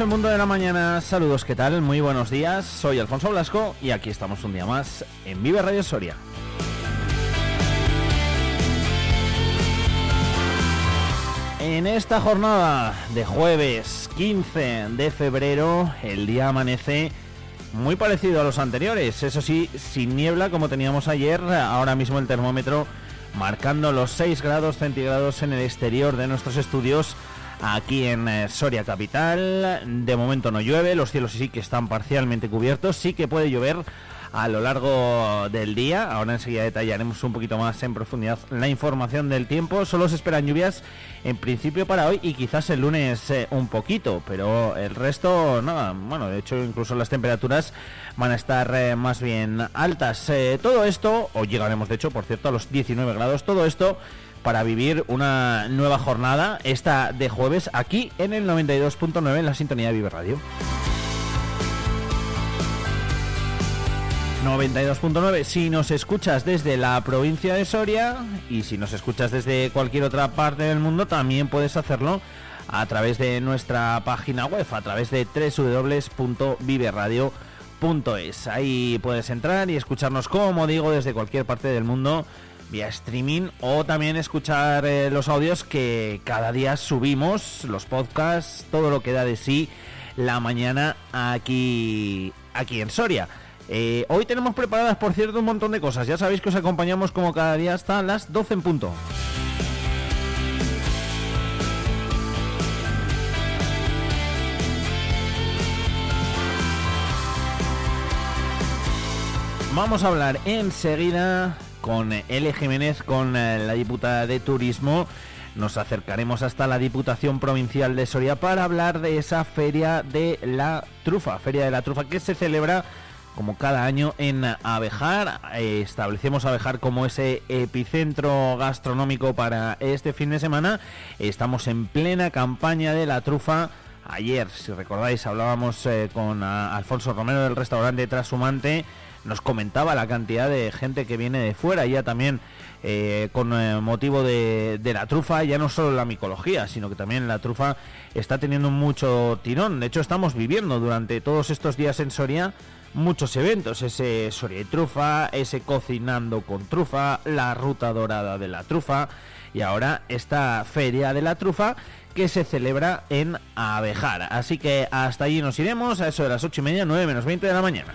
El mundo de la mañana, saludos, ¿qué tal? Muy buenos días, soy Alfonso Blasco y aquí estamos un día más en Vive Radio Soria. En esta jornada de jueves 15 de febrero, el día amanece muy parecido a los anteriores, eso sí, sin niebla como teníamos ayer, ahora mismo el termómetro marcando los 6 grados centígrados en el exterior de nuestros estudios aquí en eh, Soria Capital. De momento no llueve, los cielos sí que están parcialmente cubiertos, sí que puede llover a lo largo del día. Ahora enseguida detallaremos un poquito más en profundidad la información del tiempo. Solo se esperan lluvias en principio para hoy y quizás el lunes eh, un poquito, pero el resto nada. Bueno, de hecho incluso las temperaturas van a estar eh, más bien altas. todo esto, o llegaremos de hecho, por cierto, a los 19 grados. Todo esto para vivir una nueva jornada, esta de jueves, aquí en el 92.9 en la sintonía de Vive Radio. 92.9 si nos escuchas desde la provincia de Soria y si nos escuchas desde cualquier otra parte del mundo también puedes hacerlo a través de nuestra página web, a través de www.viveradio.es. Ahí puedes entrar y escucharnos, como digo, desde cualquier parte del mundo streaming o también escuchar eh, los audios que cada día subimos, los podcasts, todo lo que da de sí la mañana aquí, aquí en Soria. Eh, hoy tenemos preparadas, por cierto, un montón de cosas. Ya sabéis que os acompañamos como cada día hasta las 12 en punto. Vamos a hablar enseguida con L. Jiménez, con eh, la diputada de Turismo. Nos acercaremos hasta la Diputación Provincial de Soria para hablar de esa Feria de la Trufa, Feria de la Trufa que se celebra como cada año en Abejar. Eh, establecemos Abejar como ese epicentro gastronómico para este fin de semana. Estamos en plena campaña de la trufa. Ayer, si recordáis, hablábamos eh, con Alfonso Romero del restaurante Trashumante nos comentaba la cantidad de gente que viene de fuera, ya también eh, con eh, motivo de, la trufa, ya no solo la micología, sino que también la trufa está teniendo mucho tirón. De hecho, estamos viviendo durante todos estos días en Soria muchos eventos, ese Soria y Trufa, ese Cocinando con Trufa, la Ruta Dorada de la Trufa y ahora esta Feria de la Trufa que se celebra en Abejar. Así que hasta allí nos iremos a eso de las ocho y media, 9 menos 20 de la mañana.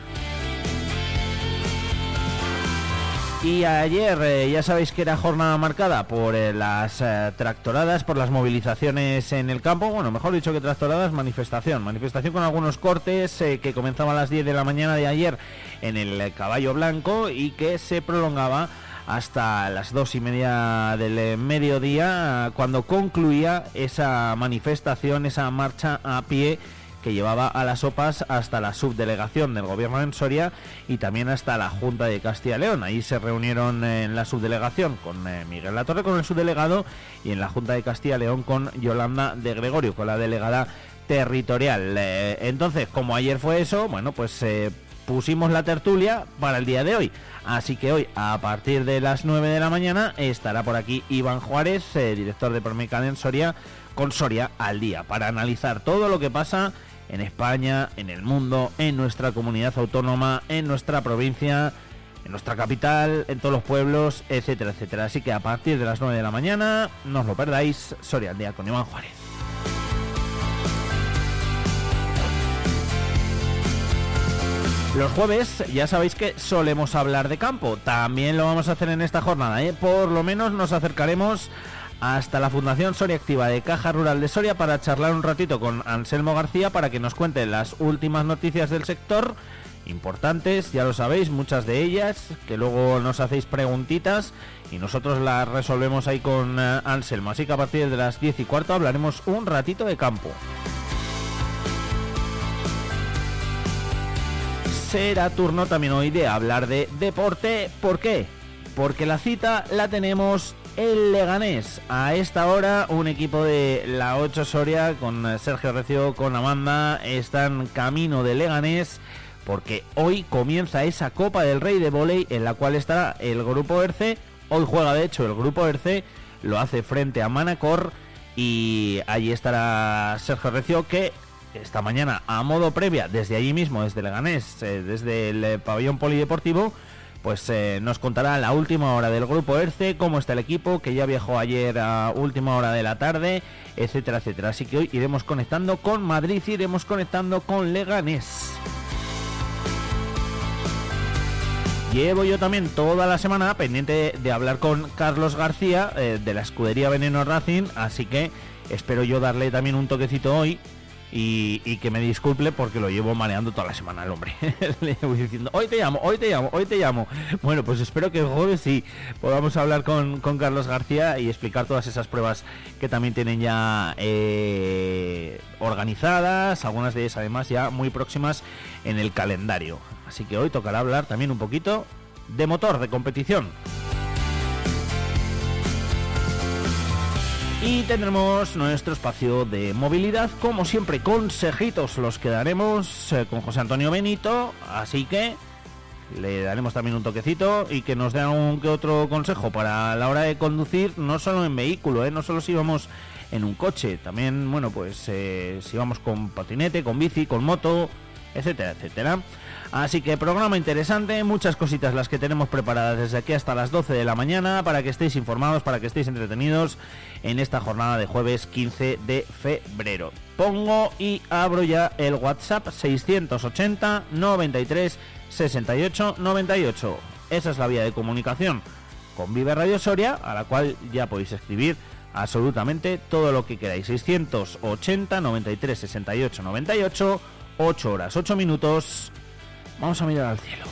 Y ayer eh, ya sabéis que era jornada marcada por eh, las eh, tractoradas, por las movilizaciones en el campo. Bueno, mejor dicho que tractoradas, manifestación. Manifestación con algunos cortes que comenzaba a las 10 de la mañana de ayer en el Caballo Blanco y que se prolongaba hasta las dos y media del mediodía cuando concluía esa manifestación, esa marcha a pie que llevaba a las OPAS hasta la subdelegación del gobierno en Soria y también hasta la Junta de Castilla y León. Ahí se reunieron en la subdelegación con eh, Miguel Latorre, con el subdelegado, y en la Junta de Castilla y León con Yolanda de Gregorio, con la delegada territorial. Eh, entonces, como ayer fue eso, bueno, pues eh, pusimos la tertulia para el día de hoy. Así que hoy, a partir de las 9 de la mañana, estará por aquí Iván Juárez, director de Promecan en Soria, con Soria al día, para analizar todo lo que pasa en España, en el mundo, en nuestra comunidad autónoma, en nuestra provincia, en nuestra capital, en todos los pueblos, etcétera, etcétera. Así que a partir de las 9 de la mañana, no os lo perdáis, Soria al día con Iván Juárez. Los jueves ya sabéis que solemos hablar de campo. También lo vamos a hacer en esta jornada. ¿eh? Por lo menos nos acercaremos hasta la Fundación Soria Activa de Caja Rural de Soria para charlar un ratito con Anselmo García para que nos cuente las últimas noticias del sector. Importantes, ya lo sabéis, muchas de ellas, que luego nos hacéis preguntitas y nosotros las resolvemos ahí con eh, Anselmo. Así que a partir de las 10 y cuarto hablaremos un ratito de campo. será turno también hoy de hablar de deporte. ¿Por qué? Porque la cita la tenemos el Leganés. A esta hora, un equipo de la 8 Soria con Sergio Recio, con Amanda, están camino de Leganés. Porque hoy comienza esa Copa del Rey de Voley en la cual estará el grupo ERCE. Hoy juega de hecho el grupo ERCE, lo hace frente a Manacor. Y allí estará Sergio Recio que esta mañana a modo previa, desde allí mismo, desde Leganés, eh, desde el pabellón polideportivo, pues eh, nos contará la última hora del grupo ERCE, cómo está el equipo, que ya viajó ayer a última hora de la tarde, etcétera, etcétera. Así que hoy iremos conectando con Madrid, iremos conectando con Leganés. Llevo yo también toda la semana pendiente de hablar con Carlos García de la escudería Veneno Racing, así que espero yo darle también un toquecito hoy y, que me disculpe porque lo llevo mareando toda la semana el hombre. Le voy diciendo, hoy te llamo, hoy te llamo, hoy te llamo. Bueno, pues espero que el jueves sí podamos hablar con, Carlos García y explicar todas esas pruebas que también tienen ya eh, organizadas, algunas de ellas además ya muy próximas en el calendario. Así que hoy tocará hablar también un poquito de motor, de competición. Y tendremos nuestro espacio de movilidad, como siempre, consejitos los que daremos eh, con José Antonio Benito, así que le daremos también un toquecito y que nos dé un que otro consejo para la hora de conducir, no solo en vehículo, ¿eh? no solo si vamos en un coche, también, bueno, pues eh, si vamos con patinete, con bici, con moto, etcétera, etcétera. Así que programa interesante, muchas cositas las que tenemos preparadas desde aquí hasta las 12 de la mañana para que estéis informados, para que estéis entretenidos en esta jornada de jueves 15 de febrero. Pongo y abro ya el WhatsApp 680 93 68 98. Esa es la vía de comunicación con Vive Radio Soria, a la cual ya podéis escribir absolutamente todo lo que queráis. 680 93 68 98, 8 horas, 8 minutos. Vamos a mirar al cielo.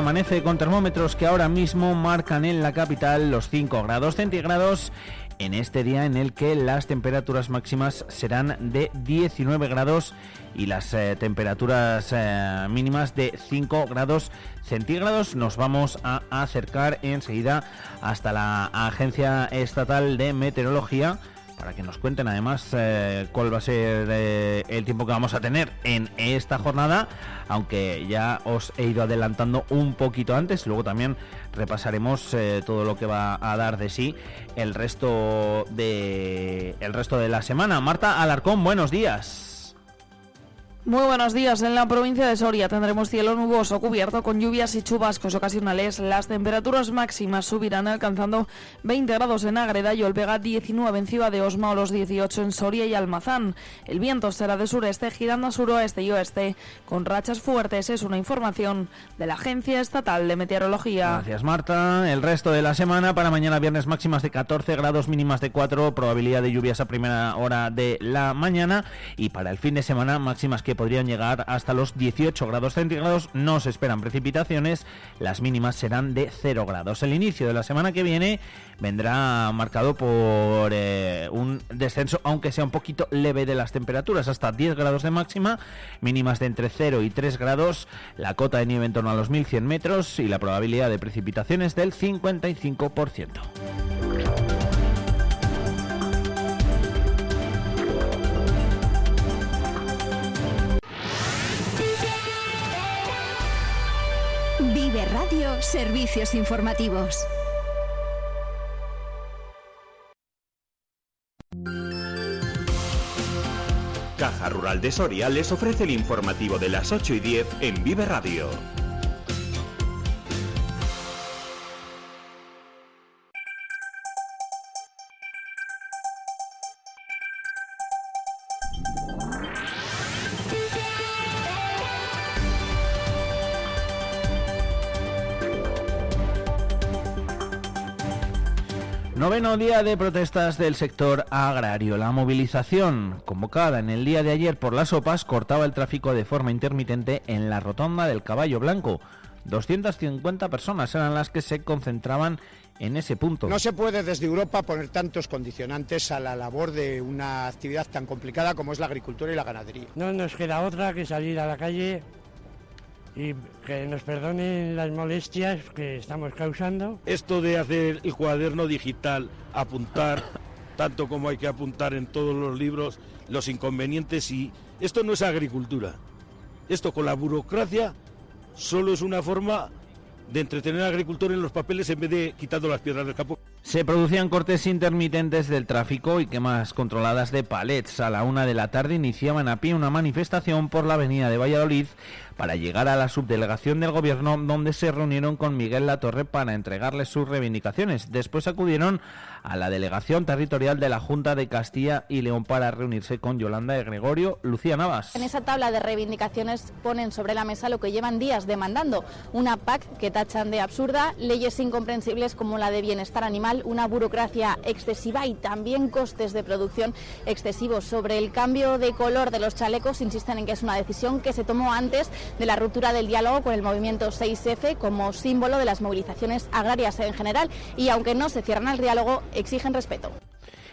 Amanece con termómetros que ahora mismo marcan en la capital los 5 grados centígrados en este día en el que las temperaturas máximas serán de 19 grados y las eh, temperaturas eh, mínimas de 5 grados centígrados. Nos vamos a acercar enseguida hasta la Agencia Estatal de Meteorología para que nos cuenten además eh, cuál va a ser eh, el tiempo que vamos a tener en esta jornada, aunque ya os he ido adelantando un poquito antes, luego también repasaremos eh, todo lo que va a dar de sí el resto de el resto de la semana. Marta Alarcón, buenos días. Muy buenos días. En la provincia de Soria tendremos cielo nuboso cubierto con lluvias y chubascos ocasionales. Las temperaturas máximas subirán alcanzando 20 grados en Agreda y Olvega, 19 en Ciudad de Osma o los 18 en Soria y Almazán. El viento será de sureste girando a suroeste y oeste con rachas fuertes. Es una información de la Agencia Estatal de Meteorología. Gracias Marta. El resto de la semana para mañana viernes máximas de 14 grados mínimas de 4, probabilidad de lluvias a primera hora de la mañana y para el fin de semana máximas que que podrían llegar hasta los 18 grados centígrados. No se esperan precipitaciones, las mínimas serán de 0 grados. El inicio de la semana que viene vendrá marcado por eh, un descenso, aunque sea un poquito leve de las temperaturas, hasta 10 grados de máxima, mínimas de entre 0 y 3 grados, la cota de nieve en torno a los 1100 metros y la probabilidad de precipitaciones del 55%. Radio Servicios Informativos. Caja Rural de Soria les ofrece el informativo de las 8 y 10 en Vive Radio. Noveno día de protestas del sector agrario. La movilización convocada en el día de ayer por las OPAs cortaba el tráfico de forma intermitente en la rotonda del Caballo Blanco. 250 personas eran las que se concentraban en ese punto. No se puede desde Europa poner tantos condicionantes a la labor de una actividad tan complicada como es la agricultura y la ganadería. No nos queda otra que salir a la calle y que nos perdonen las molestias que estamos causando. Esto de hacer el cuaderno digital, apuntar tanto como hay que apuntar en todos los libros, los inconvenientes y esto no es agricultura. Esto con la burocracia solo es una forma de entretener al agricultor en los papeles en vez de quitando las piedras del campo. Se producían cortes intermitentes del tráfico y quemas controladas de palets. A la una de la tarde iniciaban a pie una manifestación por la avenida de Valladolid para llegar a la subdelegación del gobierno donde se reunieron con Miguel Latorre para entregarle sus reivindicaciones. Después acudieron a la delegación territorial de la Junta de Castilla y León para reunirse con Yolanda de Gregorio, Lucía Navas. En esa tabla de reivindicaciones ponen sobre la mesa lo que llevan días demandando, una PAC que tachan de absurda, leyes incomprensibles como la de bienestar animal, una burocracia excesiva y también costes de producción excesivos. Sobre el cambio de color de los chalecos insisten en que es una decisión que se tomó antes de la ruptura del diálogo con el movimiento 6F como símbolo de las movilizaciones agrarias en general y aunque no se cierran al diálogo, exigen respeto.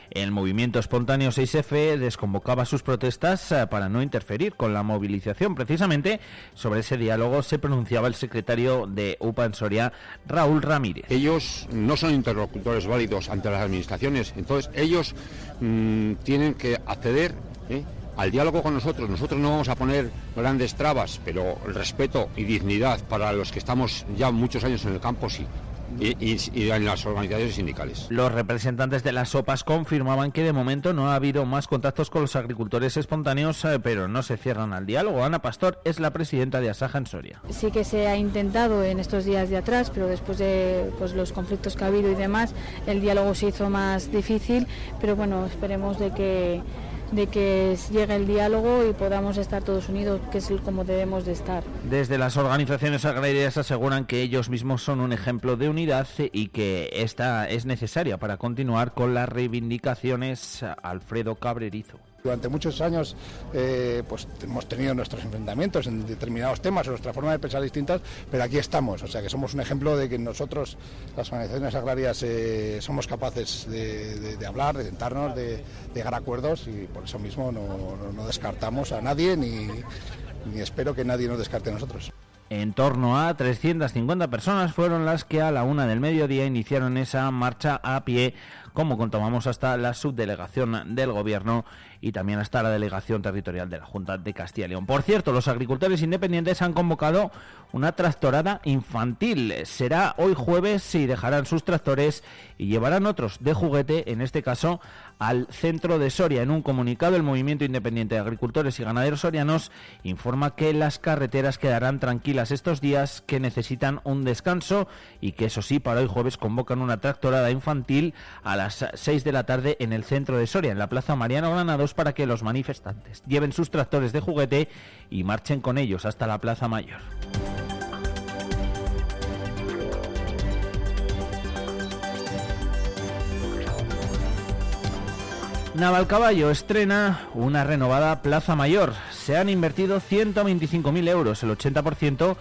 El movimiento espontáneo 6F desconvocaba sus protestas eh, para no interferir con la movilización. Precisamente sobre ese diálogo se pronunciaba el secretario de UPA en Soria, Raúl Ramírez. Ellos no son interlocutores válidos ante las administraciones, entonces ellos mmm, tienen que acceder ¿eh? al diálogo con nosotros. Nosotros no vamos a poner grandes trabas, pero el respeto y dignidad para los que estamos ya muchos años en el campo sí. Y, y, y, en las organizaciones sindicales. Los representantes de las SOPAS confirmaban que de momento no ha habido más contactos con los agricultores espontáneos, eh, pero no se cierran al diálogo. Ana Pastor es la presidenta de Asaja en Soria. Sí que se ha intentado en estos días de atrás, pero después de pues, los conflictos que ha habido y demás, el diálogo se hizo más difícil, pero bueno, esperemos de que de que llegue el diálogo y podamos estar todos unidos, que es como debemos de estar. Desde las organizaciones agrarias aseguran que ellos mismos son un ejemplo de unidad y que esta es necesaria para continuar con las reivindicaciones. Alfredo Cabrerizo. Durante muchos años eh, pues hemos tenido nuestros enfrentamientos en determinados temas, nuestra forma de pensar distintas, pero aquí estamos, o sea que somos un ejemplo de que nosotros, las organizaciones agrarias, eh, somos capaces de, hablar, de sentarnos, de, llegar a acuerdos y por eso mismo no, no, no descartamos a nadie ni, ni espero que nadie nos descarte a nosotros. En torno a 350 personas fueron las que a la una del mediodía iniciaron esa marcha a pie, como contábamos hasta la subdelegación del gobierno y también hasta la delegación territorial de la Junta de Castilla y León. Por cierto, los agricultores independientes han convocado una tractorada infantil. Será hoy jueves y dejarán sus tractores y llevarán otros de juguete, en este caso al centro de Soria. En un comunicado, el Movimiento Independiente de Agricultores y Ganaderos Sorianos informa que las carreteras quedarán tranquilas estos días, que necesitan un descanso y que eso sí, para hoy jueves convocan una tractorada infantil a las 6 de la tarde en el centro de Soria, en la Plaza Mariano Granados, para que los manifestantes lleven sus tractores de juguete y marchen con ellos hasta la Plaza Mayor. Navalcaballo estrena una renovada Plaza Mayor. se han invertido 125.000 euros, el 80%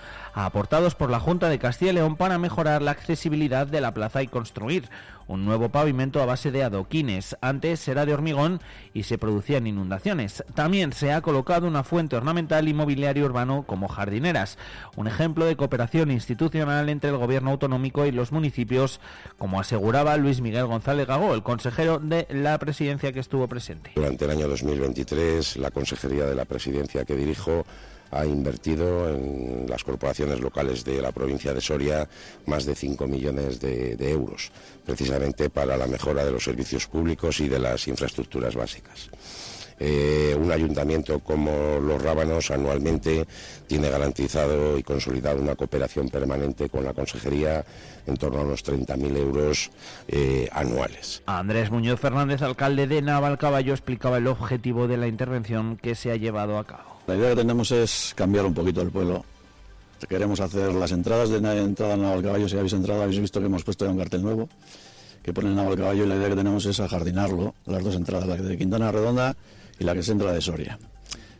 aportados por la Junta de Castilla y León para mejorar la accesibilidad de la plaza y construir un nuevo pavimento a base de adoquines. Antes era de hormigón y se producían inundaciones. También se ha colocado una fuente ornamental y mobiliario urbano como jardineras. Un ejemplo de cooperación institucional entre el gobierno autonómico y los municipios, como aseguraba Luis Miguel González Gagó, el consejero de la presidencia que estuvo presente. Durante el año 2023, la consejería de la presidencia que dirijo ha invertido en las corporaciones locales de la provincia de Soria más de 5 millones de, euros, precisamente para la mejora de los servicios públicos y de las infraestructuras básicas. Eh, un ayuntamiento como Los Rábanos anualmente tiene garantizado y consolidado una cooperación permanente con la Consejería en torno a unos 30.000 euros eh, anuales. Andrés Muñoz Fernández, alcalde de Navalcaballo, explicaba el objetivo de la intervención que se ha llevado a cabo. La idea que tenemos es cambiar un poquito el pueblo. Queremos hacer las entradas de entrada en Navalcaballo. Si habéis entrado, habéis visto que hemos puesto ya un cartel nuevo que pone Navalcaballo y la idea que tenemos es ajardinarlo, las dos entradas, la de Quintana Redonda y la que se entra de Soria.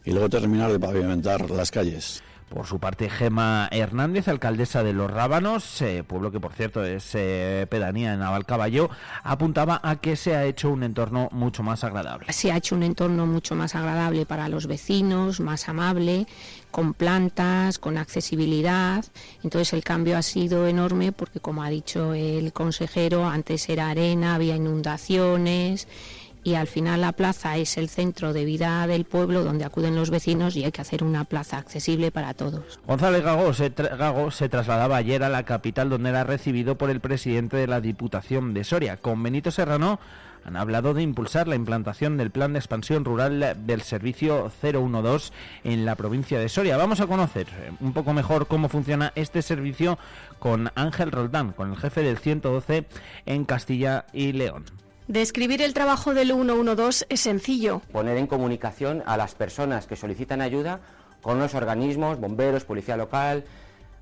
Y luego terminar de pavimentar las calles. Por su parte, Gema Hernández, alcaldesa de Los Rábanos, eh, pueblo que por cierto es eh, pedanía en Navalcaballo, apuntaba a que se ha hecho un entorno mucho más agradable. Se ha hecho un entorno mucho más agradable para los vecinos, más amable, con plantas, con accesibilidad. Entonces el cambio ha sido enorme porque, como ha dicho el consejero, antes era arena, había inundaciones y al final la plaza es el centro de vida del pueblo donde acuden los vecinos y hay que hacer una plaza accesible para todos. González Gago se, trasladaba ayer a la capital donde era recibido por el presidente de la Diputación de Soria. Con Benito Serrano han hablado de impulsar la implantación del plan de expansión rural del servicio 012 en la provincia de Soria. Vamos a conocer un poco mejor cómo funciona este servicio con Ángel Roldán, con el jefe del 112 en Castilla y León. Describir el trabajo del 112 es sencillo. Poner en comunicación a las personas que solicitan ayuda con los organismos, bomberos, policía local,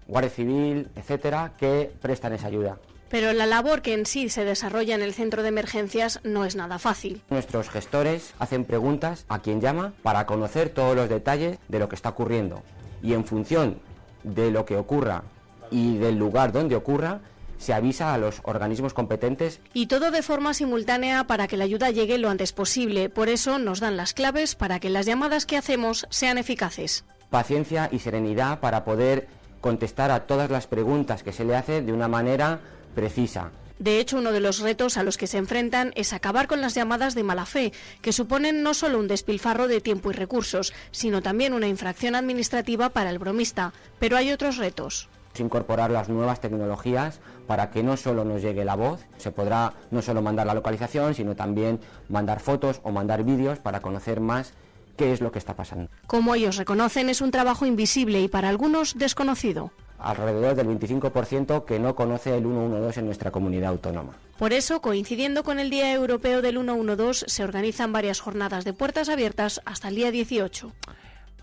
guardia civil, etcétera, que prestan esa ayuda. Pero la labor que en sí se desarrolla en el centro de emergencias no es nada fácil. Nuestros gestores hacen preguntas a quien llama para conocer todos los detalles de lo que está ocurriendo. Y en función de lo que ocurra y del lugar donde ocurra, se avisa a los organismos competentes. Y todo de forma simultánea para que la ayuda llegue lo antes posible. Por eso nos dan las claves para que las llamadas que hacemos sean eficaces. Paciencia y serenidad para poder contestar a todas las preguntas que se le hace de una manera precisa. De hecho, uno de los retos a los que se enfrentan es acabar con las llamadas de mala fe, que suponen no solo un despilfarro de tiempo y recursos, sino también una infracción administrativa para el bromista. Pero hay otros retos incorporar las nuevas tecnologías para que no solo nos llegue la voz, se podrá no solo mandar la localización, sino también mandar fotos o mandar vídeos para conocer más qué es lo que está pasando. Como ellos reconocen, es un trabajo invisible y para algunos desconocido. Alrededor del 25% que no conoce el 112 en nuestra comunidad autónoma. Por eso, coincidiendo con el Día Europeo del 112, se organizan varias jornadas de puertas abiertas hasta el día 18.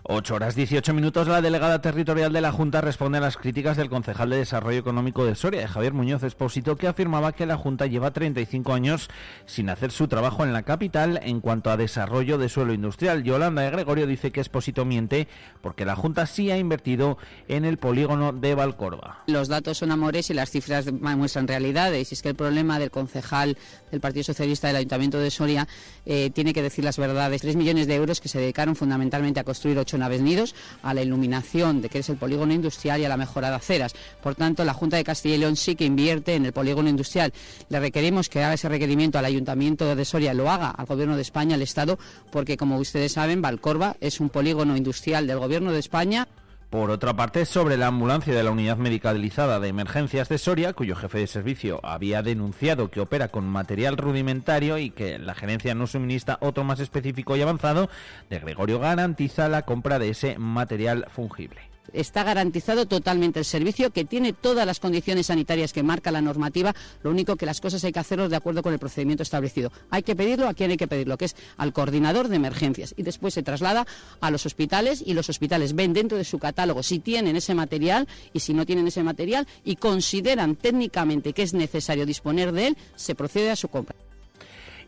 8 horas 18 minutos, la delegada territorial de la Junta responde a las críticas del concejal de Desarrollo Económico de Soria, Javier Muñoz Espósito, que afirmaba que la Junta lleva 35 años sin hacer su trabajo en la capital en cuanto a desarrollo de suelo industrial. Yolanda de Gregorio dice que Espósito miente porque la Junta sí ha invertido en el polígono de Valcorba. Los datos son amores y las cifras muestran realidades. Y es que el problema del concejal del Partido Socialista del Ayuntamiento de Soria eh, tiene que decir las verdades. 3 millones de euros que se dedicaron fundamentalmente a construir ocho naves nidos, a la iluminación de que es el polígono industrial y a la mejora de aceras. Por tanto, la Junta de Castilla y León sí que invierte en el polígono industrial. Le requerimos que haga ese requerimiento al Ayuntamiento de Soria, lo haga al Gobierno de España, al Estado, porque como ustedes saben, Valcorba es un polígono industrial del Gobierno de España. Por otra parte, sobre la ambulancia de la Unidad Medicalizada de Emergencias de Soria, cuyo jefe de servicio había denunciado que opera con material rudimentario y que la gerencia no suministra otro más específico y avanzado, de Gregorio garantiza la compra de ese material fungible está garantizado totalmente el servicio, que tiene todas las condiciones sanitarias que marca la normativa. Lo único que las cosas hay que hacerlo de acuerdo con el procedimiento establecido. Hay que pedirlo a quien hay que pedirlo, que es al coordinador de emergencias. Y después se traslada a los hospitales y los hospitales ven dentro de su catálogo si tienen ese material y si no tienen ese material y consideran técnicamente que es necesario disponer de él, se procede a su compra.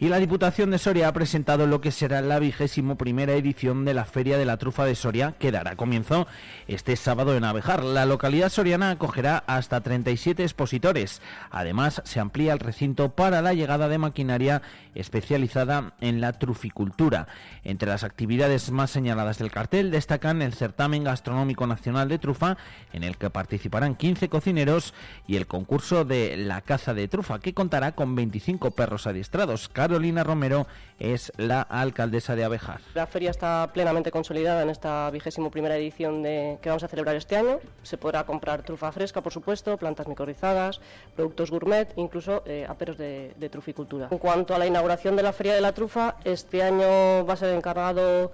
Y la Diputación de Soria ha presentado lo que será la vigésimo primera edición de la Feria de la Trufa de Soria, que dará comienzo este sábado en Abejar. La localidad soriana acogerá hasta 37 expositores. Además, se amplía el recinto para la llegada de maquinaria especializada en la truficultura. Entre las actividades más señaladas del cartel destacan el certamen gastronómico nacional de trufa, en el que participarán 15 cocineros, y el concurso de la caza de trufa, que contará con 25 perros adiestrados. Carolina Romero es la alcaldesa de Abejar. La feria está plenamente consolidada en esta vigésimo primera edición de, que vamos a celebrar este año. Se podrá comprar trufa fresca, por supuesto, plantas microrizadas, productos gourmet, incluso eh, aperos de, de truficultura. En cuanto a la inauguración de la Feria de la Trufa, este año va a ser encargado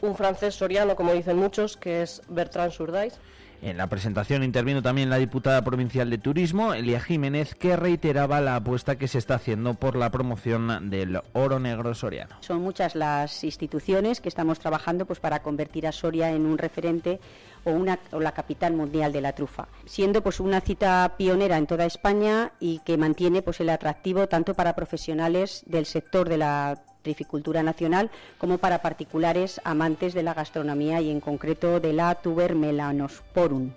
un francés soriano, como dicen muchos, que es Bertrand Surdais. En la presentación intervino también la diputada provincial de Turismo, Elia Jiménez, que reiteraba la apuesta que se está haciendo por la promoción del oro negro soriano. Son muchas las instituciones que estamos trabajando pues, para convertir a Soria en un referente o, una, o la capital mundial de la trufa, siendo pues, una cita pionera en toda España y que mantiene pues, el atractivo tanto para profesionales del sector de la trificultura nacional como para particulares amantes de la gastronomía y en concreto de la tuber melanosporum.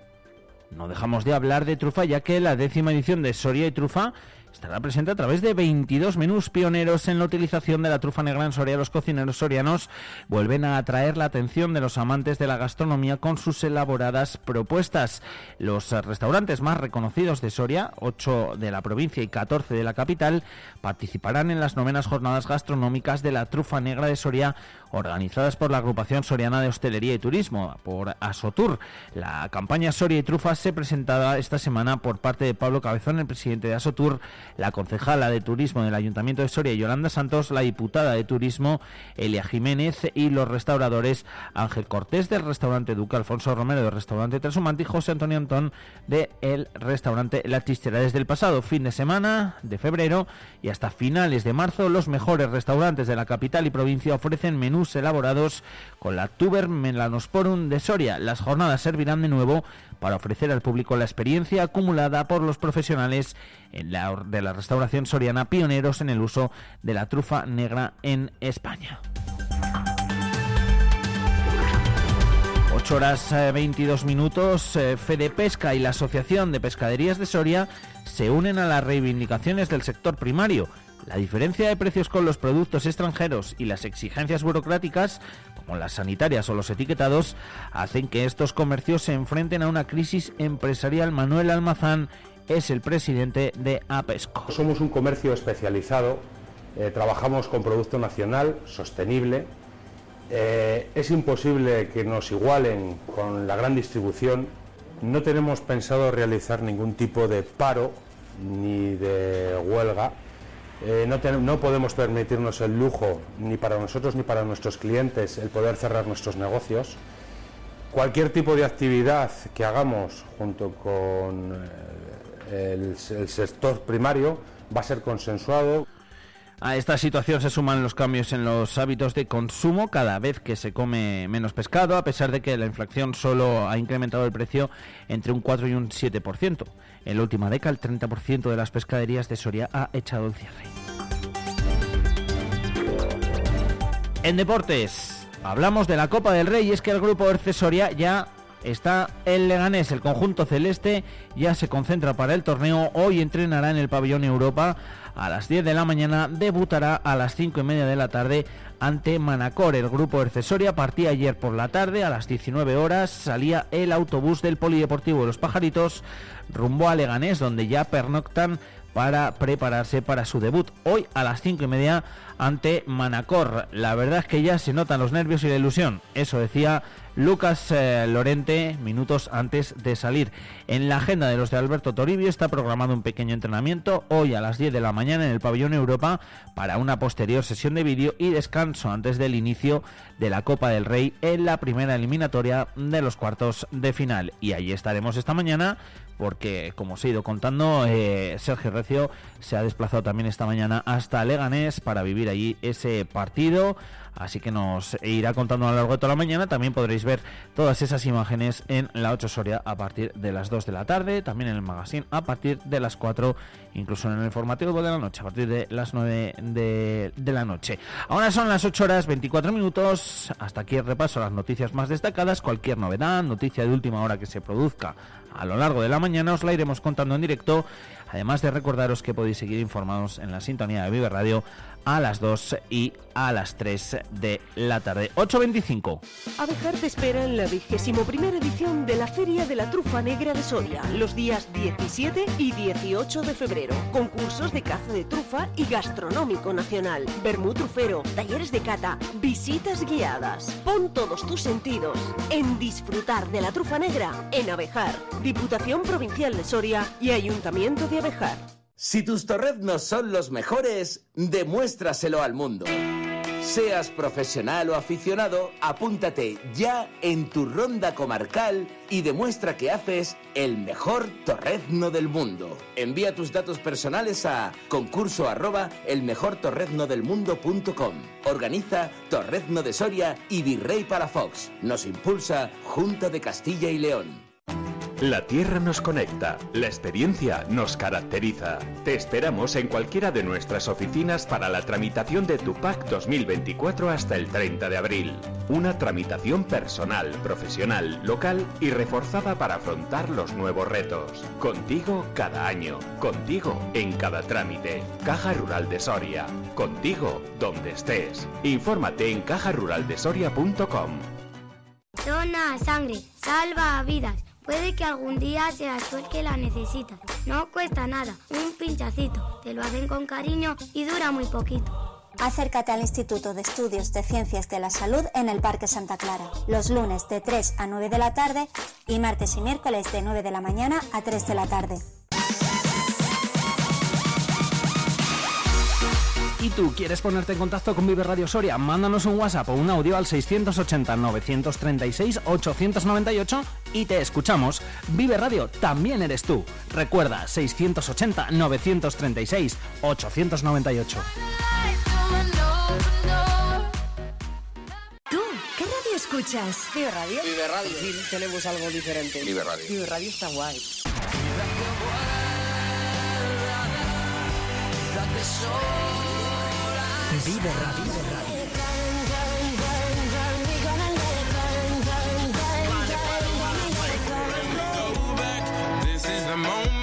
No dejamos de hablar de trufa ya que la décima edición de Soria y Trufa estará presente a través de 22 menús pioneros en la utilización de la trufa negra en Soria. Los cocineros sorianos vuelven a atraer la atención de los amantes de la gastronomía con sus elaboradas propuestas. Los restaurantes más reconocidos de Soria, 8 de la provincia y 14 de la capital, participarán en las novenas jornadas gastronómicas de la trufa negra de Soria organizadas por la agrupación soriana de hostelería y turismo, por Asotur. La campaña Soria y Trufa se presentará esta semana por parte de Pablo Cabezón, el presidente de Asotur, la concejala de turismo del Ayuntamiento de Soria, Yolanda Santos, la diputada de turismo, Elia Jiménez, y los restauradores Ángel Cortés del restaurante Duque, Alfonso Romero del restaurante Trasumante y José Antonio Antón del el restaurante La Chistera. Desde el pasado fin de semana de febrero y hasta finales de marzo, los mejores restaurantes de la capital y provincia ofrecen menús elaborados con la tuber melanosporum de Soria. Las jornadas servirán de nuevo para ofrecer al público la experiencia acumulada por los profesionales de la restauración soriana pioneros en el uso de la trufa negra en España. 8 horas 22 minutos, eh, Fede Pesca y la Asociación de Pescaderías de Soria se unen a las reivindicaciones del sector primario. La diferencia de precios con los productos extranjeros y las exigencias burocráticas, como las sanitarias o los etiquetados, hacen que estos comercios se enfrenten a una crisis empresarial. Manuel Almazán es el presidente de APESCO. Somos un comercio especializado, eh, trabajamos con producto nacional, sostenible. Eh, es imposible que nos igualen con la gran distribución. No tenemos pensado realizar ningún tipo de paro ni de huelga. Eh, no, podemos permitirnos el lujo, ni para nosotros ni para nuestros clientes, el poder cerrar nuestros negocios. Cualquier tipo de actividad que hagamos junto con eh, el, el sector primario va a ser consensuado. A esta situación se suman los cambios en los hábitos de consumo cada vez que se come menos pescado, a pesar de que la inflación solo ha incrementado el precio entre un 4 y un 7%. En la última década, el 30% de las pescaderías de Soria ha echado el cierre. En deportes, hablamos de la Copa del Rey y es que el grupo Erce Soria ya está en Leganés. El conjunto celeste ya se concentra para el torneo. Hoy entrenará en el pabellón Europa a las 10 de la mañana. Debutará a las 5 y media de la tarde ante Manacor. El grupo Ercesoria partía ayer por la tarde a las 19 horas. Salía el autobús del Polideportivo de los Pajaritos rumbo a Leganés, donde ya pernoctan para prepararse para su debut hoy a las 5 y media ante Manacor. La verdad es que ya se notan los nervios y la ilusión. Eso decía Lucas eh, Lorente minutos antes de salir. En la agenda de los de Alberto Toribio está programado un pequeño entrenamiento hoy a las 10 de la mañana en el pabellón Europa para una posterior sesión de vídeo y descanso antes del inicio de la Copa del Rey en la primera eliminatoria de los cuartos de final. Y allí estaremos esta mañana porque, como os he ido contando, eh, Sergio Recio se ha desplazado también esta mañana hasta Leganés para vivir allí ese partido. Así que nos irá contando a lo largo de toda la mañana. También podréis ver todas esas imágenes en la 8 Soria a partir de las 2 de la tarde, también en el magazine a partir de las 4, incluso en el informativo de la noche a partir de las 9 de, de la noche. Ahora son las 8 horas 24 minutos, hasta aquí el repaso a las noticias más destacadas, cualquier novedad, noticia de última hora que se produzca a lo largo de la mañana os la iremos contando en directo, además de recordaros que podéis seguir informados en la sintonía de Vive Radio a las 2 y a las 3 de la tarde. 8.25. Abejar te espera en la vigésimo primera edición de la Feria de la Trufa Negra de Soria, los días 17 y 18 de febrero. Concursos de caza de trufa y gastronómico nacional, vermú trufero, talleres de cata, visitas guiadas. Pon todos tus sentidos en disfrutar de la trufa negra en Abejar, Diputación Provincial de Soria y Ayuntamiento de Abejar. Si tus torreznos son los mejores, demuéstraselo al mundo. Seas profesional o aficionado, apúntate ya en tu ronda comarcal y demuestra que haces el mejor torrezno del mundo. Envía tus datos personales a concurso arroba elmejortorreznodelmundo.com. Organiza Torrezno de Soria y Virrey para Fox. Nos impulsa Junta de Castilla y León. La tierra nos conecta, la experiencia nos caracteriza. Te esperamos en cualquiera de nuestras oficinas para la tramitación de tu PAC 2024 hasta el 30 de abril. Una tramitación personal, profesional, local y reforzada para afrontar los nuevos retos. Contigo cada año, contigo en cada trámite. Caja Rural de Soria, contigo donde estés. Infórmate en cajaruraldesoria.com. Dona sangre, salva vidas. Puede que algún día seas tú el que la necesitas. No cuesta nada, un pinchacito. Te lo hacen con cariño y dura muy poquito. Acércate al Instituto de Estudios de Ciencias de la Salud en el Parque Santa Clara, los lunes de 3 a 9 de la tarde y martes y miércoles de 9 de la mañana a 3 de la tarde. ¿Y tú quieres ponerte en contacto con Vive Radio Soria? Mándanos un WhatsApp o un audio al 680-936-898 y te escuchamos. Vive Radio también eres tú. Recuerda, 680-936-898. ¿Tú qué radio escuchas? Vive Radio. Vive Radio. Sí, tenemos algo diferente. Vive Radio. Vive Radio está guay. Vive Radio. This is the moment,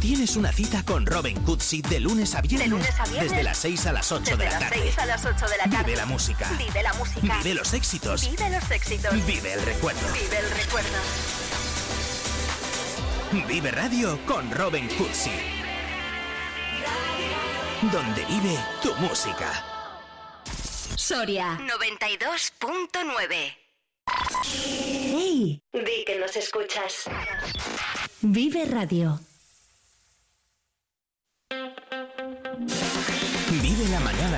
tienes una cita con Robin Cutsi de lunes a viernes. De lunes a viernes. Desde las 6 a las 8 de Desde la las tarde. 6 a las 8 de la tarde. Vive la música. Vive la música. Vive los éxitos. Vive los éxitos. Vive el recuerdo. Vive el recuerdo. Vive Radio con Robin Cutsi. Donde vive tu música. Soria 92.9. ¡Hey! Di que nos escuchas. Vive Radio.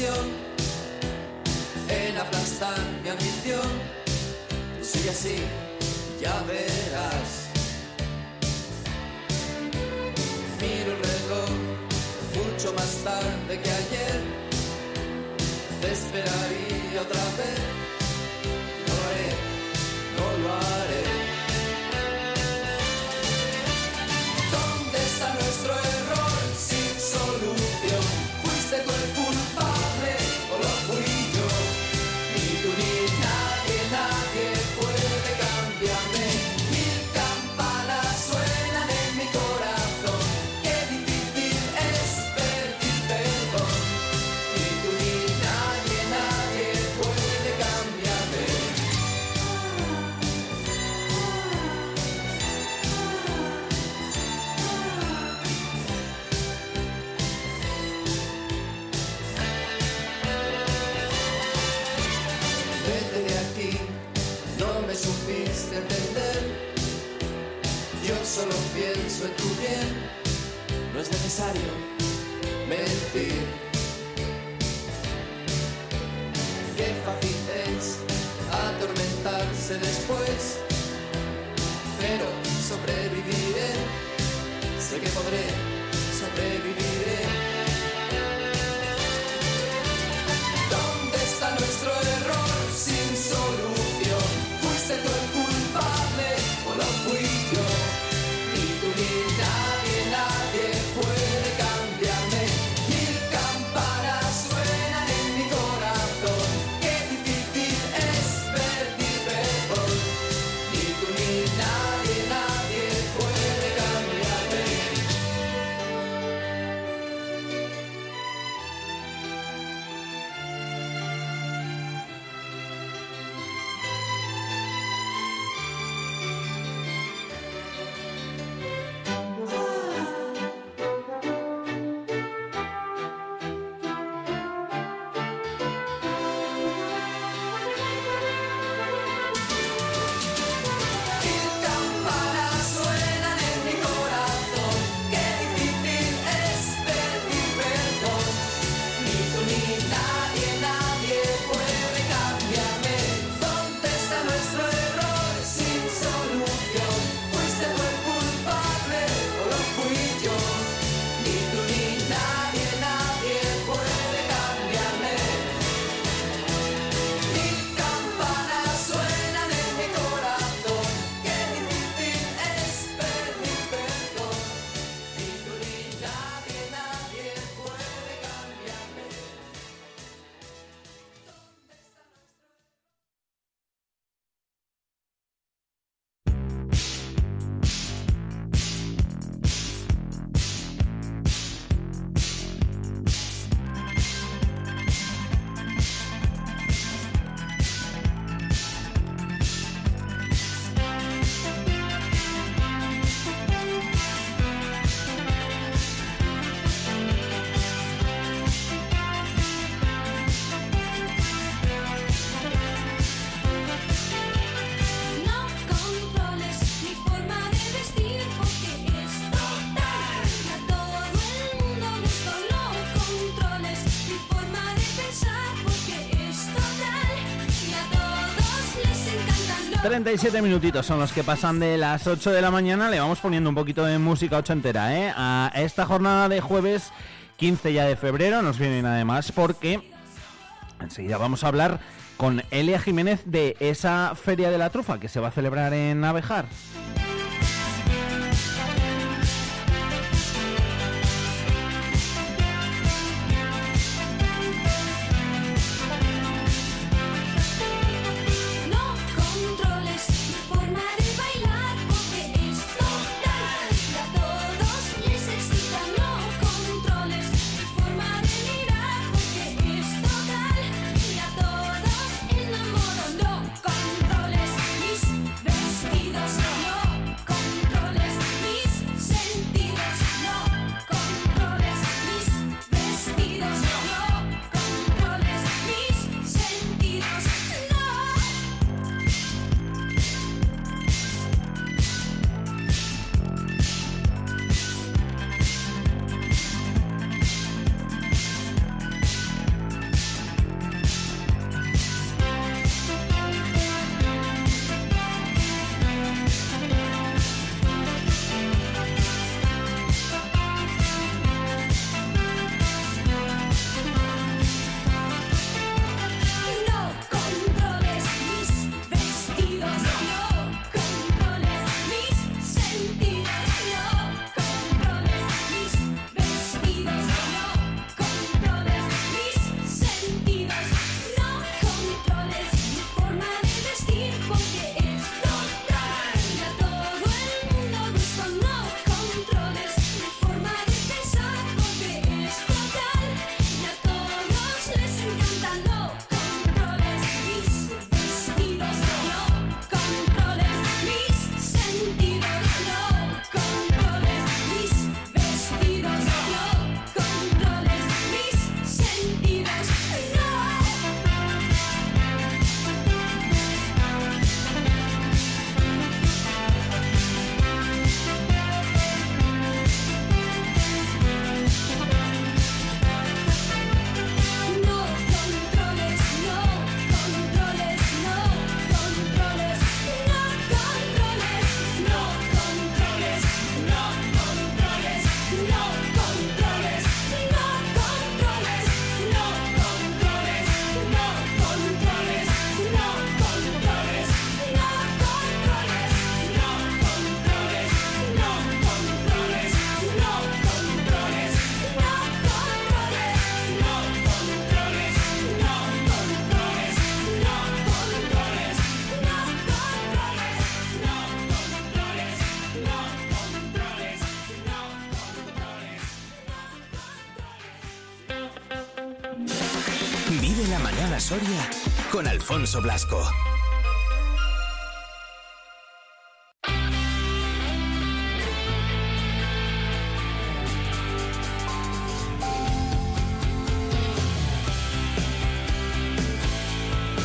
Mi 37 minutitos son los que pasan de las 8 de la mañana. Le vamos poniendo un poquito de música ochentera, ¿eh? A esta jornada de jueves 15 ya de febrero nos vienen además porque enseguida vamos a hablar con Elia Jiménez de esa Feria de la Trufa que se va a celebrar en Abejar. Alfonso Blasco.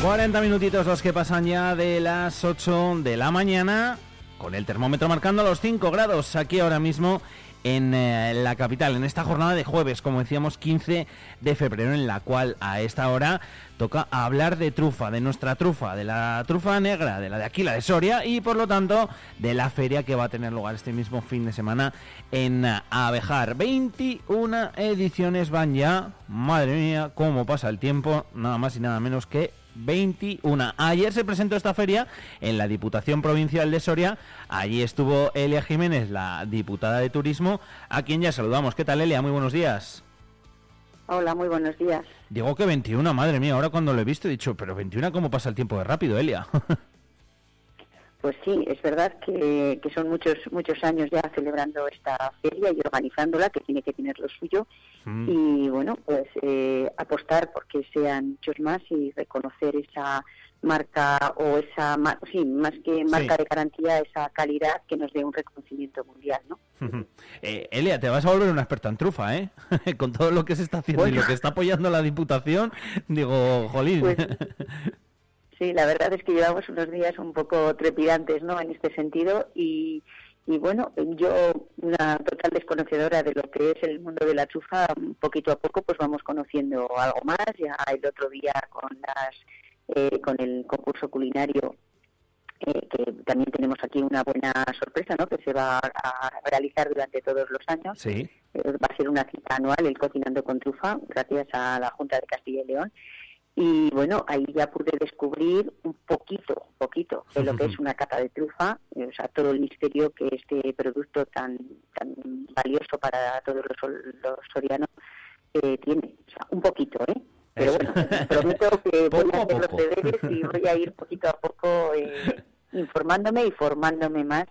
no. 40 minutitos los que pasan ya de las 8 de la mañana, con el termómetro marcando los 5 grados aquí ahora mismo en eh, la capital, en esta jornada de jueves, como decíamos, 15 de febrero, en la cual a esta hora toca hablar de trufa, de nuestra trufa, de la trufa negra, de la de aquí, la de Soria, y por lo tanto de la feria que va a tener lugar este mismo fin de semana en Abejar. 21 ediciones van ya, madre mía, cómo pasa el tiempo, nada más y nada menos que 21. Ayer se presentó esta feria en la Diputación Provincial de Soria. Allí estuvo Elia Jiménez, la diputada de Turismo, a quien ya saludamos. ¿Qué tal, Elia? Muy buenos días. Hola, muy buenos días. Digo que 21, madre mía, ahora cuando lo he visto he dicho, pero 21, ¿cómo pasa el tiempo de rápido, Elia? Pues sí, es verdad que, que son muchos muchos años ya celebrando esta feria y organizándola, que tiene que tener lo suyo. Mm. Y bueno, pues eh, apostar porque sean muchos más y reconocer esa marca o esa, sí, más que marca Sí. de garantía, esa calidad que nos dé un reconocimiento mundial, ¿no? Eh, Elia, te vas a volver una experta en trufa, ¿eh? Con todo lo que se está haciendo y lo que está apoyando la Diputación, digo, jolín. Pues, Sí, la verdad es que llevamos unos días un poco trepidantes, ¿no? En este sentido y, y bueno, yo una total desconocedora de lo que es el mundo de la chufa, poquito a poco pues vamos conociendo algo más. Ya el otro día con las eh, con el concurso culinario eh, que también tenemos aquí una buena sorpresa, ¿no? Que se va a realizar durante todos los años. Sí. Eh, va a ser una cita anual, el Cocinando con Trufa, gracias a la Junta de Castilla y León. Y bueno, ahí ya pude descubrir un poquito, un poquito de lo que es una cata de trufa, eh, o sea, todo el misterio que este producto tan, tan valioso para todos los, los sorianos eh, tiene. O sea, un poquito, ¿eh? Pero bueno, prometo que voy a hacer los deberes y voy a ir poquito a poco eh, informándome y formándome más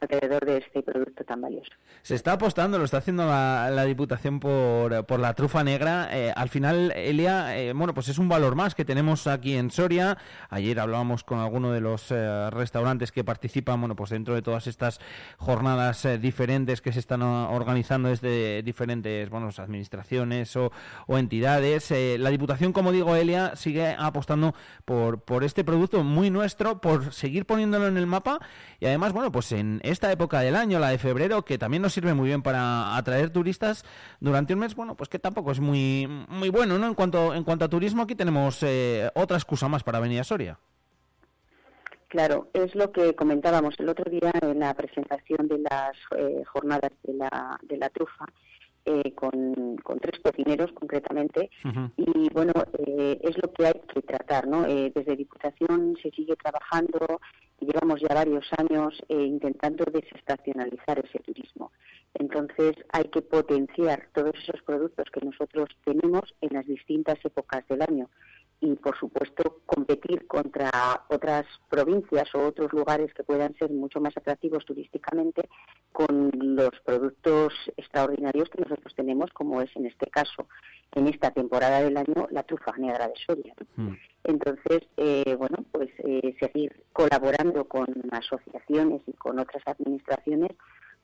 alrededor de este producto tan valioso. Se está apostando, lo está haciendo la, la Diputación por, por la trufa negra. Eh, al final, Elia, eh, bueno, pues es un valor más que tenemos aquí en Soria. Ayer hablábamos con alguno de los eh, restaurantes que participan, bueno, pues dentro de todas estas jornadas eh, diferentes que se están o- organizando desde diferentes, bueno, administraciones o, o entidades. La Diputación, como digo, Elia, sigue apostando por, por este producto muy nuestro, por seguir poniéndolo en el mapa y además, bueno, pues en esta época del año, la de febrero, que también nos sirve muy bien para atraer turistas durante un mes, bueno, pues que tampoco es muy, muy bueno, ¿no? En cuanto, en cuanto a turismo, aquí tenemos eh, otra excusa más para venir a Soria. Claro, es lo que comentábamos el otro día en la presentación de las eh, jornadas de la, de la trufa, eh, con, con tres cocineros concretamente, y bueno, eh, es lo que hay que tratar, ¿no? Eh, desde Diputación se sigue trabajando, llevamos ya varios años eh, intentando desestacionalizar ese turismo. Entonces hay que potenciar todos esos productos que nosotros tenemos en las distintas épocas del año y por supuesto competir contra otras provincias o otros lugares que puedan ser mucho más atractivos turísticamente con los productos extraordinarios que nosotros tenemos, como es en este caso, en esta temporada del año, la trufa negra de Soria. Entonces, eh, bueno, pues eh, seguir colaborando con asociaciones y con otras administraciones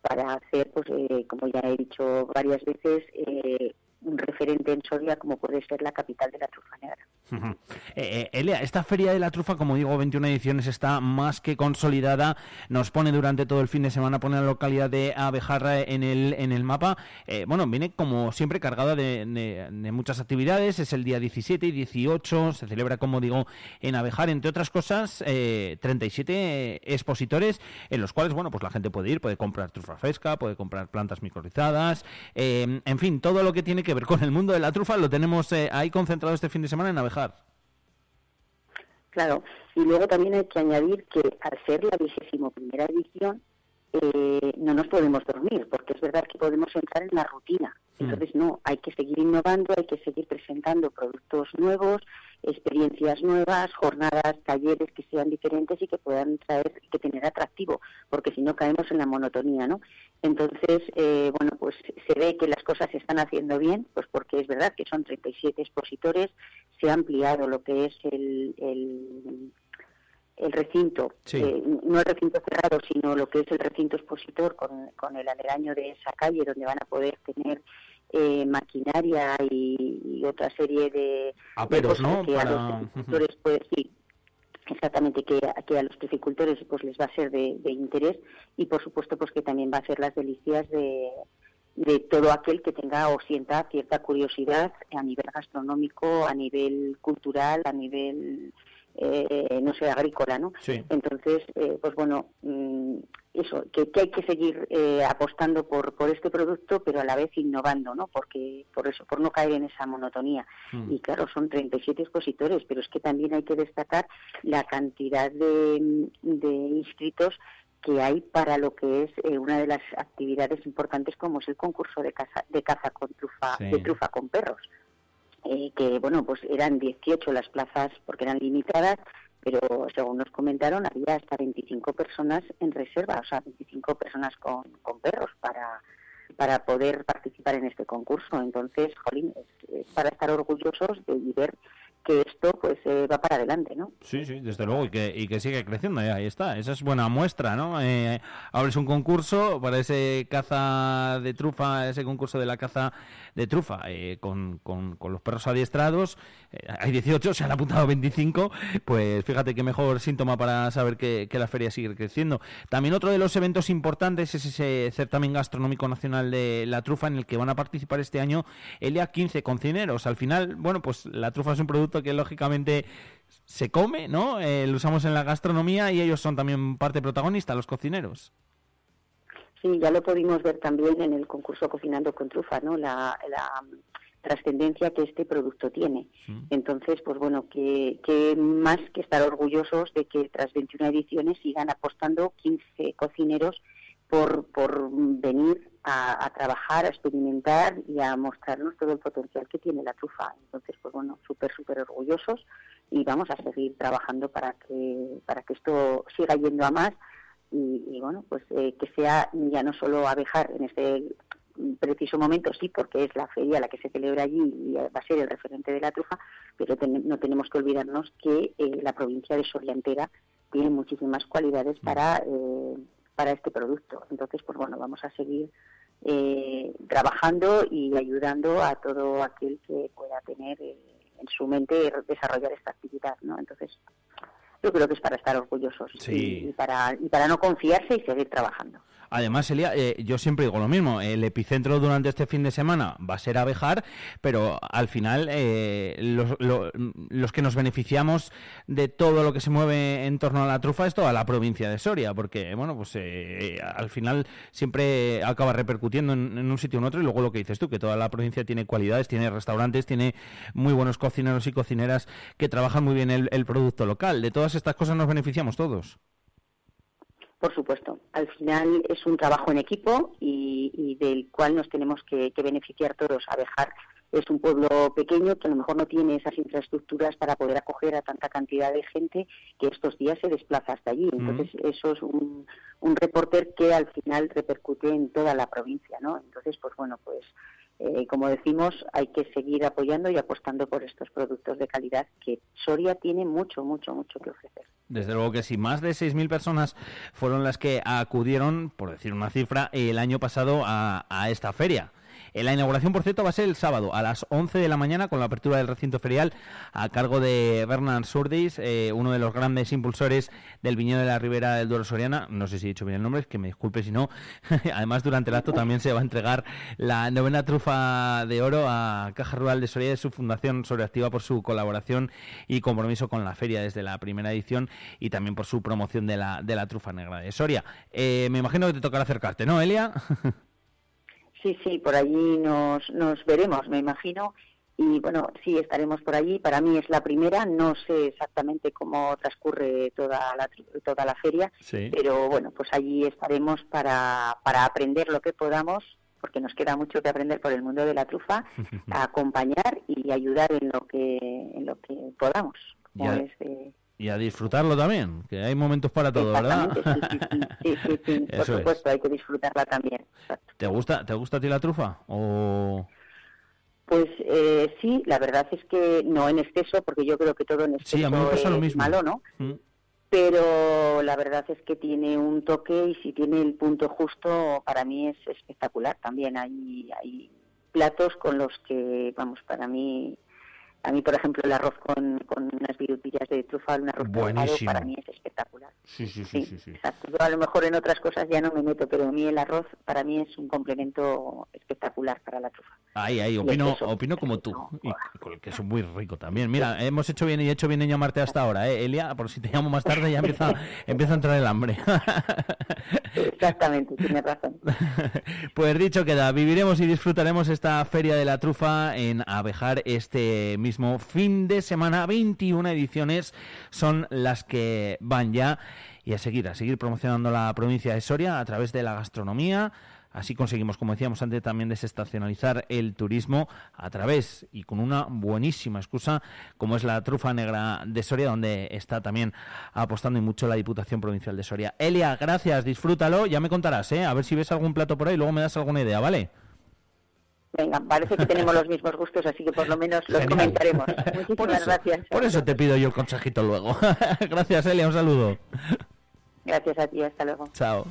para hacer, pues, eh, como ya he dicho varias veces, eh, un referente en Soria como puede ser la capital de la trufa negra. Eh, eh, Elia, esta feria de la trufa, como digo, 21 ediciones, está más que consolidada. Nos pone durante todo el fin de semana, pone la localidad de Abejarra en el, en el mapa. Eh, bueno, viene como siempre cargada de, muchas actividades. Es el día 17 y 18. Se celebra, como digo, en Abejar, entre otras cosas, eh, 37 expositores en los cuales, bueno, pues la gente puede ir, puede comprar trufa fresca, puede comprar plantas microrizadas. eh, en fin, todo lo que tiene que ver con el mundo de la trufa lo tenemos eh, ahí concentrado este fin de semana en Abejar. Claro, y luego también hay que añadir que al ser la vigésimo primera edición, eh, no nos podemos dormir, porque es verdad que podemos entrar en la rutina. Entonces, no, hay que seguir innovando, hay que seguir presentando productos nuevos, experiencias nuevas, jornadas, talleres que sean diferentes y que puedan traer, que tener atractivo, porque si no caemos en la monotonía, ¿no? Entonces, eh, bueno, pues se ve que las cosas se están haciendo bien, pues porque es verdad que son 37 expositores, se ha ampliado lo que es el, el, el recinto, Sí. eh, no el recinto cerrado, sino lo que es el recinto expositor con, con el aledaño de esa calle donde van a poder tener eh, maquinaria y, y otra serie de, Aperos, de cosas ¿no? que a los agricultores, pues sí, exactamente que, que a los trifricultores pues les va a ser de, de interés y por supuesto pues que también va a ser las delicias de, de todo aquel que tenga o sienta cierta curiosidad a nivel gastronómico, a nivel cultural, a nivel eh, no sé agrícola, ¿no? Sí. Entonces, eh, pues bueno, mm, eso, que, que hay que seguir eh, apostando por, por este producto, pero a la vez innovando, ¿no? Porque por eso, por no caer en esa monotonía. Mm. Y claro, son 37 expositores, pero es que también hay que destacar la cantidad de, de inscritos que hay para lo que es eh, una de las actividades importantes como es el concurso de caza, de caza con trufa, Sí. de trufa con perros eh, que bueno pues eran 18 las plazas porque eran limitadas pero según nos comentaron había hasta 25 personas en reserva o sea 25 personas con, con perros para para poder participar en este concurso. Entonces jolín es, es para estar orgullosos de y ver que esto pues eh, va para adelante no Sí, sí, desde luego, y que, y que sigue creciendo, eh, ahí está, esa es buena muestra, ¿no? Eh, abres un concurso para ese caza de trufa, ese concurso de la caza de trufa, eh, con, con- con los perros adiestrados, eh, hay 18, se han apuntado 25, pues fíjate qué mejor síntoma para saber que, que la feria sigue creciendo. También otro de los eventos importantes es ese certamen gastronómico nacional de la trufa, en el que van a participar este año ELIA 15 cocineros. Al final, bueno, pues la trufa es un producto que lógicamente se come, ¿no? Eh, lo usamos en la gastronomía y ellos son también parte protagonista, los cocineros. Sí, ya lo pudimos ver también en el concurso Cocinando con Trufa, ¿no? La, la trascendencia que este producto tiene. Entonces, pues bueno, que, que más que estar orgullosos de que tras 21 ediciones sigan apostando 15 cocineros por, por venir a, a trabajar, a experimentar y a mostrarnos todo el potencial que tiene la trufa. Entonces, pues bueno, súper, súper orgullosos y vamos a seguir trabajando para que, para que esto siga yendo a más y, y, bueno, pues eh, que sea ya no solo abejar en este preciso momento, sí, porque es la feria la que se celebra allí y va a ser el referente de la trufa, pero ten- no tenemos que olvidarnos que eh, la provincia de Soria entera tiene muchísimas cualidades para, eh, para este producto. Entonces, pues bueno, vamos a seguir eh, trabajando y ayudando a todo aquel que pueda tener eh, en su mente desarrollar esta actividad, ¿no? Entonces, yo creo que es para estar orgullosos Sí. y, y para, y para no confiarse y seguir trabajando. Además, Elia, eh, yo siempre digo lo mismo. El epicentro durante este fin de semana va a ser abejar, pero al final eh, los, lo- los que nos beneficiamos de todo lo que se mueve en torno a la trufa es toda la provincia de Soria, porque bueno, pues eh, al final siempre acaba repercutiendo en, en un sitio u otro y luego lo que dices tú, que toda la provincia tiene cualidades, tiene restaurantes, tiene muy buenos cocineros y cocineras que trabajan muy bien el producto local. De todas estas cosas nos beneficiamos todos. Por supuesto, al final es un trabajo en equipo y, y del cual nos tenemos que, que beneficiar todos. Abejar es un pueblo pequeño que a lo mejor no tiene esas infraestructuras para poder acoger a tanta cantidad de gente que estos días se desplaza hasta allí. Entonces, eso es un, un reporter que al final repercute en toda la provincia, ¿no? Entonces, pues bueno, pues eh, como decimos, hay que seguir apoyando y apostando por estos productos de calidad que Soria tiene mucho, mucho, mucho que ofrecer. Desde luego que sí, más de 6.000 personas fueron las que acudieron, por decir una cifra, el año pasado a, a esta feria. La inauguración, por cierto, va a ser el sábado a las 11 de la mañana con la apertura del recinto ferial a cargo de Bernard Surdis, eh, uno de los grandes impulsores del viñedo de la Ribera del Duero Soriana. No sé si he dicho bien el nombre, que me disculpe si no. Además, durante el acto también se va a entregar la novena trufa de oro a Caja Rural de Soria de su fundación sobreactiva por su colaboración y compromiso con la feria desde la primera edición y también por su promoción de la, de la trufa negra de Soria. Eh, me imagino que te tocará acercarte, ¿no, Elia? Sí, sí, por allí nos, nos veremos, me imagino. Y bueno, sí, estaremos por allí. Para mí es la primera, no sé exactamente cómo transcurre toda la, toda la feria, Sí. pero bueno, pues allí estaremos para, para aprender lo que podamos, porque nos queda mucho que aprender por el mundo de la trufa, a acompañar y ayudar en lo que, en lo que podamos. como Ya. de- Y a disfrutarlo también, que hay momentos para todo, ¿verdad? Sí, por Eso es. supuesto, hay que disfrutarla también. ¿Te gusta, ¿Te gusta a ti la trufa? O... Pues eh, sí, la verdad es que no en exceso, porque yo creo que todo en exceso Sí, a mí me pasa es lo mismo. malo, ¿no? Mm. Pero la verdad es que tiene un toque y si tiene el punto justo, para mí es espectacular. También hay, hay platos con los que, vamos, para mí, a mí, por ejemplo, el arroz con, con unas virutillas de trufa, un arroz Buenísimo. para mí es espectacular. Sí, sí, sí, sí, sí. Exacto. Yo a lo mejor en otras cosas ya no me meto, pero a mí el arroz para mí es un complemento espectacular para la trufa. Ahí, ahí, opino, queso. opino como tú. Y con el queso muy rico también. Mira, hemos hecho bien y he hecho bien en llamarte hasta ahora, ¿eh, Elia? Por si te llamo más tarde ya empieza, empieza a entrar el hambre. Exactamente, tienes razón. Pues dicho queda, viviremos y disfrutaremos esta Feria de la Trufa en Abejar este mismo fin de semana. 21 ediciones son las que van ya. Y a seguir, a seguir promocionando la provincia de Soria a través de la gastronomía. Así conseguimos, como decíamos antes, también desestacionalizar el turismo a través y con una buenísima excusa como es la trufa negra de Soria, donde está también apostando y mucho la Diputación Provincial de Soria. Elia, gracias, disfrútalo, ya me contarás, ¿eh? A ver si ves algún plato por ahí, luego me das alguna idea, ¿vale? Venga, parece que tenemos los mismos gustos, así que por lo menos los Genial. comentaremos. Muchísimas gracias. Por eso te pido yo el consejito luego. gracias, Elia, un saludo. Gracias a ti, hasta luego. Chao.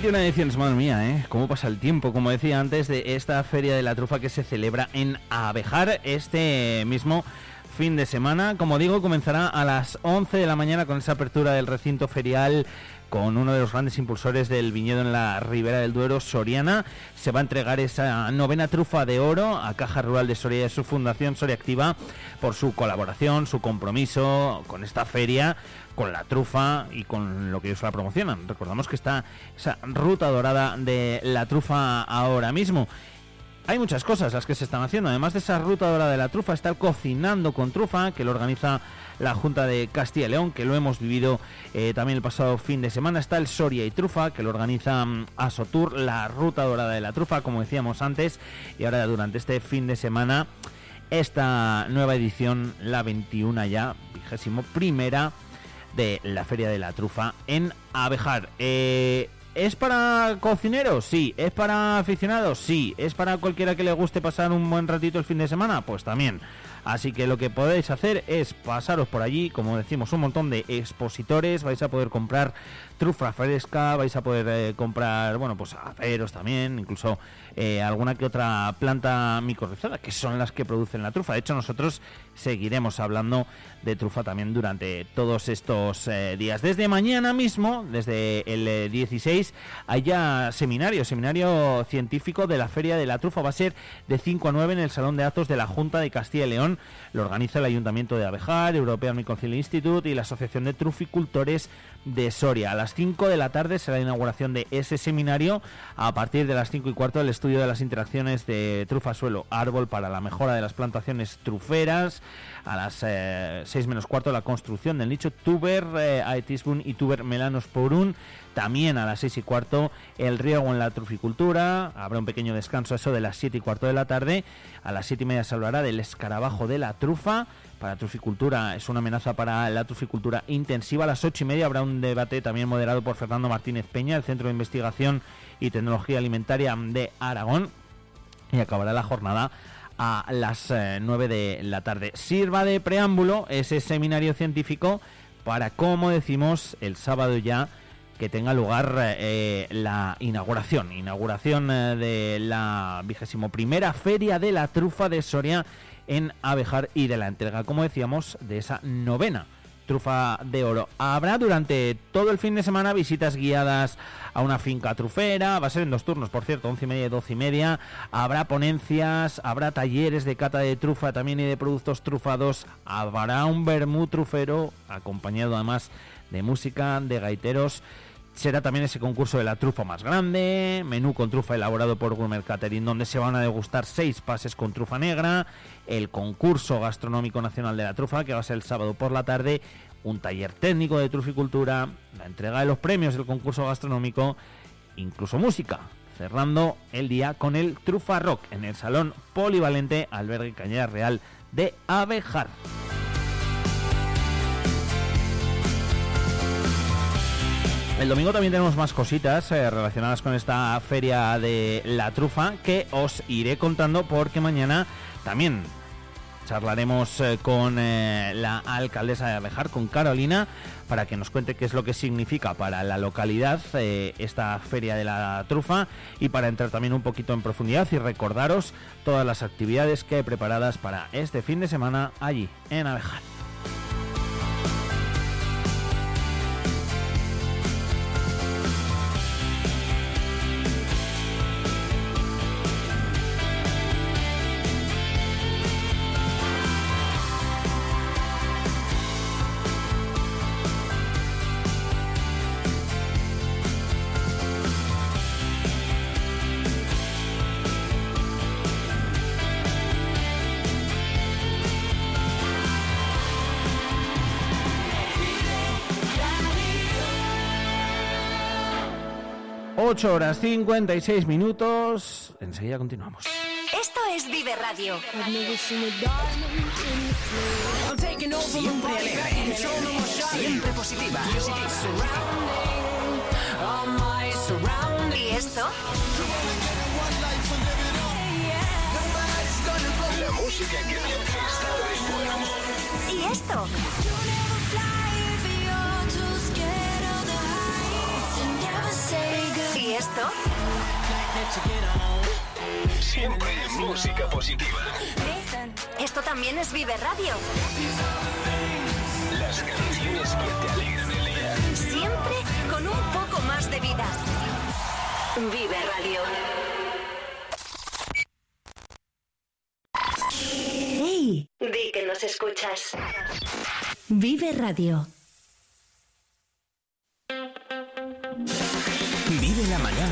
21 ediciones, madre mía, ¿eh? ¿Cómo pasa el tiempo? Como decía antes, de esta Feria de la Trufa que se celebra en Abejar este mismo fin de semana. Como digo, comenzará a las 11 de la mañana con esa apertura del recinto ferial con uno de los grandes impulsores del viñedo en la Ribera del Duero, Soriana. Se va a entregar esa novena trufa de oro a Caja Rural de Soria y su fundación Soria Activa por su colaboración, su compromiso con esta feria, con la trufa y con lo que ellos la promocionan. Recordamos que está esa ruta dorada de la trufa ahora mismo. Hay muchas cosas las que se están haciendo. Además de esa ruta dorada de la trufa, está el cocinando con trufa, que lo organiza la Junta de Castilla y León, que lo hemos vivido eh, también el pasado fin de semana. Está el Soria y Trufa, que lo organiza mm, Asotur, la ruta dorada de la trufa, como decíamos antes. Y ahora durante este fin de semana, esta nueva edición, la 21 ya, vigésimo primera de la Feria de la Trufa en Abejar. Eh, ¿Es para cocineros? Sí. ¿Es para aficionados? Sí. ¿Es para cualquiera que le guste pasar un buen ratito el fin de semana? Pues también. Así que lo que podéis hacer es pasaros por allí, como decimos, un montón de expositores, vais a poder comprar trufa fresca, vais a poder eh, comprar, bueno, pues aperos también, incluso eh, alguna que otra planta micorrizada, que son las que producen la trufa. De hecho, nosotros seguiremos hablando de trufa también durante todos estos eh, días. Desde mañana mismo, desde el eh, 16, hay ya seminario, seminario científico de la Feria de la Trufa. Va a ser de 5 a 9 en el Salón de Actos de la Junta de Castilla y León. Lo organiza el Ayuntamiento de Abejar, European Myconcil Institute y la Asociación de Truficultores de Soria. A las 5 de la tarde será la inauguración de ese seminario. A partir de las 5 y cuarto, el estudio de las interacciones de trufa suelo árbol para la mejora de las plantaciones truferas. A las 6 menos cuarto, la construcción del nicho tuber eh, aetisbun y tuber melanosporum. También a las 6 y cuarto, el riego en la truficultura. Habrá un pequeño descanso, eso de las 7 y cuarto de la tarde. A las 7 y media se hablará del escarabajo de la trufa para truficultura es una amenaza para la truficultura intensiva. A las ocho y media habrá un debate también moderado por Fernando Martínez Peña, el Centro de Investigación y Tecnología Alimentaria de Aragón. Y acabará la jornada a las eh, 9 de la tarde. Sirva de preámbulo ese seminario científico para, como decimos, el sábado ya que tenga lugar eh, la inauguración. Inauguración eh, de la vigésimo primera Feria de la Trufa de Soria en Abejar y de la entrega, como decíamos, de esa novena trufa de oro. Habrá durante todo el fin de semana visitas guiadas a una finca trufera, va a ser en dos turnos, por cierto, once y media y doce y media. Habrá ponencias, habrá talleres de cata de trufa también y de productos trufados. Habrá un vermú trufero, acompañado además de música, de gaiteros. Será también ese concurso de la trufa más grande, menú con trufa elaborado por Gourmet Catering, donde se van a degustar seis pases con trufa negra, el concurso gastronómico nacional de la trufa, que va a ser el sábado por la tarde, un taller técnico de truficultura, la entrega de los premios del concurso gastronómico, incluso música, cerrando el día con el Trufa Rock en el Salón Polivalente Albergue Cañera Real de Abejar. El domingo también tenemos más cositas eh, relacionadas con esta feria de la trufa que os iré contando porque mañana también Charlaremos eh, con eh, la alcaldesa de Alvejar, con Carolina, para que nos cuente qué es lo que significa para la localidad eh, esta feria de la trufa y para entrar también un poquito en profundidad y recordaros todas las actividades que hay preparadas para este fin de semana allí en Alvejar. 8 horas 56 minutos. Enseguida continuamos. Esto es Vive Radio. Siempre alegre, siempre positiva. Y esto. La música que. Y esto. ¿Y esto? Siempre música positiva. Esto también es Vive Radio. Las canciones que te alegran el día. Siempre con un poco más de vida. Vive Radio. ¡Hey! Di que nos escuchas. Vive Radio.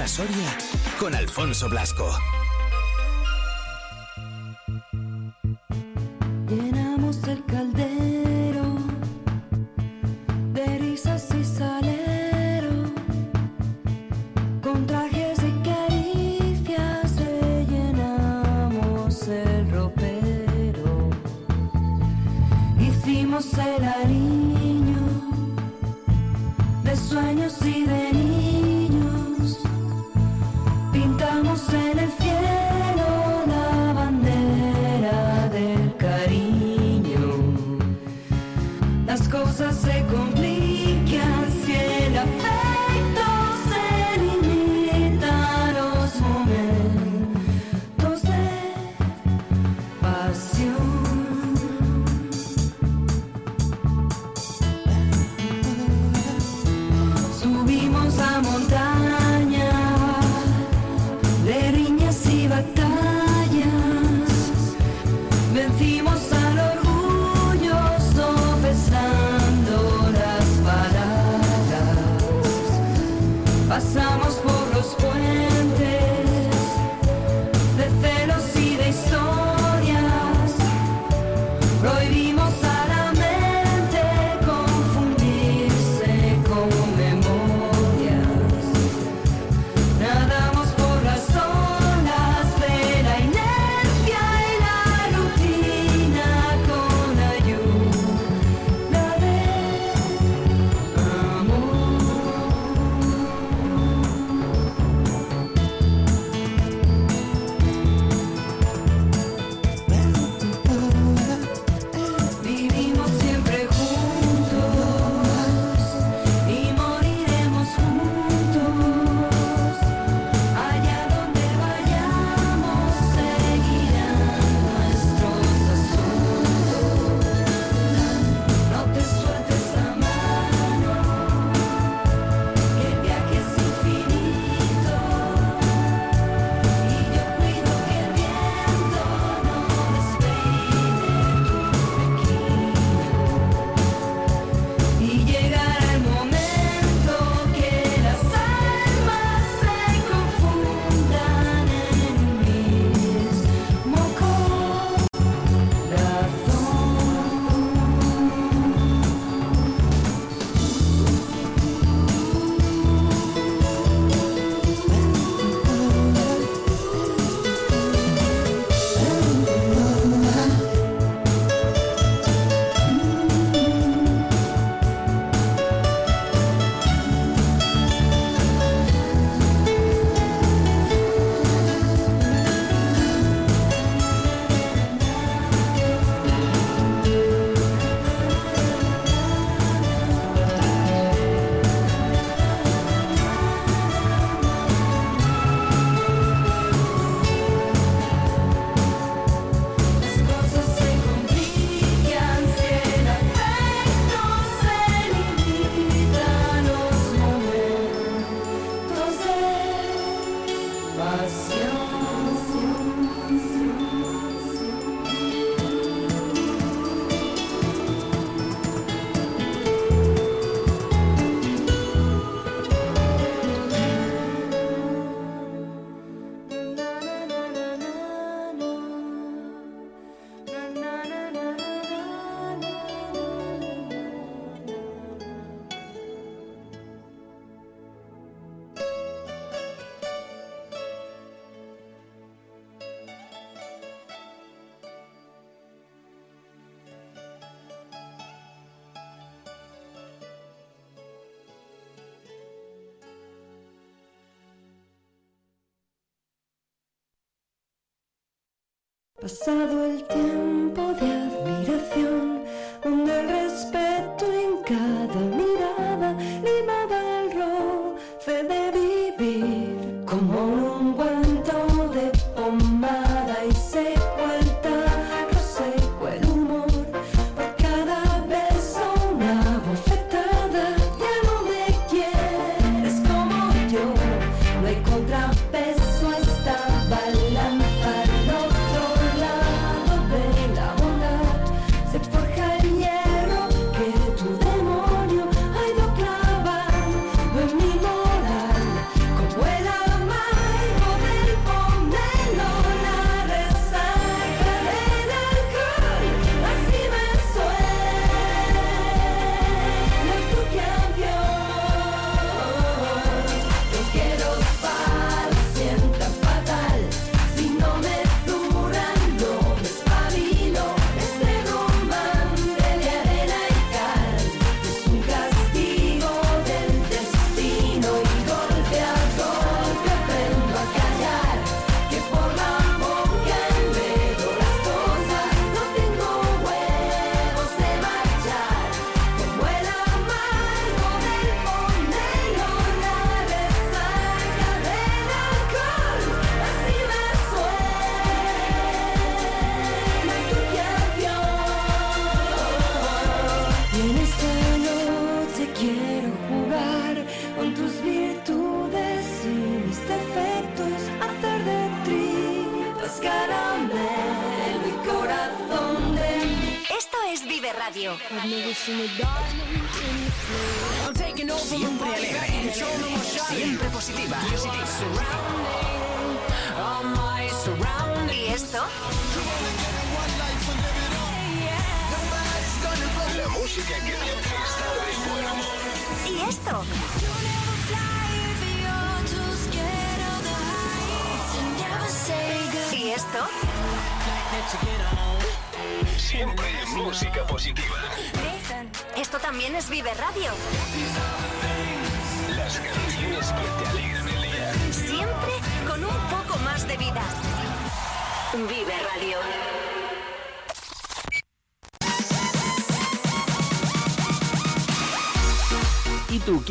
Soria con Alfonso Blasco. Llenamos el caldero. Pasado el tiempo de admiración.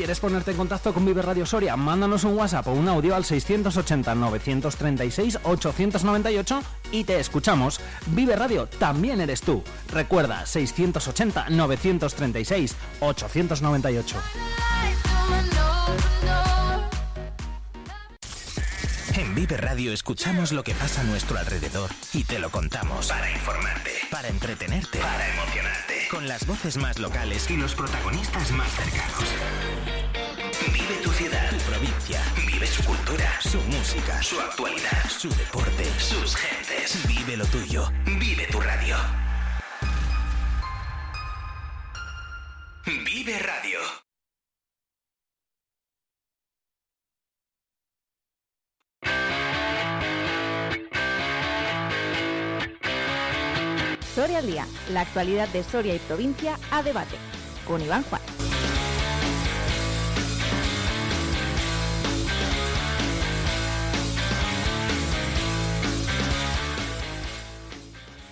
Quieres ponerte en contacto con Vive Radio Soria? Mándanos un WhatsApp o un audio al 680-936-898 y te escuchamos. Vive Radio también eres tú. Recuerda, 680-936-898. En Vive Radio escuchamos lo que pasa a nuestro alrededor y te lo contamos. Para informarte. Para entretenerte. Para emocionarte. Con las voces más locales Y los protagonistas más cercanos. Vive tu ciudad. tu provincia, Vive su cultura. su música, Su actualidad. su deporte, Sus gentes. Vive lo tuyo. Vive tu radio. Vive Radio. Soria al día, la actualidad de Soria y provincia a debate. Con Iván Juan.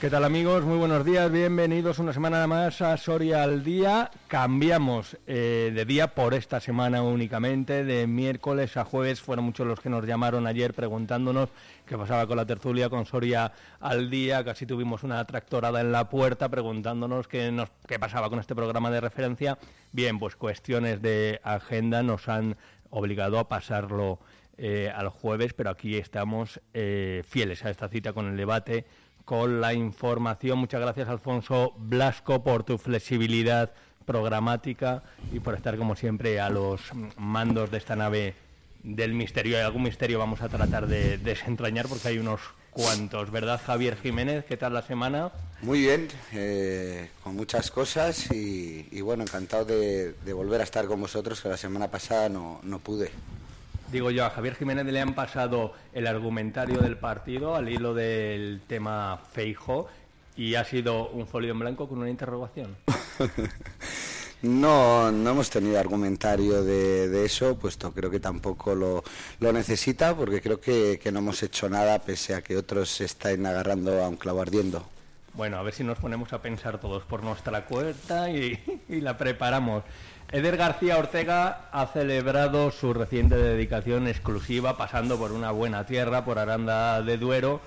¿Qué tal amigos? Muy buenos días, bienvenidos una semana más a Soria al Día. Cambiamos eh, de día por esta semana únicamente, de miércoles a jueves. Fueron muchos los que nos llamaron ayer preguntándonos qué pasaba con la tertulia, con Soria al Día. Casi tuvimos una tractorada en la puerta preguntándonos qué, nos, qué pasaba con este programa de referencia. Bien, pues cuestiones de agenda nos han obligado a pasarlo eh, al jueves, pero aquí estamos eh, fieles a esta cita con el debate con la información. Muchas gracias, Alfonso Blasco, por tu flexibilidad programática y por estar, como siempre, a los mandos de esta nave del misterio. Hay algún misterio vamos a tratar de desentrañar porque hay unos cuantos, ¿verdad, Javier Jiménez? ¿Qué tal la semana? Muy bien, eh, con muchas cosas y, bueno, encantado de, de volver a estar con vosotros, que la semana pasada no, no pude. Digo yo, a Javier Jiménez le han pasado el argumentario del partido al hilo del tema Feijo y ha sido un folio en blanco con una interrogación. No, no hemos tenido argumentario de, de eso, puesto creo que tampoco lo, lo necesita, porque creo que, que no hemos hecho nada pese a que otros se están agarrando a un clavo ardiendo. Bueno, a ver si nos ponemos a pensar todos por nuestra cuenta y, y la preparamos. Eder García Ortega ha celebrado su reciente dedicación exclusiva pasando por una buena tierra, por Aranda de Duero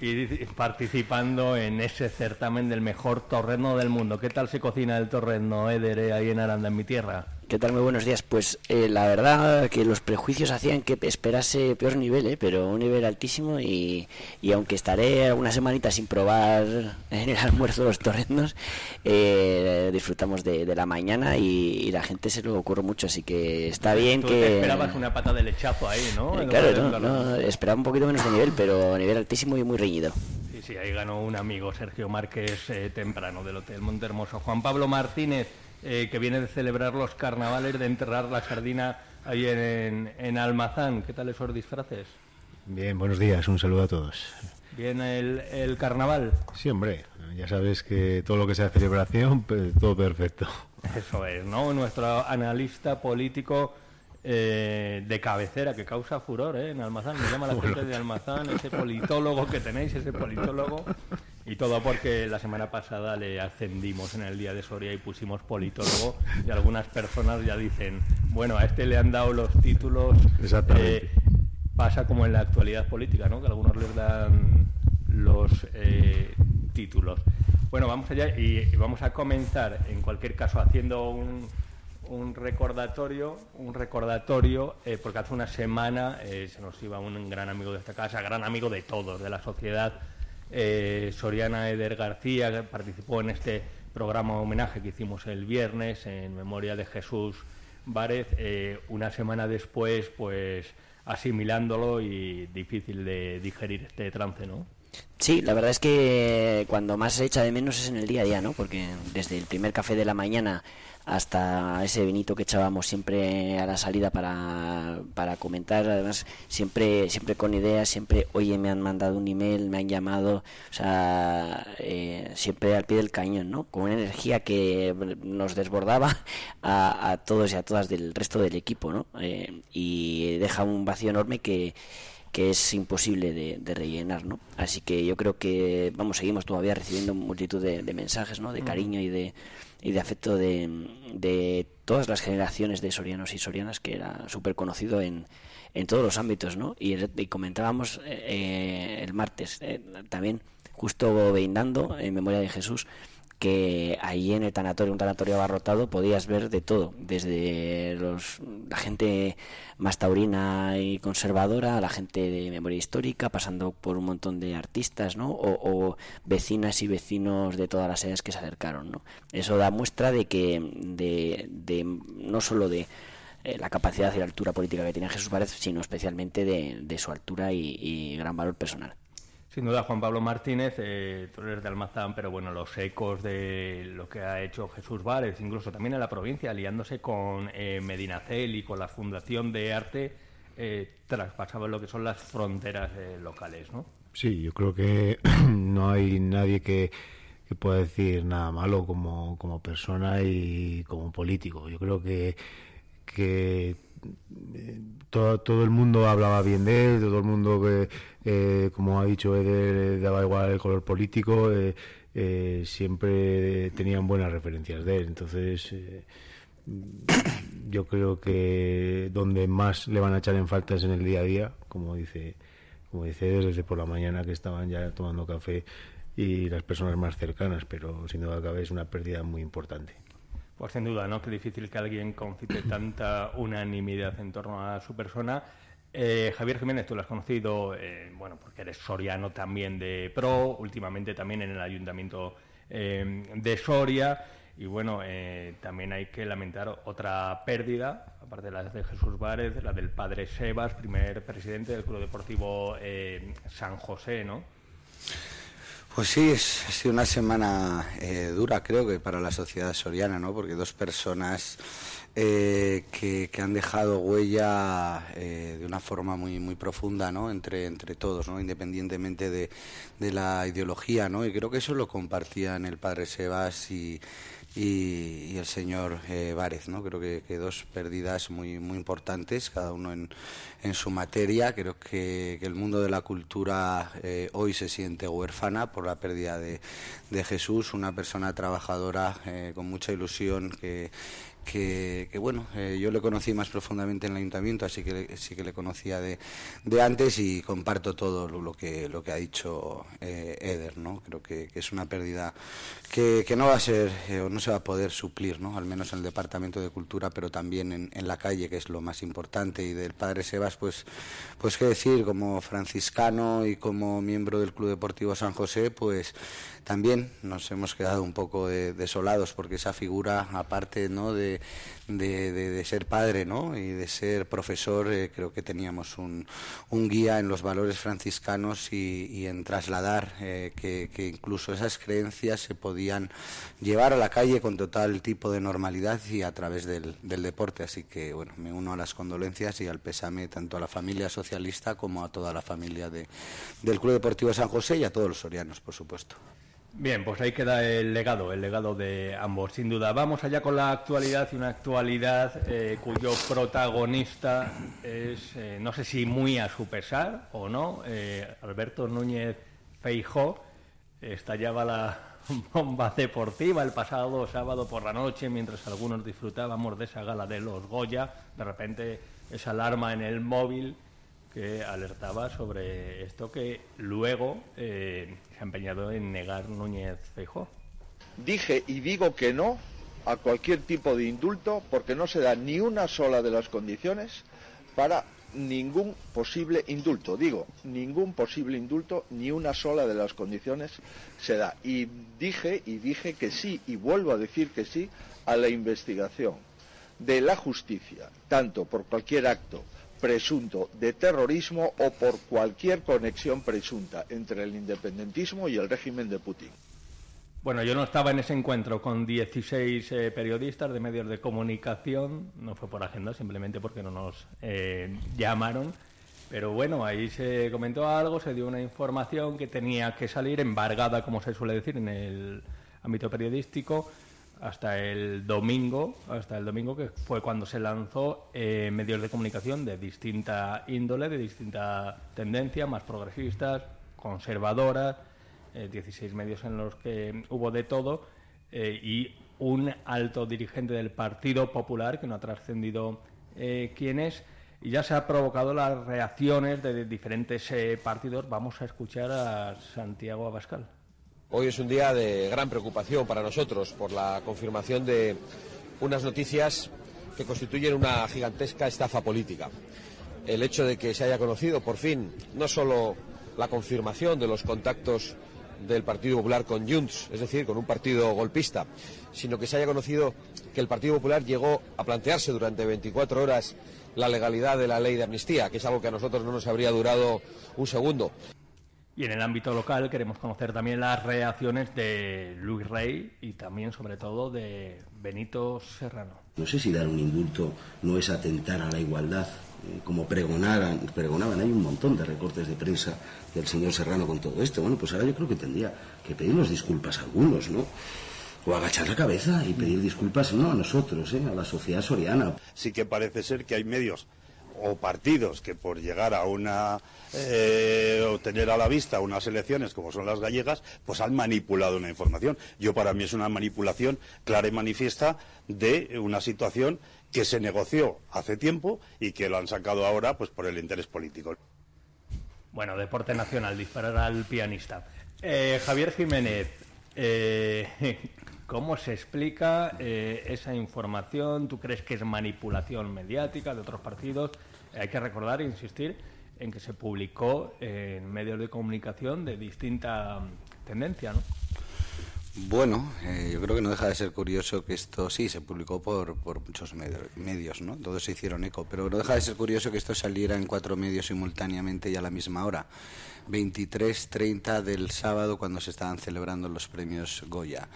y participando en ese certamen del mejor torreno del mundo. ¿Qué tal se cocina el torreno, Eder, eh, ahí en Aranda, en mi tierra? ¿Qué tal? Muy buenos días. Pues eh, la verdad que los prejuicios hacían que esperase peor nivel, ¿eh? pero un nivel altísimo y, y aunque estaré una semanita sin probar en el almuerzo los torrendos, eh, disfrutamos de, de la mañana y, y la gente se lo ocurre mucho, así que está bien Tú que... te esperabas una pata de lechazo ahí, ¿no? Eh, claro, no, un no, esperaba un poquito menos de nivel, pero nivel altísimo y muy reñido. Sí, sí, ahí ganó un amigo, Sergio Márquez, eh, temprano del Hotel Montermoso. Juan Pablo Martínez, eh, que viene de celebrar los carnavales, de enterrar la sardina ahí en, en, Almazán. ¿Qué tal esos disfraces? Bien, buenos días, un saludo a todos. ¿Bien el, el carnaval? Sí, hombre, ya sabes que todo lo que sea celebración, pues, todo perfecto. Eso es, ¿no? Nuestro analista político eh, de cabecera que causa furor ¿eh? en Almazán. Me llama la gente de Almazán, ese politólogo que tenéis, ese politólogo. Y todo porque la semana pasada le ascendimos en el día de Soria y pusimos politólogo. Y algunas personas ya dicen, bueno, a este le han dado los títulos. Exactamente. eh, pasa como en la actualidad política, ¿no? Que algunos les dan los eh, títulos. Bueno, vamos allá y, vamos a comenzar, en cualquier caso, haciendo un, un recordatorio, un recordatorio, eh, porque hace una semana eh, se nos iba un gran amigo de esta casa, gran amigo de todos, de la sociedad, eh, Soriana Eder García, que participó en este programa homenaje que hicimos el viernes en memoria de Jesús Várez. Eh, una semana después, pues asimilándolo y difícil de digerir este trance, ¿no? Sí, la verdad es que cuando más se echa de menos es en el día a día, ¿no? Porque desde el primer café de la mañana hasta ese vinito que echábamos siempre a la salida para, para comentar, además siempre siempre con ideas, siempre, oye, me han mandado un email, me han llamado, o sea, eh, siempre al pie del cañón, ¿no? Con una energía que nos desbordaba a, a todos y a todas del resto del equipo, ¿no? Eh, y deja un vacío enorme que que es imposible de, de rellenar, ¿no? Así que yo creo que, vamos, seguimos todavía recibiendo multitud de, de mensajes, ¿no? De cariño y de, y de afecto de, de todas las generaciones de sorianos y sorianas, que era súper conocido en, en todos los ámbitos, ¿no? Y, y comentábamos eh, el martes eh, también, justo veindando, en memoria de Jesús, que ahí en el tanatorio, un tanatorio abarrotado, podías ver de todo, desde los, la gente más taurina y conservadora, a la gente de memoria histórica, pasando por un montón de artistas, ¿no? O, vecinas y vecinos de todas las edades que se acercaron, ¿no? Eso da muestra de que, de, de no solo de eh, la capacidad y la altura política que tiene Jesús Várez, sino especialmente de, su altura y gran valor personal. Sin duda, Juan Pablo Martínez, eh, de Almazán, pero bueno, los ecos de lo que ha hecho Jesús Várez, incluso también en la provincia, aliándose con eh, Medinacel y con la Fundación de Arte, eh, traspasaban lo que son las fronteras eh, locales, ¿no? Sí, yo creo que no hay nadie que, que pueda decir nada malo como, como persona y como político. Yo creo que, que todo, todo el mundo hablaba bien de él, todo el mundo, eh, eh, como ha dicho Eder, eh, daba igual el color político, eh, eh, siempre tenían buenas referencias de él. Entonces, eh, yo creo que donde más le van a echar en falta es en el día a día, como dice, como dice Eder, desde por la mañana que estaban ya tomando café y las personas más cercanas, pero sin duda cabe es una pérdida muy importante. Pues sin duda, ¿no? Qué difícil que alguien concite tanta unanimidad en torno a su persona. Eh, Javier Jiménez, tú lo has conocido, eh, bueno, porque eres soriano también de pro, últimamente también en el ayuntamiento eh, de Soria. Y bueno, también hay que lamentar otra pérdida, aparte de la de Jesús Várez, la del padre Sebas, primer presidente del Club Deportivo San José, ¿no? Pues sí, es, ha sido una semana eh, dura, creo que para la sociedad soriana, ¿no? Porque dos personas eh, que, han dejado huella eh, de una forma muy muy profunda, ¿no? Entre entre todos, ¿no? Independientemente de, de la ideología, ¿no? Y creo que eso lo compartían el padre Sebas y y, el señor eh, Várez, ¿no? Creo que, que dos pérdidas muy muy importantes, cada uno en, en su materia. Creo que, que el mundo de la cultura eh, hoy se siente huérfana por la pérdida de, de Jesús, una persona trabajadora eh, con mucha ilusión que que, bueno, eh, yo le conocí más profundamente en el ayuntamiento, así que sí que le conocía de, de antes y comparto todo lo, lo que lo que ha dicho eh, Eder, ¿no? Creo que, que es una pérdida que, que no va a ser eh, no se va a poder suplir, ¿no? Al menos en el departamento de cultura, pero también en, en la calle, que es lo más importante. Y del padre Sebas, pues, pues qué decir, como franciscano y como miembro del Club Deportivo San José, pues también nos hemos quedado un poco de- desolados porque esa figura, aparte ¿no? de, de- de- ser padre ¿no? y de ser profesor, eh, creo que teníamos un, un guía en los valores franciscanos y, y en trasladar eh, que, que incluso esas creencias se podían llevar a la calle con total tipo de normalidad y a través del, del deporte. Así que bueno, me uno a las condolencias y al pésame tanto a la familia socialista como a toda la familia de, del Club Deportivo San José y a todos los sorianos, por supuesto. Bien, pues ahí queda el legado, el legado de ambos, sin duda. Vamos allá con la actualidad y una actualidad eh, cuyo protagonista es, eh, no sé si muy a su pesar o no, eh, Alberto Núñez Feijó. Estallaba la bomba deportiva el pasado sábado por la noche mientras algunos disfrutábamos de esa gala de los Goya. De repente esa alarma en el móvil que alertaba sobre esto que luego ha empeñado en negar Núñez Feijó. Dije y digo que no a cualquier tipo de indulto porque no se da ni una sola de las condiciones para ningún posible indulto. Digo, ningún posible indulto, ni una sola de las condiciones se da. Y dije, y dije que sí, y vuelvo a decir que sí, a la investigación de la justicia, tanto por cualquier acto presunto de terrorismo o por cualquier conexión presunta entre el independentismo y el régimen de Putin. Bueno, yo no estaba en ese encuentro con 16 eh, periodistas de medios de comunicación, no fue por agenda, simplemente porque no nos eh, llamaron. Pero bueno, ahí se comentó algo, se dio una información que tenía que salir embargada, como se suele decir en el ámbito periodístico, hasta el domingo, hasta el domingo que fue cuando se lanzó eh, medios de comunicación de distinta índole, de distinta tendencia, más progresistas, conservadoras, eh, 16 medios en los que hubo de todo eh, y un alto dirigente del Partido Popular que no ha trascendido eh, quién es y ya se ha provocado las reacciones de diferentes partidos. Vamos a escuchar a Santiago Abascal. Hoy es un día de gran preocupación para nosotros por la confirmación de unas noticias que constituyen una gigantesca estafa política. El hecho de que se haya conocido por fin no solo la confirmación de los contactos del Partido Popular con Junts, es decir, con un partido golpista, sino que se haya conocido que el Partido Popular llegó a plantearse durante 24 horas la legalidad de la ley de amnistía, que es algo que a nosotros no nos habría durado un segundo. Y en el ámbito local queremos conocer también las reacciones de Luis Rey y también, sobre todo, de Benito Serrano. No sé si dar un indulto no es atentar a la igualdad, eh, como pregonaban, pregonaban. Hay un montón de recortes de prensa del señor Serrano con todo esto. Bueno, pues ahora yo creo que tendría que pedirnos disculpas a algunos, ¿no? O agachar la cabeza y pedir disculpas, no a nosotros, ¿eh? a la sociedad soriana. Sí que parece ser que hay medios o partidos que por llegar a una eh, o tener a la vista unas elecciones como son las gallegas, pues han manipulado una información. Yo para mí es una manipulación clara y manifiesta de una situación que se negoció hace tiempo y que lo han sacado ahora pues por el interés político. Bueno, deporte nacional, disparar al pianista. Eh, Javier Jiménez, eh, ¿cómo se explica eh, esa información? ¿Tú crees que es manipulación mediática de otros partidos? hay que recordar e insistir en que se publicó en medios de comunicación de distinta mm, tendencia, ¿no? Bueno, eh, yo creo que no deja de ser curioso que esto sí se publicó por, por muchos med- medios, ¿no? Todos se hicieron eco, pero no deja de ser curioso que esto saliera en cuatro medios simultáneamente y a la misma hora. 23.30 del sábado cuando se estaban celebrando los premios Goya.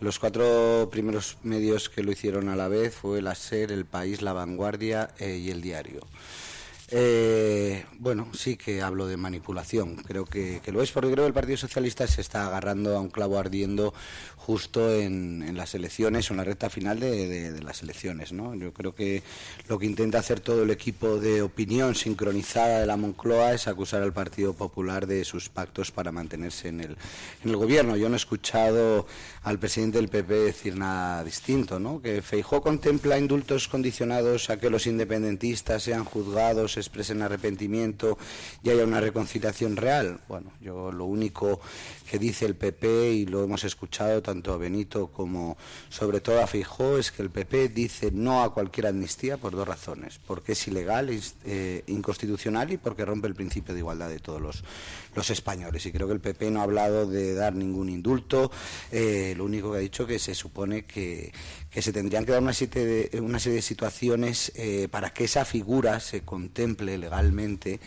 Los cuatro primeros medios que lo hicieron a la vez fue la SER, El País, La Vanguardia eh, y El Diario. Eh, bueno, sí que hablo de manipulación, creo que, que lo es, porque creo que el Partido Socialista se está agarrando a un clavo ardiendo justo en, en las elecciones o en la recta final de, las elecciones. ¿no? Yo creo que lo que intenta hacer todo el equipo de opinión sincronizada de la Moncloa es acusar al Partido Popular de sus pactos para mantenerse en el, en el gobierno. Yo no he escuchado al presidente del PP decir nada distinto, ¿no? que Feijó contempla indultos condicionados a que los independentistas sean juzgados, expresen arrepentimiento y haya una reconciliación real. Bueno, yo lo único que dice el PP y lo hemos escuchado tanto a Benito como sobre todo a Feijó es que el PP dice no a cualquier amnistía por dos razones, porque es ilegal, es eh, inconstitucional y porque rompe el principio de igualdad de todos los, los españoles. Y creo que el PP no ha hablado de dar ningún indulto, eh, lo único que ha dicho que se supone que, que se tendrían que dar una serie de, una serie de situaciones eh, para que esa figura se contemple legalmente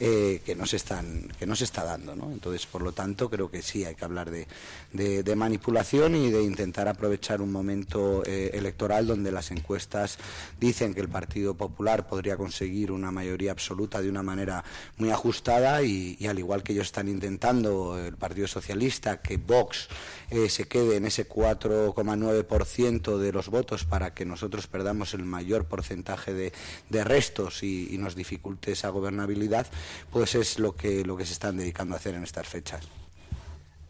eh, que no se están que no se está dando ¿no? entonces por lo tanto creo que sí hay que hablar de, de- de manipulación y de intentar aprovechar un momento eh, electoral donde las encuestas dicen que el Partido Popular podría conseguir una mayoría absoluta de una manera muy ajustada y, y al igual que ellos están intentando el Partido Socialista que Vox eh, se quede en ese 4,9% de los votos para que nosotros perdamos el mayor porcentaje de, restos y, y nos dificulte esa gobernabilidad, pues es lo que, lo que se están dedicando a hacer en estas fechas.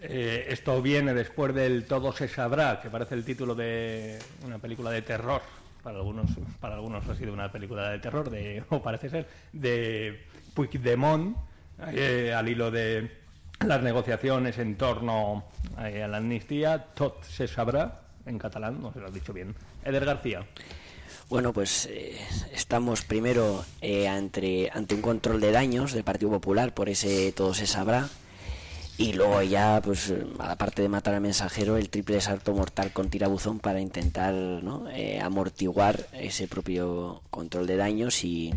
Eh, esto viene después del Todo se sabrá, que parece el título de una película de terror. Para algunos, para algunos ha sido una película de terror, de, o parece ser, de Puigdemont, eh, al hilo de las negociaciones en torno eh, a la amnistía. Tot se sabrá, en catalán, no se lo has dicho bien. Eder García. Bueno, pues eh, estamos primero eh, ante, ante un control de daños del Partido Popular, por ese todo se sabrá. Y luego ya, pues, eh, a la parte de matar al mensajero, el triple salto mortal con tirabuzón para intentar amortiguar ese propio control de daños y,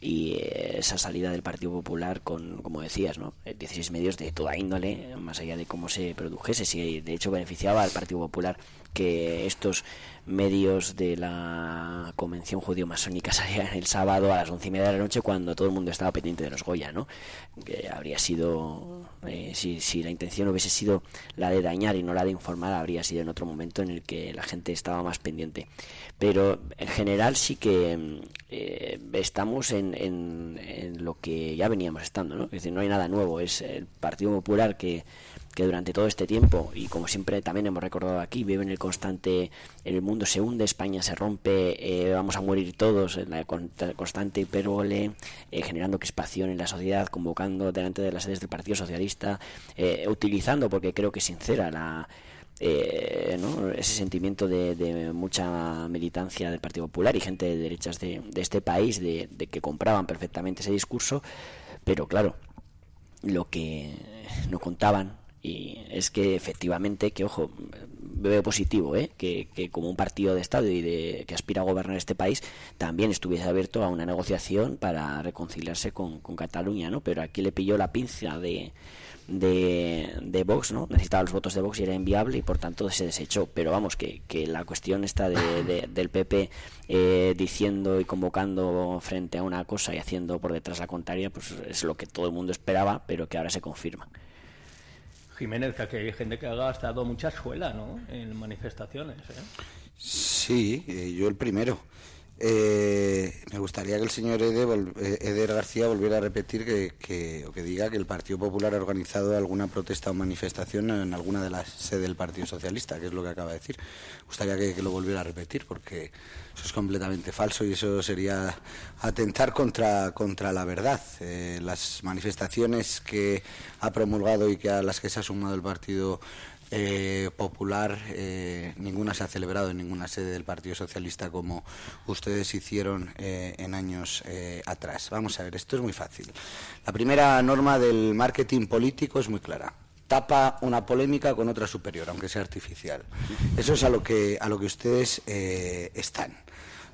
y eh, esa salida del Partido Popular con, como decías, ¿no? Eh, 16 medios de toda índole, más allá de cómo se produjese, si de hecho beneficiaba al Partido Popular que estos medios de la convención judío-masónica salieran el sábado a las once y media de la noche cuando todo el mundo estaba pendiente de los Goya, ¿no? Que habría sido, eh, si, si la intención hubiese sido la de dañar y no la de informar, habría sido en otro momento en el que la gente estaba más pendiente. Pero en general sí que mm, eh, estamos en, en- en lo que ya veníamos estando, ¿no? Es decir, no hay nada nuevo, es el Partido Popular que que durante todo este tiempo, y como siempre también hemos recordado aquí, vive en el constante, el mundo se hunde, España se rompe, eh, vamos a morir todos, en la con- constante hipérbole, eh, generando crispación en la sociedad, convocando delante de las sedes del Partido Socialista, eh, utilizando, porque creo que es sincera, la, eh, ese sentimiento de, de mucha militancia del Partido Popular y gente de derechas de, de este país de, de que compraban perfectamente ese discurso, pero claro, lo que no contaban y es que efectivamente que ojo veo positivo ¿eh? que, como un partido de estado y de que aspira a gobernar este país también estuviese abierto a una negociación para reconciliarse con, Cataluña no pero aquí le pilló la pinza de de, Vox, ¿no? Necesitaba los votos de Vox y era inviable y por tanto se desechó. Pero vamos, que, que la cuestión está de, de- del PP eh, diciendo y convocando frente a una cosa y haciendo por detrás la contraria, pues es lo que todo el mundo esperaba, pero que ahora se confirma. Jiménez, que hay gente que ha gastado mucha escuela, ¿no? En manifestaciones, ¿eh? Sí, eh, yo el primero. Eh, me gustaría que el señor Ede vol- eh, Eder García volviera a repetir que, o que diga que el Partido Popular ha organizado alguna protesta o manifestación en alguna de las sedes del Partido Socialista, que es lo que acaba de decir. Me gustaría que, que lo volviera a repetir porque eso es completamente falso y eso sería atentar contra, contra la verdad. Eh, las manifestaciones que ha promulgado y que a las que se ha sumado el Partido eh, popular, eh, ninguna se ha celebrado en ninguna sede del Partido Socialista como ustedes hicieron eh, en años eh, atrás. Vamos a ver, esto es muy fácil. La primera norma del marketing político es muy clara. Tapa una polémica con otra superior, aunque sea artificial. Eso es a lo que, a lo que ustedes eh, están.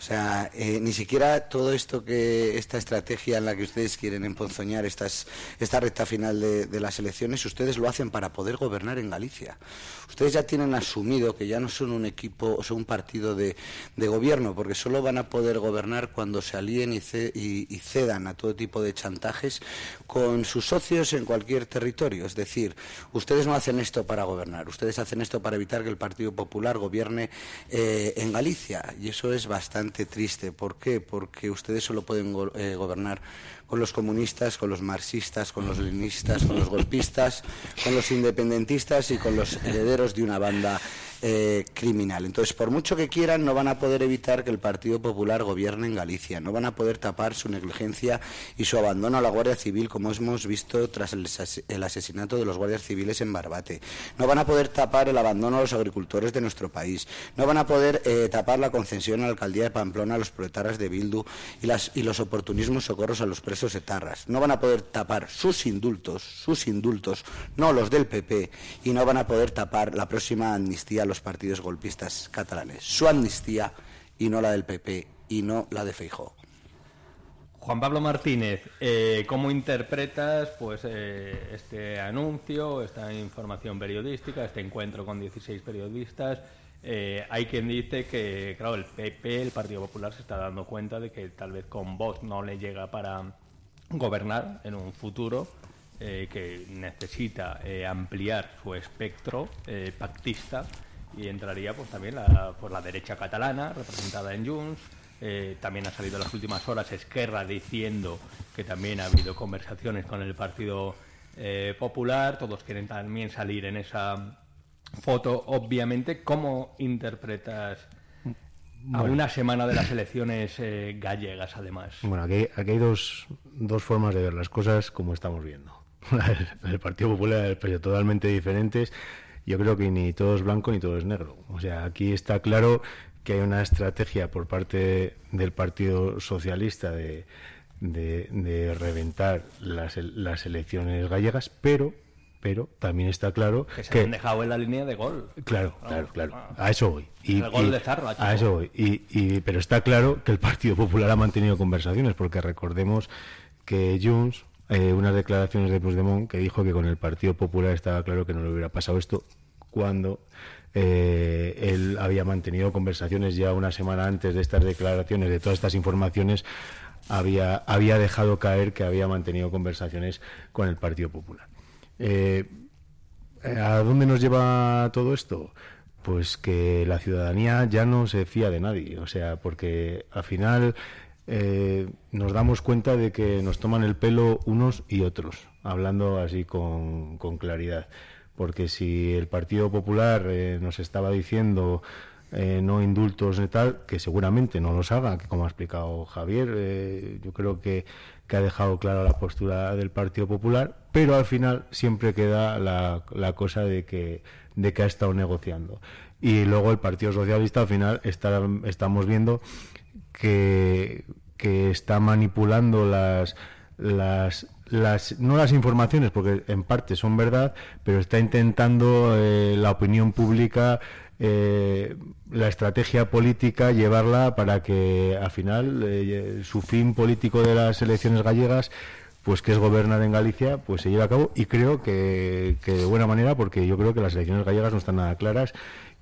O sea, eh, ni siquiera todo esto que, esta estrategia en la que ustedes quieren emponzoñar estas, esta recta final de, de las elecciones, ustedes lo hacen para poder gobernar en Galicia. Ustedes ya tienen asumido que ya no son un equipo, sea, un partido de, de gobierno, porque solo van a poder gobernar cuando se alíen y, ce- y- cedan a todo tipo de chantajes con sus socios en cualquier territorio. Es decir, ustedes no hacen esto para gobernar, ustedes hacen esto para evitar que el Partido Popular gobierne eh, en Galicia. Y eso es bastante triste. ¿Por qué? Porque ustedes solo pueden eh, gobernar con los comunistas, con los marxistas, con los leninistas, con los golpistas, con los independentistas y con los herederos de una banda eh, criminal. Entonces, por mucho que quieran, no van a poder evitar que el Partido Popular gobierne en Galicia, no van a poder tapar su negligencia y su abandono a la Guardia Civil, como hemos visto tras el, asesinato de los guardias civiles en Barbate. No van a poder tapar el abandono a los agricultores de nuestro país. No van a poder eh, tapar la concesión a la alcaldía de Pamplona a los proletarios de Bildu y, y los oportunismos socorros a los presos etarras. No van a poder tapar sus indultos, sus indultos, no los del PP, y no van a poder tapar la próxima amnistía a los partidos golpistas catalanes. Su amnistía y no la del PP y no la de Feijóo. Juan Pablo Martínez, eh, ¿cómo interpretas pues eh, este anuncio, esta información periodística, este encuentro con 16 periodistas? Eh, hay quien dice que, claro, el PP, el Partido Popular, se está dando cuenta de que tal vez con Vox no le llega para gobernar en un futuro, eh, que necesita ampliar su espectro pactista y entraría pues también la, por la derecha catalana, representada en Junts. Eh, también ha salido en las últimas horas Esquerra diciendo que también ha habido conversaciones con el Partido eh, Popular. Todos quieren también salir en esa foto, obviamente. ¿Cómo interpretas a Bueno. una semana de las elecciones eh, gallegas, además? Bueno, aquí, aquí hay dos, dos formas de ver las cosas como estamos viendo. El, Partido Popular y el PP totalmente diferentes. Yo creo que ni todo es blanco ni todo es negro. O sea, aquí está claro que hay una estrategia por parte del Partido Socialista de, de, de reventar las, las elecciones gallegas, pero pero también está claro Que se que han dejado en la línea de gol. Claro, Vamos, claro, claro. ah. A eso voy. Y, El gol y- de Zarra, chico. a eso voy. Y, y- pero está claro que el Partido Popular ha mantenido conversaciones, porque recordemos que Junts, eh, unas declaraciones de Puigdemont, que dijo que con el Partido Popular estaba claro que no le hubiera pasado esto cuando eh, él había mantenido conversaciones ya una semana antes de estas declaraciones, de todas estas informaciones, había, había dejado caer que había mantenido conversaciones con el Partido Popular. Eh, ¿A dónde nos lleva todo esto? Pues que la ciudadanía ya no se fía de nadie, o sea, porque al final eh, nos damos cuenta de que nos toman el pelo unos y otros, hablando así con, claridad. Porque si el Partido Popular eh, nos estaba diciendo eh, no indultos ni tal, que seguramente no los haga, que como ha explicado Javier, yo creo que, que ha dejado clara la postura del Partido Popular, pero al final siempre queda la, la cosa de que, de que ha estado negociando. Y luego el Partido Socialista al final está, estamos viendo que, está manipulando las, las, las, no las informaciones, porque en parte son verdad, pero está intentando eh, la opinión pública, eh, la estrategia política, llevarla para que al final eh, su fin político de las elecciones gallegas pues que es gobernar en Galicia, pues se lleve a cabo. Y creo que de buena manera, porque yo creo que las elecciones gallegas no están nada claras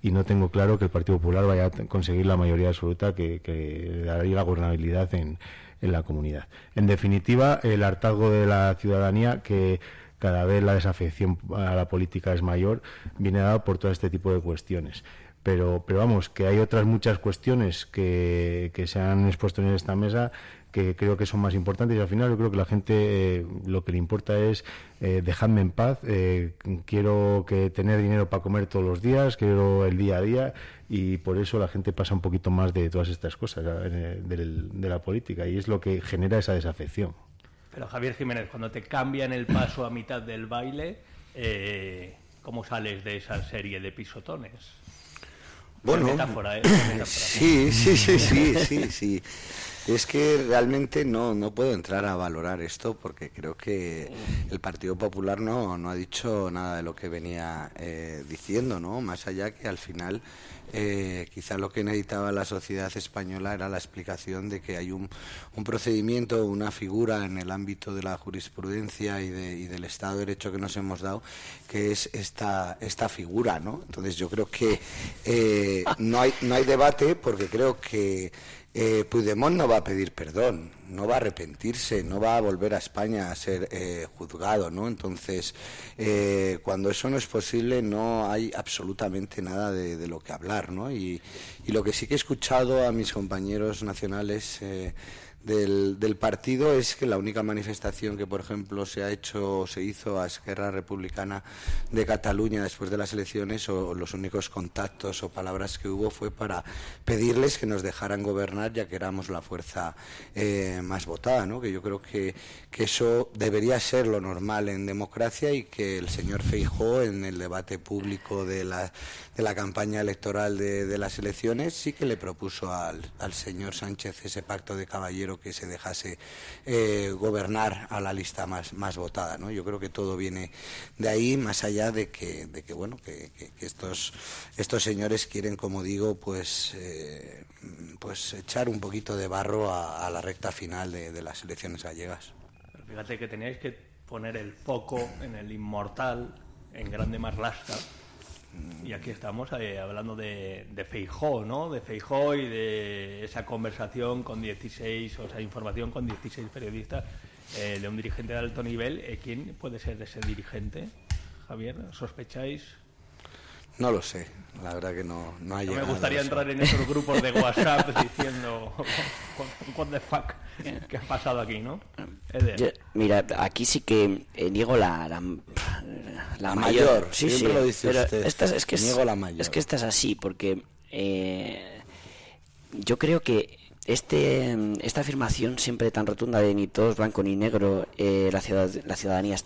y no tengo claro que el Partido Popular vaya a conseguir la mayoría absoluta que, que daría la gobernabilidad en, en la comunidad. En definitiva, el hartazgo de la ciudadanía que cada vez la desafección a la política es mayor, viene dado por todo este tipo de cuestiones. Pero, pero vamos, que hay otras muchas cuestiones que, que se han expuesto en esta mesa que creo que son más importantes y al final yo creo que la gente eh, lo que le importa es eh, dejadme en paz, eh, quiero que tener dinero para comer todos los días, quiero el día a día y por eso la gente pasa un poquito más de todas estas cosas eh, de la política y es lo que genera esa desafección. Pero Javier Jiménez, cuando te cambian el paso a mitad del baile, eh, ¿cómo sales de esa serie de pisotones? Bueno, metáfora, ¿eh? Metáfora. sí, sí, sí, sí, sí, sí. Es que realmente no, no puedo entrar a valorar esto porque creo que el Partido Popular no, no ha dicho nada de lo que venía eh, diciendo, ¿no? Más allá que al final eh, quizá lo que necesitaba la sociedad española era la explicación de que hay un, un procedimiento, una figura en el ámbito de la jurisprudencia y, de- y del Estado de Derecho que nos hemos dado, que es esta, esta figura, ¿no? Entonces yo creo que eh, no, hay, no hay debate porque creo que eh, Puigdemont no va a pedir perdón, no va a arrepentirse, no va a volver a España a ser eh, juzgado, ¿no? Entonces, eh, cuando eso no es posible, no hay absolutamente nada de, lo que hablar, ¿no? Y, y lo que sí que he escuchado a mis compañeros nacionales eh, del, del partido es que la única manifestación que, por ejemplo, se ha hecho o se hizo a Esquerra Republicana de Cataluña después de las elecciones o los únicos contactos o palabras que hubo fue para pedirles que nos dejaran gobernar ya que éramos la fuerza eh, más votada, ¿no? Que yo creo que, que eso debería ser lo normal en democracia y que el señor Feijó en el debate público de la, de la campaña electoral de, de las elecciones sí que le propuso al, al señor Sánchez ese pacto de que se dejase eh, gobernar a la lista más, más votada, ¿no? Yo creo que todo viene de ahí, más allá de que, de que bueno, que, estos, estos señores quieren, como digo, pues, eh, pues echar un poquito de barro a, la recta final de, las elecciones gallegas. Fíjate que teníais que poner el foco en el inmortal, en Grande Marlasca. Y aquí estamos eh, hablando de, de Feijó, ¿no? De Feijó y de esa conversación con 16, o esa información con 16 periodistas eh, de un dirigente de alto nivel. Eh, ¿Quién puede ser ese dirigente, Javier? ¿Sospecháis? No lo sé, la verdad que no, no ha No me llegado. gustaría a eso. entrar en esos grupos de WhatsApp diciendo what the fuck, ¿qué ha pasado aquí, no? Yo- mira, aquí sí que eh, niego la, la, La mayor, Sí, sí. siempre lo dice pero usted. esta es, es que es, Niego la mayor. es que esta es así, porque eh, yo creo que este esta afirmación siempre tan rotunda de ni todo es blanco ni negro, eh, la, ciudad, la ciudadanía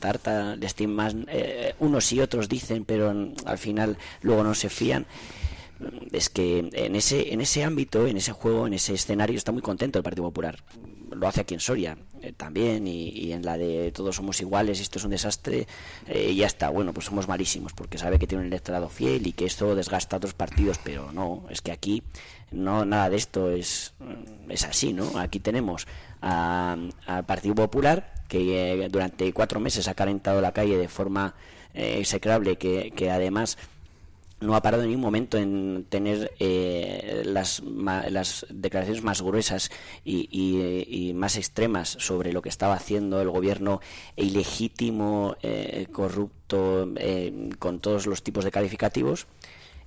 les tienen más, unos y otros dicen, pero mm, al final luego no se fían. es que en ese, en ese ámbito, en ese juego, en ese escenario, está muy contento el Partido Popular. Lo hace aquí en Soria eh, también, y, y en la de todos somos iguales, esto es un desastre, eh, y ya está. Bueno, pues somos malísimos, porque sabe que tiene un electorado fiel y que esto desgasta a otros partidos, pero no, es que aquí no nada de esto es, es así, ¿no? Aquí tenemos al Partido Popular, que eh, durante cuatro meses ha calentado la calle de forma eh, execrable, que, que además no ha parado en ningún momento en tener eh, las, ma- las declaraciones más gruesas y, y- más extremas sobre lo que estaba haciendo el gobierno ilegítimo, corrupto, con todos los tipos de calificativos.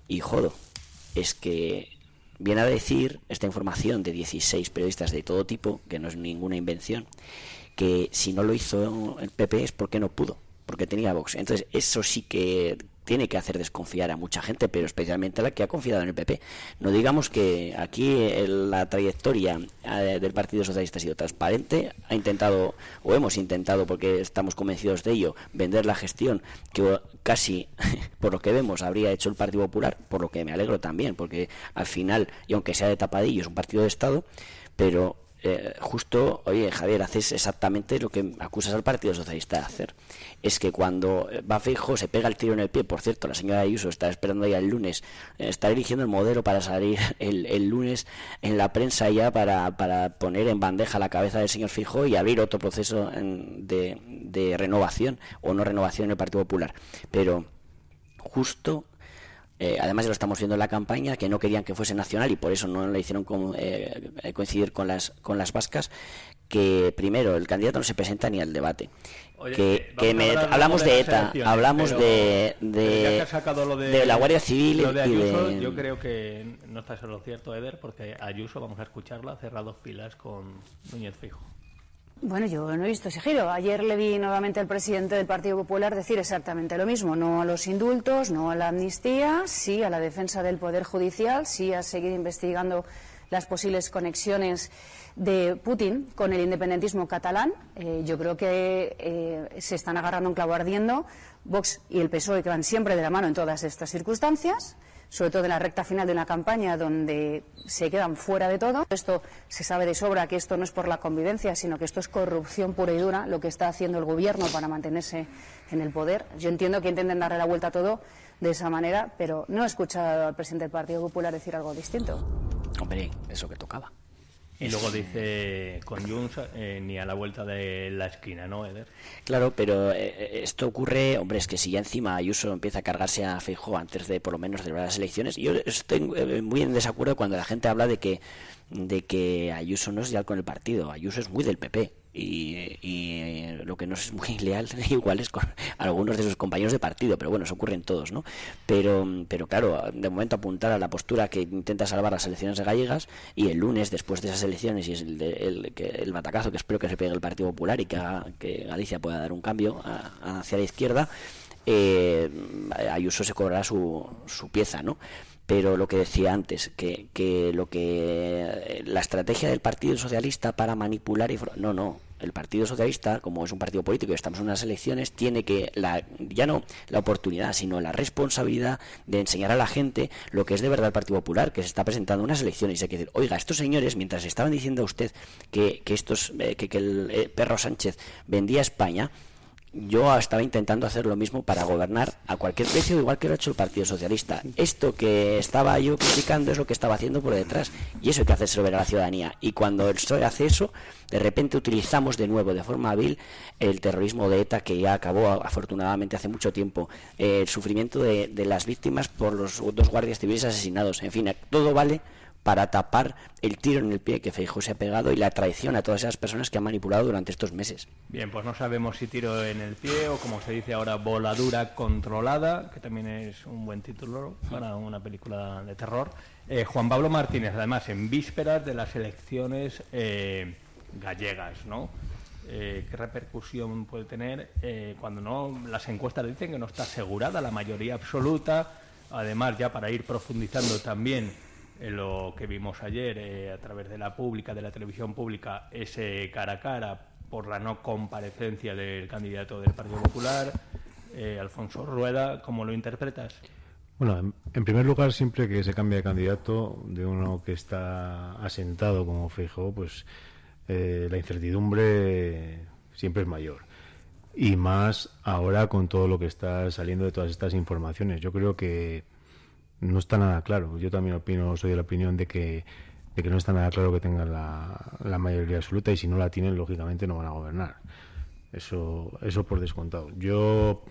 Y jodo, es que viene a decir esta información de 16 periodistas de todo tipo, que no es ninguna invención, que si no lo hizo el PP es porque no pudo, porque tenía Vox. Entonces, eso sí que tiene que hacer desconfiar a mucha gente, pero especialmente a la que ha confiado en el PP. No digamos que aquí la trayectoria eh, del Partido Socialista ha sido transparente, ha intentado, o hemos intentado, porque estamos convencidos de ello, vender la gestión que casi, por lo que vemos, habría hecho el Partido Popular, por lo que me alegro también, porque al final, y aunque sea de tapadillo, es un partido de Estado, pero eh, justo, oye, Javier, haces exactamente lo que acusas al Partido Socialista de hacer. Es que cuando eh, va Feijóo se pega el tiro en el pie, por cierto, la señora Ayuso está esperando ya el lunes, eh, está eligiendo el modelo para salir el, el lunes en la prensa ya para, para poner en bandeja la cabeza del señor Feijóo y abrir otro proceso de, de renovación o no renovación en el Partido Popular. Pero justo eh, además lo estamos viendo en la campaña, que no querían que fuese nacional y por eso no le hicieron co- eh, eh, coincidir con las, con las vascas, que primero el candidato no se presenta ni al debate. Oye, que, eh, que me- hablamos de ETA, hablamos pero- de, de, la Guardia Civil lo de y Ayuso, yo creo que no está solo cierto, Eder, porque Ayuso, vamos a escucharla, cerra dos filas con Núñez Fijo. Bueno, yo no he visto ese giro. Ayer le vi nuevamente al presidente del Partido Popular decir exactamente lo mismo. No a los indultos, no a la amnistía, sí a la defensa del Poder Judicial, sí a seguir investigando las posibles conexiones de Putin con el independentismo catalán. Eh, yo creo que eh, se están agarrando un clavo ardiendo Vox y el PSOE, que van siempre de la mano en todas estas circunstancias sobre todo en la recta final de una campaña donde se quedan fuera de todo. Esto se sabe de sobra que esto no es por la convivencia, sino que esto es corrupción pura y dura, lo que está haciendo el gobierno para mantenerse en el poder. Yo entiendo que intenten darle la vuelta a todo de esa manera, pero no he escuchado al presidente del Partido Popular decir algo distinto. Hombre, eso que tocaba. Y luego dice con Junts eh, ni a la vuelta de la esquina, ¿no, Eder? Claro, pero eh, esto ocurre, hombre, es que si ya encima Ayuso empieza a cargarse a Feijóo antes de por lo menos celebrar las elecciones, yo estoy eh, muy en desacuerdo cuando la gente habla de que de que Ayuso no es leal con el partido, Ayuso es muy del PP y, y, lo que no es muy leal igual es con algunos de sus compañeros de partido, pero bueno, eso ocurre en todos, ¿no? Pero, pero claro, de momento apuntar a la postura que intenta salvar las elecciones gallegas y el lunes, después de esas elecciones y el, de- el, el batacazo que espero que se pegue el Partido Popular y que, haga que Galicia pueda dar un cambio a- hacia la izquierda, eh, Ayuso se cobrará su, su pieza, ¿no? Pero lo que decía antes, que, que lo que la estrategia del Partido Socialista para manipular y no, no, el Partido Socialista, como es un partido político y estamos en unas elecciones, tiene que la, ya no la oportunidad, sino la responsabilidad de enseñar a la gente lo que es de verdad el Partido Popular, que se está presentando en unas elecciones. Y hay que decir, oiga, estos señores, mientras estaban diciendo a usted que, que estos, eh, que, que el eh, perro Sánchez vendía España, yo estaba intentando hacer lo mismo para gobernar a cualquier precio, igual que lo ha hecho el Partido Socialista. Esto que estaba yo criticando es lo que estaba haciendo por detrás. Y eso hay que hacer ver a la ciudadanía. Y cuando el PSOE hace eso, de repente utilizamos de nuevo, de forma hábil, el terrorismo de ETA, que ya acabó afortunadamente hace mucho tiempo. El sufrimiento de, de las víctimas por los dos guardias civiles asesinados. En fin, todo vale para tapar el tiro en el pie que Feijóo se ha pegado y la traición a todas esas personas que han manipulado durante estos meses. Bien, pues no sabemos si tiro en el pie o como se dice ahora, voladura controlada, que también es un buen título para una película de terror. Eh, Juan Pablo Martínez, además, en vísperas de las elecciones eh, gallegas, ¿no? Eh, ¿Qué repercusión puede tener eh, cuando no las encuestas dicen que no está asegurada la mayoría absoluta? Además, ya para ir profundizando también en lo que vimos ayer eh, a través de la pública, de la televisión pública, ese cara a cara por la no comparecencia del candidato del Partido Popular, eh, Alfonso Rueda, ¿cómo lo interpretas? Bueno, en, en primer lugar, siempre que se cambia de candidato de uno que está asentado como Feijóo, pues eh, la incertidumbre siempre es mayor. Y más ahora con todo lo que está saliendo de todas estas informaciones. Yo creo que no está nada claro. Yo también opino, soy de la opinión de que, de que no está nada claro que tengan la, la mayoría absoluta y si no la tienen, lógicamente no van a gobernar. Eso, eso por descontado. Yo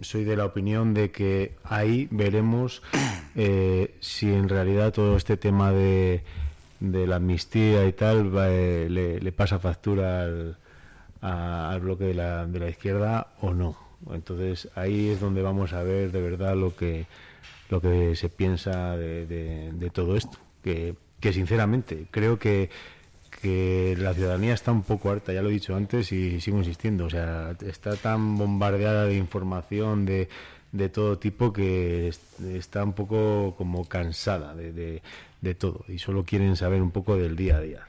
soy de la opinión de que ahí veremos eh, si en realidad todo este tema de, de la amnistía y tal va, eh, le, pasa factura al, al bloque de la, de la izquierda o no. Entonces ahí es donde vamos a ver de verdad lo que lo que se piensa de, todo esto. Que, sinceramente creo que, que la ciudadanía está un poco harta, ya lo he dicho antes y sigo insistiendo. O sea, está tan bombardeada de información de, de todo tipo que es- está un poco como cansada de, de- de todo y solo quieren saber un poco del día a día.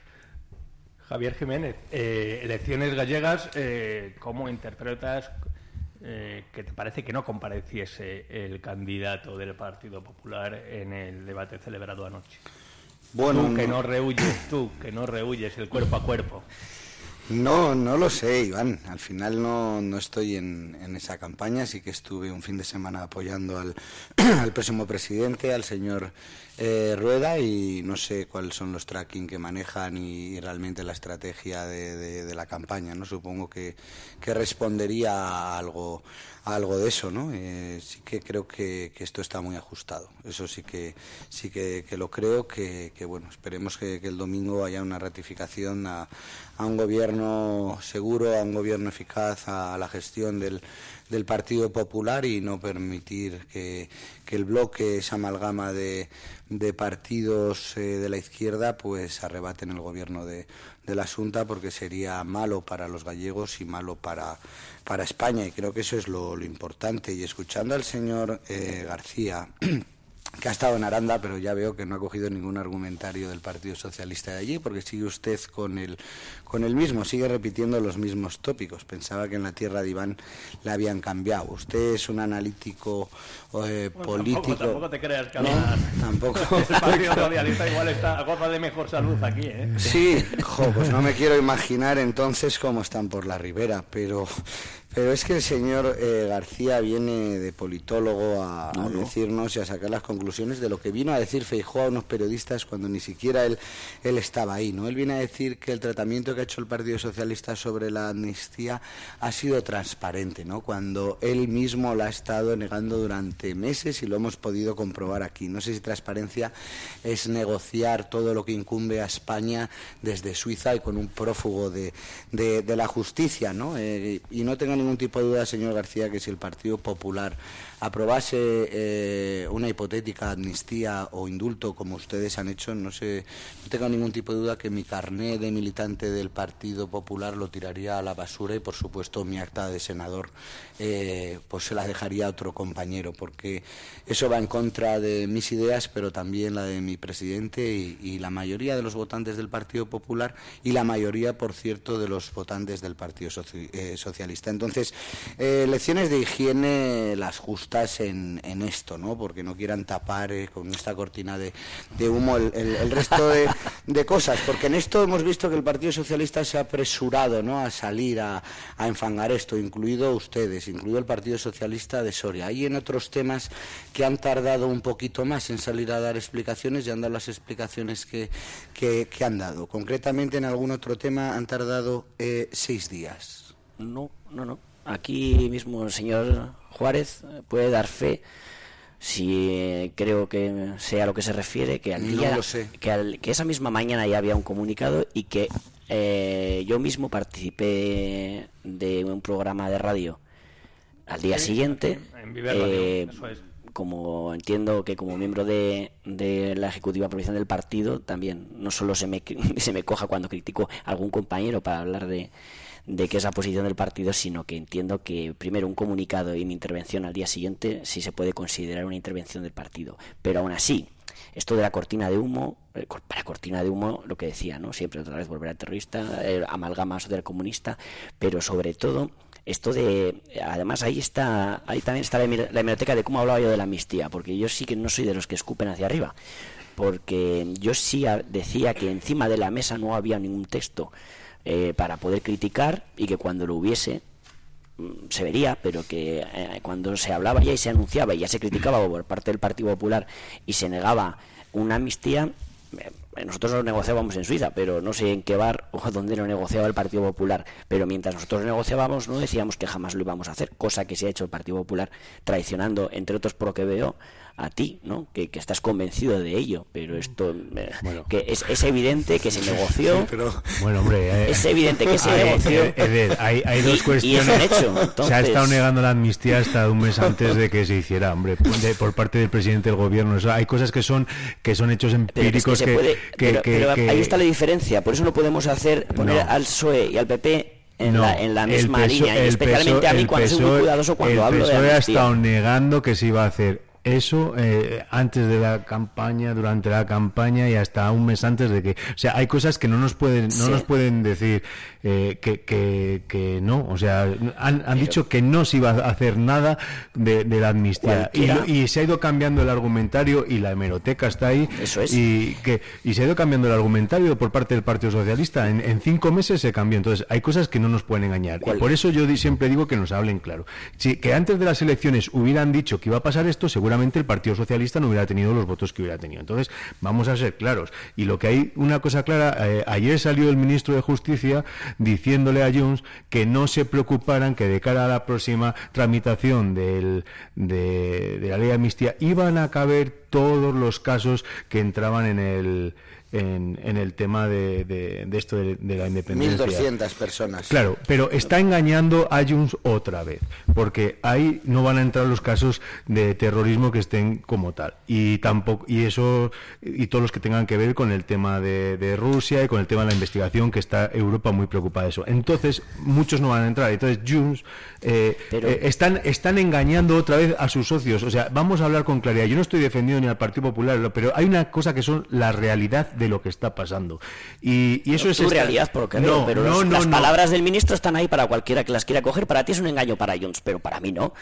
Javier Jiménez, eh, elecciones gallegas, eh, ¿cómo interpretas eh, que te parece que no compareciese el candidato del Partido Popular en el debate celebrado anoche? Bueno, tú que no- rehuyes, tú que no rehuyes el cuerpo a cuerpo. No, no lo sé, Iván. Al final no, no estoy en, en esa campaña. Sí que estuve un fin de semana apoyando al, al próximo presidente, al señor eh, Rueda, y no sé cuáles son los tracking que manejan y, realmente la estrategia de, de- la campaña. No supongo que, que respondería a algo, a algo de eso, ¿no? Eh, sí que creo que, esto está muy ajustado. Eso sí que sí que, lo creo. Que, bueno, esperemos que, el domingo haya una ratificación a, a un gobierno seguro, a un gobierno eficaz, a, la gestión del, del Partido Popular y no permitir que, que el bloque, esa amalgama de, de partidos eh, de la izquierda, pues arrebaten el gobierno de, de la Junta porque sería malo para los gallegos y malo para, para España. Y creo que eso es lo, lo importante. Y escuchando al señor eh, García, que ha estado en Aranda, pero ya veo que no ha cogido ningún argumentario del Partido Socialista de allí, porque sigue usted con el, con el mismo, sigue repitiendo los mismos tópicos. Pensaba que en la tierra de Iván le habían cambiado. Usted es un analítico eh, Bueno, político. Tampoco, tampoco te creas, No, Carlos. tampoco. El Partido Socialista igual está, goza de mejor salud aquí, ¿eh? Sí, jo, pues no me quiero imaginar entonces cómo están por la ribera, pero, pero es que el señor eh, García viene de politólogo a, a decirnos y a sacar las conclusiones de lo que vino a decir Feijóo a unos periodistas cuando ni siquiera él, él estaba ahí, ¿no? Él viene a decir que el tratamiento que ha hecho el Partido Socialista sobre la amnistía ha sido transparente, ¿no? Cuando él mismo la ha estado negando durante meses y lo hemos podido comprobar aquí. No sé si transparencia es negociar todo lo que incumbe a España desde Suiza y con un prófugo de, de- de la justicia, ¿no? Eh, y no tengo ningún tipo de duda, señor García, que si el Partido Popular aprobase eh, una hipotética amnistía o indulto como ustedes han hecho, no sé, no tengo ningún tipo de duda que mi carné de militante del Partido Popular lo tiraría a la basura y por supuesto mi acta de senador eh, pues se la dejaría a otro compañero porque eso va en contra de mis ideas pero también la de mi presidente y, la mayoría de los votantes del Partido Popular y la mayoría por cierto de los votantes del Partido eh, Socialista. Entonces eh, lecciones de higiene las justas en, en esto no porque no quieran tapar eh, con esta cortina de, de humo el, el- resto de, de cosas. Porque en esto hemos visto que el Partido Socialista se ha apresurado ¿no? a salir a, a enfangar esto incluido ustedes incluido el Partido Socialista de Soria. Hay en otros temas que han tardado un poquito más en salir a dar explicaciones y han dado las explicaciones que, que, que han dado. Concretamente en algún otro tema han tardado eh, seis días. No, no, no. Aquí mismo el señor Juárez eh, puede dar fe, si eh, creo que sea a lo que se refiere, que al día, que, al- que esa misma mañana ya había un comunicado y que eh, yo mismo participé de un programa de radio al día Sí, siguiente. en Radio, eh, eso es. como entiendo que como miembro de, de la ejecutiva provincial del partido también no solo se me se me coja cuando critico a algún compañero para hablar de de que es la posición del partido, sino que entiendo que primero un comunicado y mi intervención al día siguiente sí se puede considerar una intervención del partido. Pero aún así, esto de la cortina de humo, eh, para cortina de humo, lo que decía, ¿no? Siempre otra vez volver a terrorista, eh, amalgama social comunista, pero sobre todo esto de además ahí está ahí también está la, la de cómo hablaba yo de la amnistía porque yo sí que no soy de los que escupen hacia arriba porque yo sí decía que encima de la mesa no había ningún texto eh, para poder criticar y que cuando lo hubiese mm, se vería, pero que eh, cuando se hablaba ya y se anunciaba y ya se criticaba por parte del Partido Popular y se negaba una amnistía, eh, nosotros lo negociábamos en Suiza, pero no sé en qué bar o dónde lo negociaba el Partido Popular. Pero mientras nosotros lo negociábamos, no decíamos que jamás lo íbamos a hacer, cosa que se ha hecho el Partido Popular, traicionando, entre otros por lo que veo, a ti, ¿no? Que, que estás convencido de ello, pero esto eh, que es, es evidente que se negoció. Bueno, hombre, eh, Es evidente que se hay, negoció. eh, Eder, hay, hay Y- dos y es cuestiones. hecho, Se ha estado negando la amnistía hasta un mes antes de que se hiciera, hombre, de- por parte del presidente del gobierno. Hay cosas que son que son hechos Pero es que empíricos se que, puede- que- pero, que- pero que- ahí está la diferencia, por eso no podemos hacer poner No. al PSOE y al PP en, No, la, en la el misma PSOE línea, y el especialmente a mí PSOE cuando soy muy cuidadoso cuando el hablo de PSOE ha amnistía. estado negando que se iba a hacer eso eh, antes de la campaña, durante la campaña y hasta un mes antes de que, o sea, hay cosas que no nos pueden, no Sí. nos pueden decir eh, que, que, que no, o sea, han, han dicho que no se iba a hacer nada de, de la amnistía. Y, se ha ido cambiando el argumentario y la hemeroteca está ahí. Eso es. y que y se ha ido cambiando el argumentario por parte del Partido Socialista. En, en cinco meses se cambió. Entonces hay cosas que no nos pueden engañar. Y por eso yo siempre digo que nos hablen claro. Si que antes de las elecciones hubieran dicho que iba a pasar esto seguramente el Partido Socialista no hubiera tenido los votos que hubiera tenido. Entonces vamos a ser claros. Y lo que hay una cosa clara eh, ayer salió el ministro de Justicia diciéndole a Junts que no se preocuparan que de cara a la próxima tramitación del, de, de la ley de amnistía iban a caber todos los casos que entraban en el en, en el tema de, de- de esto de, de la independencia. 1.200 personas. Claro, pero está engañando a Junts otra vez, porque ahí no van a entrar los casos de terrorismo que estén como tal. Y tampoco y eso y todos los que tengan que ver con el tema de, de Rusia y con el tema de la investigación que está Europa muy preocupada de eso. Entonces, muchos no van a entrar. Entonces, Junts eh, Pero- eh, están están engañando otra vez a sus socios. O sea, vamos a hablar con claridad. Yo no estoy defendiendo ni al Partido Popular, pero hay una cosa que son la realidad de lo que está pasando. Y, y eso es tu esta- realidad, por lo que no, pero no, los- no, las palabras del ministro están ahí para cualquiera que las quiera coger. Para ti es un engaño para Junts, pero para mí no.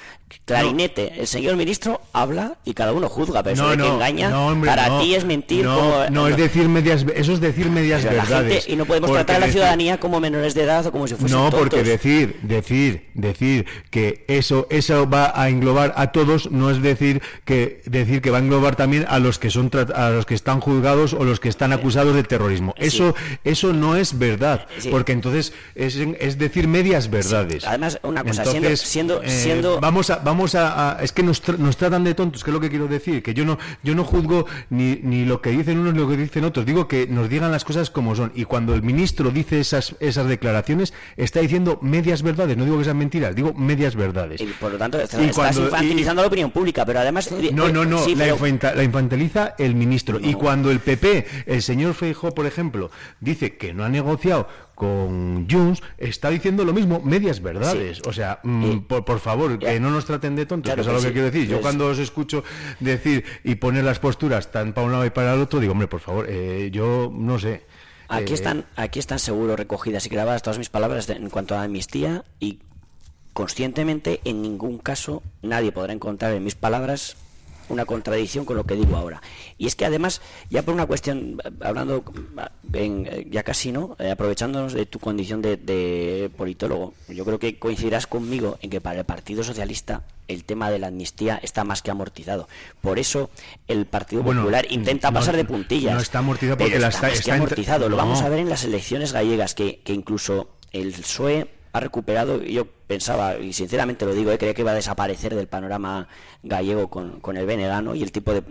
Clarinete, el señor ministro habla y cada uno juzga, pero eso de que engaña, hombre, para ti es mentir. No, como, no, es decir medias, eso es decir medias pero la verdades. gente- y no podemos Porque tratar a la ciudadanía como menores de edad o como si fuesen No, porque tontos. decir, decir, decir que eso, eso va a englobar a todos no es decir que decir que va a englobar también a los que son a los que están juzgados o los que están acusados de terrorismo. Eso, eso no es verdad, Sí. porque entonces es, es decir medias verdades. Además, una cosa, siendo- Entonces, siendo- eh, siendo- vamos a, vamos a, a- es que nos, tra- nos tratan de tontos, que es lo que quiero decir, que yo no, yo no juzgo ni, ni lo que dicen unos ni lo que dicen otros, digo que nos digan las cosas como son. Y cuando el ministro dice esas, esas declaraciones, está diciendo medias verdades, no digo que sean mentiras, digo medias verdades. Y por lo tanto, estás, Y estás cuando- infantilizando la opinión pública, pero además... No, no, no, Sí, la, pero- infanta- la infantiliza el ministro. Y cuando el PP, el señor Feijó, por ejemplo, dice que no ha negociado con Junts, está diciendo lo mismo, medias verdades. O sea, mm, por, por favor, que no nos traten de tontos, Claro que es que lo que quiero decir. Yo cuando os escucho decir y poner las posturas tan para un lado y para el otro, digo, hombre, por favor, eh, yo no sé. Aquí Eh, están, aquí están seguro recogidas y grabadas todas mis palabras de- en cuanto a amnistía y conscientemente en ningún caso nadie podrá encontrar en mis palabras una contradicción con lo que digo ahora. Y es que además, ya por una cuestión, hablando en, ya casi no, Eh, aprovechándonos de tu condición de, de politólogo, yo creo que coincidirás conmigo en que para el Partido Socialista el tema de la amnistía está más que amortizado. Por eso el Partido Bueno, Popular intenta no- pasar de puntillas. no está amortizado pero porque la está está- más está amortizado. Lo vamos a ver en las elecciones gallegas, que, que incluso el PSOE ha recuperado, yo pensaba, y sinceramente lo digo, eh, creía que iba a desaparecer del panorama gallego con, con el Benegano y el tipo de,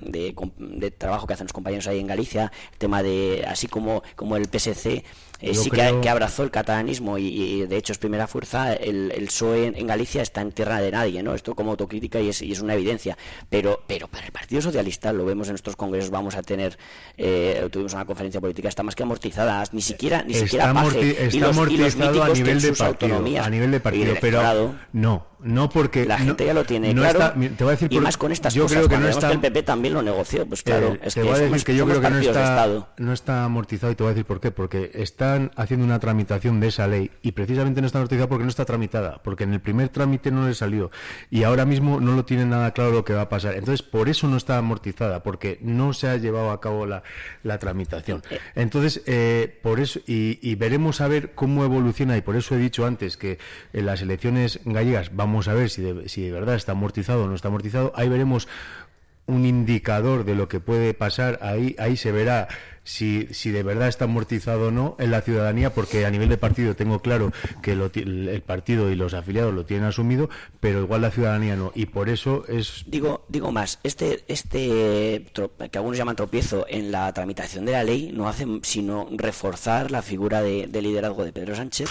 de trabajo que hacen los compañeros ahí en Galicia, el tema de, así como, como el PSC, eh, sí que, creo- que abrazó el catalanismo y, y de hecho es primera fuerza, el, el PSOE en, en Galicia está en tierra de nadie, ¿no? Esto como autocrítica y es, y es una evidencia. Pero, pero para el Partido Socialista, lo vemos en nuestros congresos, vamos a tener, eh, tuvimos una conferencia política, está más que amortizada, ni siquiera, ni Está siquiera Paje y los, y los a nivel de partido, autonomías. a nivel de partido, Pero no, no porque La no- gente ya lo tiene no claro. está- te voy a decir y por- más con estas yo cosas. creo que no está- el PP también lo negoció. Pues claro, Eh, es te que voy a decir somos- que yo creo que no está, no está amortizado y te voy a decir por qué. Porque están haciendo una tramitación de esa ley y precisamente no está amortizada porque no está tramitada. Porque en el primer trámite no le salió y ahora mismo no lo tienen nada claro lo que va a pasar. Entonces, por eso no está amortizada, porque no se ha llevado a cabo la, la tramitación. Entonces, eh, por eso, y, y veremos a ver cómo evoluciona, y por eso he dicho antes que en las elecciones gallegas vamos a ver si de, si de verdad está amortizado o no está amortizado. Ahí veremos un indicador de lo que puede pasar, ahí, ahí se verá si, si de verdad está amortizado o no en la ciudadanía, porque a nivel de partido tengo claro que lo el partido y los afiliados lo tienen asumido, pero igual la ciudadanía no. Y por eso es Digo, digo más, este, este que algunos llaman tropiezo en la tramitación de la ley no hace sino reforzar la figura de liderazgo de Pedro Sánchez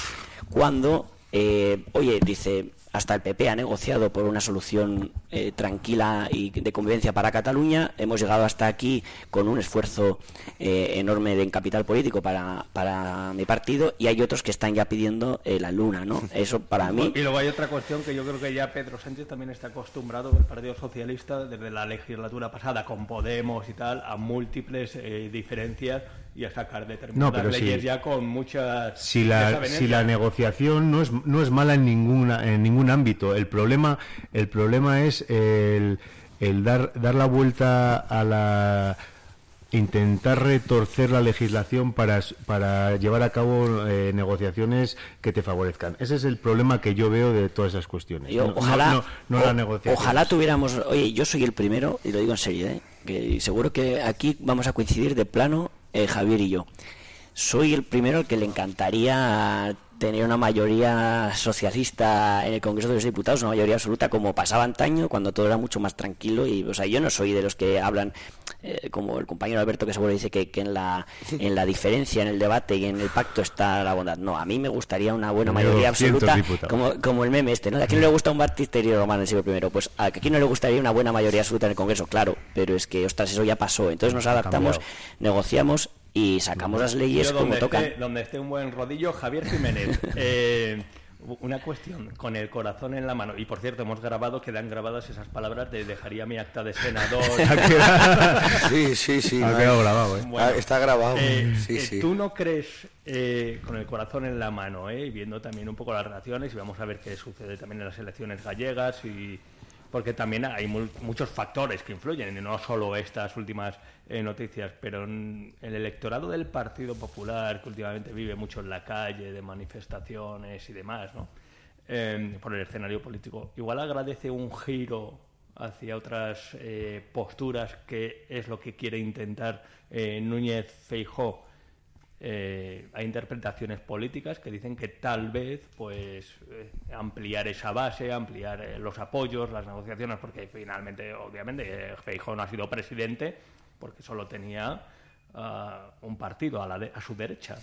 cuando, eh, oye, dice, hasta el PP ha negociado por una solución eh, tranquila y de convivencia para Cataluña, hemos llegado hasta aquí con un esfuerzo eh, enorme de en capital político para, para mi partido y hay otros que están ya pidiendo eh, la luna, ¿no? Eso para mí... Y luego hay otra cuestión que yo creo que ya Pedro Sánchez también está acostumbrado, el Partido Socialista, desde la legislatura pasada con Podemos y tal, a múltiples eh, diferencias y a sacar determinadas pero leyes sí. ya con muchas si la, si la negociación no es, no es mala en, ninguna, en ningún ámbito. El problema, el problema es el, el dar, dar la vuelta a la intentar retorcer la legislación para, para llevar a cabo eh, negociaciones que te favorezcan. Ese es el problema que yo veo de todas esas cuestiones. Yo, No- no- ojalá, no, no o- la negociación. ojalá tuviéramos, oye, yo soy el primero, y lo digo en serio, ¿eh? que seguro que aquí vamos a coincidir de plano eh, Javier y yo. Soy el primero al que le encantaría tener una mayoría socialista en el Congreso de los Diputados, una mayoría absoluta, como pasaba antaño, cuando todo era mucho más tranquilo. Y, o sea, yo no soy de los que hablan, eh, como el compañero Alberto, que seguro dice que, que en, la, en la diferencia, en el debate y en el pacto está la bondad. No, a mí me gustaría una buena mayoría 200 absoluta, como, como el meme este, ¿no? ¿A quién no le gusta un baptisterio romano del siglo I? Pues a quién no le gustaría una buena mayoría absoluta en el Congreso, claro, pero es que, ostras, eso ya pasó. Entonces nos adaptamos, negociamos y sacamos las leyes Yo como donde tocan. Esté, donde esté un buen rodillo, Javier Jiménez. Eh, una cuestión, con el corazón en la mano. Y por cierto, hemos grabado, quedan grabadas esas palabras de dejaría mi acta de senador. Sí, sí, sí. Ha quedado grabado, ¿eh? Ah, Está grabado. Eh, sí, eh, sí. ¿Tú no crees, eh, con el corazón en la mano, eh, y viendo también un poco las relaciones, y vamos a ver qué sucede también en las elecciones gallegas, y porque también hay muchos factores que influyen, y no solo estas últimas eh, noticias, pero el electorado del Partido Popular, que últimamente vive mucho en la calle, de manifestaciones y demás, ¿no? Eh, por el escenario político, igual agradece un giro hacia otras eh, posturas que es lo que quiere intentar eh, Núñez Feijó. Eh, hay interpretaciones políticas que dicen que tal vez pues eh, ampliar esa base, ampliar eh, los apoyos, las negociaciones, porque finalmente, obviamente, eh, Feijóo no ha sido presidente porque solo tenía ah, un partido a, la de- a su derecha.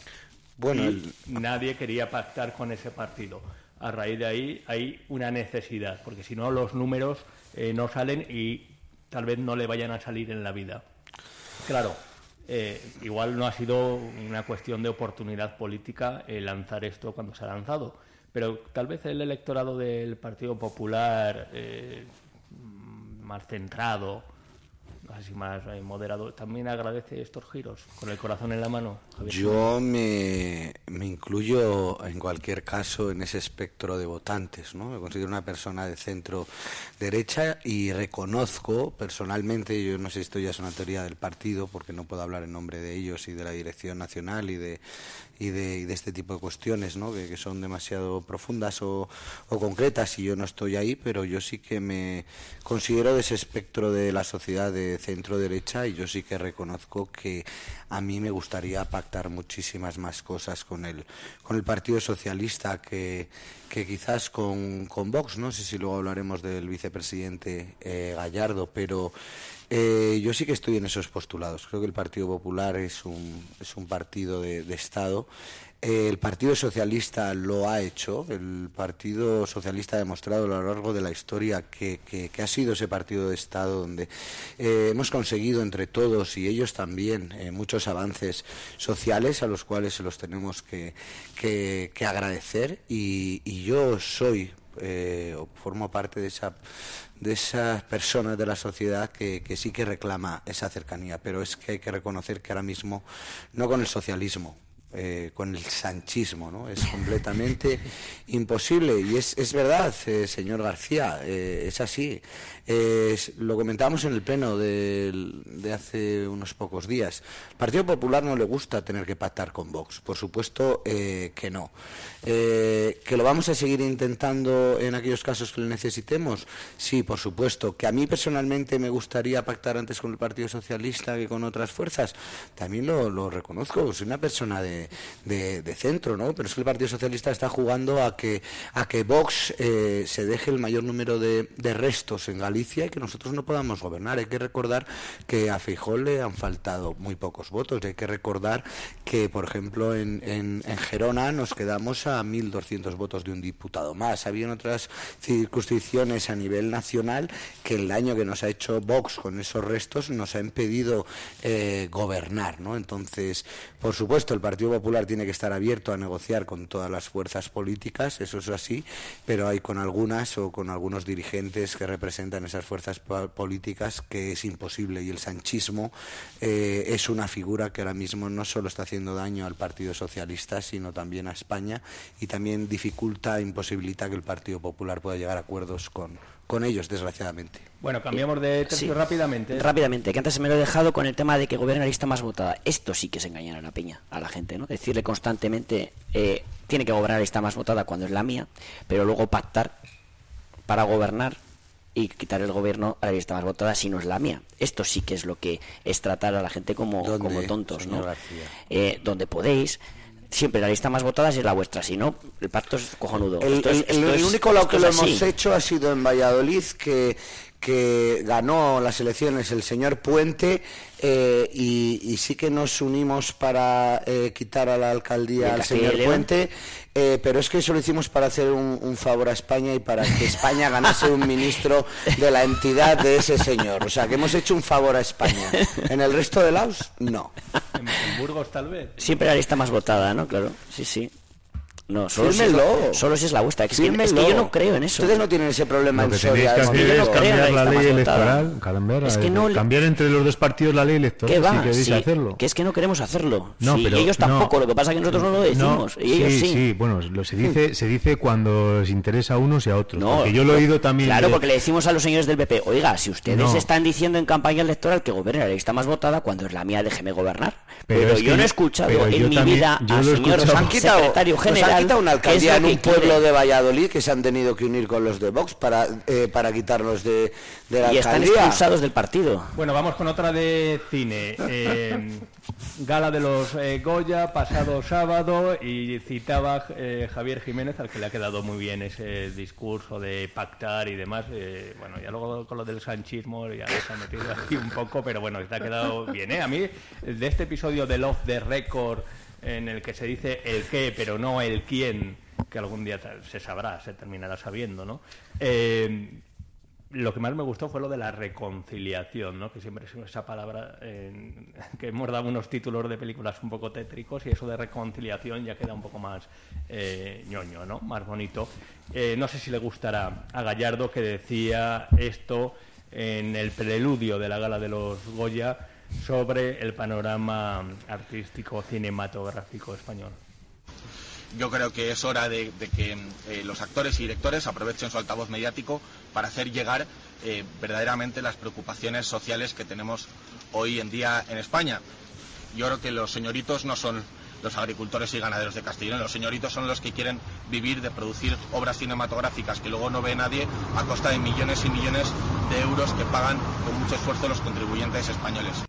Bueno, Y el- nadie quería pactar con ese partido. A raíz de ahí hay una necesidad, porque si no los números eh, no salen y tal vez no le vayan a salir en la vida. Claro, eh, igual no ha sido una cuestión de oportunidad política eh, lanzar esto cuando se ha lanzado, pero tal vez el electorado del Partido Popular eh, más centrado, así más eh, moderado, también agradece estos giros con el corazón en la mano. Yo me, me incluyo en cualquier caso en ese espectro de votantes, ¿no? Me considero una persona de centro derecha y reconozco personalmente, yo no sé si esto ya es una teoría del partido porque no puedo hablar en nombre de ellos y de la dirección nacional y de y de, este tipo de cuestiones, ¿no? Que, son demasiado profundas o, o concretas y yo no estoy ahí, pero yo sí que me considero de ese espectro de la sociedad de centro derecha y yo sí que reconozco que a mí me gustaría pactar muchísimas más cosas con el con el Partido Socialista que, que quizás con, con Vox, no sé si luego hablaremos del vicepresidente eh, Gallardo, pero eh, yo sí que estoy en esos postulados. Creo que el Partido Popular es un, es un partido de, Estado. Eh, el Partido Socialista lo ha hecho. El Partido Socialista ha demostrado a lo largo de la historia que, que- ha sido ese partido de Estado donde eh, hemos conseguido entre todos y ellos también eh, muchos avances sociales a los cuales se los tenemos que- que agradecer. Y, y yo soy eh, o formo parte de esa de esas personas de la sociedad que, que sí que reclama esa cercanía, pero es que hay que reconocer que ahora mismo no con el socialismo, eh, con el sanchismo, ¿no? Es completamente imposible y es, es verdad, eh, señor García, eh, es así. Es- lo comentábamos en el pleno de hace unos pocos días. Al Partido Popular no le gusta tener que pactar con Vox, por supuesto eh, que no. Eh, que lo vamos a seguir intentando en aquellos casos que lo necesitemos, sí, por supuesto. Que a mí personalmente me gustaría pactar antes con el Partido Socialista que con otras fuerzas, también lo, reconozco. Soy una persona de, de- de centro, ¿no? Pero es que el Partido Socialista está jugando a que a que Vox eh, se deje el mayor número de, de restos en Galicia y que nosotros no podamos gobernar. Hay que recordar que a Feijóo le han faltado muy pocos votos. Hay que recordar que, por ejemplo, en, en- en Gerona nos quedamos a 1.200 votos de un diputado más. Había otras circunscripciones a nivel nacional que el daño que nos ha hecho Vox con esos restos nos ha impedido eh, gobernar. ¿no? Entonces, por supuesto, el Partido Popular tiene que estar abierto a negociar con todas las fuerzas políticas, eso es así, pero hay con algunas o con algunos dirigentes que representan esas fuerzas po- políticas que es imposible y el sanchismo eh, es una figura que ahora mismo no solo está haciendo daño al Partido Socialista, sino también a España y también dificulta, imposibilita que el Partido Popular pueda llegar a acuerdos con, con ellos, desgraciadamente. Bueno, cambiamos de tercio Sí. rápidamente. Rápidamente, que antes se me lo he dejado con el tema de que gobierna la lista más votada. Esto sí que es engañar a la peña, a la gente, ¿no? Decirle constantemente, eh, tiene que gobernar la lista más votada cuando es la mía, pero luego pactar para gobernar y quitar el gobierno a la lista más votada si no es la mía. Esto sí que es lo que es tratar a la gente como, ¿Dónde, como tontos, ¿no? Eh, donde podéis. Siempre la lista más votada es la vuestra, si no, el pacto es cojonudo. El, Esto es- el- el- esto el es- único lado esto que lo así. hemos hecho ha sido en Valladolid, que, que ganó las elecciones el señor Puente eh, y, y sí que nos unimos para eh, quitar a la ¿Y alcaldía al señor? Puente, eh, pero es que eso lo hicimos para hacer un, un favor a España y para que España ganase un ministro de la entidad de ese señor. O sea, que hemos hecho un favor a España. En el resto de laos, no. En, en Burgos, tal vez. Siempre la lista más votada, ¿no? Claro, sí, sí. No, solo, si es, solo si es la vuestra. Es que, es que yo no creo en eso. Ustedes no tienen ese problema Lo en que tenéis Soria. que es hacer yo es no creo. cambiar la ley electoral, cambiar, Es que no le- cambiar entre los dos partidos la ley electoral, ¿Qué va? si queréis Sí, hacerlo. Que es que no queremos hacerlo. No, Sí, pero y ellos tampoco, no. lo que pasa es que nosotros no lo decimos. No, y ellos sí. sí, bueno, lo se dice, se dice cuando les interesa a unos y a otros. No, porque yo lo he oído también. Claro, de- porque le decimos a los señores del PP, oiga, si ustedes No. están diciendo en campaña electoral que gobierne la lista más votada, cuando es la mía, déjeme gobernar. Pero Pero, es yo no he escuchado en mi vida al señor quitado, secretario nos general. quitado una alcaldía en un quiere. pueblo de Valladolid que se han tenido que unir con los de Vox para, eh, para quitarlos de, de la Y están alcaldía. expulsados del partido. Bueno, vamos con otra de cine. Eh, gala de los eh, Goya, pasado sábado, y citaba eh, Javier Jiménez, al que le ha quedado muy bien ese discurso de pactar y demás. eh, bueno, ya luego con lo del sanchismo ya se ha metido aquí un poco, pero bueno, ha quedado bien. ¿eh? A mí, de este episodio del Off the Record, en el que se dice el qué, pero no el quién, que algún día se sabrá, se terminará sabiendo, ¿no? Eh, lo que más me gustó fue lo de la reconciliación, ¿no? que siempre es esa palabra que hemos dado unos títulos de películas un poco tétricos y eso de reconciliación ya queda un poco más eh, ñoño, ¿no? más bonito. Eh, no sé si le gustará a Gallardo que decía esto en el preludio de la gala de los Goya sobre el panorama artístico cinematográfico español. yo creo que es hora de, que eh, los actores y directores aprovechen su altavoz mediático para hacer llegar eh, verdaderamente las preocupaciones sociales que tenemos hoy en día en España. Yo creo que los señoritos no son los agricultores y ganaderos de Castellón, los señoritos son los que quieren vivir de producir obras cinematográficas que luego no ve nadie a costa de millones y millones de euros que pagan con mucho esfuerzo los contribuyentes españoles.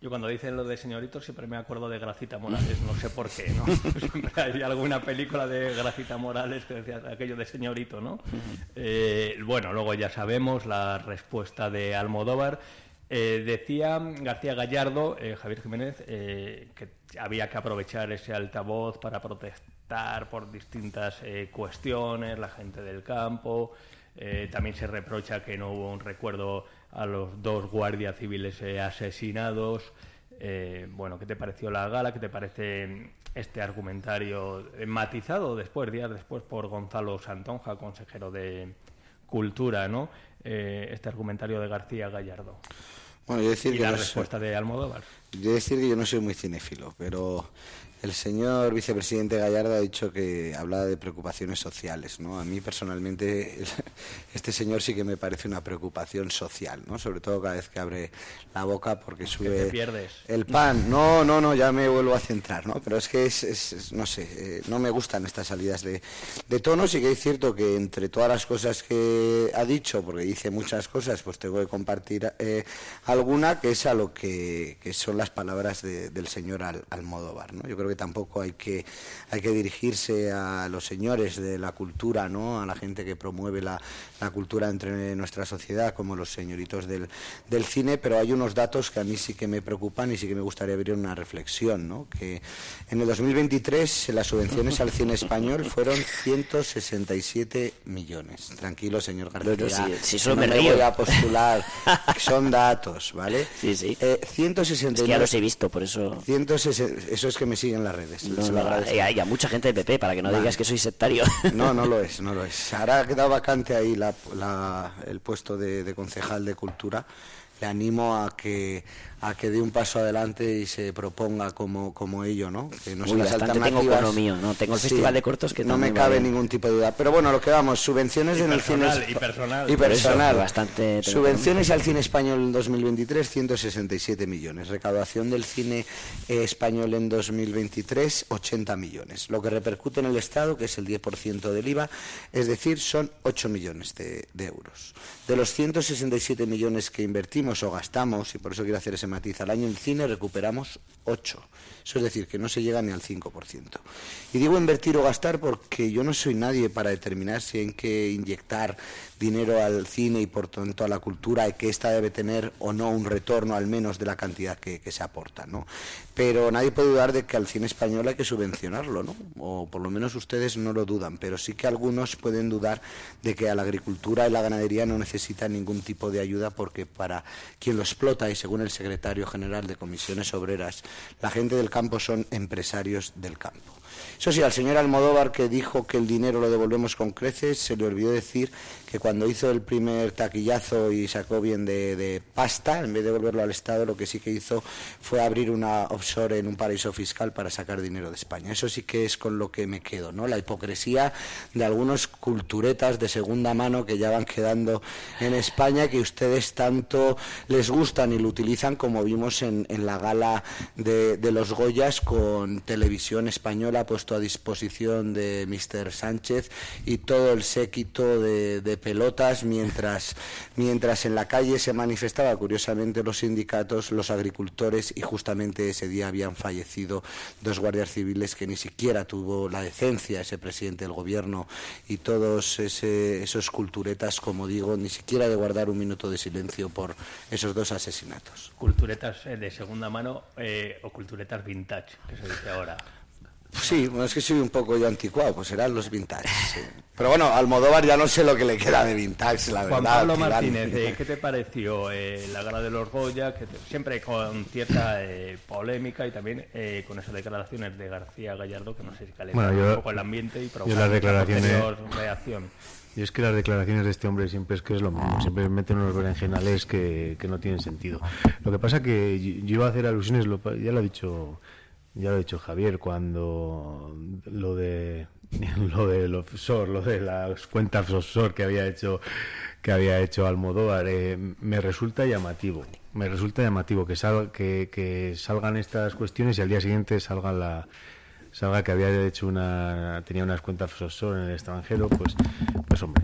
Yo cuando dicen lo de señoritos siempre me acuerdo de Gracita Morales, no sé por qué, ¿no? siempre hay alguna película de Gracita Morales que decía aquello de señorito, ¿no? Eh, bueno, luego ya sabemos la respuesta de Almodóvar. Eh, decía García Gallardo, eh, Javier Jiménez, que había que aprovechar ese altavoz para protestar por distintas cuestiones, la gente del campo. También se reprocha que no hubo un recuerdo a los dos guardias civiles eh, asesinados. Eh, bueno, ¿qué te pareció la gala? ¿Qué te parece este argumentario matizado después, días después, por Gonzalo Santonja, consejero de Cultura, ¿no? Eh, este argumentario de García Gallardo. Bueno, yo decir y que la no soy- respuesta de Almodóvar. Yo decir que yo no soy muy cinéfilo, pero el señor vicepresidente Gallardo ha dicho que hablaba de preocupaciones sociales, ¿no? A mí personalmente este señor sí que me parece una preocupación social, ¿no? Sobre todo cada vez que abre la boca porque Que sube te pierdes. el pan. No, no, no, ya me vuelvo a centrar, ¿no? Pero es que es, es- es- no sé, eh, no me gustan estas salidas de, de tono. Sí que es cierto que entre todas las cosas que ha dicho, porque dice muchas cosas, pues tengo que compartir eh, alguna que es a lo que, que son las palabras de- del señor Al- Almodóvar, ¿no? Yo creo que tampoco hay que, hay que dirigirse a los señores de la cultura, ¿no? A la gente que promueve la, la cultura entre nuestra sociedad, como los señoritos del, del cine, pero hay unos datos que a mí sí que me preocupan y sí que me gustaría abrir una reflexión, ¿no? Que en el 2023 las subvenciones al cine español fueron 167 millones. Tranquilo, señor García. No, solo no me me río. voy a postular. Son datos, ¿vale? Sí, sí. Eh, Es 169 que ya los he visto, por eso... 160 eso es que me siguen las redes. No, se lo no, agradezco. hay, a mucha gente de PP, para que no Vale. digas que soy sectario. No, no lo es, no lo es. Ahora ha quedado vacante ahí la- la- el puesto de, de concejal de cultura. Le animo a que a que dé un paso adelante y se proponga como, como ello, ¿no? Que no Uy, son las tengo con mío, ¿no? Tengo el Sí, Festival de Cortos que no me cabe ningún tipo de duda. Pero bueno, lo que vamos, subvenciones Y en el cine y personal. y eso, personal. bastante Subvenciones al cine español en 2023 167 millones. Recaudación del cine eh, español en 2023 80 millones. Lo que repercute en el Estado, que es el 10% del IVA, es decir, son 8 millones de, de euros. De los 167 millones que invertimos o gastamos, y por eso quiero hacer ese matiz al año en cine, recuperamos 8. Eso es decir, que no se llega ni al 5%. Y digo invertir o gastar porque yo no soy nadie para determinar si hay que inyectar dinero al cine y por tanto a la cultura y que ésta debe tener o no un retorno al menos de la cantidad que, se aporta, ¿no? Pero nadie puede dudar de que al cine español hay que subvencionarlo, ¿no? O por lo menos ustedes no lo dudan, pero sí que algunos pueden dudar de que a la agricultura y la ganadería no necesitan ningún tipo de ayuda porque para quien lo explota y según el secretario general de comisiones obreras, la gente del son empresarios del campo. Eso sí, al señor Almodóvar que dijo que el dinero lo devolvemos con creces, se le olvidó decir que cuando hizo el primer taquillazo y sacó bien de, pasta, en vez de devolverlo al Estado, lo que sí que hizo fue abrir una offshore en un paraíso fiscal para sacar dinero de España. Eso sí que es con lo que me quedo, ¿no? La hipocresía de algunos culturetas de segunda mano que ya van quedando en España, que ustedes tanto les gustan y lo utilizan como vimos en, en la gala de, los Goyas con televisión española puesto a disposición de Mr. Sánchez y todo el séquito de pelotas mientras, mientras en la calle se manifestaba curiosamente los sindicatos, los agricultores y justamente ese día habían fallecido dos guardias civiles que ni siquiera tuvo la decencia ese presidente del gobierno y todos ese- esos culturetas, como digo, ni siquiera de guardar un minuto de silencio por esos dos asesinatos. Culturetas eh, de segunda mano eh, o culturetas vintage, que se dice ahora. Sí, bueno, es que soy un poco yo anticuado, pues serán los vintage. sí. Pero bueno, Almodóvar ya no sé lo que le queda de vintage, la Juan verdad. Pablo. Martínez, eh, ¿qué te pareció eh, la gala de los Goya? Que te- siempre con cierta eh, polémica y también eh, con esas declaraciones de García Gallardo que no sé si Bueno, yo- un poco el ambiente y yo provocaron las declaraciones- reacción. Y es que las declaraciones de este hombre siempre es que es lo mismo, siempre meten unos berenjenales que, que no tienen sentido. Lo que pasa que yo iba a hacer alusiones, lo ya lo ha dicho, ya lo ha dicho Javier, cuando lo de lo del offshore, lo de las cuentas offshore que había hecho que había hecho Almodóvar, eh, me resulta llamativo. Me resulta llamativo que, sal- que, que salgan estas cuestiones y al día siguiente salgan la salga que había hecho una tenía unas cuentas offshore en el extranjero pues pues hombre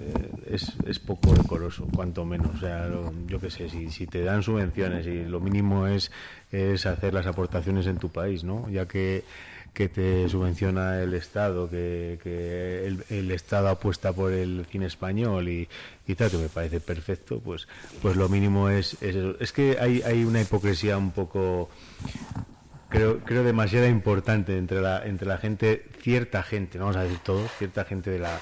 eh, es, es poco decoroso cuanto menos o sea lo- yo qué sé si, si te dan subvenciones y lo mínimo es es hacer las aportaciones en tu país no ya que que te subvenciona el Estado, que, que el, Estado apuesta por el cine español y, y tal, que me parece perfecto, pues, pues lo mínimo es, es eso. Es que hay, hay una hipocresía un poco creo, creo demasiado importante entre la, entre la gente, cierta gente, no vamos a decir todos, cierta gente de la,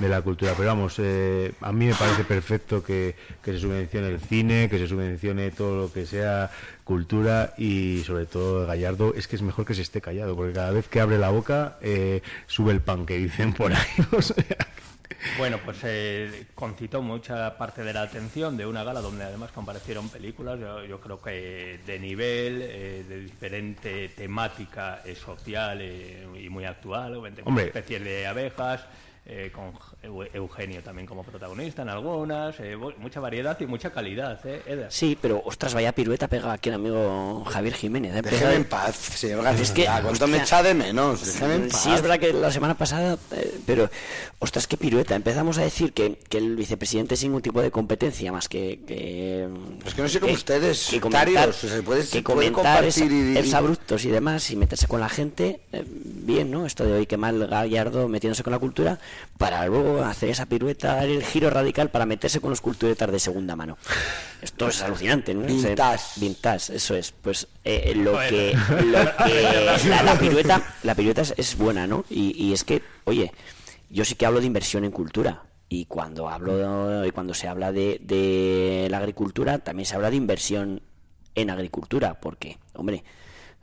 de la cultura. Pero vamos, eh, a mí me parece perfecto que, que se subvencione el cine, que se subvencione todo lo que sea cultura y sobre todo Gallardo es que es mejor que se esté callado porque cada vez que abre la boca eh, sube el pan que dicen por ahí. o sea, Bueno, pues eh, concitó mucha parte de la atención de una gala donde además comparecieron películas, yo, yo creo que de nivel, eh, de diferente temática eh, social eh, y muy actual, Hombre. especies de abejas, eh, con Eu- Eugenio también como protagonista en algunas, eh, mucha variedad y mucha calidad, ¿eh, Eder? Sí, pero ostras, vaya pirueta pega aquí el amigo Javier Jiménez. ¿eh? Déjeme en paz, señor García. Es que, ¿Cuánto me echa de menos? Déjeme en paz. Sí, es verdad que la semana pasada, eh, pero ostras, qué pirueta. Empezamos a decir que, que el vicepresidente sin ningún tipo de competencia más que. que Es que no sé cómo ustedes, que comentar, se puede- se que puede comentar es, compartir y- es abruptos y demás y meterse con la gente, eh, bien, ¿no? Esto de hoy que mal Gallardo metiéndose con la cultura para luego hacer esa pirueta, dar el giro radical para meterse con los culturetas de segunda mano. Esto es alucinante, ¿no? Vintage. Vintage, eso es. Pues eh, lo Bueno. que, lo que la, la pirueta, la pirueta es, es buena, ¿no? Y, y es que, oye, yo sí que hablo de inversión en cultura. Y cuando hablo y cuando se habla de, de la agricultura, también se habla de inversión en agricultura, porque, hombre,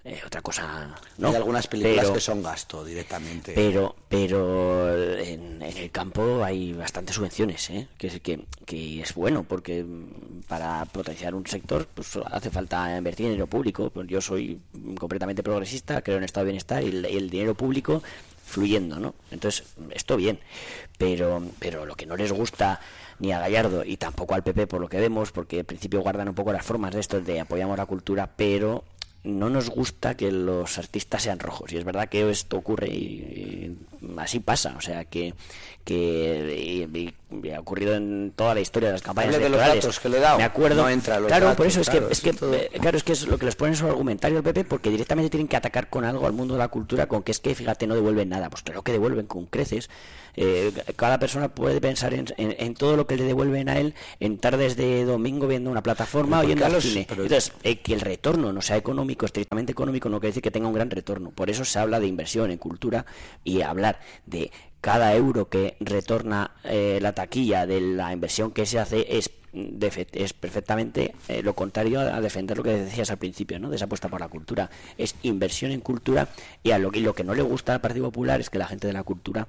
eh, otra cosa. ¿no? Hay algunas películas Pero- que son gasto directamente. pero, pero en, en el campo hay bastantes subvenciones, ¿eh? que, es- que, que es bueno, porque mm, para potenciar un sector pues hace falta invertir dinero público. Pues yo soy completamente progresista, creo en estado de bienestar y el, y el dinero público fluyendo, ¿no? Entonces, esto bien, pero, pero lo que no les gusta ni a Gallardo y tampoco al PP por lo que vemos, porque al principio guardan un poco las formas de esto de apoyamos la cultura, pero no nos gusta que los artistas sean rojos. Y es verdad que esto ocurre y, así pasa. O sea, que, que y- y- y ha ocurrido en toda la historia de las campañas Hable de los electorales. datos que le he dado. Me acuerdo. No entra en los claro, por datos, eso es claro, que, es eso que todo- eh, claro, es que es lo que les ponen su argumentario al PP porque directamente tienen que atacar con algo al mundo de la cultura con que es que, fíjate, no devuelven nada. Pues claro que devuelven con creces. Eh, cada persona puede pensar en, en- en todo lo que le devuelven a él en tardes de domingo viendo una plataforma o yendo ¿por al cine. pero- Entonces, eh, que el retorno no sea económico, estrictamente económico, no quiere decir que tenga un gran retorno. Por eso se habla de inversión en cultura y hablar de cada euro que retorna eh, la taquilla de la inversión que se hace es, es perfectamente eh, lo contrario a, a defender lo que decías al principio, ¿no? de esa apuesta por la cultura. Es inversión en cultura y a lo que, lo que no le gusta al Partido Popular es que la gente de la cultura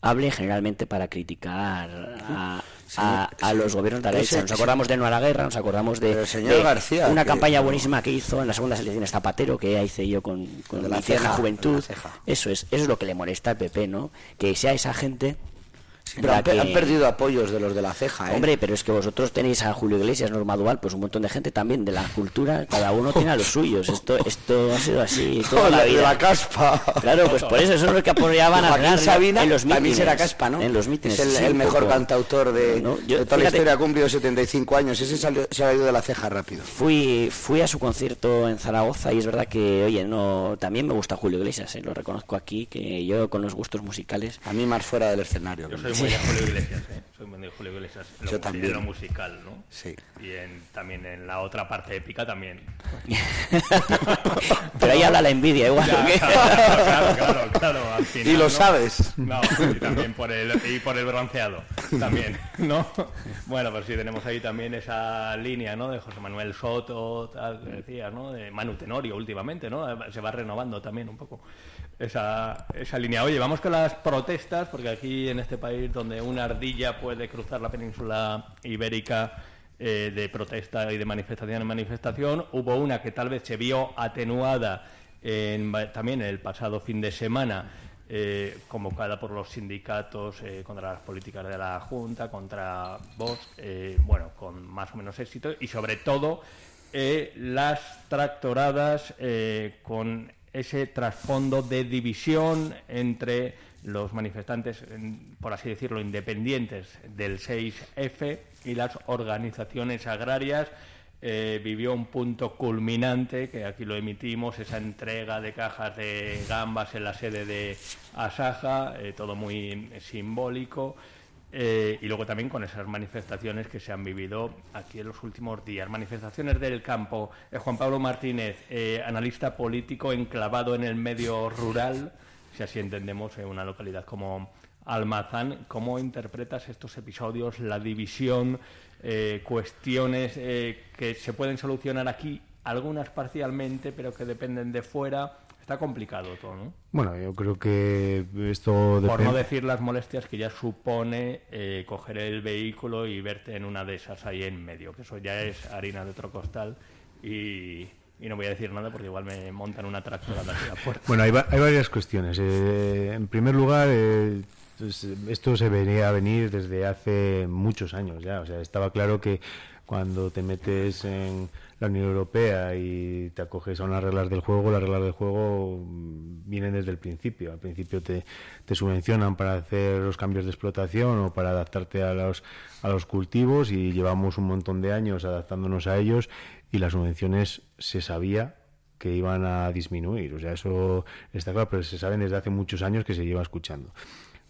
hable generalmente para criticar a, a- a los gobiernos de derecha. Nos acordamos de No a la Guerra, nos acordamos de, señor de García, una que- campaña buenísima que hizo en las segundas elecciones Zapatero, que hice yo con, con De la mi ceja, juventud. de la ceja. Eso es, eso es lo que le molesta al PP, ¿no? Que sea esa gente. Pero han, pe- que- han perdido apoyos de los de la ceja, ¿eh? Hombre, pero es que vosotros tenéis a Julio Iglesias, Norma Dual, pues un montón de gente también de la cultura, cada uno tiene a los suyos. Esto, esto ha sido así toda la de vida. la caspa. Claro, pues por eso eso es lo que apoyaban a Joaquín Sabina en los mítines. será caspa, ¿no? En los mítines. Es el, sí, el un mejor poco. cantautor de, No, yo- de toda la historia, ha cumplido 75 años. Ese salió- se ha ido de la ceja rápido. Fui, fui a su concierto en Zaragoza y es verdad que, oye, no, también me gusta Julio Iglesias, eh, lo reconozco aquí, que yo con los gustos musicales. A mí más fuera del escenario. Yo soy muy de Julio Iglesias, ¿eh? Soy muy de Julio Iglesias. Lo Yo también. musical, ¿no? Sí. Y en- también en la otra parte épica también. Pero ahí habla la envidia, igual. Ya, ¿qué? claro, claro, claro, claro, al final, Y lo ¿no? sabes. No, y también por el, y por el bronceado, también, ¿no? Bueno, pues sí, tenemos ahí también esa línea, ¿no? De José Manuel Soto, tal, que decías, ¿no? De Manu Tenorio últimamente, ¿no? Se va renovando también un poco esa, esa línea. Oye, vamos con las protestas, porque aquí en este país donde una ardilla puede cruzar la península ibérica eh, de protesta y de manifestación en manifestación, hubo una que tal vez se vio atenuada en- también el pasado fin de semana, eh, convocada por los sindicatos eh, contra las políticas de la Junta, contra Vox, bueno, con más o menos éxito, y sobre todo las tractoradas con ese trasfondo de división entre los manifestantes, por así decirlo, independientes del 6F y las organizaciones agrarias. Eh, vivió un punto culminante, que aquí lo emitimos, esa entrega de cajas de gambas en la sede de Asaja, eh, todo muy simbólico. Eh, y luego también con esas manifestaciones que se han vivido aquí en los últimos días. Manifestaciones del campo. Juan Pablo Martínez, analista político enclavado en el medio rural, si así entendemos, en una localidad como Almazán. ¿Cómo interpretas estos episodios, la división, eh, cuestiones eh, que se pueden solucionar aquí, algunas parcialmente, pero que dependen de fuera? Está complicado todo, ¿no? Bueno, yo creo que esto Por no decir las molestias que ya supone eh, coger el vehículo y verte en una de esas ahí en medio, que eso ya es harina de otro costal y, y no voy a decir nada porque igual me montan una tractora de la puerta. Bueno, hay, va- hay varias cuestiones. Eh, en primer lugar, eh, pues, esto se venía a venir desde hace muchos años ya. O sea, estaba claro que cuando te metes en la Unión Europea y te acoges a unas reglas del juego, las reglas del juego mm, vienen desde el principio. Al principio te, te subvencionan para hacer los cambios de explotación o para adaptarte a los, a los cultivos y llevamos un montón de años adaptándonos a ellos y las subvenciones se sabía que iban a disminuir. O sea, eso está claro, pero se saben desde hace muchos años que se lleva escuchando.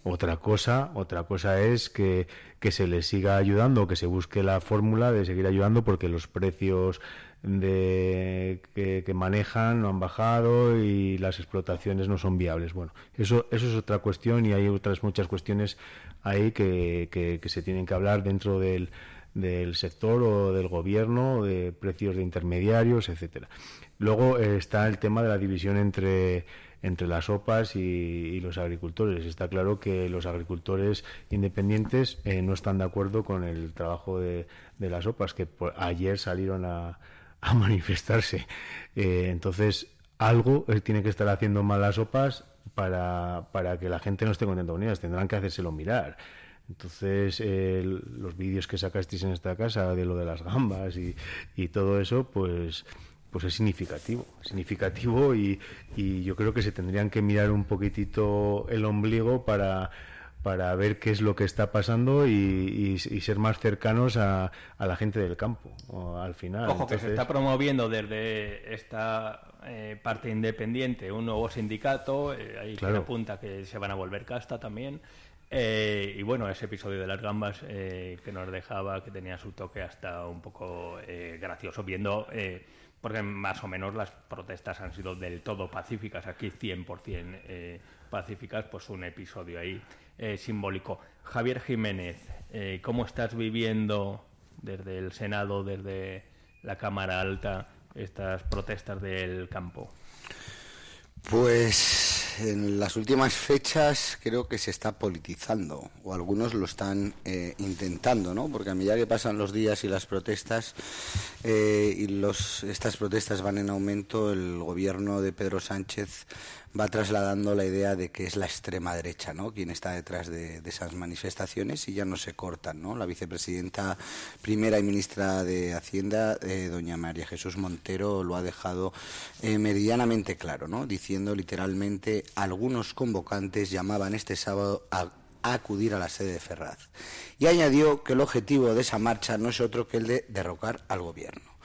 Otra cosa, otra cosa es que, que se les siga ayudando, que se busque la fórmula de seguir ayudando porque los precios de, que, manejan no han bajado y las explotaciones no son viables. Bueno, eso, eso es otra cuestión y hay otras muchas cuestiones ahí que, que se tienen que hablar dentro del, del sector o del gobierno, de precios de intermediarios, etcétera. Luego eh, está el tema de la división entre entre las OPAs y, los agricultores. Está claro que los agricultores independientes eh, no están de acuerdo con el trabajo de, de las OPAs, que por- ayer salieron a, a manifestarse. Eh, entonces, algo eh, tiene que estar haciendo mal las OPAs para, para que la gente no esté contenta con ellas. Tendrán que hacérselo mirar. Entonces, eh, los vídeos que sacasteis en esta casa de lo de las gambas y, y todo eso, pues pues es significativo, significativo y, y yo creo que se tendrían que mirar un poquitito el ombligo para, para ver qué es lo que está pasando y, ser más cercanos a, a la gente del campo al final. Ojo, que se está promoviendo desde esta eh, parte independiente un nuevo sindicato, eh, ahí Claro. se apunta que se van a volver casta también. Eh, y bueno, ese episodio de las gambas eh, que nos dejaba, que tenía su toque hasta un poco eh, gracioso, viendo, eh, porque más o menos las protestas han sido del todo pacíficas, aquí 100% eh, pacíficas, pues un episodio ahí simbólico. Javier Jiménez, ¿cómo estás viviendo desde el Senado, desde la Cámara Alta, estas protestas del campo? Pues en las últimas fechas creo que se está politizando, o algunos lo están eh, intentando, ¿no? Porque a medida que pasan los días y las protestas, eh, y los, estas protestas van en aumento, el gobierno de Pedro Sánchez va trasladando la idea de que es la extrema derecha, ¿no? Quien está detrás de, esas manifestaciones y ya no se cortan, ¿no? La vicepresidenta primera y ministra de Hacienda, eh, doña María Jesús Montero, lo ha dejado eh, meridianamente claro, ¿no? Diciendo literalmente algunos convocantes llamaban este sábado a acudir a la sede de Ferraz. Y añadió que el objetivo de esa marcha no es otro que el de derrocar al gobierno.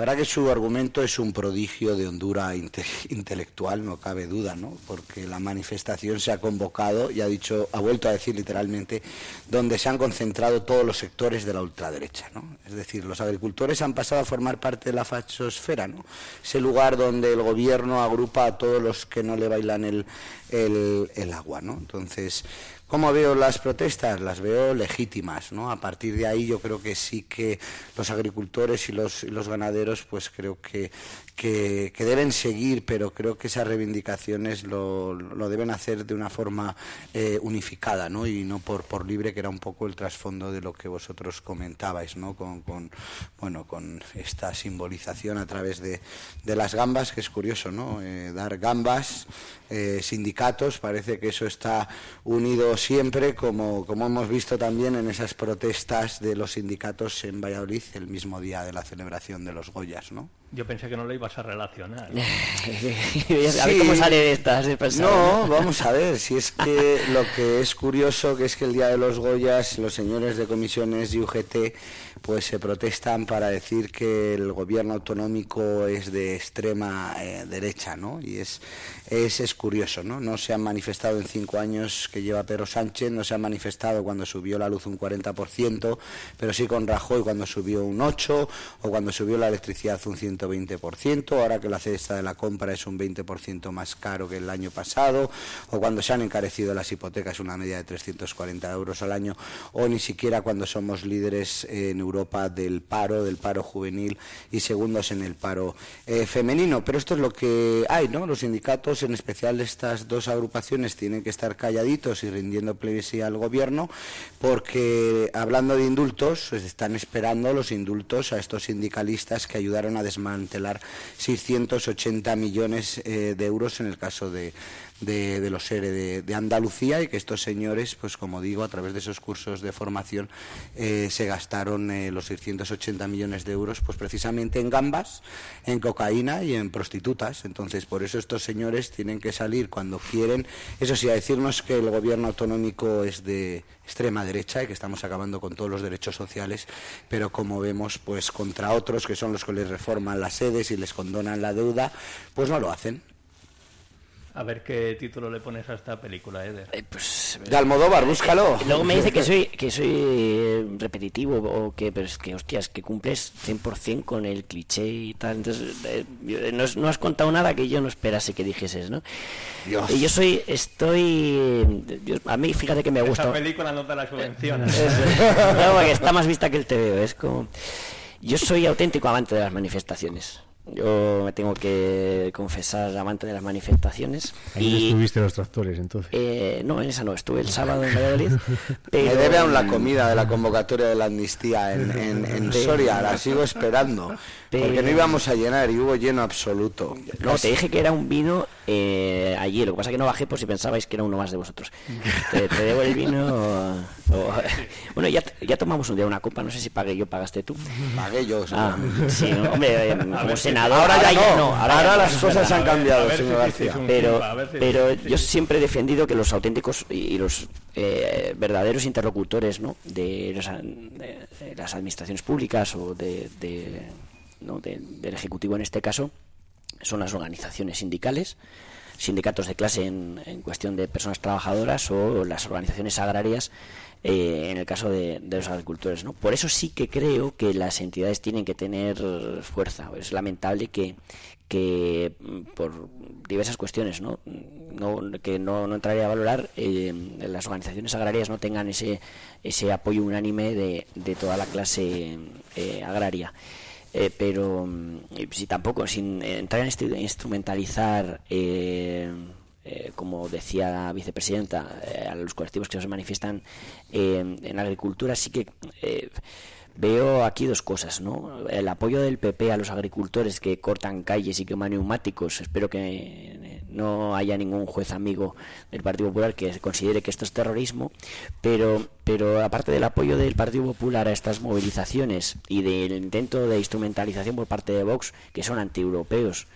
La verdad que su argumento es un prodigio de hondura inte- intelectual, no cabe duda, ¿no? Porque la manifestación se ha convocado y ha dicho, ha vuelto a decir literalmente, donde se han concentrado todos los sectores de la ultraderecha, ¿no? Es decir, los agricultores han pasado a formar parte de la fachosfera, ¿no? Ese lugar donde el gobierno agrupa a todos los que no le bailan el, el, el agua, ¿no? Entonces, ¿Cómo veo las protestas? Las veo legítimas, ¿no? A partir de ahí yo creo que sí que los agricultores y los, y los ganaderos pues creo que, que, deben seguir, pero creo que esas reivindicaciones lo, lo deben hacer de una forma eh, unificada, ¿no? Y no por, por libre, que era un poco el trasfondo de lo que vosotros comentabais, ¿no? Con, con, bueno, con esta simbolización a través de, de las gambas, que es curioso, ¿no? Eh, dar gambas, eh, sindicatos, parece que eso está unido siempre, como, como hemos visto también en esas protestas de los sindicatos en Valladolid el mismo día de la celebración de los Goyas, ¿no? Yo pensé que no lo ibas a relacionar. a ver cómo sale de estas de No, vamos a ver, si es que lo que es curioso que es que el día de los Goyas los señores de comisiones y UGT pues se protestan para decir que el gobierno autonómico es de extrema eh, derecha, ¿no? Y es, es, es curioso, ¿no? No se han manifestado en cinco años que lleva Pedro Sánchez, no se han manifestado cuando subió la luz un 40%, pero sí con Rajoy cuando subió un 8% o cuando subió la electricidad un 120%, ahora que la cesta de la compra es un 20% más caro que el año pasado, o cuando se han encarecido las hipotecas una media de 340 euros al año, o ni siquiera cuando somos líderes en Europa del paro, del paro juvenil y segundos en el paro eh, femenino. Pero esto es lo que hay, ¿no? Los sindicatos, en especial estas dos agrupaciones, tienen que estar calladitos y rindiendo pleitesía al gobierno, porque hablando de indultos, pues, están esperando los indultos a estos sindicalistas que ayudaron a desmantelar 680 millones eh, de euros en el caso de, de, los ERE de, de Andalucía y que estos señores, pues como digo, a través de esos cursos de formación eh, se gastaron eh, los 680 millones de euros pues precisamente en gambas, en cocaína y en prostitutas. Entonces, por eso estos señores tienen que salir cuando quieren, eso sí, a decirnos que el gobierno autonómico es de extrema derecha y que estamos acabando con todos los derechos sociales, pero como vemos, pues contra otros que son los que les reforman las sedes y les condonan la deuda, pues no lo hacen. A ver qué título le pones a esta película, Eder. pues, De Almodóvar, búscalo. Luego me dice que soy que soy eh, repetitivo o que pero es que hostias que cumples 100% con el cliché y tal. Entonces eh, yo- no, has- no has contado nada que yo no esperase que dijeses, ¿no? Dios. Y yo soy estoy yo- a mí fíjate que me gusta. Esa película no te la subvenciona. No, porque está más vista que el TVO. Es como. Yo soy auténtico amante de las manifestaciones. Yo me tengo que confesar amante de las manifestaciones. Ahí Y, estuviste en los tractores, entonces. eh, no, en esa no. Estuve el sábado en Valladolid. Me debe aún la comida de la convocatoria de la amnistía en, en, en Soria, la sigo esperando. Porque no íbamos a llenar y hubo lleno absoluto. No, te dije que era un vino eh, allí. Lo que pasa es que no bajé por si pensabais que era uno más de vosotros. Te, te debo el vino. o- o- bueno, ya, ya tomamos un día una copa. No sé si pagué yo, pagaste tú. Pagué yo, Ah, sí, no, hombre, eh, como senador. ahora ya ya no, ahora ya las cosas han cambiado, ver señor García. Pero, si pero yo siempre he defendido que los auténticos y los eh, verdaderos interlocutores ¿no? de, los de- de las administraciones públicas o de, de- ¿no? de- del Ejecutivo en este caso son las organizaciones sindicales, sindicatos de clase en, en cuestión de personas trabajadoras o las organizaciones agrarias eh, en el caso de, de los agricultores. ¿no? Por eso sí que creo que las entidades tienen que tener fuerza. Es lamentable que, que mm, por diversas cuestiones ¿no? No, que no, no entraría a valorar eh, las organizaciones agrarias no tengan ese, ese apoyo unánime de, de toda la clase eh, agraria. Eh, pero mm, si tampoco, sin entrar en este- instrumentalizar, eh, eh, como decía la vicepresidenta, eh, a los colectivos que se manifiestan eh, en agricultura, sí que eh, veo aquí dos cosas, ¿no? El apoyo del PP a los agricultores que cortan calles y queman neumáticos. Espero que eh, no haya ningún juez amigo del Partido Popular que considere que esto es terrorismo, pero pero aparte del apoyo del Partido Popular a estas movilizaciones y del intento de instrumentalización por parte de Vox, que son antieuropeos,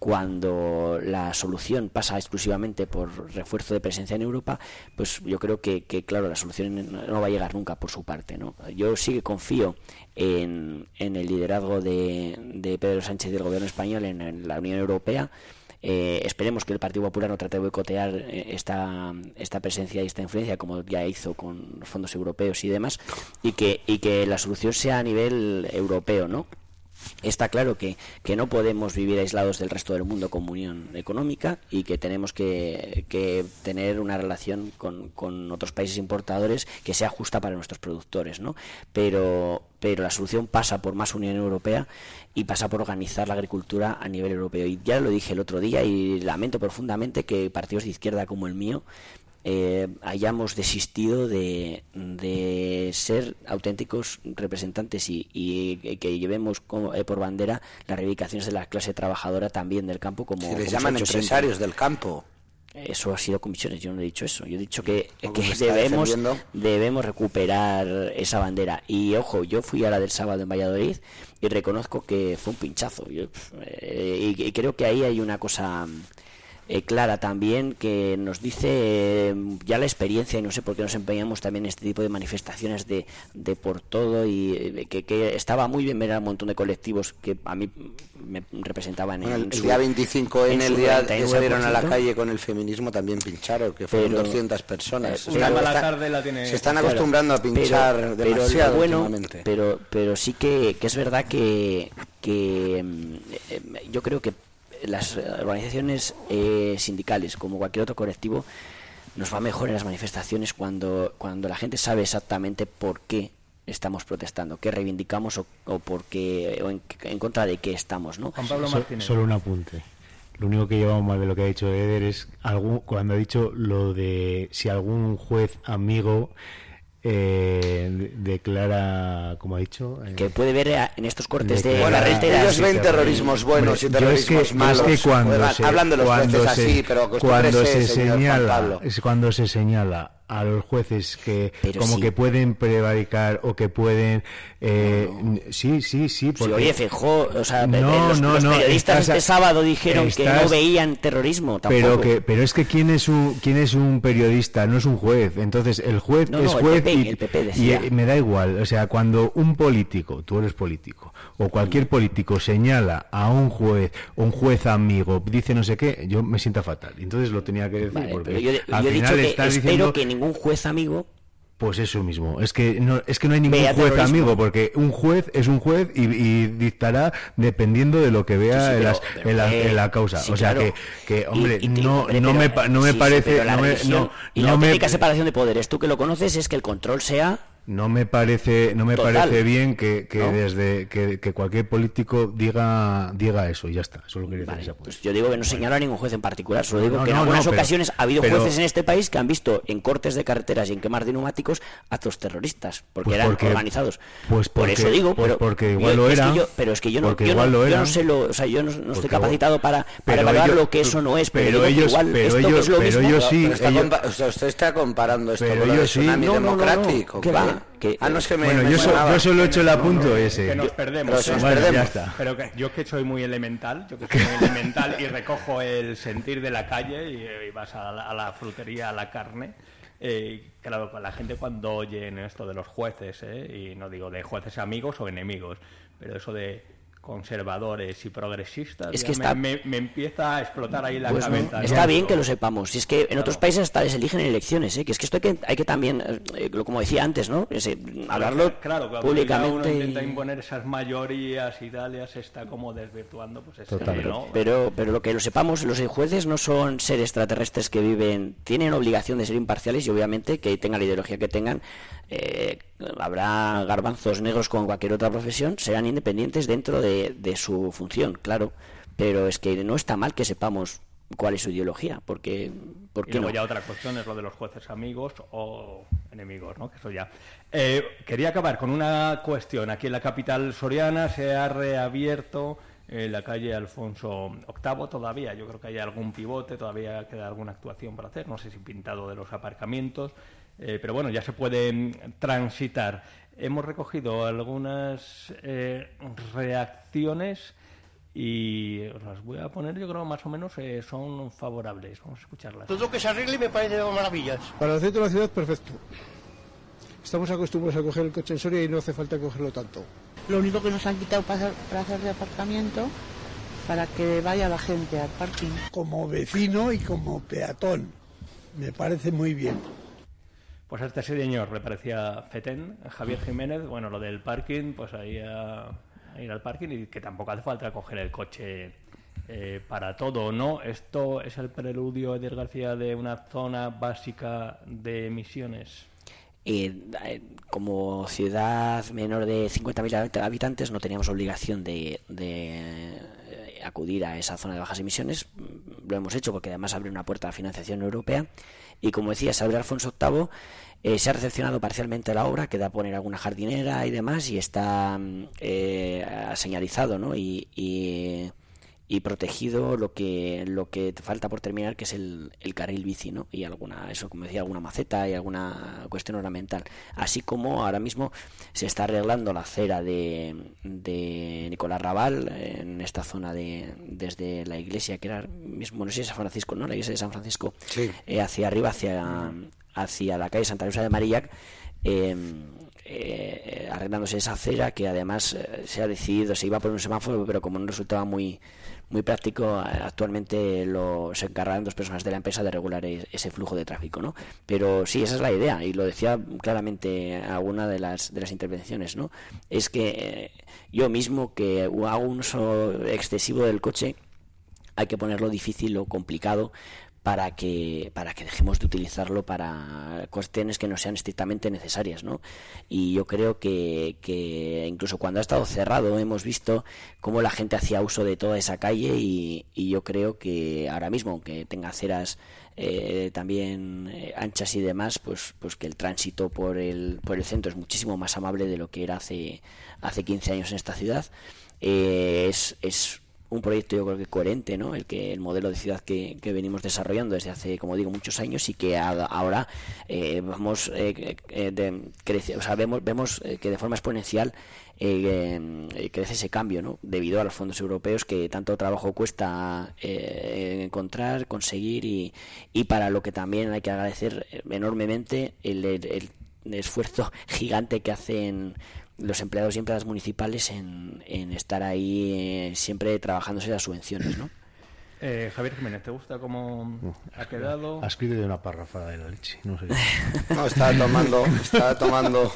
cuando la solución pasa exclusivamente por refuerzo de presencia en Europa, pues yo creo que, claro, la solución no va a llegar nunca por su parte. ¿no? Yo sí que confío en, el liderazgo de, Pedro Sánchez y del gobierno español en, la Unión Europea. Eh, esperemos que el Partido Popular no trate de boicotear eh, esta, esta presencia y esta influencia como ya hizo con los fondos europeos y demás y que la solución sea a nivel europeo, ¿no? Está claro que, que no podemos vivir aislados del resto del mundo como unión económica y que tenemos que, que tener una relación con, con otros países importadores que sea justa para nuestros productores, ¿no? Pero, pero la solución pasa por más Unión Europea y pasa por organizar la agricultura a nivel europeo. Y ya lo dije el otro día y lamento profundamente que partidos de izquierda como el mío eh, hayamos desistido de, de ser auténticos representantes y, y que llevemos como, eh, por bandera las reivindicaciones de la clase trabajadora también del campo como, Se les llaman empresarios siempre. del campo. Eso ha sido comisiones, yo no he dicho eso. Yo he dicho que, Como que debemos, debemos recuperar esa bandera. Y ojo, yo fui a la del sábado en Valladolid y reconozco que fue un pinchazo. Yo, eh, y, y creo que ahí hay una cosa eh, clara también que nos dice eh, ya la experiencia y no sé por qué nos empeñamos también en este tipo de manifestaciones de, de por todo y eh, que, que estaba muy bien ver a un montón de colectivos que a mí me representaban Bueno, en el, su- día 25 en, en el día que 99%. salieron a la calle con el feminismo también pincharon, que fueron Pero- 200 personas. Eh, Se una están- mala tarde la tiene- se están Claro. acostumbrando a Pero- pinchar pero demasiado bueno, últimamente. pero pero sí que, que es verdad que, que mm, eh, yo creo que las organizaciones eh, sindicales como cualquier otro colectivo nos va mejor en las manifestaciones cuando cuando la gente sabe exactamente por qué estamos protestando, qué reivindicamos o, o por qué, o en, en contra de qué estamos, ¿no? So- solo un apunte. Lo único que llevamos mal de lo que ha dicho Eder es algún, cuando ha dicho lo de si algún juez amigo eh, de- declara, como ha dicho, eh, que puede ver en estos cortes de ellos ven terrorismos buenos y es que- terrorismos malos. Es que cuando se, los cuando jueces se- así, pero cuando se señala, es cuando se señala a los jueces que Pero como sí. que pueden prevaricar o que pueden eh, sí sí sí Sí, porque oye, Feijó, o sea, No, los, no, los no, periodistas estás- este sábado dijeron que no veían terrorismo tampoco. pero que pero es que quién es un quién es un periodista no es un juez entonces el juez es el juez PP, y, el PP y, decía. me da igual o sea cuando un político tú eres político o cualquier político señala a un juez un juez amigo dice no sé qué yo me siento fatal entonces lo tenía que decir Vale, porque yo, al yo he dicho final que espero diciendo que ningún juez amigo pues eso mismo, es que no, es que no hay ningún juez terrorismo. amigo, porque un juez es un juez y, y dictará dependiendo de lo que vea Sí, sí, en, pero- las- pero, en la, eh, en la causa. sí, o sea claro. que, que, hombre, Y- y- no, hombre, no, pero- me, no me parece, no me, religión no, y la no me- auténtica separación de poderes, tú que lo conoces, es que el control sea no me parece, no me Total. parece bien que, que ¿No? desde que, que cualquier político diga diga eso y ya está. Solo quería decir esa Pues yo digo que no señalo a ningún juez en particular, solo digo No, que en algunas pero- ocasiones ha habido pero- jueces en este país que han visto en cortes de carreteras y en quemas de neumáticos actos terroristas, porque Pues eran porque- organizados. pues Por eso digo, pues pero, porque yo- igual lo es que era, yo- pero es que yo no, yo igual lo yo no sé lo, o sea, yo no, no estoy capacitado para, para evaluar ellos- lo que eso no es, pero, que ellos- igual pero esto que ellos- es lo pero ellos sí, usted está comparando esto con lo sí. tsunami democrático. Que- ah, no es que me, Bueno, me yo, so- yo solo he hecho el apunto ese. que nos perdemos. Pero Bueno, ya está. Pero que yo que soy muy elemental, yo que soy muy elemental y recojo el sentir de la calle y, eh, y vas a la, a la frutería, a la carne. eh, claro, la gente cuando oye en esto de los jueces, eh, y no digo de jueces amigos o enemigos, pero eso de conservadores y progresistas, Es que me, está- me- me empieza a explotar ahí la Pues no, cabeza. está ¿no? bien que lo sepamos. Si es que en otros países hasta les eligen en elecciones, ¿eh? que es que esto hay que, hay que también, eh, como decía antes, ¿no? Ese, hablarlo claro, uno públicamente. y- intenta imponer esas mayorías y tal, ya se está como desvirtuando, pues es Totalmente. ¿no? Pero, pero lo que lo sepamos, los jueces no son seres extraterrestres que viven, tienen obligación de ser imparciales y obviamente que tengan la ideología que tengan, eh, habrá garbanzos negros con cualquier otra profesión, serán independientes dentro de, de su función, claro. Pero es que no está mal que sepamos cuál es su ideología, porque, ¿por Y qué luego no? ya otra cuestión es lo de los jueces amigos o enemigos, ¿no? Que eso ya. Eh, quería acabar con una cuestión. Aquí en la capital soriana se ha reabierto eh, la calle Alfonso VIII todavía. Yo creo que hay algún pivote, todavía queda alguna actuación por hacer. No sé si pintado de los aparcamientos, eh, pero bueno, ya se puede mm, transitar. Hemos recogido algunas eh, reacciones y las voy a poner, yo creo más o menos eh, son favorables. Vamos a escucharlas. Todo que se arregle me parece de maravillas. Para el centro de la ciudad, perfecto. Estamos acostumbrados a coger el coche en Soria y no hace falta cogerlo tanto. Lo único que nos han quitado plazas de aparcamiento para que vaya la gente al parking. Como vecino y como peatón, me parece muy bien. Pues este señor le parecía fetén, Javier Jiménez, bueno, lo del parking, pues ahí a, ir al parking y que tampoco hace falta coger el coche eh, para todo, ¿no? Esto es el preludio, Eder García, de una zona básica de emisiones. Eh, eh, como ciudad menor de 50.000 habitantes no teníamos obligación de, de, eh, acudir a esa zona de bajas emisiones. Mm, Lo hemos hecho porque además abre una puerta a financiación europea. Y como decía, se abre Alfonso VIII. eh, se ha recepcionado parcialmente la obra, queda poner alguna jardinera y demás, y está mm, eh, señalizado, ¿no? Y, y, y protegido lo que lo que falta por terminar que es el, el carril bici ¿no? y alguna eso como decía alguna maceta y alguna cuestión ornamental así como ahora mismo se está arreglando la acera de, de Nicolás Raval en esta zona de desde la iglesia que era mismo no sé si es San Francisco no la iglesia de San Francisco Sí. eh, hacia arriba hacia hacia la calle Santa Rosa de Marillac eh, eh, arreglándose esa acera que además eh, se ha decidido, se iba a poner un semáforo, pero como no resultaba muy muy práctico, actualmente lo, se encargan dos personas de la empresa de regular ese flujo de tráfico, ¿no? Pero sí, esa es la idea, y lo decía claramente alguna de las, de las intervenciones, ¿no? Es que eh, yo mismo que hago un uso excesivo del coche, hay que ponerlo difícil o complicado para que para que dejemos de utilizarlo para cuestiones que no sean estrictamente necesarias ¿no? y yo creo que, que incluso cuando ha estado cerrado hemos visto cómo la gente hacía uso de toda esa calle y, y yo creo que ahora mismo aunque tenga aceras eh, también eh, anchas y demás pues pues que el tránsito por el por el centro es muchísimo más amable de lo que era hace hace 15 años en esta ciudad Eh, es, es un proyecto yo creo que coherente, ¿no? El que el modelo de ciudad que, que venimos desarrollando desde hace, como digo, muchos años y que a- ahora eh, vamos eh, eh, de- crece- o sea, vemos, vemos eh, que de forma exponencial eh, eh, crece ese cambio, ¿no? Debido a los fondos europeos que tanto trabajo cuesta encontrar, conseguir y, y para lo que también hay que agradecer enormemente el, el- el esfuerzo gigante que hacen los empleados y empleadas municipales en, en estar ahí eh, siempre trabajándose las subvenciones, ¿no? Eh, Javier Jiménez, ¿te gusta cómo ha quedado? Ha escrito de una parrafada de la leche, no sé. No, estaba tomando, estaba tomando,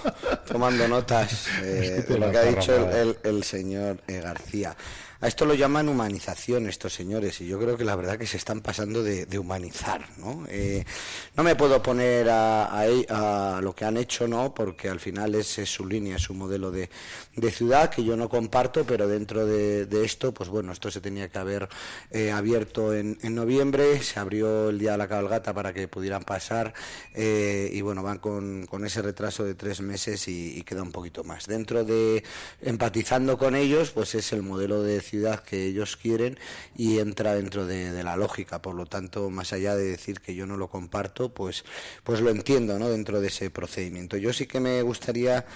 tomando notas eh, de lo la que ha dicho el- el señor eh, García. A esto lo llaman humanización estos señores y yo creo que la verdad que se están pasando de, humanizar, ¿no? Eh, no me puedo poner a, a e- a lo que han hecho, ¿no? Porque al final es, su línea, es su modelo de, ciudad que yo no comparto, pero dentro de, de esto, pues bueno, esto se tenía que haber eh, abierto en, en noviembre, se abrió el día de la cabalgata para que pudieran pasar eh, y bueno, van con, con ese retraso de tres meses y, y queda un poquito más. Dentro de empatizando con ellos, pues es el modelo de ciudad que ellos quieren y entra dentro de, de la lógica. Por lo tanto, más allá de decir que yo no lo comparto, pues, pues lo entiendo ¿no? dentro de ese procedimiento. Yo sí que me gustaría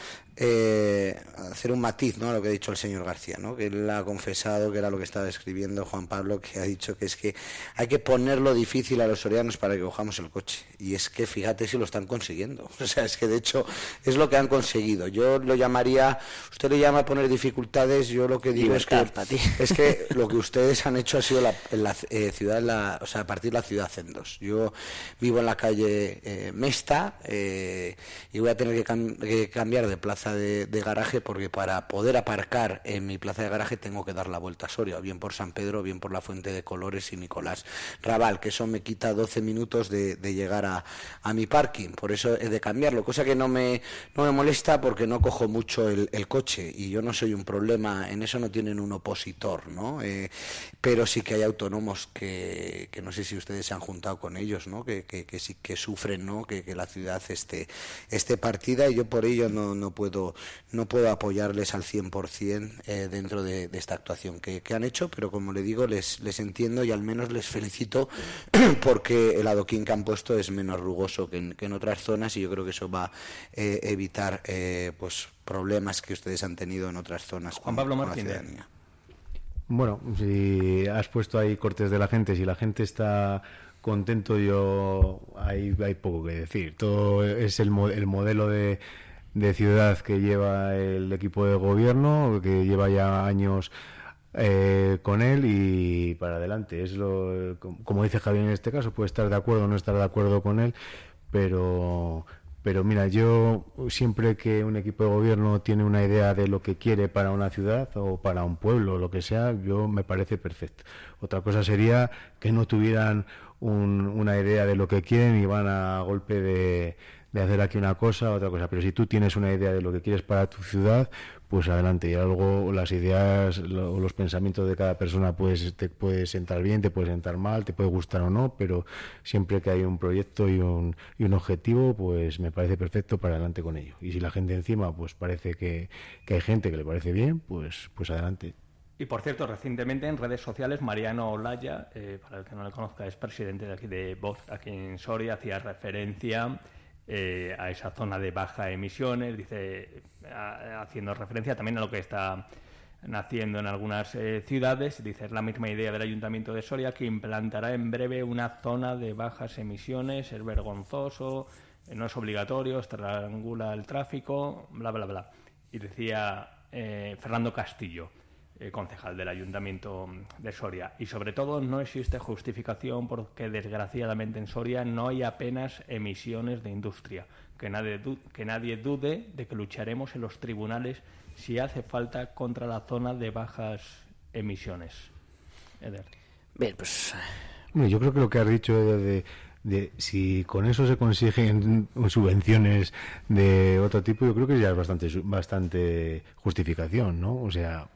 eh, hacer un matiz ¿no? a lo que ha dicho el señor García, ¿no? que él ha confesado que era lo que estaba escribiendo Juan Pablo, que ha dicho que es que hay que ponerlo difícil a los sorianos para que cojamos el coche. Y es que fíjate si lo están consiguiendo. O sea, es que de hecho es lo que han conseguido. Yo lo llamaría, usted le llama poner dificultades, yo lo que digo es que, es que lo que ustedes han hecho ha sido la, en la eh, ciudad, en la, o sea, partir la ciudad en dos. Yo vivo en la calle eh, Mesta eh, y voy a tener que, cam- que cambiar de plaza de, garaje porque para poder aparcar en mi plaza de garaje tengo que dar la vuelta a Soria, bien por San Pedro, bien por la Fuente de Colores y Nicolás Raval, que eso me quita 12 minutos de, llegar a, mi parking, por eso he de cambiarlo, cosa que no me, no me molesta porque no cojo mucho el, coche y yo no soy un problema, en eso no tienen un opositor, ¿no? Eh, pero sí que hay autónomos que, que no sé si ustedes se han juntado con ellos, ¿no? Que, que, que sí que sufren, ¿no? Que, que la ciudad esté, esté partida y yo por ello no, no puedo no puedo apoyarles al 100% eh, dentro de, de esta actuación que, que han hecho, pero como le digo, les, les entiendo y al menos les felicito porque el adoquín que han puesto es menos rugoso que en, que en otras zonas y yo creo que eso va a eh, evitar eh, pues problemas que ustedes han tenido en otras zonas. Juan con- Pablo Martínez. ciudadanía. Bueno, si has puesto ahí cortes de la gente, si la gente está contento, yo ahí hay poco que decir. Todo es el, mo- el modelo de, de ciudad que lleva el equipo de gobierno, que lleva ya años eh, con él y para adelante. Es lo, como dice Javier en este caso, puede estar de acuerdo o no estar de acuerdo con él, pero pero mira, yo siempre que un equipo de gobierno tiene una idea de lo que quiere para una ciudad o para un pueblo o lo que sea, yo me parece perfecto. Otra cosa sería que no tuvieran un- una idea de lo que quieren y van a golpe de, de hacer aquí una cosa, otra cosa. Pero si tú tienes una idea de lo que quieres para tu ciudad, pues adelante. Y algo, las ideas o los pensamientos de cada persona pues, te puede sentar bien, te puede sentar mal, te puede gustar o no, pero siempre que hay un proyecto y un, y un objetivo, pues me parece perfecto para adelante con ello. Y si la gente encima pues parece que, que hay gente que le parece bien, pues, pues adelante. Y por cierto, recientemente en redes sociales, Mariano Olaya, eh, para el que no le conozca, es presidente de aquí de Vox, aquí en Soria, hacía referencia eh, a esa zona de baja emisiones, dice, haciendo referencia también a lo que está naciendo en algunas eh, ciudades. Dice, es la misma idea del Ayuntamiento de Soria que implantará en breve una zona de bajas emisiones, es vergonzoso, eh, no es obligatorio, estrangula el tráfico, bla, bla, bla. Y decía eh, Fernando Castillo, eh, concejal del Ayuntamiento de Soria. Y sobre todo no existe justificación porque desgraciadamente en Soria no hay apenas emisiones de industria. Que nadie, du- que nadie dude de que lucharemos en los tribunales si hace falta contra la zona de bajas emisiones. Eder. Bien, pues Bueno, yo creo que lo que has dicho de, de- de si con eso se consiguen subvenciones de otro tipo, yo creo que ya es bastante bastante justificación, ¿no? O sea,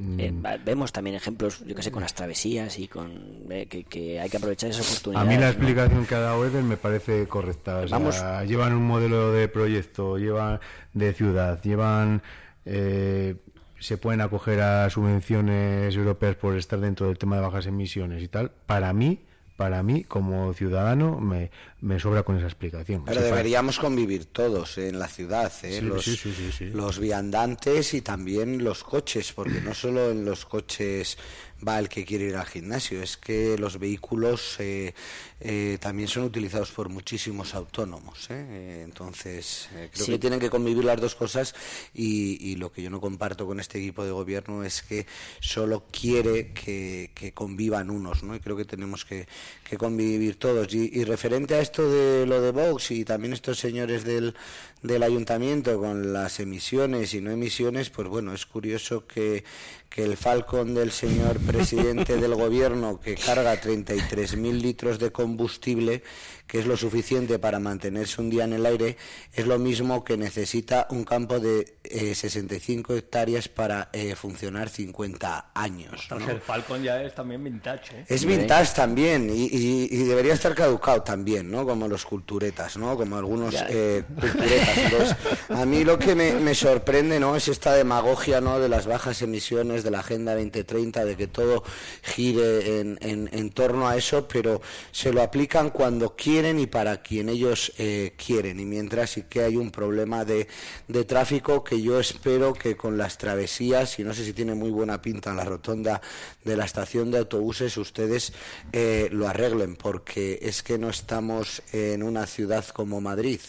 mm, eh, va- vemos también ejemplos, yo que sé, con las travesías y con eh, que, que hay que aprovechar esa a oportunidad. mí la explicación que ha dado Eder me parece correcta. O sea, Vamos. llevan un modelo de proyecto, llevan de ciudad, llevan eh, se pueden acoger a subvenciones europeas por estar dentro del tema de bajas emisiones y tal. Para mí, para mí como ciudadano me, me sobra con esa explicación. Pero deberíamos convivir todos eh, en la ciudad, eh, Sí, los, sí, sí, sí, sí. los viandantes y también los coches, porque no solo en los coches va el que quiere ir al gimnasio, es que los vehículos eh, eh, también son utilizados por muchísimos autónomos. eh, eh, entonces, eh, creo Sí. que tienen que convivir las dos cosas y, y lo que yo no comparto con este equipo de gobierno es que solo quiere que, que convivan unos, ¿no? Y creo que tenemos que, que convivir todos. Y, y referente a esto de lo de Vox y también estos señores del, del ayuntamiento con las emisiones y no emisiones, pues bueno, es curioso que, que el Falcon del señor presidente del gobierno que carga 33.000 litros de combustible, combustible que es lo suficiente para mantenerse un día en el aire, es lo mismo que necesita un campo de eh, 65 hectáreas para eh, funcionar 50 años. El Falcon ya es también vintage. ¿eh? Es vintage también y, y- y debería estar caducado también, ¿no? Como los culturetas, ¿no? Como algunos eh, culturetas. Entonces, a mí lo que me, me sorprende, ¿no? Es esta demagogia, ¿no? De las bajas emisiones, de la Agenda 2030, de que todo gire en, en- en torno a eso, pero se lo aplican cuando quieren y para quien ellos eh, quieren. Y mientras sí que hay un problema de, de tráfico que yo espero que con las travesías, y no sé si tiene muy buena pinta en la rotonda de la estación de autobuses, ustedes eh, lo arreglen, porque es que no estamos en una ciudad como Madrid.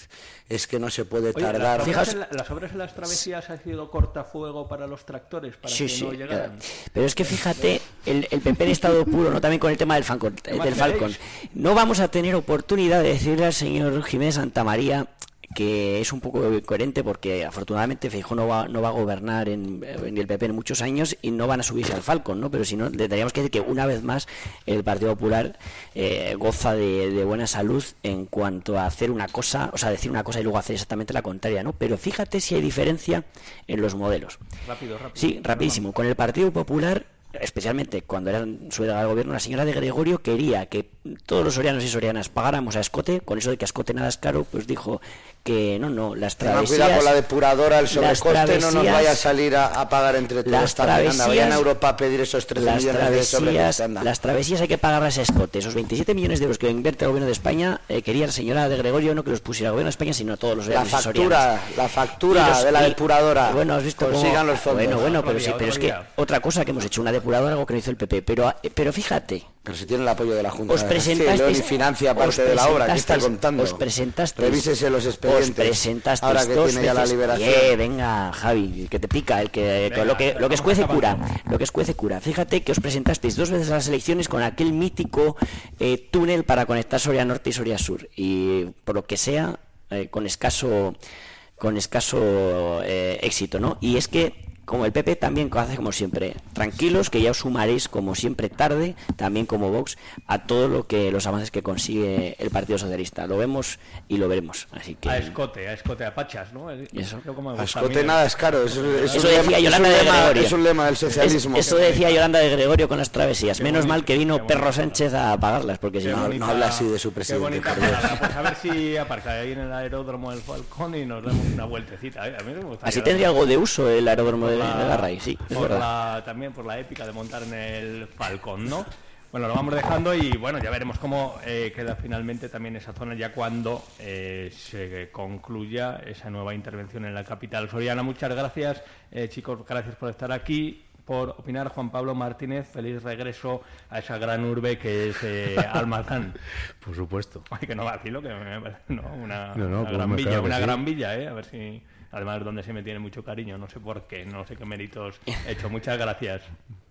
Es que no se puede Oye, tardar. las, obras en la- las obras en las travesías ha sido cortafuego para los tractores, para Sí, que sí, no llegaran. claro. Pero es que fíjate, el, el PP en estado puro, ¿no? También con el tema del Falcon. ¿Qué más Del Falcon. No vamos a tener oportunidad de decirle al señor Jiménez Santamaría que es un poco incoherente porque afortunadamente Feijóo no va, no va a gobernar en, en el PP en muchos años y no van a subirse al Falcon, ¿no? Pero si no, le tendríamos que decir que una vez más el Partido Popular eh, goza de, de buena salud en cuanto a hacer una cosa, o sea, decir una cosa y luego hacer exactamente la contraria, ¿no? Pero fíjate si hay diferencia en los modelos. Rápido, rápido. Sí, rapidísimo. Con el Partido Popular, especialmente cuando era su de gobierno, la señora de Gregorio quería que todos los sorianos y sorianas pagáramos a escote, con eso de que a escote nada es caro, pues dijo que no, no, las travesías... cuidado con la depuradora, el las sobrecoste no nos travesías- vaya a salir a, a pagar entre todos. las. Anda, vayan a travesías- Europa a pedir esos 13 las millones de travesías, anda. las travesías hay que pagarlas a escote. Esos 27 millones de euros que invierte el gobierno de España, eh, quería la señora de Gregorio no que los pusiera el gobierno de España, sino todos los La y factura, sorianas. la factura Y los- de la y- depuradora. Bueno, has visto cómo- los fondos. Bueno, bueno, pero, sí, pero es que otra cosa que hemos hecho, una depuradora, algo que no hizo el PP. Pero, pero fíjate. Pero si tiene el apoyo de la Junta. Os de presentasteis. Y financia parte de la obra. ¿Qué está contando? Os presentasteis. Revísese los expedientes. Os presentasteis Ahora que tiene ya la liberación. Venga, Javi, que te pica. el que Venga, Lo que, lo que escuece cura. Lo que escuece cura. Fíjate que os presentasteis dos veces a las elecciones con aquel mítico eh, túnel para conectar Soria Norte y Soria Sur. Y por lo que sea, eh, con escaso con escaso eh, éxito, ¿no? Y es que como el PP también hace como siempre, tranquilos que ya os sumaréis como siempre tarde, también como Vox, a todo lo que los avances que consigue el Partido Socialista. Lo vemos y lo veremos. Así que A escote, a escote, a pachas, ¿no? Eso. Como A escote mí, nada es caro. Es, es Eso decía lema, Yolanda de lema- Gregorio. es un lema del socialismo. Es- eso decía Yolanda de Gregorio con las travesías. Menos mal que vino Perro Sánchez a pagarlas, porque si no, bonita- no habla así de su Qué presidente. Pues a ver si aparca ahí en el aeródromo del Falcón y nos damos una vueltecita. ¿eh? A mí me gusta. Así tendría algo de uso el aeródromo de de Garray, sí, por la- también por la épica de montar en el Falcón, ¿no? Bueno, lo vamos dejando y bueno, ya veremos cómo eh, queda finalmente también esa zona ya cuando eh, se concluya esa nueva intervención en la capital soriana. Muchas gracias, eh, chicos, gracias por estar aquí, por opinar. Juan Pablo Martínez, feliz regreso a esa gran urbe que es eh, Almazán. Por supuesto. Ay, que no vacilo, que me no, una, No, no, una pues gran villa, una sí. gran villa, ¿eh? A ver si... Además, donde se me tiene mucho cariño, no sé por qué, no sé qué méritos he hecho. Muchas gracias.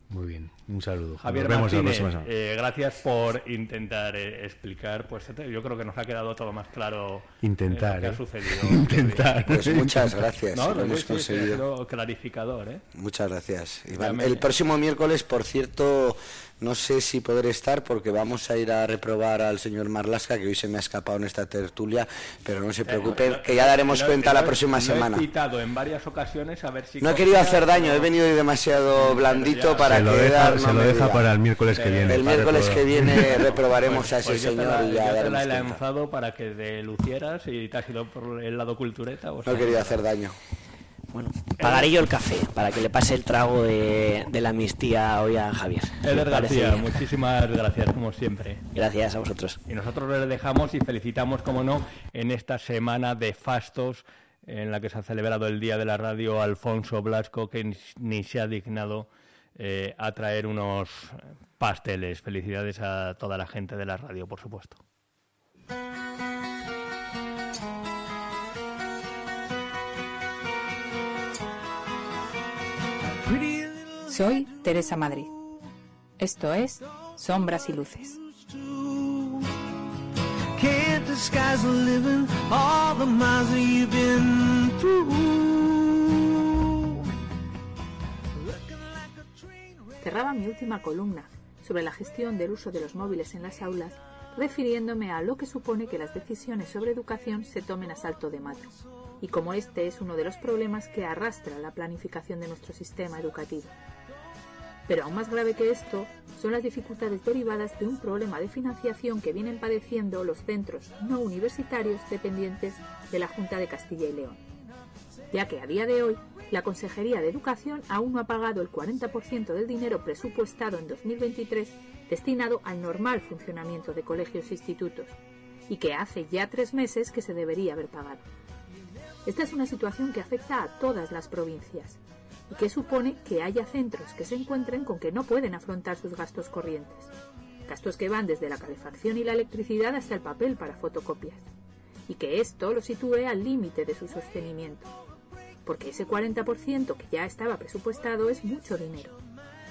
Muy bien, un saludo. Javier Nos vemos la Martínez, próxima semana. eh, gracias por intentar eh, explicar. Pues yo creo que nos ha quedado todo más claro Intentar, eh, lo que ¿eh? ha sucedido. Intentar. Pues muchas gracias, No, lo hemos sí, conseguido. clarificador, ¿eh? Muchas gracias, Iván. El próximo miércoles, por cierto, no sé si podré estar porque vamos a ir a reprobar al señor Marlasca, que hoy se me ha escapado en esta tertulia, pero no se preocupe, que ya daremos cuenta la próxima semana. He citado en varias ocasiones a ver si... No he querido hacer daño, he venido hoy demasiado blandito para se lo que se lo deja para el miércoles que viene. El miércoles que viene reprobaremos a ese Pues yo te señor la, y yo ya te daremos la he cuenta. lanzado para que te lucieras y te has ido por el lado cultureta. o No he querido hacer daño. Bueno, pagaré yo el café para que le pase el trago de, de la amnistía hoy a Javier. Eder ¿Me parece García, muchísimas gracias como siempre. Gracias a vosotros. Y nosotros les dejamos y felicitamos, como no, en esta semana de fastos en la que se ha celebrado el Día de la Radio Alfonso Blasco, que ni- ni se ha dignado eh, a traer unos pasteles. Felicidades a toda la gente de la radio, por supuesto. Soy Teresa Madrid. Esto es Sombras y Luces. Cerraba mi última columna sobre la gestión del uso de los móviles en las aulas, refiriéndome a lo que supone que las decisiones sobre educación se tomen a salto de mata, y como este es uno de los problemas que arrastra la planificación de nuestro sistema educativo. Pero aún más grave que esto son las dificultades derivadas de un problema de financiación que vienen padeciendo los centros no universitarios dependientes de la Junta de Castilla y León, ya que a día de hoy la Consejería de Educación aún no ha pagado el 40% del dinero presupuestado en 2023 destinado al normal funcionamiento de colegios e institutos, y que hace ya tres meses que se debería haber pagado. Esta es una situación que afecta a todas las provincias y que supone que haya centros que se encuentren con que no pueden afrontar sus gastos corrientes. Gastos que van desde la calefacción y la electricidad hasta el papel para fotocopias. Y que esto lo sitúe al límite de su sostenimiento. Porque ese 40% que ya estaba presupuestado es mucho dinero.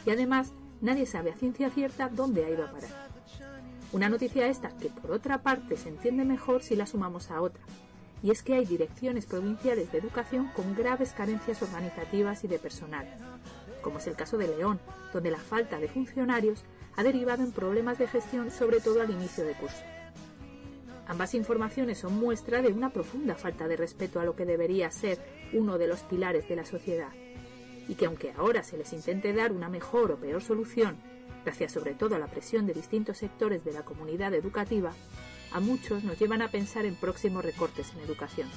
Y además nadie sabe a ciencia cierta dónde ha ido a parar. Una noticia esta que por otra parte se entiende mejor si la sumamos a otra, y es que hay direcciones provinciales de educación con graves carencias organizativas y de personal, como es el caso de León, donde la falta de funcionarios ha derivado en problemas de gestión sobre todo al inicio de curso. Ambas informaciones son muestra de una profunda falta de respeto a lo que debería ser uno de los pilares de la sociedad, y que aunque ahora se les intente dar una mejor o peor solución, gracias sobre todo a la presión de distintos sectores de la comunidad educativa, a muchos nos llevan a pensar en próximos recortes en educación.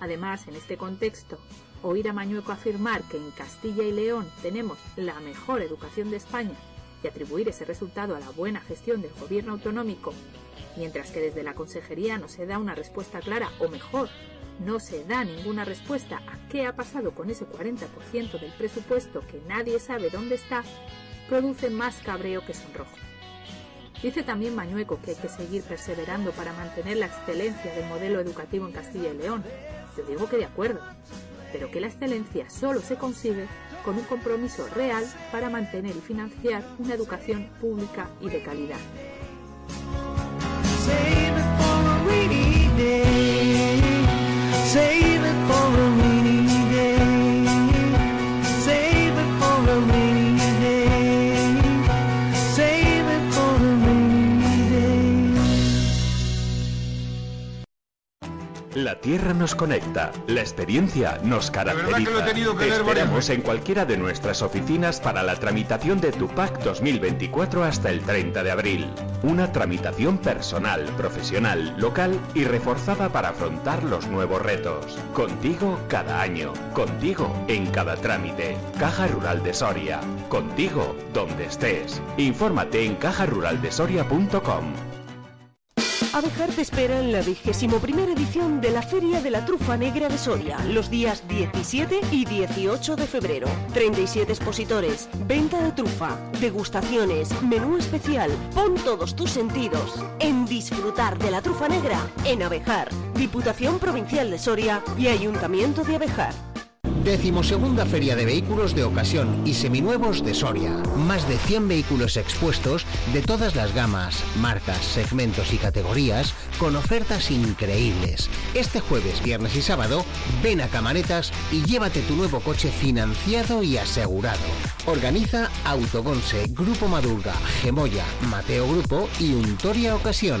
Además, en este contexto, oír a Mañueco afirmar que en Castilla y León tenemos la mejor educación de España y atribuir ese resultado a la buena gestión del gobierno autonómico, mientras que desde la consejería no se da una respuesta clara, o mejor, no se da ninguna respuesta a qué ha pasado con ese 40% del presupuesto que nadie sabe dónde está, produce más cabreo que sonrojo. Dice también Mañueco que hay que seguir perseverando para mantener la excelencia del modelo educativo en Castilla y León. Yo digo que de acuerdo, pero que la excelencia solo se consigue con un compromiso real para mantener y financiar una educación pública y de calidad. La tierra nos conecta, la experiencia nos caracteriza. verdad que lo he tenido que Te esperamos en cualquiera de nuestras oficinas para la tramitación de tu PAC 2024 hasta el 30 de abril. Una tramitación personal, profesional, local y reforzada para afrontar los nuevos retos. Contigo cada año, contigo en cada trámite. Caja Rural de Soria, contigo donde estés. Infórmate en cajaruraldesoria.com. Abejar te espera en la vigésimo primera edición de la Feria de la Trufa Negra de Soria, los días 17 y 18 de febrero. 37 expositores, venta de trufa, degustaciones, menú especial. Pon todos tus sentidos en disfrutar de la trufa negra en Abejar, Diputación Provincial de Soria y Ayuntamiento de Abejar. Decimosegunda Feria de Vehículos de Ocasión y Seminuevos de Soria. Más de 100 vehículos expuestos de todas las gamas, marcas, segmentos y categorías con ofertas increíbles. Este jueves, viernes y sábado, ven a Camaretas y llévate tu nuevo coche financiado y asegurado. Organiza Autogonse, Grupo Madurga, Gemoya, Mateo Grupo y Untoria Ocasión.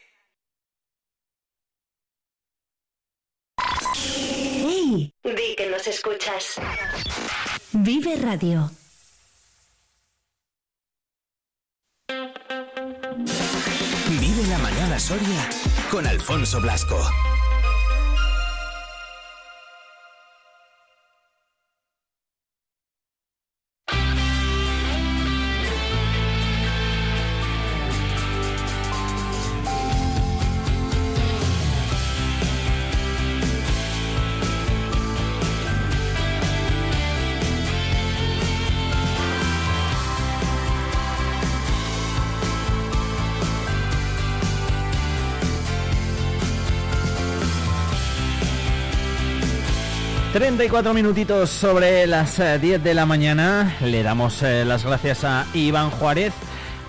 Di que nos escuchas. Vive Radio. Vive la mañana Soria con Alfonso Blasco. 34 minutitos sobre las eh, 10 de la mañana. Le damos eh, las gracias a Iván Juárez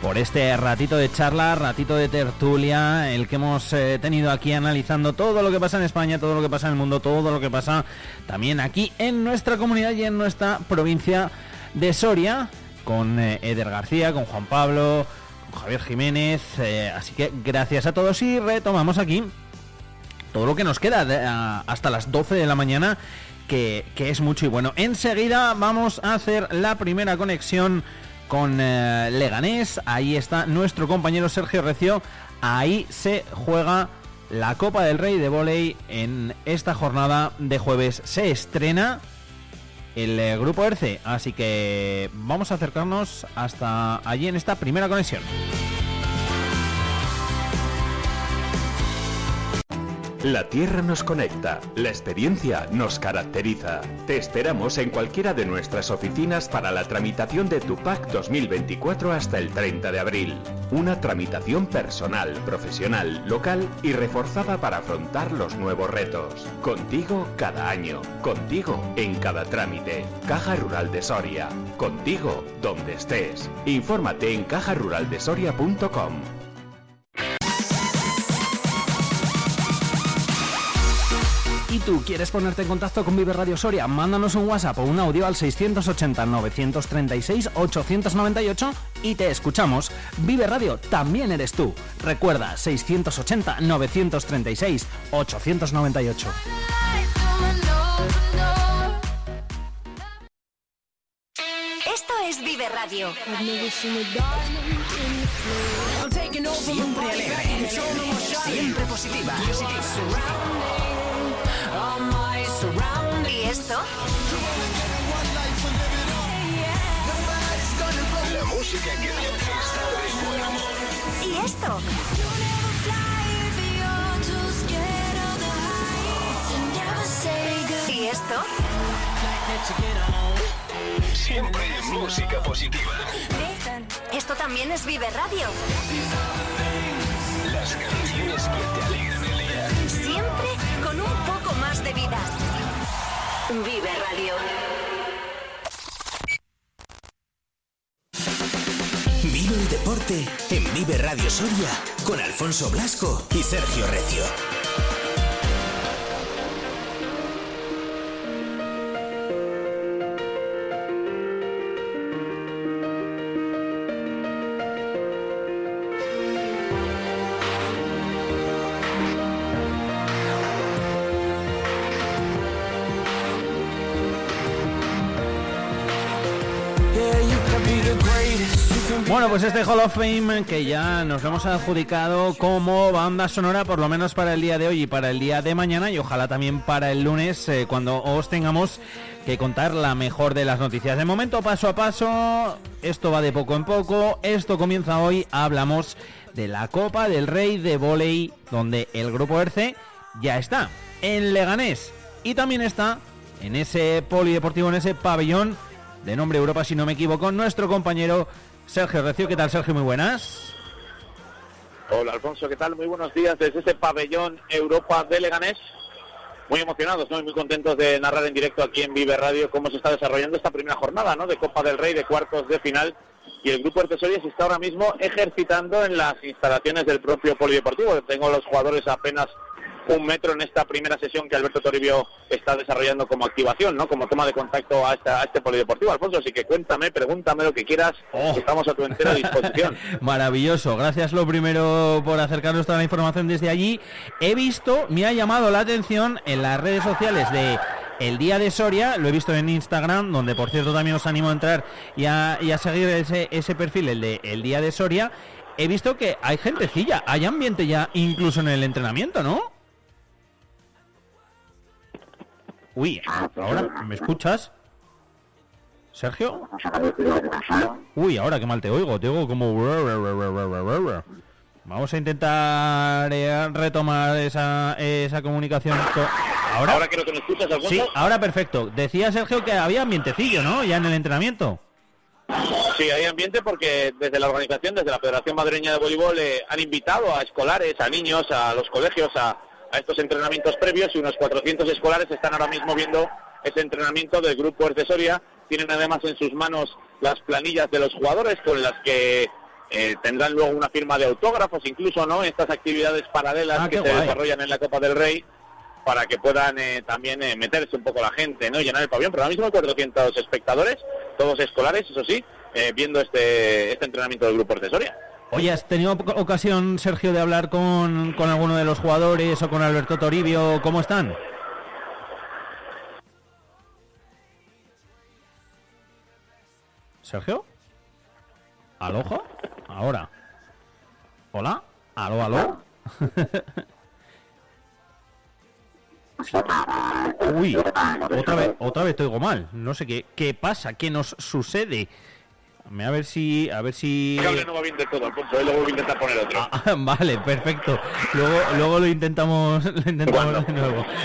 por este ratito de charla, ratito de tertulia, el que hemos eh, tenido aquí analizando todo lo que pasa en España, todo lo que pasa en el mundo, todo lo que pasa también aquí en nuestra comunidad y en nuestra provincia de Soria, con eh, Eder García, con Juan Pablo, con Javier Jiménez. eh, así que gracias a todos y retomamos aquí todo lo que nos queda hasta las 12 de la mañana, que, es mucho y bueno. Enseguida vamos a hacer la primera conexión con eh, Leganés. Ahí está nuestro compañero Sergio Recio. Ahí se juega la Copa del Rey de Voley en esta jornada de jueves. Se estrena el eh, grupo ERCE, así que vamos a acercarnos hasta allí en esta primera conexión. La tierra nos conecta, la experiencia nos caracteriza. Te esperamos en cualquiera de nuestras oficinas para la tramitación de tu PAC 2024 hasta el 30 de abril. Una tramitación personal, profesional, local y reforzada para afrontar los nuevos retos. Contigo cada año, contigo en cada trámite. Caja Rural de Soria, contigo donde estés. Infórmate en cajaruraldesoria.com. tú quieres ponerte en contacto con Vive Radio Soria, mándanos un WhatsApp o un audio al 680-936-898 y te escuchamos. Vive Radio también eres tú. Recuerda, 680-936-898. Esto es Vive Radio. Siempre alegre. Siempre positiva. ¿Y esto? La música que viaja está de buen humor. ¿Y esto? ¿Y esto? Siempre música positiva. Esto también es Vive Radio. Las canciones que te alegran el día. Siempre con un poco más de vida. Vive Radio. Vive el deporte en Vive Radio Soria con Alfonso Blasco y Sergio Recio. Bueno, pues este Hall of Fame que ya nos lo hemos adjudicado como banda sonora, por lo menos para el día de hoy y para el día de mañana, y ojalá también para el lunes, eh, cuando os tengamos que contar la mejor de las noticias. De momento, paso a paso, esto va de poco en poco, esto comienza hoy, hablamos de la Copa del Rey de Voley, donde el grupo ERCE ya está en Leganés y también está en ese polideportivo, en ese pabellón de nombre Europa, si no me equivoco, nuestro compañero Sergio Recio. ¿Qué tal, Sergio? Muy buenas. Hola Alfonso, ¿qué tal? Muy buenos días desde este pabellón Europa de Leganés. Muy emocionados, ¿no? Y muy contentos de narrar en directo aquí en Vive Radio cómo se está desarrollando esta primera jornada, ¿no? De Copa del Rey, de cuartos de final. Y el grupo Artesoria se está ahora mismo ejercitando en las instalaciones del propio polideportivo. Tengo los jugadores apenas un metro en esta primera sesión que Alberto Toribio está desarrollando como activación, ¿no? Como toma de contacto a, esta- a este polideportivo. Alfonso, así que cuéntame, pregúntame lo que quieras, que estamos a tu entera disposición. Maravilloso. Gracias lo primero por acercarnos toda la información desde allí. He visto, me ha llamado la atención en las redes sociales de El Día de Soria, lo he visto en Instagram, donde por cierto también os animo a entrar y a, y a seguir ese, ese perfil, el de El Día de Soria. He visto que hay gentecilla, hay ambiente ya incluso en el entrenamiento, ¿no? Uy, ahora, ¿me escuchas? ¿Sergio? Uy, ahora qué mal te oigo, te oigo como... Vamos a intentar eh, retomar esa, esa comunicación. co- ¿Ahora? Ahora creo que me escuchas. Sí, ahora perfecto. Decía Sergio que había ambientecillo, ¿no? Ya en el entrenamiento. Sí, hay ambiente porque desde la organización, desde la Federación Madrileña de Voleibol, eh, han invitado a escolares, a niños, a los colegios a, a estos entrenamientos previos y unos 400 escolares están ahora mismo viendo ese entrenamiento del grupo de Soria. Tienen además en sus manos las planillas de los jugadores con las que eh, tendrán luego una firma de autógrafos, incluso no estas actividades paralelas Ah, que se guay. desarrollan en la Copa del Rey para que puedan eh, también eh, meterse un poco la gente, ¿no? Y llenar el pabellón. Pero ahora mismo hay 400 espectadores, todos escolares, eso sí, viendo este, este entrenamiento del grupo de Soria. Oye, ¿has tenido ocasión, Sergio, de hablar con, con alguno de los jugadores o con Alberto Toribio? ¿Cómo están? ¿Sergio? ¿Alojo? Ahora. ¿Hola? ¿Aló, aló? Uy, otra vez, otra vez te oigo mal. No sé qué, qué pasa, qué nos sucede. A ver si, a ver si. El cable no va bien de todo, Alfonso, y luego voy a intentar poner otro. Ah, vale, perfecto. Luego, luego lo intentamos, lo intentamos de nuevo.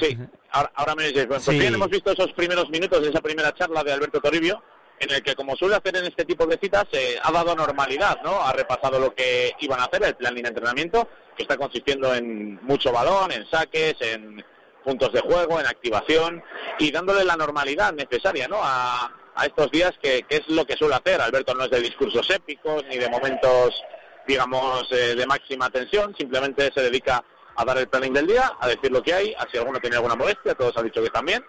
Sí, ahora, ahora me dices, bueno, pues Sí. bien, hemos visto esos primeros minutos de esa primera charla de Alberto Toribio, en el que, como suele hacer en este tipo de citas, eh, ha dado normalidad, ¿no? Ha repasado lo que iban a hacer, el plan de entrenamiento, que está consistiendo en mucho balón, en saques, en puntos de juego, en activación, y dándole la normalidad necesaria, ¿no? A, a estos días, que, que es lo que suele hacer. Alberto no es de discursos épicos, ni de momentos, digamos, eh, de máxima tensión, simplemente se dedica a dar el planning del día, a decir lo que hay, a si alguno tiene alguna molestia, todos han dicho que también,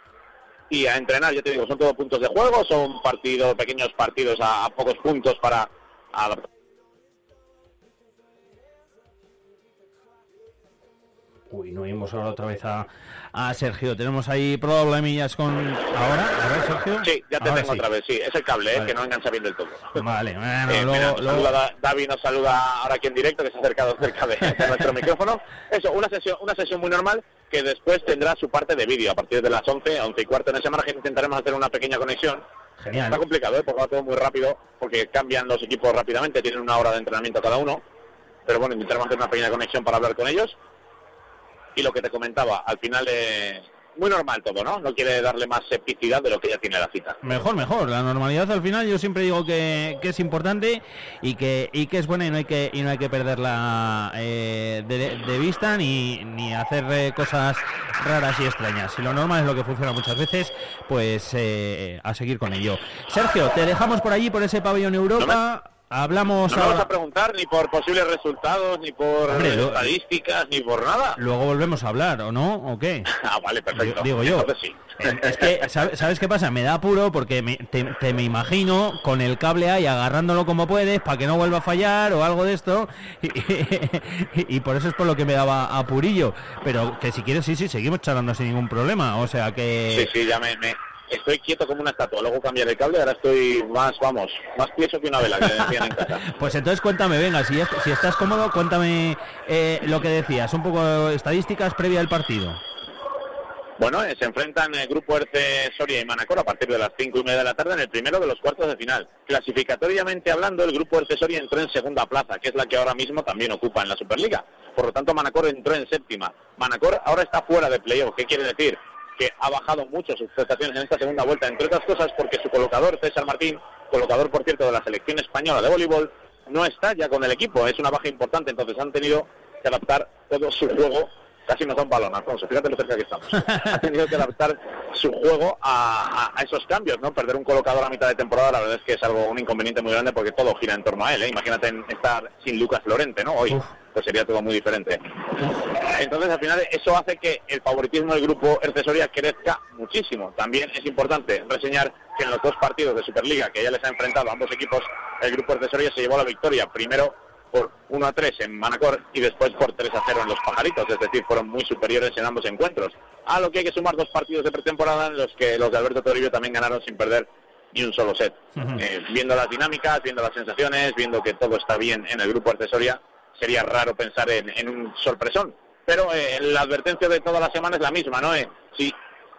y a entrenar, ya te digo, son todos puntos de juego, son partidos, pequeños partidos a, a pocos puntos para adaptar Uy, no oímos ahora otra vez a, a Sergio. Tenemos ahí problemillas con... ¿Ahora? ¿A ver, Sergio? Sí, ya te Ahora tengo sí. otra vez, sí, es el cable, eh, que no engancha bien del todo. Vale, bueno, Eh, luego- mira, nos luego- saluda Da- David nos saluda ahora aquí en directo, que se ha acercado cerca de, de nuestro micrófono. Eso, una sesión, una sesión muy normal que después tendrá su parte de vídeo a partir de las 11, 11 y cuarto en ese margen. Intentaremos hacer una pequeña conexión. Genial. Está complicado, ¿eh? porque va todo muy rápido, porque cambian los equipos rápidamente, tienen una hora de entrenamiento cada uno. Pero bueno, intentaremos hacer una pequeña conexión para hablar con ellos. Y lo que te comentaba, al final eh, muy normal todo, ¿no? No quiere darle más epicidad de lo que ya tiene la cita. Mejor, mejor. La normalidad al final yo siempre digo que, que es importante y que, y que es buena y no hay que, y no hay que perderla eh, de, de vista ni, ni hacer eh, cosas raras y extrañas. Si lo normal es lo que funciona muchas veces, pues eh, a seguir con ello. Sergio, te dejamos por allí, por ese pabellón Europa. Hablamos No me vas ahora- a preguntar ni por posibles resultados, ni por Hombre, lo- estadísticas, ni por nada. Luego volvemos a hablar, ¿o no? ¿O qué? Ah, vale, perfecto. Digo yo. Sí. Es que, ¿sabe- ¿sabes qué pasa? Me da apuro porque me- te, te me imagino con el cable ahí agarrándolo como puedes para que no vuelva a fallar o algo de esto. Y, y por eso es por lo que me daba apurillo. Pero que si quieres, sí, sí, seguimos charlando sin ningún problema. O sea Sí, que... sí, ya me, me- Estoy quieto como una estatua. Luego cambiaré el cable, ahora estoy más, vamos, más tieso que una vela, que decían en casa. Pues entonces cuéntame, venga, si, es- si estás cómodo, cuéntame eh, lo que decías, un poco estadísticas previa al partido. Bueno, eh, se enfrentan el grupo RC Soria y Manacor a partir de las cinco y media de la tarde en el primero de los cuartos de final. Clasificatoriamente hablando, el grupo RC Soria entró en segunda plaza, que es la que ahora mismo también ocupa en la Superliga. Por lo tanto, Manacor entró en séptima. Manacor ahora está fuera de playoff. ¿Qué quiere decir? Que ha bajado mucho sus prestaciones en esta segunda vuelta, entre otras cosas porque su colocador, César Martín, colocador, por cierto, de la selección española de voleibol, no está ya con el equipo. Es una baja importante, entonces han tenido que adaptar todo su juego. Casi nos da un balón, Alfonso, fíjate lo cerca que estamos. ha tenido que adaptar su juego a, a- a esos cambios, ¿no? Perder un colocador a mitad de temporada, la verdad es que es algo un inconveniente muy grande porque todo gira en torno a él, ¿eh? Imagínate estar sin Lucas Lorente, ¿no? Hoy, pues sería todo muy diferente. Entonces, al final, eso hace que el favoritismo del grupo Ercesoria crezca muchísimo. También es importante reseñar que en los dos partidos de Superliga que ya les ha enfrentado a ambos equipos, el grupo Ercesoria se llevó la victoria. Primero por 1 a 3 en Manacor y después por 3 a 0 en los Pajaritos, es decir, fueron muy superiores en ambos encuentros. A lo que hay que sumar dos partidos de pretemporada en los que los de Alberto Toribio también ganaron sin perder ni un solo set. Eh, viendo las dinámicas, viendo las sensaciones, viendo que todo está bien en el grupo Artesoria, sería raro pensar en, en un sorpresón. Pero eh, la advertencia de toda la semana es la misma, ¿no? Eh, si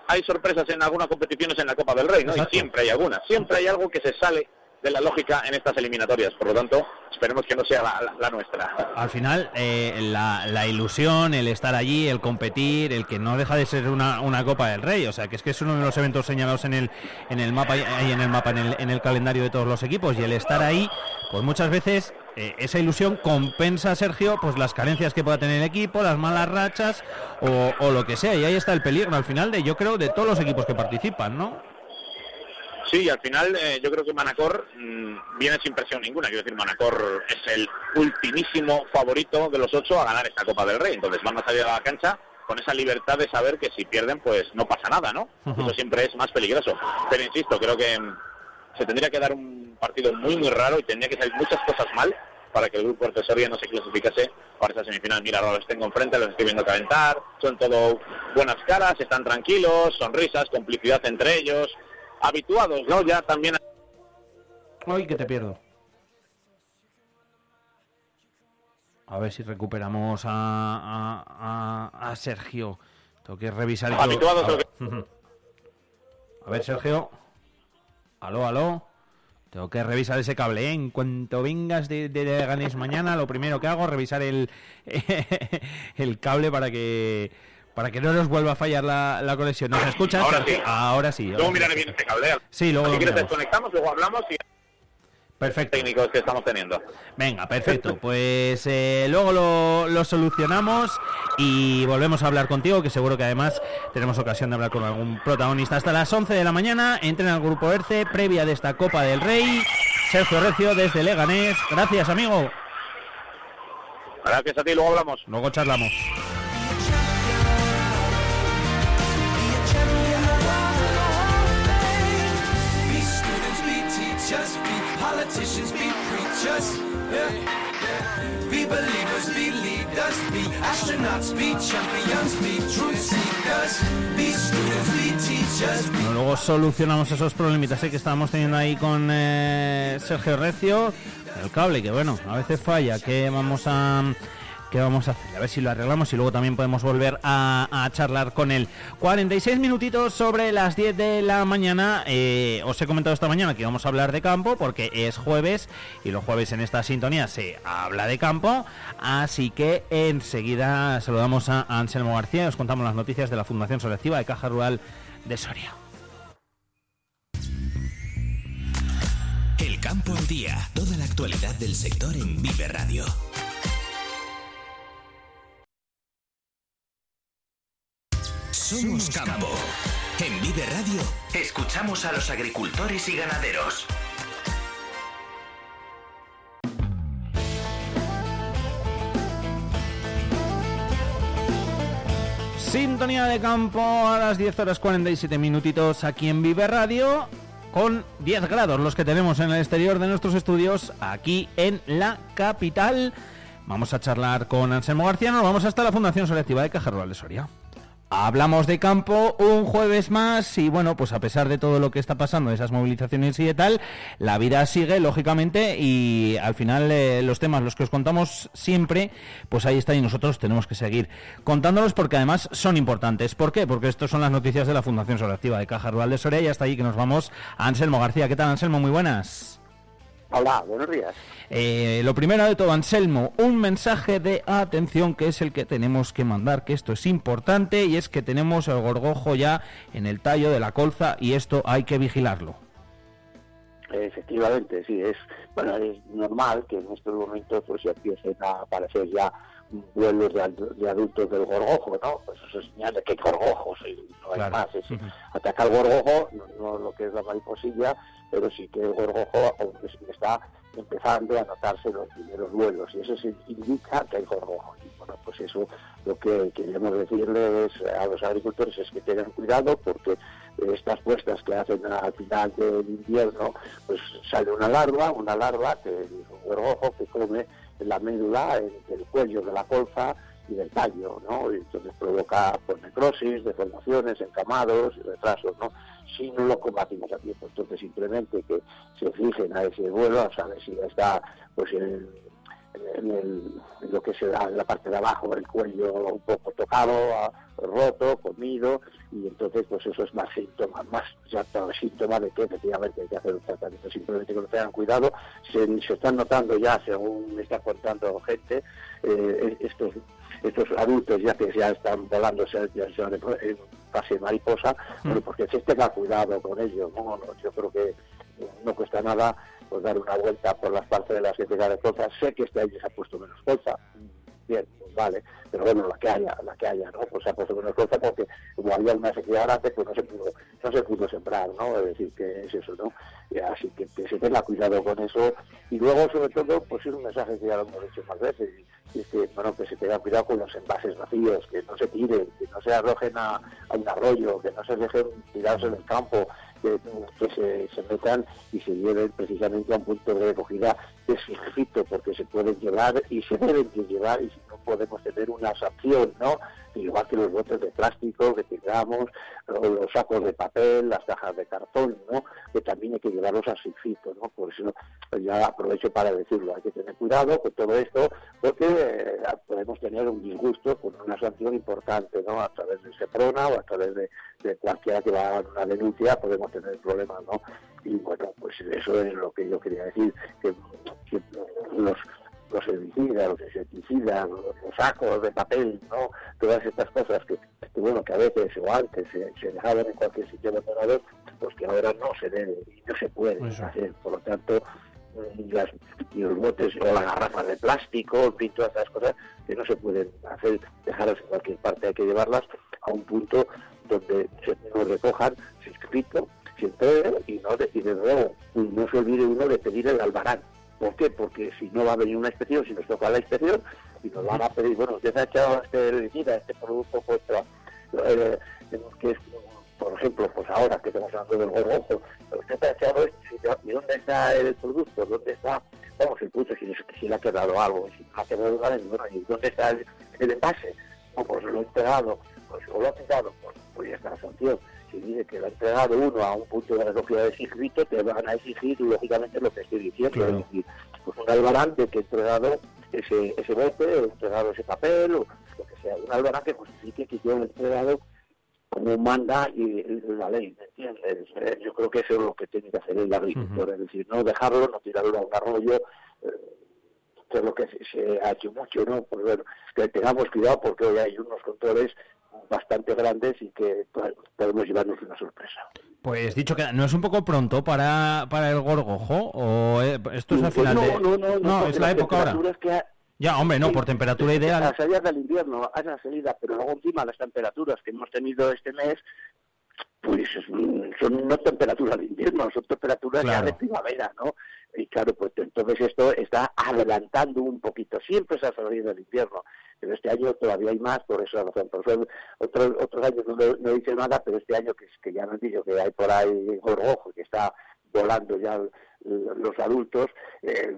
hay sorpresas en algunas competiciones en la Copa del Rey, ¿no? Y siempre hay algunas. Siempre hay algo que se sale de la lógica en estas eliminatorias. Por lo tanto, esperemos que no sea la, la- nuestra. Al final, eh, la, la ilusión, el estar allí, el competir, el que no deja de ser una, una Copa del Rey, o sea, que es que es uno de los eventos señalados en el, en el mapa, ahí en el mapa, en el, en el calendario de todos los equipos, y el estar ahí, pues muchas veces eh, esa ilusión compensa, Sergio, pues las carencias que pueda tener el equipo, las malas rachas o, o lo que sea, y ahí está el peligro al final de, yo creo, de todos los equipos que participan, ¿no? Sí, y al final eh, yo creo que Manacor mm, viene sin presión ninguna. Quiero decir, Manacor es el ultimísimo favorito de los ocho a ganar esta Copa del Rey. Entonces van a salir a la cancha con esa libertad de saber que si pierden, pues no pasa nada, ¿no? Eso siempre es más peligroso. Pero insisto, creo que mm, se tendría que dar un partido muy, muy raro y tendría que salir muchas cosas mal para que el grupo Artesoria no se clasificase para esa semifinal. Mira, ahora los tengo enfrente, los estoy viendo calentar, son todo buenas caras, están tranquilos, sonrisas, complicidad entre ellos, habituados, ¿no? Ya también Ay, que te pierdo. A ver si recuperamos a, a, a- a Sergio. Tengo que revisar. yo- Habituados a, o ver. A ver, Sergio. Aló, aló. Tengo que revisar ese cable. ¿eh? En cuanto vengas de, de Leganés mañana, lo primero que hago es revisar el, el cable para que para que no nos vuelva a fallar la, la conexión. ¿Nos escuchas? Ahora sí. Ahora sí. luego ahora miraré bien este cable. Sí, luego Si quieres desconectamos, luego hablamos y Perfecto. técnicos que estamos teniendo. Venga, perfecto. Pues eh, luego lo, lo solucionamos y volvemos a hablar contigo, que seguro que además tenemos ocasión de hablar con algún protagonista. Hasta las 11 de la mañana, entrena el grupo ERCE, previa de esta Copa del Rey. Sergio Recio desde Leganés. Gracias, amigo. Gracias a ti, luego hablamos. Luego charlamos. Be believers, champions, truth seekers, be students, be teachers. Luego solucionamos esos problemitas ¿eh? que estábamos teniendo ahí con eh, Sergio Recio. El cable, que bueno, a veces falla. ¿Qué vamos a, qué vamos a hacer? A ver si lo arreglamos y luego también podemos volver a, charlar con él. 46 minutitos sobre las 10 de la mañana. Eh, os he comentado esta mañana que vamos a hablar de campo porque es jueves y los jueves en esta sintonía se habla de campo. Así que enseguida saludamos a Anselmo García y os contamos las noticias de la Fundación Selectiva de Caja Rural de Soria. El campo al día. Toda la actualidad del sector en Vive Radio. Somos campo. En Vive Radio escuchamos a los agricultores y ganaderos. Sintonía de campo a las 10 horas 47 minutitos aquí en Vive Radio con 10 grados los que tenemos en el exterior de nuestros estudios aquí en la capital. Vamos a charlar con Anselmo García, nos vamos hasta la Fundación Selectiva de Caja Rural de Soria. Hablamos de campo un jueves más y bueno, pues a pesar de todo lo que está pasando, esas movilizaciones y de tal, la vida sigue lógicamente y al final eh, los temas, los que os contamos siempre, pues ahí está y nosotros tenemos que seguir contándolos porque además son importantes. ¿Por qué? Porque estas son las noticias de la Fundación Selectiva de Caja Rural de Soria y hasta ahí que nos vamos a Anselmo García. ¿Qué tal Anselmo? Muy buenas. Hola, buenos días. Eh, lo primero de todo, Anselmo, un mensaje de atención que es el que tenemos que mandar, que esto es importante y es que tenemos el gorgojo ya en el tallo de la colza y esto hay que vigilarlo. Efectivamente, sí, es bueno es normal que en estos momentos pues ya empiecen a aparecer ya vuelos de, ad- de adultos del gorgojo, ¿no? Pues eso es señal de que hay gorgojos, no hay Claro. más. es- Ataca al gorgojo, no, no lo que es la mariposilla, pero sí que el gorgojo que está empezando a notarse los primeros vuelos y eso se indica que hay gorgojo. Y bueno, pues eso lo que queríamos decirles a los agricultores es que tengan cuidado porque estas puestas que hacen al final del invierno, pues sale una larva, una larva que es un gorgojo que come la médula en- del cuello de la colza y del tallo, ¿no? Entonces provoca pues, necrosis, deformaciones, encamados y retrasos, ¿no? Si no lo combatimos a tiempo. Entonces simplemente que se fijen a ese vuelo, a saber si está pues en, en el- en lo que se da en la parte de abajo, el cuello un poco tocado, roto, comido, y entonces pues eso es más síntoma, más ya síntoma de que efectivamente hay que hacer un tratamiento. Simplemente que lo tengan cuidado, se, se están notando ya, según me está contando gente, eh, estos estos adultos ya que ya están volando ya, ya son en fase mariposa, bueno, porque se tenga cuidado con ellos, ¿no? No, Yo creo que no cuesta nada pues dar una vuelta por las partes de que tenga de colza. Sé que este año se ha puesto menos colza, bien, pues vale, pero bueno, la que haya, la que haya, ¿no? Pues se ha puesto menos colza porque como había una sequía grande, pues no se pudo, no se pudo sembrar, ¿no? Es decir, que es eso, ¿no? Así que, que se tenga cuidado con eso. Y luego, sobre todo, pues es un mensaje que ya lo hemos dicho más veces, es que, bueno, que se tenga cuidado con los envases vacíos, que no se tiren, que no se arrojen a, a un arroyo, que no se dejen tirados en el campo, que, se, se metan y se lleven precisamente a un punto de recogida específico, porque se pueden llevar y se deben de llevar y si no podemos tener una sanción, ¿no? Igual que los botes de plástico que tengamos, los sacos de papel, las cajas de cartón, ¿no? Que también hay que llevarlos a circuito, ¿no? Por eso pues ya aprovecho para decirlo, hay que tener cuidado con todo esto, porque eh, podemos tener un disgusto con una sanción importante, ¿no? A través de SEPRONA o a través de, de cualquiera que va a dar una denuncia, podemos tener problemas, ¿no? Y bueno, pues eso es lo que yo quería decir, que, que los los herbicidas, los insecticidas, los, sacos de papel, ¿no? Todas estas cosas que, que, bueno, que a veces o antes se, se dejaban en cualquier sitio abandonado, pues que ahora no se debe y no se puede hacer. Por lo tanto, mm, las, y los botes o las garrafas de plástico, en fin, todas estas cosas que no se pueden hacer, dejarlas en cualquier parte, hay que llevarlas a un punto donde se nos recojan, se escrito, se entregue y no de, y de nuevo, no se olvide uno de pedir el albarán. ¿Por qué? Porque si no va a venir una inspección, si nos toca la inspección, y nos van a pedir, bueno, usted ha echado este herbicida, este producto puesto, eh, que es por ejemplo, pues ahora que estamos hablando del gorgojo, usted ha echado esto, ¿y dónde está el producto? ¿Dónde está, vamos, el producto? Si, si le ha quedado algo, si ha quedado algo, ¿y dónde está el, el envase? No, pues lo he entregado, pues o lo ha quitado, pues, pues ya está la sanción. Si dice que lo ha entregado uno a un punto de recogida de sigilito, te van a exigir, lógicamente, lo que estoy diciendo. Claro. Es decir, pues un albarán de que he entregado ese, ese bote, o entregado ese papel, o lo que sea. Un albarán que justifique que yo lo he entregado como manda y la ley, ¿me entiendes? Eh, Yo creo que eso es lo que tiene que hacer el agricultor, es decir, no dejarlo, no tirarlo a un arroyo, eh, que es lo que se, se ha hecho mucho, ¿no? Pues bueno, que tengamos cuidado porque hoy hay unos controles bastante grandes y que pues, podemos llevarnos una sorpresa. Pues dicho que no es un poco pronto para, para el gorgojo o eh, esto es al final Pues no, de no, no, no, es la época ahora. que ha- Ya, hombre, no, Sí, por temperatura ideal. Las salidas del invierno, a la salida, pero luego encima las temperaturas que hemos tenido este mes, pues mm, son no temperaturas de invierno, son temperaturas ya de primavera, ¿no? Y claro, pues entonces esto está adelantando un poquito, siempre se ha salido del invierno, pero este año todavía hay más por esa razón. Por eso otros, otros años no, no dice nada, pero este año que, que ya me han dicho que hay por ahí gorgojo, que está volando ya los adultos, eh,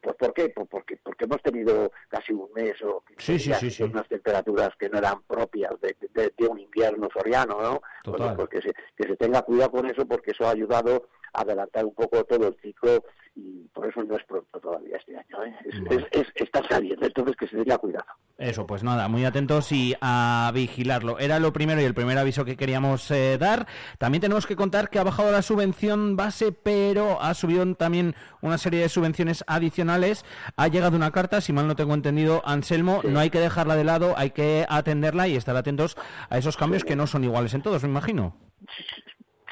pues ¿por qué? Pues porque, porque hemos tenido casi un mes o 15 Sí, sí, días sí, con sí. unas temperaturas que no eran propias de, de- de un invierno soriano, ¿no? Total. Bueno, pues que se, que se tenga cuidado con eso porque eso ha ayudado a adelantar un poco todo el ciclo y por eso no es pronto todavía este año, ¿eh? Es, es- es- está saliendo, entonces que se tenga cuidado. Eso, pues nada, muy atentos y a vigilarlo. Era lo primero y el primer aviso que queríamos eh, dar. También tenemos que contar que ha bajado la subvención base, pero ha subido también una serie de subvenciones adicionales. Ha llegado una carta, si mal no tengo entendido, Anselmo, no hay que dejarla de lado, hay que atenderla y estar atentos a esos cambios que no son iguales en todos, me imagino.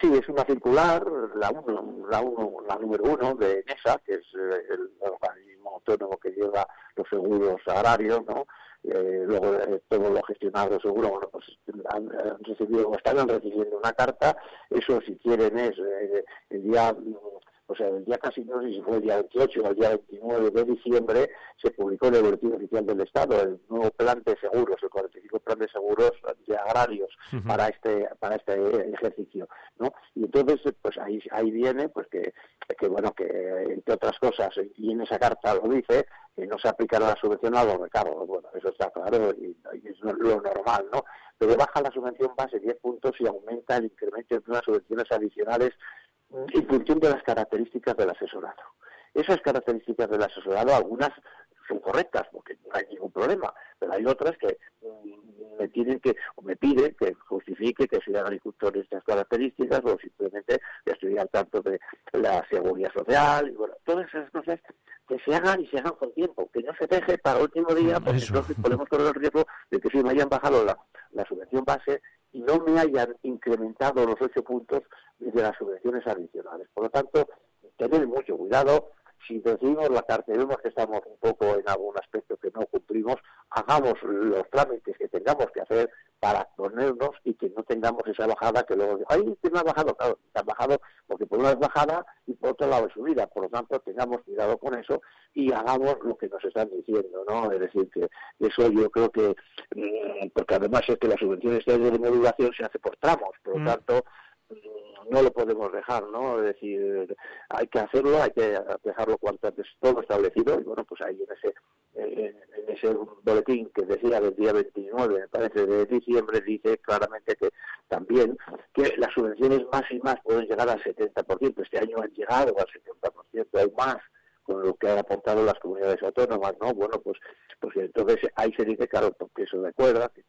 Sí, es una circular, la uno, la uno, la número uno de NESA, que es eh, el organismo autónomo que lleva los seguros agrarios, ¿no? Eh, luego eh, todo lo gestionado los seguros, bueno, pues han, recibido, o están recibiendo una carta, eso si quieren es eh, el día, o sea, el día casi no sé si fue el día 28 o el día 29 de diciembre, se publicó en el Boletín Oficial del Estado el nuevo plan de seguros, el 45 plan de seguros de agrarios para este para este ejercicio, ¿no? Y entonces, pues ahí ahí viene, pues que, que bueno, que entre otras cosas, y en esa carta lo dice, que no se aplicará la subvención a los recargos, bueno, eso está claro y, y es lo normal, ¿no? Pero baja la subvención base 10 puntos y aumenta el incremento de unas subvenciones adicionales en función de las características del asesorado. Esas características del asesorado, algunas son correctas porque no hay ningún problema, pero hay otras que mm, me tienen que, o me piden que justifique que soy agricultor de estas características o simplemente que estoy al tanto de la seguridad social y bueno, todas esas cosas que se hagan y se hagan con tiempo, que no se deje para el último día porque Eso. entonces podemos correr el riesgo de que si me hayan bajado la, la subvención base no me hayan incrementado los ocho puntos de las subvenciones adicionales. Por lo tanto, tener mucho cuidado. Si decidimos la carta y vemos que estamos un poco en algún aspecto que no cumplimos, hagamos los trámites que tengamos que hacer para ponernos y que no tengamos esa bajada que luego, ay, que me ha bajado, claro, ha bajado porque por una es bajada y por otro lado es subida. Por lo tanto, tengamos cuidado con eso y hagamos lo que nos están diciendo, ¿no? Es decir, que eso yo creo que, mm, porque además es que la subvención esta de modulación se hace por tramos, por lo Mm. tanto, no lo podemos dejar, ¿no? Es decir, hay que hacerlo, hay que dejarlo cuanto antes todo establecido y bueno, pues ahí en ese en, ese boletín que decía del día 29, me parece, de diciembre, dice claramente que también que las subvenciones más y más pueden llegar al 70%. Este año han llegado al 70%, hay más con lo que han aportado las comunidades autónomas, ¿no? Bueno, pues, pues entonces ahí se dice, claro, porque eso recuerda que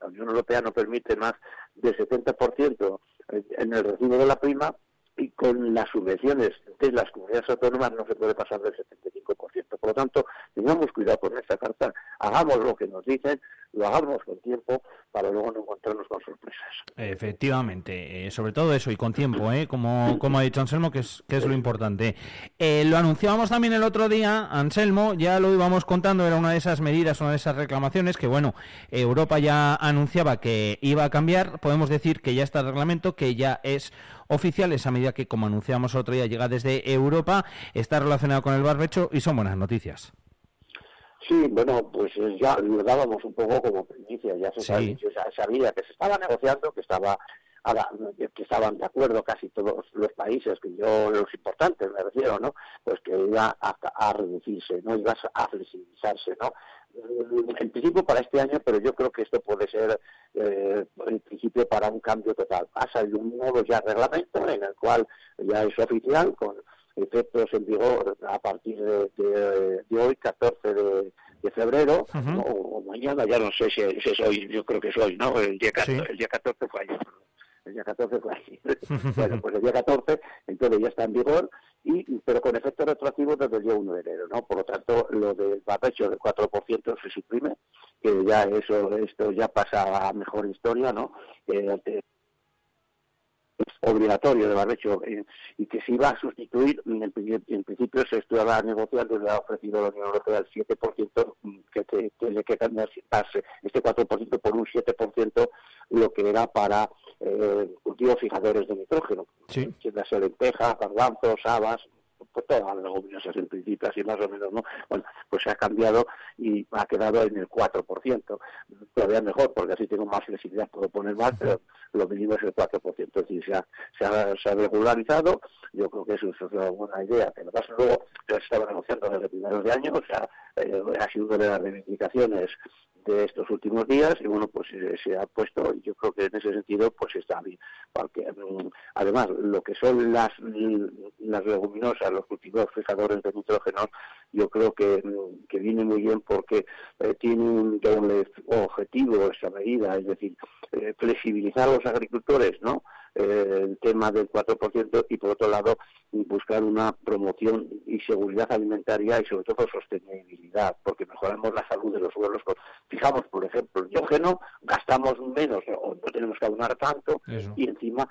la Unión Europea no permite más del 70% en- en el recibo de la prima y con las subvenciones de las comunidades autónomas no se puede pasar del 75%. Por lo tanto, tengamos cuidado con esta carta, hagamos lo que nos dicen, lo hagamos con tiempo para luego no encontrarnos con sorpresas. Efectivamente, eh, sobre todo eso y con tiempo, ¿eh? como, como ha dicho Anselmo, que es, que es lo importante. Eh, lo anunciábamos también el otro día, Anselmo, ya lo íbamos contando, era una de esas medidas, una de esas reclamaciones que, bueno, Europa ya anunciaba que iba a cambiar, podemos decir que ya está el reglamento, que ya es oficial, esa medida que, como anunciábamos el otro día, llega desde Europa, está relacionada con el barbecho y son buenas noticias. Sí, bueno, pues ya lo dábamos un poco como primicia, ya se Sí. sabía, ya sabía que se estaba negociando, que estaba que estaban de acuerdo casi todos los países, que yo, los importantes me refiero, ¿no? Pues que iba a, a reducirse, ¿no? Iba a flexibilizarse, ¿no? En principio para este año, pero yo creo que esto puede ser eh, en principio para un cambio total. Ha salido un nuevo ya reglamento en el cual ya es oficial, con efectos en vigor a partir de, de- de hoy, 14 de, de febrero, o, o mañana, ya no sé si, si es hoy, yo creo que es hoy, ¿no? El día 14, Sí. el día 14 fue ayer. El día 14 fue ayer. bueno, pues el día 14, entonces ya está en vigor, y pero con efecto retroactivo desde el día 1 de enero, ¿no? Por lo tanto, lo del barbecho del 4% se suprime, que ya eso, esto ya pasa a mejor historia, ¿no? Eh, obligatorio de barbecho eh, y que se iba a sustituir, en, el en principio se estaba negociando y le ha ofrecido la Unión Europea el 7% mm, que, que, que darse este 4% por un 7% lo que era para eh, cultivos fijadores de nitrógeno, Sí. las lentejas, garbanzos, habas, pues todas las leguminosas en principio, así más o menos, ¿no? Bueno, pues se ha cambiado y ha quedado en el 4%. Todavía mejor, porque así tengo más flexibilidad, puedo poner más, pero lo mínimo es el 4%. Es decir, se ha, se ha, se ha regularizado, yo creo que eso es una buena idea. Que pasa luego, ya se estaba negociando desde primeros de año, o sea, eh, ha sido una de las reivindicaciones de estos últimos días y bueno pues eh, se ha puesto y yo creo que en ese sentido pues está bien porque mm, además lo que son las las leguminosas los cultivos fijadores de nitrógeno yo creo que, que viene muy bien porque eh, tiene un doble objetivo esa medida es decir eh, flexibilizar a los agricultores no el tema del 4% y por otro lado buscar una promoción y seguridad alimentaria y sobre todo sostenibilidad porque mejoramos la salud de los suelos fijamos por ejemplo el diógeno gastamos menos o no tenemos que abonar tanto Eso. y encima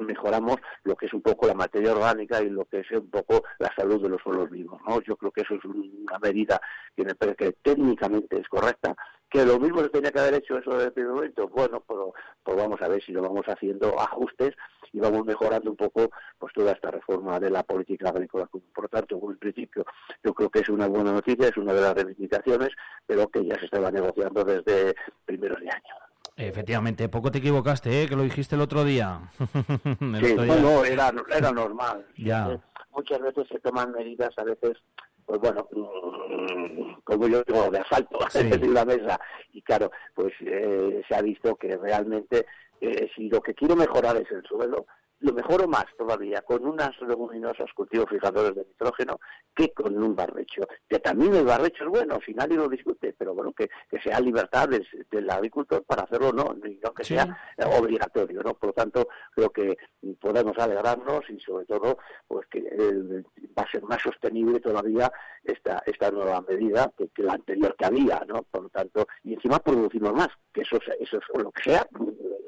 mejoramos lo que es un poco la materia orgánica y lo que es un poco la salud de los suelos vivos no yo creo que eso es una medida que me parece que técnicamente es correcta que lo mismo se tenía que haber hecho eso desde el primer momento bueno pero pues vamos a ver si lo vamos haciendo ajustes y vamos mejorando un poco pues toda esta reforma de la política agrícola por lo tanto en principio yo creo que es una buena noticia es una de las reivindicaciones pero que ya se estaba negociando desde primeros de año Efectivamente, poco te equivocaste, ¿eh? que lo dijiste el otro día. El Sí, otro no, día. no, era, era normal. Ya. Muchas veces se toman medidas, a veces, pues bueno, mm, como yo digo, de asfalto Sí. de la mesa. Y claro, pues eh, se ha visto que realmente, eh, si lo que quiero mejorar es el suelo, lo mejoro más todavía con unas leguminosas cultivos fijadores de nitrógeno que con un barbecho. Que también el barbecho es bueno, si nadie lo discute, pero bueno, que, que sea libertad del, del agricultor para hacerlo o no, y no que Sí. sea obligatorio, ¿no? Por lo tanto, creo que podemos alegrarnos y sobre todo, pues que eh, va a ser más sostenible todavía esta esta nueva medida que, que la anterior que había, ¿no? Por lo tanto, y encima producimos más, que eso, es- eso es lo que sea,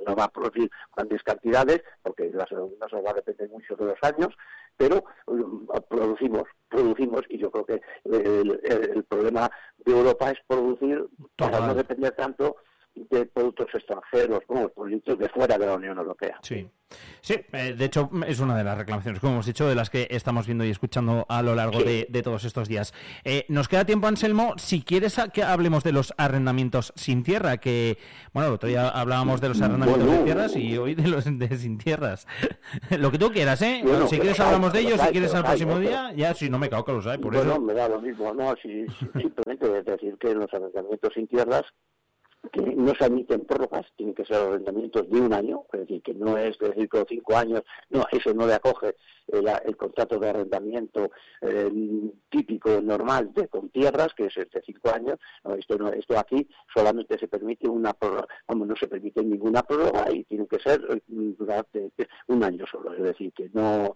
no va a producir grandes cantidades, porque las leguminosas va a depender mucho de los años, pero um, producimos, producimos, y yo creo que el, el- el problema de Europa es producir para no depender tanto de productos extranjeros, como productos de fuera de la Unión Europea. Sí. Sí, eh, de hecho es una de las reclamaciones, como hemos dicho, de las que estamos viendo y escuchando a lo largo de, de todos estos días. Eh, nos queda tiempo, Anselmo, si quieres que hablemos de los arrendamientos sin tierra, que, bueno, el otro día hablábamos de los arrendamientos Bueno. de tierras y hoy de los de sin tierras. lo que tú quieras, ¿eh? Bueno, si quieres hay, hablamos de ellos, los si hay, quieres al hay, próximo ¿no? día, ya si no me cago que los hay, por bueno, eso. me da lo mismo, no, si, si- simplemente decir que los arrendamientos sin tierras que no se admiten prórrogas, tienen que ser arrendamientos de un año, es decir, que no es decir con cinco años, no, eso no le acoge el, contrato de arrendamiento eh, típico, normal, de con tierras, que es de cinco años, esto, no, esto aquí solamente se permite una prórroga, vamos, no se permite ninguna prórroga y tiene que ser eh, durante un año solo, es decir, que no,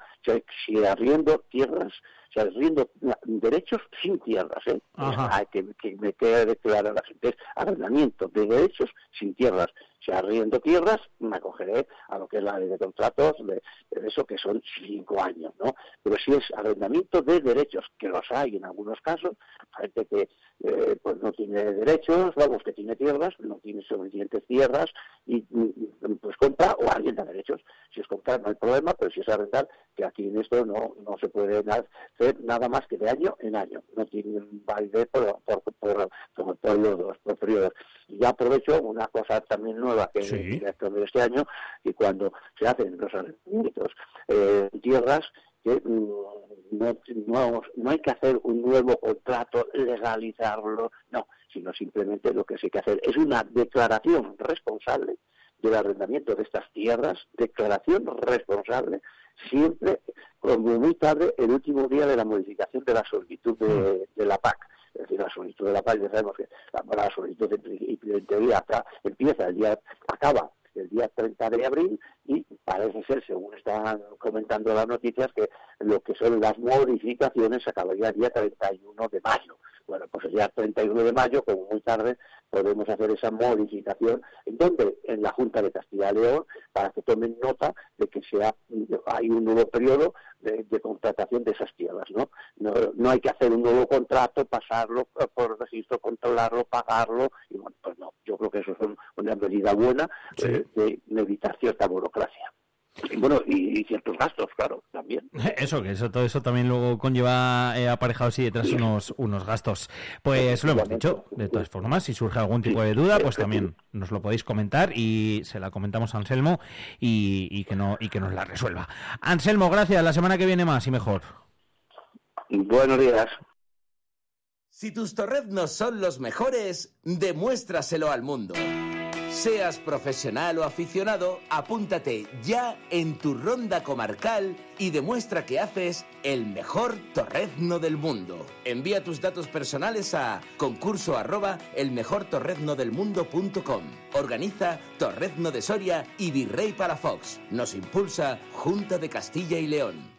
si arriendo tierras, si arriendo derechos sin tierras, ¿eh? Hay que, que me quede claro a la gente, es arrendamiento de derechos sin tierras. Si arriendo tierras, me acogeré a lo que es la ley de contratos de, de eso, que son cinco años, ¿no? Pero si es arrendamiento de derechos, que los hay en algunos casos, gente que eh, pues no tiene derechos, vamos, que tiene tierras, no tiene suficientes tierras, y pues compra o alguien da derechos. Si es comprar no hay problema, pero si es arrendar, que aquí en esto no, no se puede hacer nada más que de año en año. No tiene validez por, por, por, por, por periodos, por. Y ya aprovecho una cosa también nueva que Sí. que de este año, y cuando se hacen los arrendamientos eh, tierras, que mm, no, no, no hay que hacer un nuevo contrato, legalizarlo, no, sino simplemente lo que sí hay que hacer es una declaración responsable del arrendamiento de estas tierras, declaración responsable, siempre como muy tarde el último día de la modificación de la solicitud de, de la PAC. Es decir, la solicitud de la PAC, ya sabemos que la, la solicitud en teoría empieza el día, acaba el día 30 de abril y parece ser, según están comentando las noticias, que lo que son las modificaciones acabaría el día 31 de mayo. Bueno, pues el día 31 de mayo, como muy tarde, podemos hacer esa modificación. ¿En dónde? En la Junta de Castilla y León, para que tomen nota de que sea hay un nuevo periodo de, de contratación de esas tierras, ¿no? ¿no? No hay que hacer un nuevo contrato, pasarlo por registro, controlarlo, pagarlo, y bueno, pues no. Yo creo que eso es un- una medida buena eh, de, de evitar cierta burocracia. Y bueno, y, y ciertos gastos, claro, también. Eso, que eso, todo eso también luego conlleva eh, aparejado así detrás unos, unos gastos. Pues lo hemos dicho, de todas formas, si surge algún tipo de duda, pues también nos lo podéis comentar y se la comentamos a Anselmo y, y que no y que nos la resuelva. Anselmo, gracias, la semana que viene más y mejor. Buenos días. Si tus torreznos son los mejores, demuéstraselo al mundo. Seas profesional o aficionado, apúntate ya en tu ronda comarcal y demuestra que haces el mejor torrezno del mundo. Envía tus datos personales a concurso arroba elmejortorreznodelmundo.com. Organiza Torrezno de Soria y Virrey Palafox. Nos impulsa Junta de Castilla y León.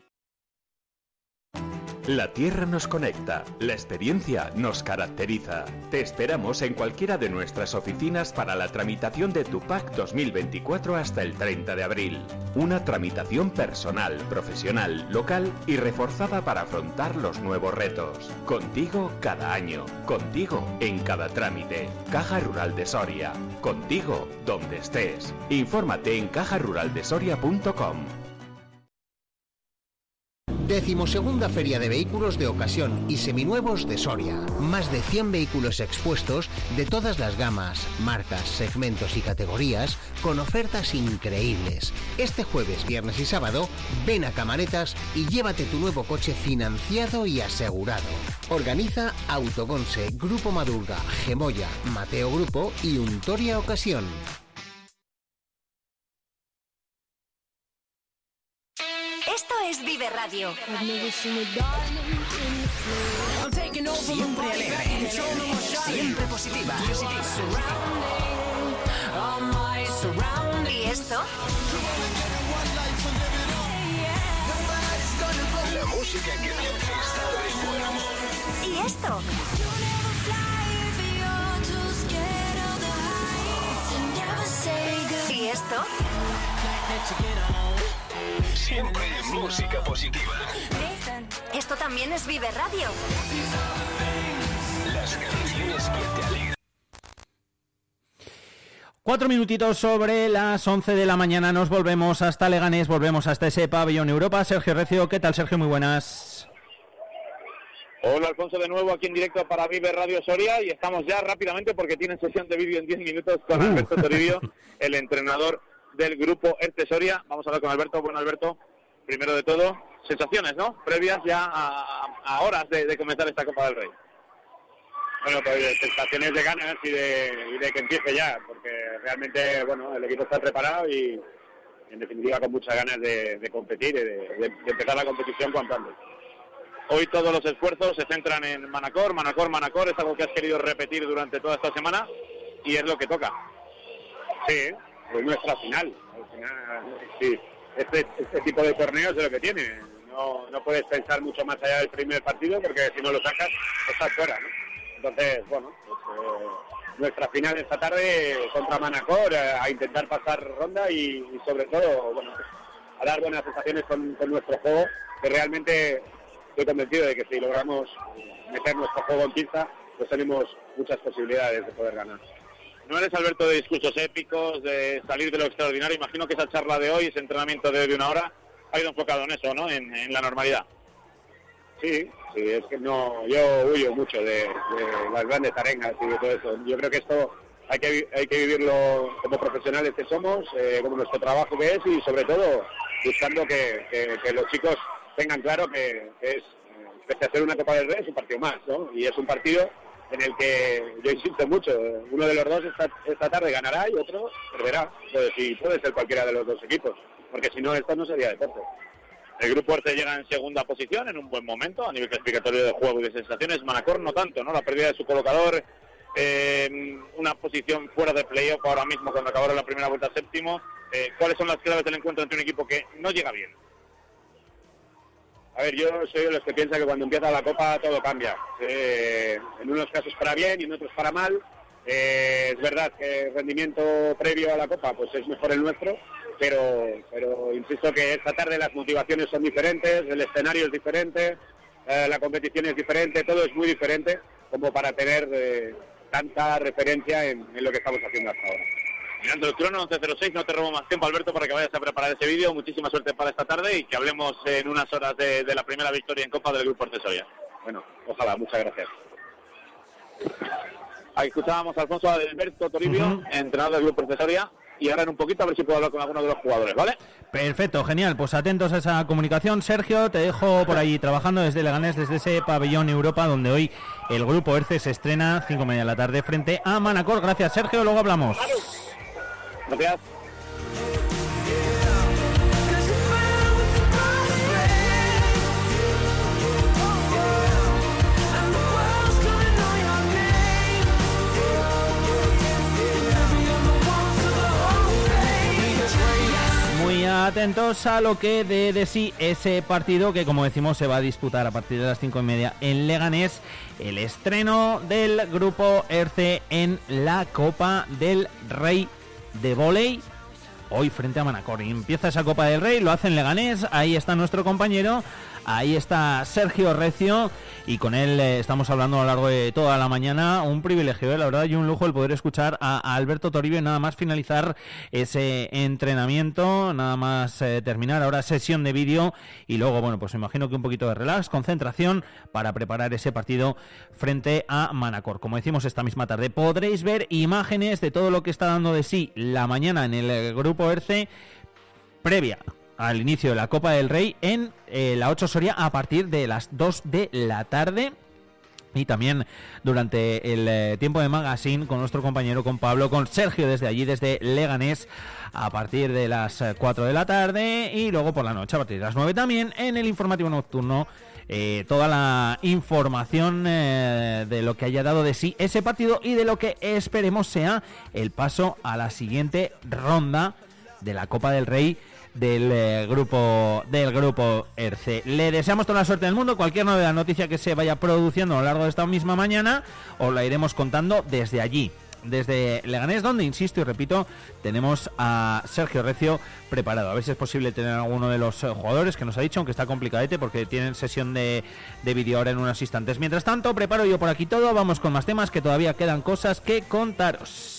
La Tierra nos conecta, la experiencia nos caracteriza. Te esperamos en cualquiera de nuestras oficinas para la tramitación de tu PAC 2024 hasta el 30 de abril. Una tramitación personal, profesional, local y reforzada para afrontar los nuevos retos. Contigo cada año, contigo en cada trámite. Caja Rural de Soria, contigo donde estés. Infórmate en cajaruraldesoria.com. Decimosegunda Feria de Vehículos de Ocasión y Seminuevos de Soria. Más de 100 vehículos expuestos de todas las gamas, marcas, segmentos y categorías con ofertas increíbles. Este jueves, viernes y sábado, ven a Camaretas y llévate tu nuevo coche financiado y asegurado. Organiza Autogonse, Grupo Madurga, Gemoya, Mateo Grupo y Untoria Ocasión. Es Vive Radio. Siempre alegre, siempre positiva. ¿Y esto? La música que buen amor. ¿Y esto? ¿Y esto? Siempre música positiva. Esto también es Vive Radio. Las canciones que te alegran. Cuatro minutitos sobre las 11 de la mañana. Nos volvemos hasta Leganés, volvemos hasta ese pabellón Europa. Sergio Recio, ¿qué tal, Sergio? Muy buenas. Hola Alfonso de nuevo aquí en directo para Vive Radio Soria y estamos ya rápidamente porque tienen sesión de vídeo en 10 minutos con Alberto Toribio, el entrenador del grupo ERTE Soria. Vamos a hablar con Alberto. Bueno Alberto, primero de todo, sensaciones, ¿no? Previas ya a, a horas de, comenzar esta Copa del Rey. Bueno, pues sensaciones de ganas y de, y de que empiece ya, porque realmente, bueno, el equipo está preparado y, en definitiva, con muchas ganas de, de competir y de, de- de empezar la competición cuanto antes. Hoy todos los esfuerzos se centran en Manacor, Manacor, Manacor, es algo que has querido repetir durante toda esta semana y es lo que toca. Sí, es nuestra final. Al final, este, este tipo de torneos es lo que tiene. No, no puedes pensar mucho más allá del primer partido porque si no lo sacas, estás fuera, ¿no? Entonces, bueno, pues, eh, nuestra final esta tarde contra Manacor, eh, a intentar pasar ronda y, sobre todo, bueno, pues, a dar buenas sensaciones con, con nuestro juego, que realmente estoy convencido de que si logramos meter nuestro juego en pista, pues tenemos muchas posibilidades de poder ganar. No eres Alberto de discursos épicos, de salir de lo extraordinario. Imagino que esa charla de hoy, ese entrenamiento de, de una hora, ha ido enfocado en eso, ¿no? En, en la normalidad. Sí, sí, es que no, yo huyo mucho de, las grandes arengas y de todo eso. Yo creo que esto hay que, hay que vivirlo como profesionales que somos, eh, como nuestro trabajo que es y sobre todo buscando que, que- que los chicos tengan claro que, que es, eh, pese a ser una Copa del Rey, es un partido más, ¿no? Y es un partido en el que yo insisto mucho, uno de los dos esta, esta tarde ganará y otro perderá. Entonces, y puede ser cualquiera de los dos equipos, porque si no, esto no sería deporte. El grupo Erce llega en segunda posición, en un buen momento, a nivel clasificatorio de juego y de sensaciones. Manacor no tanto, ¿no? La pérdida de su colocador, eh, una posición fuera de playoff ahora mismo cuando acabaron la primera vuelta séptimo. Eh, ¿Cuáles son las claves del encuentro entre un equipo que no llega bien? A ver, yo soy de los que piensa que cuando empieza la Copa todo cambia. Eh, en unos casos para bien y en otros para mal. Eh, es verdad que el rendimiento previo a la Copa pues es mejor el nuestro, pero, pero insisto que esta tarde las motivaciones son diferentes, el escenario es diferente, eh, la competición es diferente, todo es muy diferente como para tener tanta referencia en, en lo que estamos haciendo hasta ahora. Mirando el crono 11.06, no te robo más tiempo, Alberto, para que vayas a preparar ese vídeo. Muchísima suerte para esta tarde y que hablemos en unas horas de, de la primera victoria en Copa del Grupo Artesoria. Bueno, ojalá, muchas gracias. Ahí escuchábamos a Alfonso Alberto Toribio, entrenador del Grupo Artesoria, y ahora en un poquito a ver si puedo hablar con alguno de los jugadores, ¿vale? Perfecto, genial. Pues atentos a esa comunicación. Sergio, te dejo por ahí trabajando desde Leganés, desde ese pabellón Europa, donde hoy el grupo ERCE se estrena, cinco y media de la tarde, frente a Manacor. Gracias, Sergio. Luego hablamos. Muy atentos a lo que dé de sí ese partido que, como decimos, se va a disputar a partir de las cinco y media en Leganés. El estreno del grupo ERCE en la Copa del Rey de Voley. Hoy frente a Manacor. Y empieza esa Copa del Rey, lo hace en Leganés. Ahí está nuestro compañero. Ahí está Sergio Recio y con él eh, estamos hablando a lo largo de toda la mañana. Un privilegio, eh, la verdad, y un lujo el poder escuchar a, Alberto Toribio nada más finalizar ese entrenamiento, nada más eh, terminar ahora sesión de vídeo y luego, bueno, pues imagino que un poquito de relax, concentración para preparar ese partido frente a Manacor. Como decimos esta misma tarde, podréis ver imágenes de todo lo que está dando de sí la mañana en el grupo ERCE previa al inicio de la Copa del Rey en eh, la 8 Soria a partir de las 2 de la tarde. Y también durante el eh, tiempo de magazine con nuestro compañero, con Pablo, con Sergio desde allí, desde Leganés, a partir de las eh, 4 de la tarde y luego por la noche a partir de las 9 también en el informativo nocturno. eh, toda la información eh, de lo que haya dado de sí ese partido y de lo que esperemos sea el paso a la siguiente ronda de la Copa del Rey del eh, grupo del grupo ERCE. Le deseamos toda la suerte del mundo. Cualquier novedad, noticia que se vaya produciendo a lo largo de esta misma mañana, os la iremos contando desde allí. Desde Leganés, donde, insisto y repito, tenemos a Sergio Recio preparado. A ver si es posible tener a alguno de los eh, jugadores que nos ha dicho, aunque está complicadete porque tienen sesión de, de vídeo ahora en unos instantes. Mientras tanto, preparo yo por aquí todo. Vamos con más temas que todavía quedan cosas que contaros.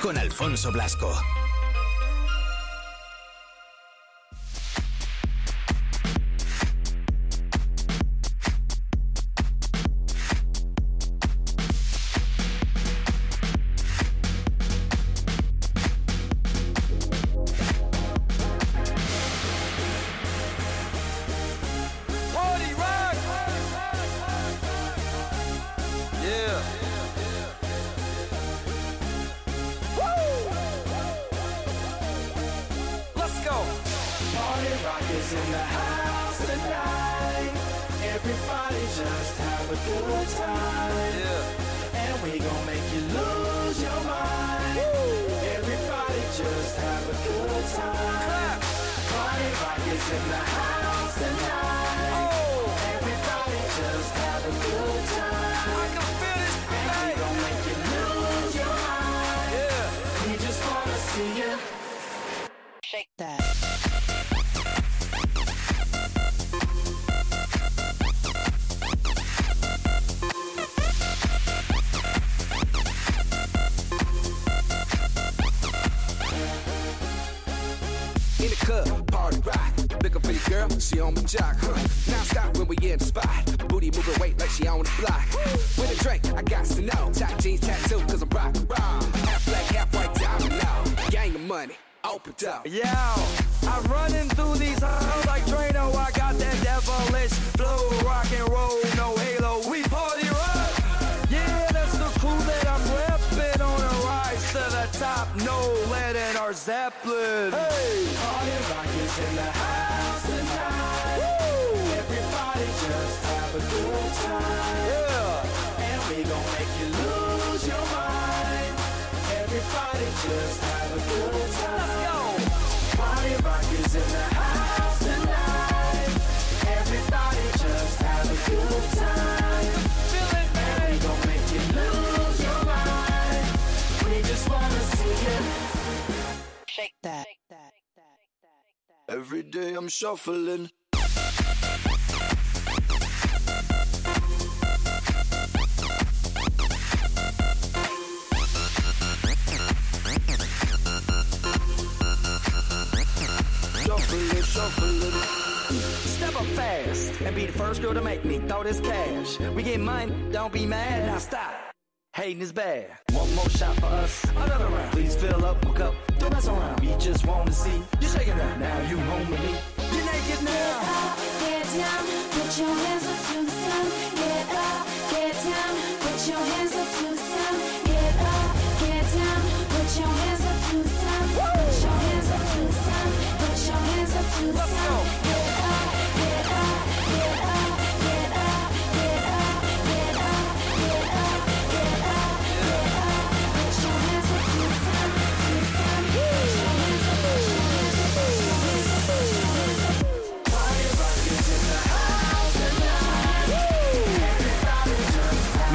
Con Alfonso Blasco.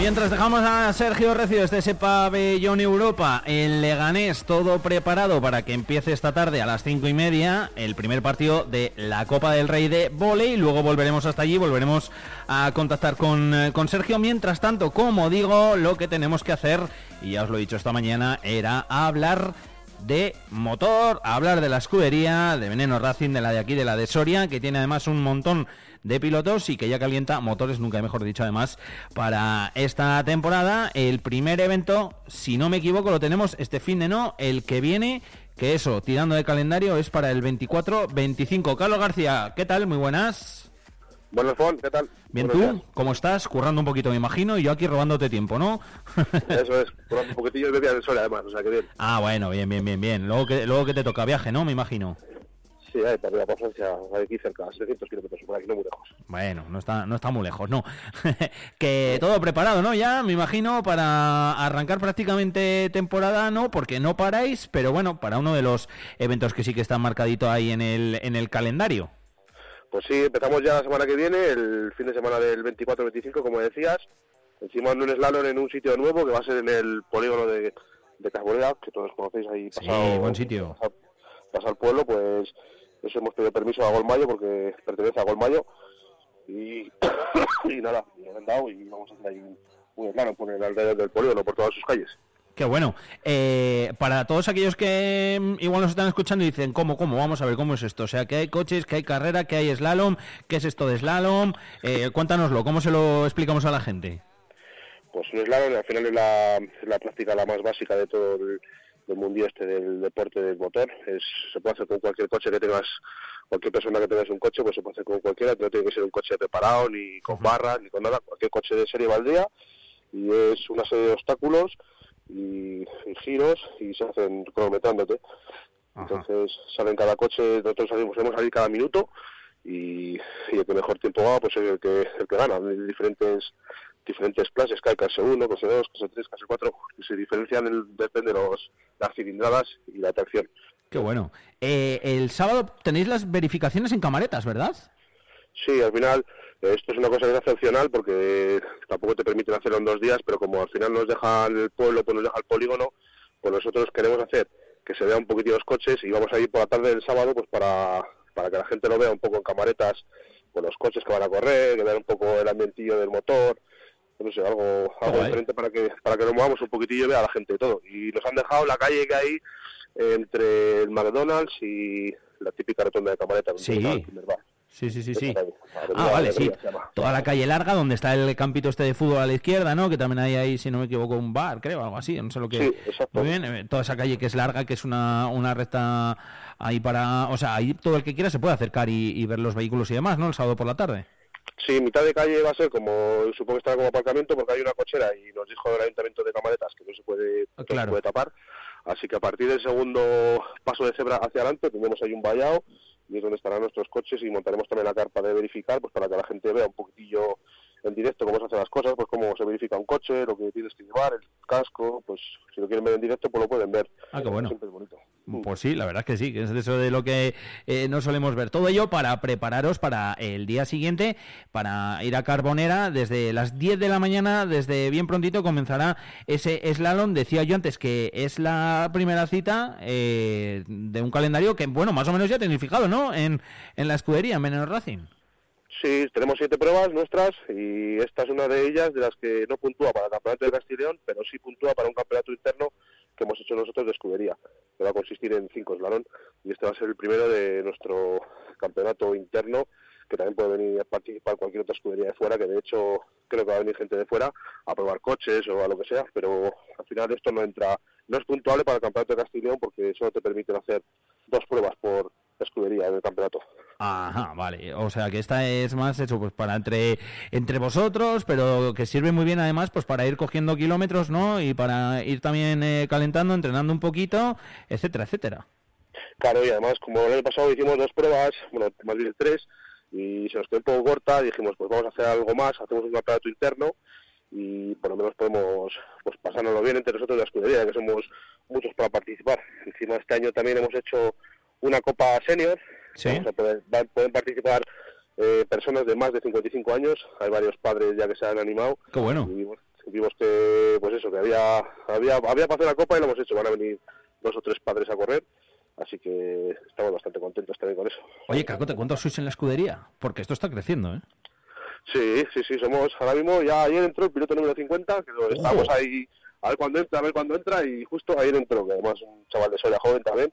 Mientras dejamos a Sergio Recio desde ese pabellón Europa, el Leganés todo preparado para que empiece esta tarde a las cinco y media el primer partido de la Copa del Rey de Voley. Luego volveremos hasta allí, volveremos a contactar con, eh, con Sergio. Mientras tanto, como digo, lo que tenemos que hacer, y ya os lo he dicho esta mañana, era hablar de motor, hablar de la escudería, de Veneno Racing, de la de aquí, de la de Soria, que tiene además un montón de pilotos y que ya calienta motores, nunca mejor dicho además, para esta temporada. El primer evento, si no me equivoco, lo tenemos este fin de no, el que viene, que eso, tirando de calendario, es para el 24-25. Carlos García, ¿qué tal? Muy buenas. Buenas, Fon, ¿qué tal? Bien, Buenos ¿tú? ¿Cómo estás? Currando un poquito, me imagino, y yo aquí robándote tiempo, ¿no? Eso es, por un poquitillo de bebida del sol, además, o sea que bien. ah, bueno, bien, bien, bien, bien. Luego que, luego que te toca viaje, ¿no? Me imagino. Sí, para arriba, por Francia, aquí cerca, 700 kilómetros, por aquí, no muy lejos. Bueno, no está, no está muy lejos, no. que todo preparado, ¿no? Ya, me imagino, para arrancar prácticamente temporada, ¿no? Porque no paráis, pero bueno, para uno de los eventos que sí que están marcadito ahí en el, en el calendario. Pues sí, empezamos ya la semana que viene, el fin de semana del 24-25, como decías. Encima en un slalom en un sitio nuevo, que va a ser en el polígono de, de que todos conocéis ahí Sí, pasado, buen sitio. pasado, pasado el pueblo, pues eso hemos pedido permiso a Golmayo, porque pertenece a Golmayo. Y, y nada, me han dado y vamos a hacer ahí un, un slalom por el alrededor del polígono, por todas sus calles. Qué bueno. Eh, para todos aquellos que mm, igual nos están escuchando y dicen, ¿cómo, cómo? Vamos a ver, ¿cómo es esto? O sea, que hay coches, que hay carrera, que hay slalom, ¿qué es esto de slalom? Eh, cuéntanoslo, ¿cómo se lo explicamos a la gente? Pues un slalom al final es la, la práctica la más básica de todo el, del mundo este del deporte del motor. Es, se puede hacer con cualquier coche que tengas, cualquier persona que tengas un coche, pues se puede hacer con cualquiera, no tiene que ser un coche preparado, ni con barras, ni con nada, cualquier coche de serie valdría, y es una serie de obstáculos y, y giros y se hacen cronometrándote. Entonces salen cada coche, nosotros salimos, podemos salir cada minuto y, y el que mejor tiempo va pues es el que, el que gana. Hay diferentes diferentes clases, que hay clase 1, clase 2, clase 3, clase 4, que se diferencian en, depende de los, las cilindradas y la tracción. Qué bueno. Eh, el sábado tenéis las verificaciones en camaretas, ¿verdad? Sí, al final eh, esto es una cosa que es excepcional porque tampoco te permiten hacerlo en dos días, pero como al final nos deja el pueblo, pues nos deja el polígono, pues nosotros queremos hacer que se vean un poquitito los coches y vamos a ir por la tarde del sábado pues para, para que la gente lo vea un poco en camaretas con los coches que van a correr, que vean un poco el ambientillo del motor, no sé, algo, algo diferente para que para que nos movamos un poquitillo y vea a la gente todo. Y nos han dejado la calle que hay entre el McDonald's y la típica rotonda de camaretas. donde Sí. Sí, sí, sí, sí. Esa calle, Ah, vale, sí. Toda la calle larga donde está el campito este de fútbol a la izquierda, ¿no? Que también hay ahí, si no me equivoco, un bar, creo, algo así, no sé lo que... Sí, exacto. Muy bien, eh, toda esa calle que es larga, que es una, una recta ahí para... O sea, ahí todo el que quiera se puede acercar y, y ver los vehículos y demás, ¿no? El sábado por la tarde. Sí, mitad de calle va a ser como, supongo que estará como aparcamiento porque hay una cochera y nos dijo el ayuntamiento de Camaretas que no se puede, no se claro. puede tapar. Así que a partir del segundo paso de cebra hacia adelante tendremos ahí un vallado y es donde estarán nuestros coches y montaremos también la carpa de verificar pues para que la gente vea un poquitillo en directo cómo se hacen las cosas, pues cómo se verifica un coche, lo que tienes que llevar, el casco, pues si lo quieren ver en directo pues lo pueden ver. Ah, qué bueno. Siempre es bonito. Pues sí, la verdad es que sí, que es eso de lo que eh, no solemos ver. Todo ello para prepararos para el día siguiente, para ir a Carbonera desde las 10 de la mañana, desde bien prontito comenzará ese slalom. Decía yo antes que es la primera cita eh, de un calendario que, bueno, más o menos ya tenéis fijado, ¿no? En, en la escudería, en Menor Racing. Sí, tenemos siete pruebas nuestras y esta es una de ellas de las que no puntúa para el campeonato de Castilla y León, pero sí puntúa para un campeonato interno que hemos hecho nosotros de escudería, que va a consistir en cinco eslalón y este va a ser el primero de nuestro campeonato interno que también puede venir a participar cualquier otra escudería de fuera, que de hecho creo que va a venir gente de fuera a probar coches o a lo que sea, pero al final esto no entra, no es puntuable para el campeonato de Castilla y León porque solo te permiten hacer dos pruebas por escudería en el campeonato. Ajá, vale. O sea que esta es más hecho pues para entre entre vosotros, pero que sirve muy bien además pues para ir cogiendo kilómetros, ¿no? Y para ir también eh, calentando, entrenando un poquito, etcétera, etcétera. Claro, y además, como el año pasado hicimos dos pruebas, bueno, más bien tres, y se nos quedó un poco corta, dijimos, pues vamos a hacer algo más, hacemos un campeonato interno, y por lo menos podemos pues pasárnoslo bien entre nosotros y la escudería, que somos muchos para participar. Encima este año también hemos hecho una Copa Senior, Sí. Vamos a poder- va- pueden participar eh, personas de más de 55 años, hay varios padres ya que se han animado, Qué bueno. y vimos, vimos que, pues eso, que había, había, había para hacer la Copa y lo hemos hecho, van a venir dos o tres padres a correr, así que estamos bastante contentos también con eso. Oye, Cacote, ¿cuántos sois en la escudería? Porque esto está creciendo, ¿eh? Sí, sí, sí, somos ahora mismo, ya ayer entró el piloto número 50, que lo estamos ahí a ver cuándo entra, a ver cuándo entra, y justo ayer entró, que además un chaval de Soria joven también,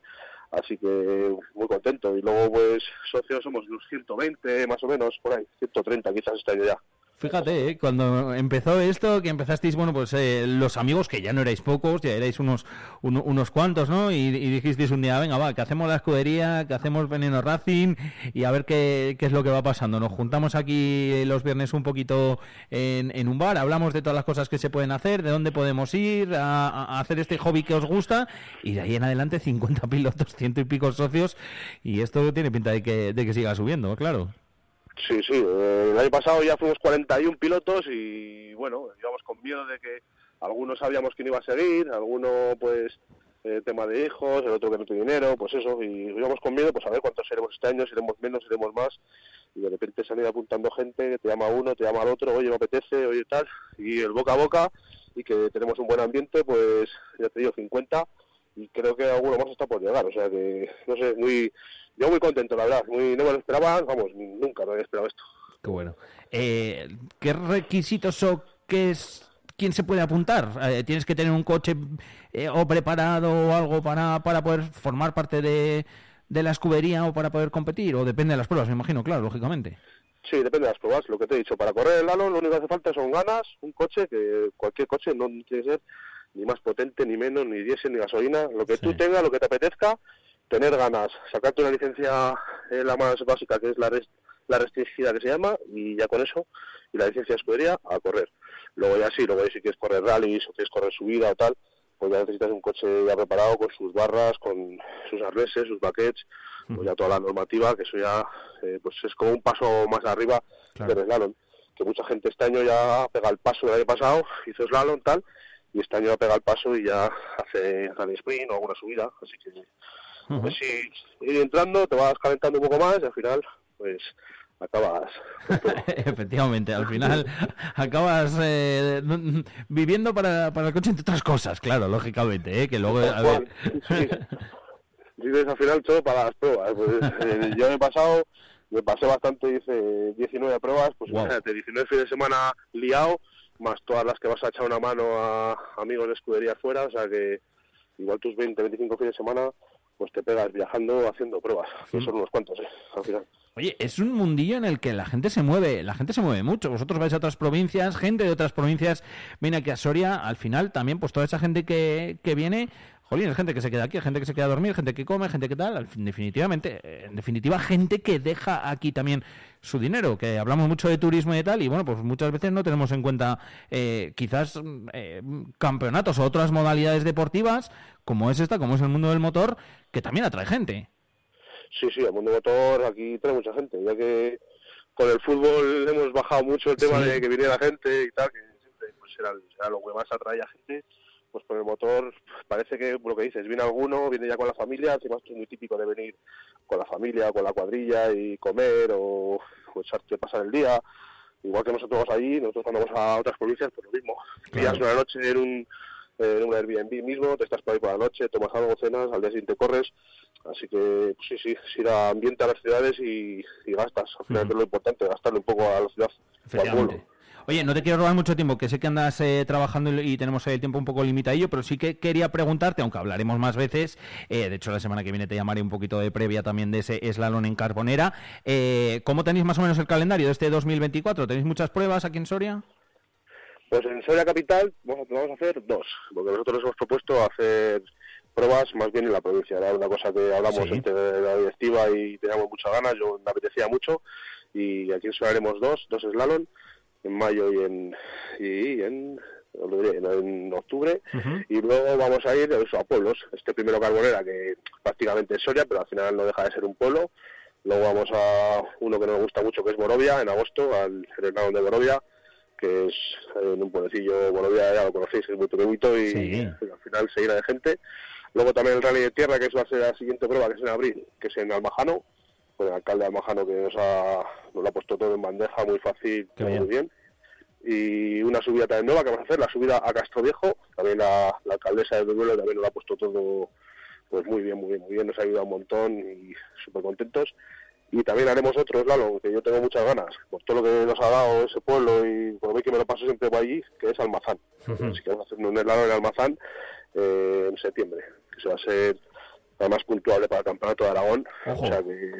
así que muy contento. Y luego, pues, socios somos unos 120, más o menos, por ahí, 130 quizás este año ya. Fíjate, ¿eh? cuando empezó esto, que empezasteis, bueno, pues eh, los amigos, que ya no erais pocos, ya erais unos uno- unos cuantos, ¿no? Y, dijisteis un día, venga, va, que hacemos la escudería, que hacemos Veneno Racing y a ver qué, qué es lo que va pasando. Nos juntamos aquí los viernes un poquito en, en un bar, hablamos de todas las cosas que se pueden hacer, de dónde podemos ir a, a hacer este hobby que os gusta y de ahí en adelante 50 pilotos, ciento y pico socios y esto tiene pinta de que, de que siga subiendo, claro. Sí, sí, el año pasado ya fuimos 41 pilotos y bueno, íbamos con miedo de que algunos sabíamos quién iba a seguir, alguno pues eh, tema de hijos, el otro que no tiene dinero, pues eso, y íbamos con miedo, pues a ver cuántos seremos este año, seremos menos, seremos más, y de repente se apuntando gente, te llama uno, te llama al otro, oye, me apetece, oye, tal, y el boca a boca, y que tenemos un buen ambiente, pues ya te digo, 50, y creo que alguno más está por llegar, o sea que, no sé, muy, yo muy contento, la verdad, muy, no me lo esperaba, vamos, nunca me había esperado esto. Qué bueno. Eh, ¿Qué requisitos o qué es ¿quién se puede apuntar? Eh, ¿Tienes que tener un coche eh, o preparado o algo para, para poder formar parte de, de la escudería o para poder competir? ¿O depende de las pruebas, me imagino, claro, lógicamente? Sí, depende de las pruebas. Lo que te he dicho, para correr el Lalo lo único que hace falta son ganas, un coche, que cualquier coche no tiene que ser ni más potente, ni menos, ni diésel, ni gasolina. Lo que tú tengas, lo que te apetezca, tener ganas, sacarte una licencia, eh, la más básica, que es la, res- la restringida que se llama, y ya con eso, y la licencia de escudería, a correr. Luego ya sí, luego ya si quieres correr rallies o quieres correr subida o tal, pues ya necesitas un coche ya preparado con sus barras, con sus arneses, sus baquets, pues ya toda la normativa, que eso ya eh, pues es como un paso más arriba del slalom. Que mucha gente este año ya pega el paso del año pasado, hizo slalom tal, y este año ya pega el paso y ya hace rally sprint o alguna subida, así que pues sí, ir entrando, te vas calentando un poco más y al final pues acabas Efectivamente, al final acabas eh, viviendo para, para el coche entre otras cosas, claro, lógicamente, ¿eh? que luego... a ver, vives al final todo para las pruebas. Pues, eh, yo me he pasado, me pasé bastante, hice 19 pruebas, pues Wow. imagínate, 19 fines de semana liado, más todas las que vas a echar una mano a amigos de escudería fuera, o sea que igual tus 20, 25 fines de semana, pues te pegas viajando haciendo pruebas, que son unos cuantos, ¿eh? al final. Oye, es un mundillo en el que la gente se mueve, la gente se mueve mucho. Vosotros vais a otras provincias, gente de otras provincias viene aquí a Soria. Al final también, pues toda esa gente que, que viene, jolín, es gente que se queda aquí, gente que se queda a dormir, gente que come, gente que tal. al fin- definitivamente, eh, en definitiva, gente que deja aquí también su dinero. Que hablamos mucho de turismo y tal, y bueno, pues muchas veces no tenemos en cuenta eh, quizás mm, eh, campeonatos o otras modalidades deportivas, como es esta, como es el mundo del motor, que también atrae gente. Sí, sí, el mundo motor aquí trae mucha gente, ya que con el fútbol hemos bajado mucho el tema Sí. de que viniera gente y tal, que siempre pues, era, era lo que más atrae a gente, pues con el motor parece que lo que dices, viene alguno, viene ya con la familia, encima es muy típico de venir con la familia, con la cuadrilla y comer o, o echarte pasar el día, igual que nosotros allí, nosotros cuando vamos a otras provincias, pues lo mismo, pillas una noche en un, en un Airbnb mismo, te estás por ahí por la noche, tomas algo, cenas, al día siguiente corres, así que pues sí, sí, es ir a ambiente a las ciudades y, y gastas, al final es lo importante, gastarle un poco a la ciudad, o al pueblo. Oye, no te quiero robar mucho tiempo, que sé que andas eh, trabajando y, y tenemos el tiempo un poco limitadillo, pero sí que quería preguntarte, aunque hablaremos más veces, eh, de hecho la semana que viene te llamaré un poquito de previa también de ese slalom en Carbonera, eh, ¿cómo tenéis más o menos el calendario de este 2024? ¿Tenéis muchas pruebas aquí en Soria? Pues en Soria Capital vamos a, vamos a hacer dos, porque nosotros nos hemos propuesto hacer pruebas más bien en la provincia. Era una cosa que hablamos Sí. entre la directiva y teníamos muchas ganas, yo me apetecía mucho, y aquí en Soria haremos dos, dos slalom, en mayo y en, y en, octubre, y luego vamos a ir eso, a pueblos. Este primero Carbonera, que prácticamente es Soria, pero al final no deja de ser un pueblo. Luego vamos a uno que nos gusta mucho, que es Borovia, en agosto, al Slalom de Borovia, que es eh, en un pueblecillo, Borovia ya lo conocéis, es muy pequeñito y, Sí. y al final se llena de gente. Luego también el Rally de Tierra, que es va a ser la siguiente prueba, que es en abril, que es en Almajano, con el alcalde de Almajano que nos ha, nos lo ha puesto todo en bandeja, muy fácil, Qué muy bien. bien. Y una subida también nueva que vamos a hacer, la subida a Castro Viejo, también la, la alcaldesa de Duelo también nos lo ha puesto todo pues muy bien, muy bien, muy bien, nos ha ayudado un montón y súper contentos. Y también haremos otro slalom, que yo tengo muchas ganas, por todo lo que nos ha dado ese pueblo y por lo que me lo paso siempre por allí, que es Almazán. Así que vamos a hacer un slalom en Almazán eh, en septiembre, que se va a ser además puntuable para el Campeonato de Aragón. Ojo. O sea que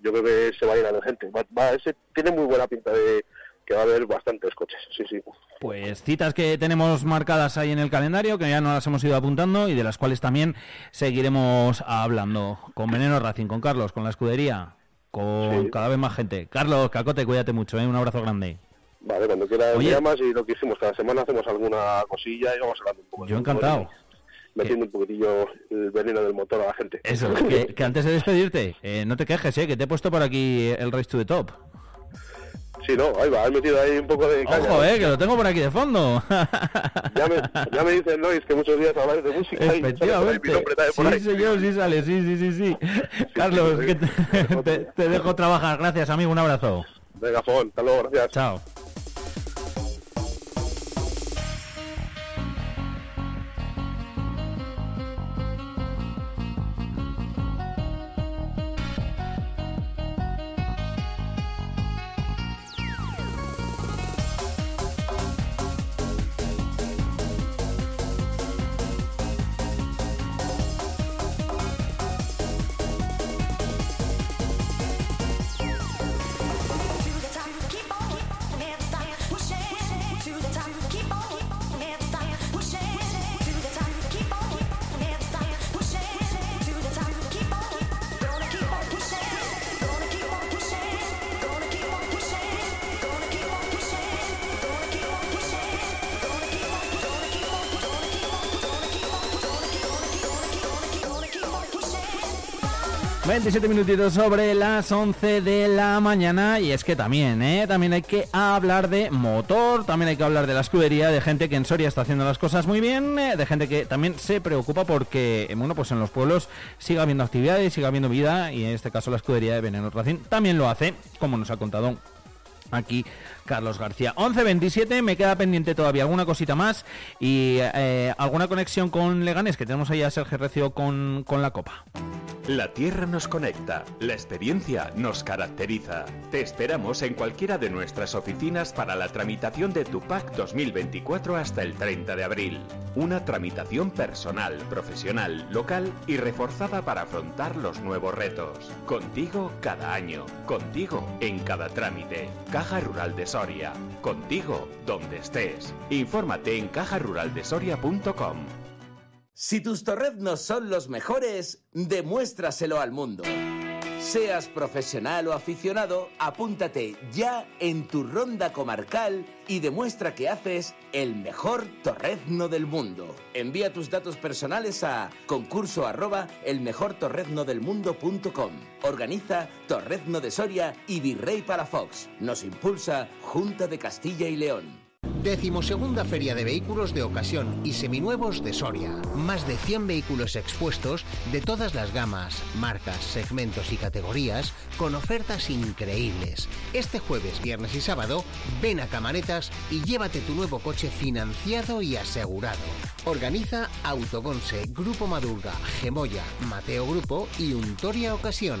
yo creo que se va a llenar de gente. Va, va- ese tiene muy buena pinta de que va a haber bastantes coches, sí, sí. Pues citas que tenemos marcadas ahí en el calendario, que ya nos las hemos ido apuntando y de las cuales también seguiremos hablando con Veneno Racing, con Carlos, con la escudería, con Sí. cada vez más gente. Carlos, Cacote, cuídate mucho, ¿eh? un abrazo grande. Vale, cuando quieras me llamas y lo que hicimos, cada semana hacemos alguna cosilla y vamos hablando un poco. de Yo encantado. Metiendo un poquitillo el veneno del motor a la gente. Eso, que, que antes de despedirte, eh, no te quejes, ¿eh? que te he puesto por aquí el Race to the Top. Sí, no, ahí va, he metido ahí un poco de caña. Ojo, eh, que lo tengo por aquí de fondo. Ya me, ya me dicen, Lois, que muchos días habláis de música y sale por ahí Efectivamente. Sí, señor, sí sale, sí, sí, sí, sí. Carlos, que te, te- te dejo trabajar. Gracias, amigo, un abrazo. Venga, Fon, hasta luego, gracias. Chao. 27 minutitos sobre las 11 de la mañana y es que también, ¿eh? También hay que hablar de motor, también hay que hablar de la escudería, de gente que en Soria está haciendo las cosas muy bien, eh, de gente que también se preocupa porque, eh, bueno, pues en los pueblos siga habiendo actividades, siga habiendo vida y en este caso la escudería de Veneno Racing también lo hace, como nos ha contado aquí Carlos García. 11.27, me queda pendiente todavía alguna cosita más y eh, alguna conexión con Leganés, que tenemos ahí a Sergio Recio con, con la Copa. La tierra nos conecta, la experiencia nos caracteriza. Te esperamos en cualquiera de nuestras oficinas para la tramitación de tu PAC 2024 hasta el 30 de abril. Una tramitación personal, profesional, local y reforzada para afrontar los nuevos retos. Contigo cada año, contigo en cada trámite. Caja Rural de Contigo donde estés. Infórmate en cajaruraldesoria.com. Si tus torreznos son los mejores, demuéstraselo al mundo. Seas profesional o aficionado, apúntate ya en tu ronda comarcal y demuestra que haces el mejor torrezno del mundo. Envía tus datos personales a concurso arroba elmejortorreznodelmundo.com. Organiza Torrezno de Soria y Virrey Palafox. Nos impulsa Junta de Castilla y León. Decimosegunda Feria de Vehículos de Ocasión y Seminuevos de Soria. Más de 100 vehículos expuestos de todas las gamas, marcas, segmentos y categorías con ofertas increíbles. Este jueves, viernes y sábado, ven a Camaretas y llévate tu nuevo coche financiado y asegurado. Organiza Autogonse, Grupo Madurga, Gemoya, Mateo Grupo y Untoria Ocasión.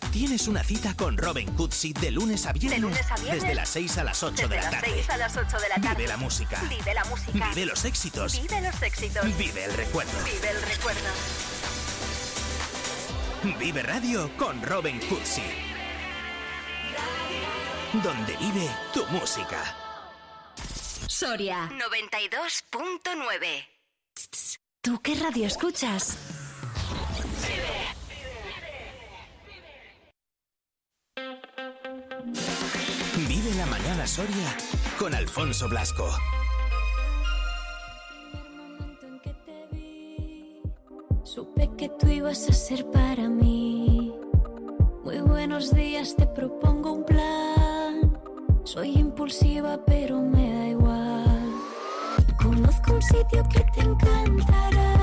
tienes una cita con Robin Cutsi de lunes a viernes. De lunes a viernes. Desde las 6 a las 8 Desde de la las tarde. 6 a las 8 de la tarde. Vive la música. Vive la música. Vive los éxitos. Vive los éxitos. Vive el recuerdo. Vive el recuerdo. Vive Radio con Robin Cutsi. Donde vive tu música. Soria 92.9. ¿Tú qué radio escuchas? Soria con Alfonso Blasco. Supe que tú ibas a ser para mí. Muy buenos días, te propongo un plan. Soy impulsiva, pero me da igual. Conozco un sitio que te encantará.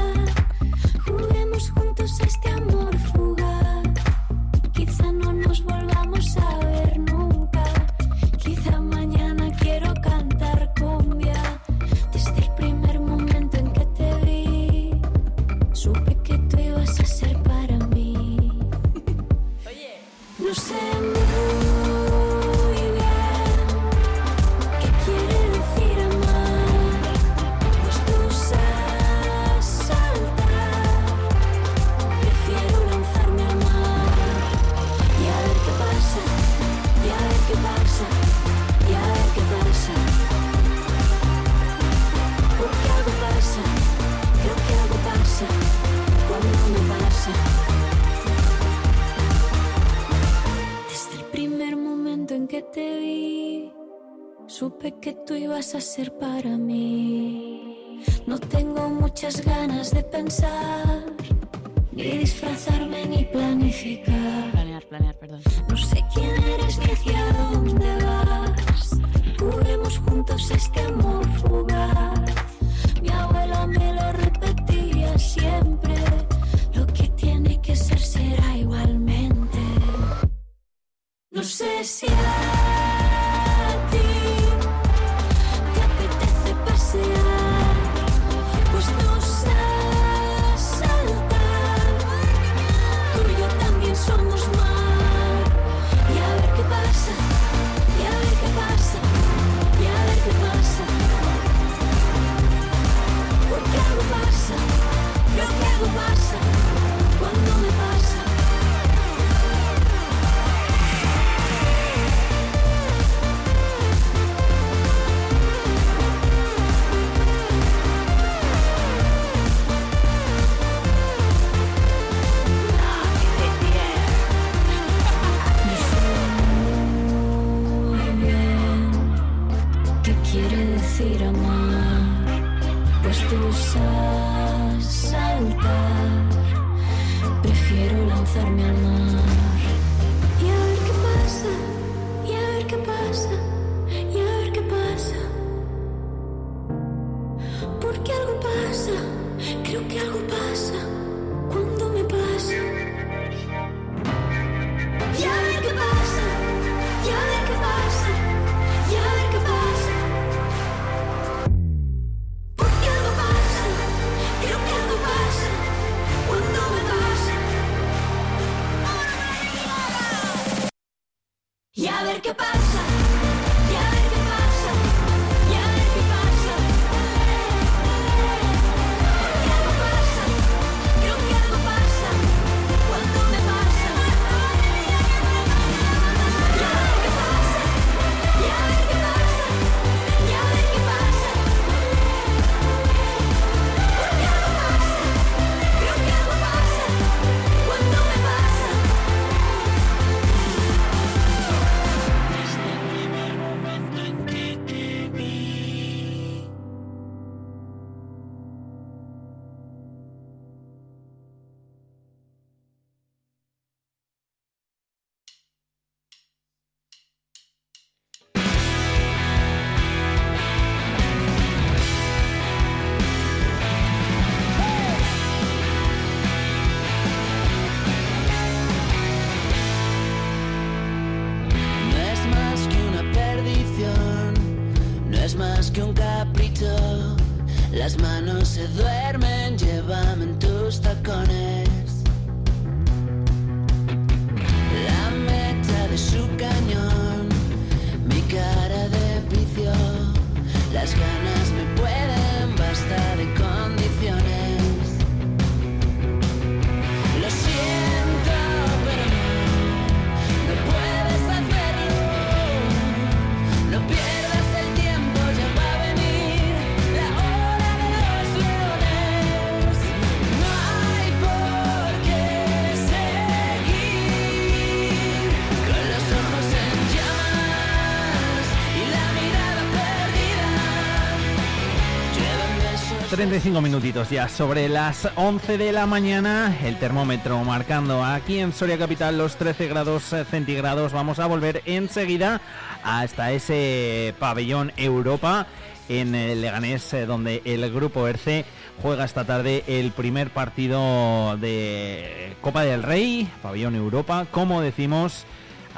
35 minutitos ya sobre las 11 de la mañana, el termómetro marcando aquí en Soria Capital los 13 grados centígrados. Vamos a volver enseguida hasta ese pabellón Europa en el Leganés, eh, donde el grupo ERCE juega esta tarde el primer partido de Copa del Rey, pabellón Europa, como decimos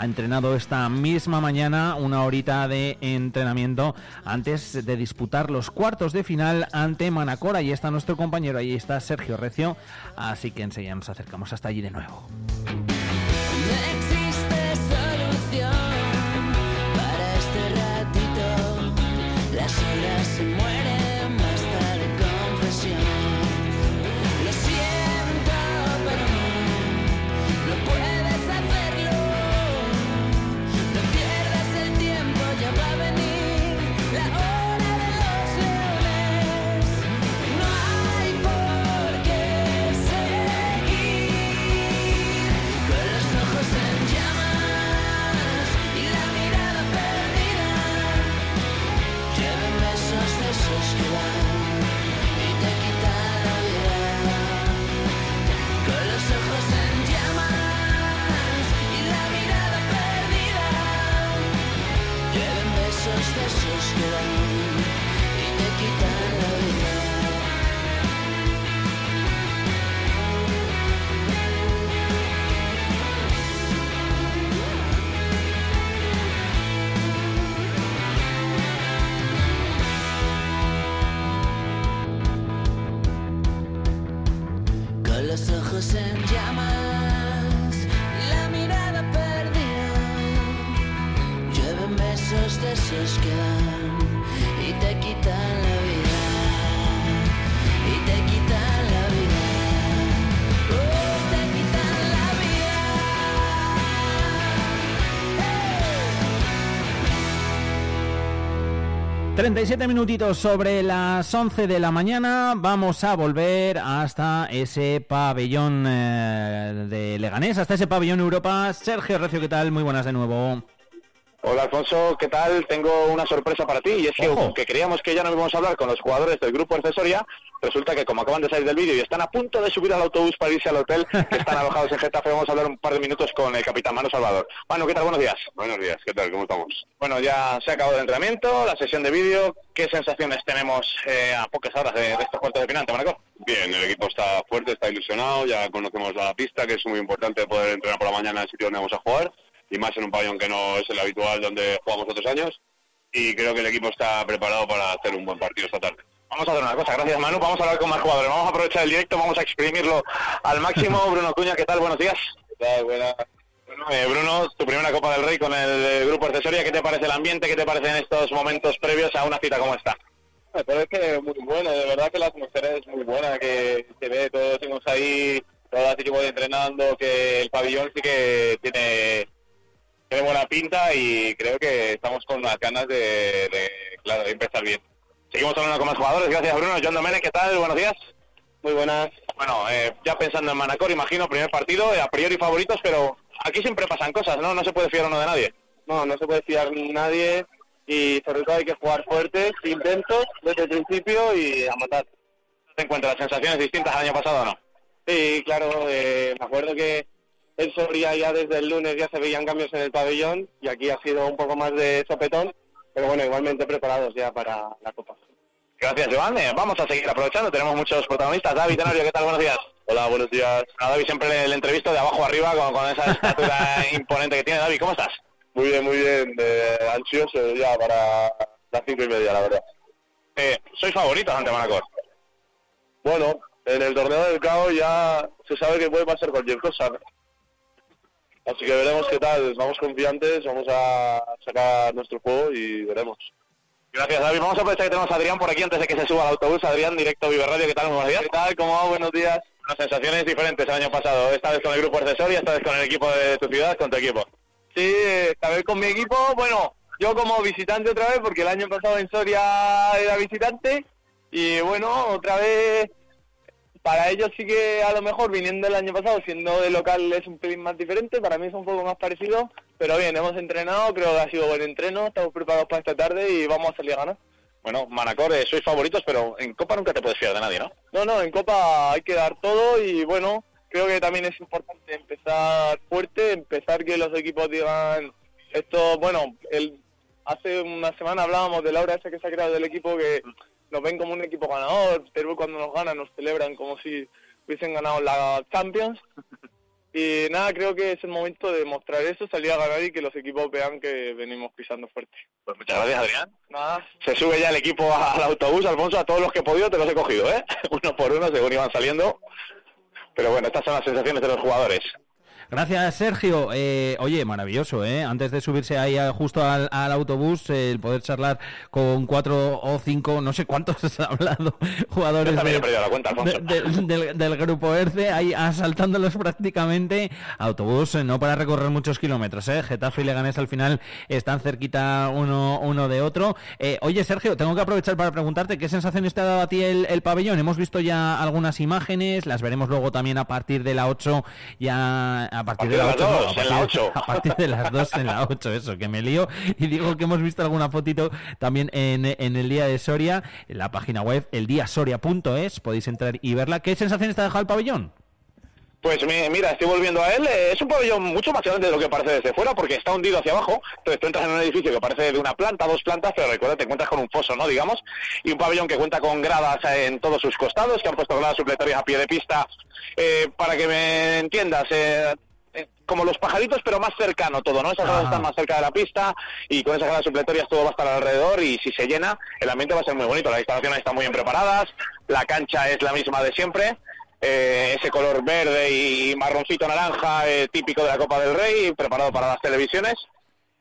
ha entrenado esta misma mañana una horita de entrenamiento antes de disputar los cuartos de final ante Manacor. Ahí está nuestro compañero, ahí está Sergio Recio, así que enseguida nos acercamos hasta allí de nuevo. 37 minutitos sobre las 11 de la mañana vamos a volver hasta ese pabellón eh, de Leganés, hasta ese pabellón Europa. Sergio Recio, ¿qué tal? Muy buenas de nuevo. Hola Alfonso, ¿qué tal? Tengo una sorpresa para ti y es que Ojo. aunque creíamos que ya no íbamos a hablar con los jugadores del grupo accesoria, resulta que como acaban de salir del vídeo y están a punto de subir al autobús para irse al hotel que están alojados en Getafe, vamos a hablar un par de minutos con el capitán Manu Salvador. Manu, ¿qué tal? Buenos días. Buenos días, ¿qué tal? ¿Cómo estamos? Bueno, ya se ha acabado el entrenamiento, la sesión de vídeo. ¿Qué sensaciones tenemos eh, a pocas horas de, de estos cuartos de final, Manacor? Bien, el equipo está fuerte, está ilusionado, ya conocemos la pista, que es muy importante poder entrenar por la mañana en el sitio donde vamos a jugar, y más en un pabellón que no es el habitual donde jugamos otros años, y creo que el equipo está preparado para hacer un buen partido esta tarde. Vamos a hacer una cosa, gracias Manu, vamos a hablar con más jugadores, vamos a aprovechar el directo, vamos a exprimirlo al máximo. Bruno Cuña, ¿qué tal? Buenos días. ¿Qué tal? Buena. Bueno, eh, Bruno, tu primera Copa del Rey con el eh, grupo accesoria, ¿qué te parece el ambiente? ¿Qué te parece en estos momentos previos a una cita como esta? Me parece muy bueno, de verdad que la atmósfera es muy buena, que se ve, todos seguimos ahí, todo el equipo entrenando, que el pabellón sí que tiene, tiene buena pinta y creo que estamos con las ganas de, de, claro, de empezar bien. Seguimos hablando con más jugadores, gracias Bruno. John Domenech, ¿qué tal? Buenos días. Muy buenas. Bueno, eh, ya pensando en Manacor, imagino, primer partido, eh, a priori favoritos, pero aquí siempre pasan cosas, ¿no? No se puede fiar uno de nadie. No, no se puede fiar nadie y sobre todo hay que jugar fuerte, intentos desde el principio y a matar. ¿Te encuentras sensaciones distintas al año pasado o no? Sí, claro, eh, me acuerdo que en Soria ya desde el lunes ya se veían cambios en el pabellón y aquí ha sido un poco más de sopetón, pero bueno, igualmente preparados ya para la Copa. Gracias, Joan. Eh, vamos a seguir aprovechando, tenemos muchos protagonistas. David Tenorio, ¿qué tal? Buenos días. Hola, buenos días. A David siempre le, le entrevisto de abajo arriba con, con esa estatura imponente que tiene. David, ¿cómo estás? Muy bien, muy bien, eh, ansioso ya para las cinco y media, la verdad. Eh, ¿Sois favoritos ante Manacor? Bueno, en el torneo del CAO ya se sabe que puede pasar cualquier cosa. Así que veremos qué tal. Vamos confiantes, vamos a sacar nuestro juego y veremos. Gracias, David. Vamos a aprovechar que tenemos a Adrián por aquí antes de que se suba al autobús. Adrián, directo Vive Radio, ¿qué tal? Buenos días. ¿Qué tal? ¿Cómo va? Buenos días. Unas sensaciones diferentes el año pasado. Esta vez con el grupo accesorio, esta vez con el equipo de tu ciudad, con tu equipo. Sí, esta vez con mi equipo, bueno, yo como visitante otra vez, porque el año pasado en Soria era visitante, y bueno, otra vez, para ellos sí que a lo mejor viniendo el año pasado, siendo de local es un pelín más diferente, para mí es un poco más parecido, pero bien, hemos entrenado, creo que ha sido buen entreno, estamos preparados para esta tarde y vamos a salir a ganar. Bueno, Manacor, eh, sois favoritos, pero en Copa nunca te puedes fiar de nadie, ¿no? No, no, en Copa hay que dar todo y bueno, creo que también es importante empezar fuerte, empezar que los equipos digan esto, bueno, el, hace una semana hablábamos de Laura esa que se ha creado del equipo que nos ven como un equipo ganador, pero cuando nos ganan nos celebran como si hubiesen ganado la Champions. Y nada, creo que es el momento de mostrar eso, salir a ganar y que los equipos vean que venimos pisando fuerte. Pues muchas gracias, Adrián. Nada, Se sube ya el equipo al autobús, Alfonso, a todos los que he podido te los he cogido, ¿eh? Uno por uno, según iban saliendo. Pero bueno, estas son las sensaciones de los jugadores. Gracias, Sergio. Eh, oye, maravilloso, ¿eh? Antes de subirse ahí a- justo al, al autobús, eh, el poder charlar con cuatro o cinco, no sé cuántos has hablado, jugadores Yo también de- he perdido la cuenta, Alfonso. de- de- del, del grupo ERCE, ahí asaltándolos prácticamente. Autobús, eh, no para recorrer muchos kilómetros, ¿eh? Getafe y Leganés al final están cerquita uno, uno de otro. Eh, oye, Sergio, tengo que aprovechar para preguntarte qué sensaciones te ha dado a ti el, el pabellón. Hemos visto ya algunas imágenes, las veremos luego también a partir de la 8, ya a partir, de las 8, no, dos, a en partir- la 8. A partir de las 2 en la 8, eso, que me lío. Y digo que hemos visto alguna fotito también en, en el día de Soria, en la página web, eldiasoria.es, podéis entrar y verla. ¿Qué sensaciones te ha dejado el pabellón? Pues mi- mira, estoy volviendo a él. eh, es un pabellón mucho más grande de lo que parece desde fuera, porque está hundido hacia abajo. Entonces tú entras en un edificio que parece de una planta, dos plantas, pero recuerda, te encuentras con un foso, ¿no? Digamos. Y un pabellón que cuenta con gradas en todos sus costados, que han puesto gradas supletorias a pie de pista. eh, para que me entiendas, eh, como los pajaritos, pero más cercano todo, ¿no? Esas gradas están más cerca de la pista y con esas gradas supletorias todo va a estar alrededor y si se llena, el ambiente va a ser muy bonito. Las instalaciones están muy bien preparadas, la cancha es la misma de siempre. eh, ese color verde y marroncito naranja eh, típico de la Copa del Rey, preparado para las televisiones.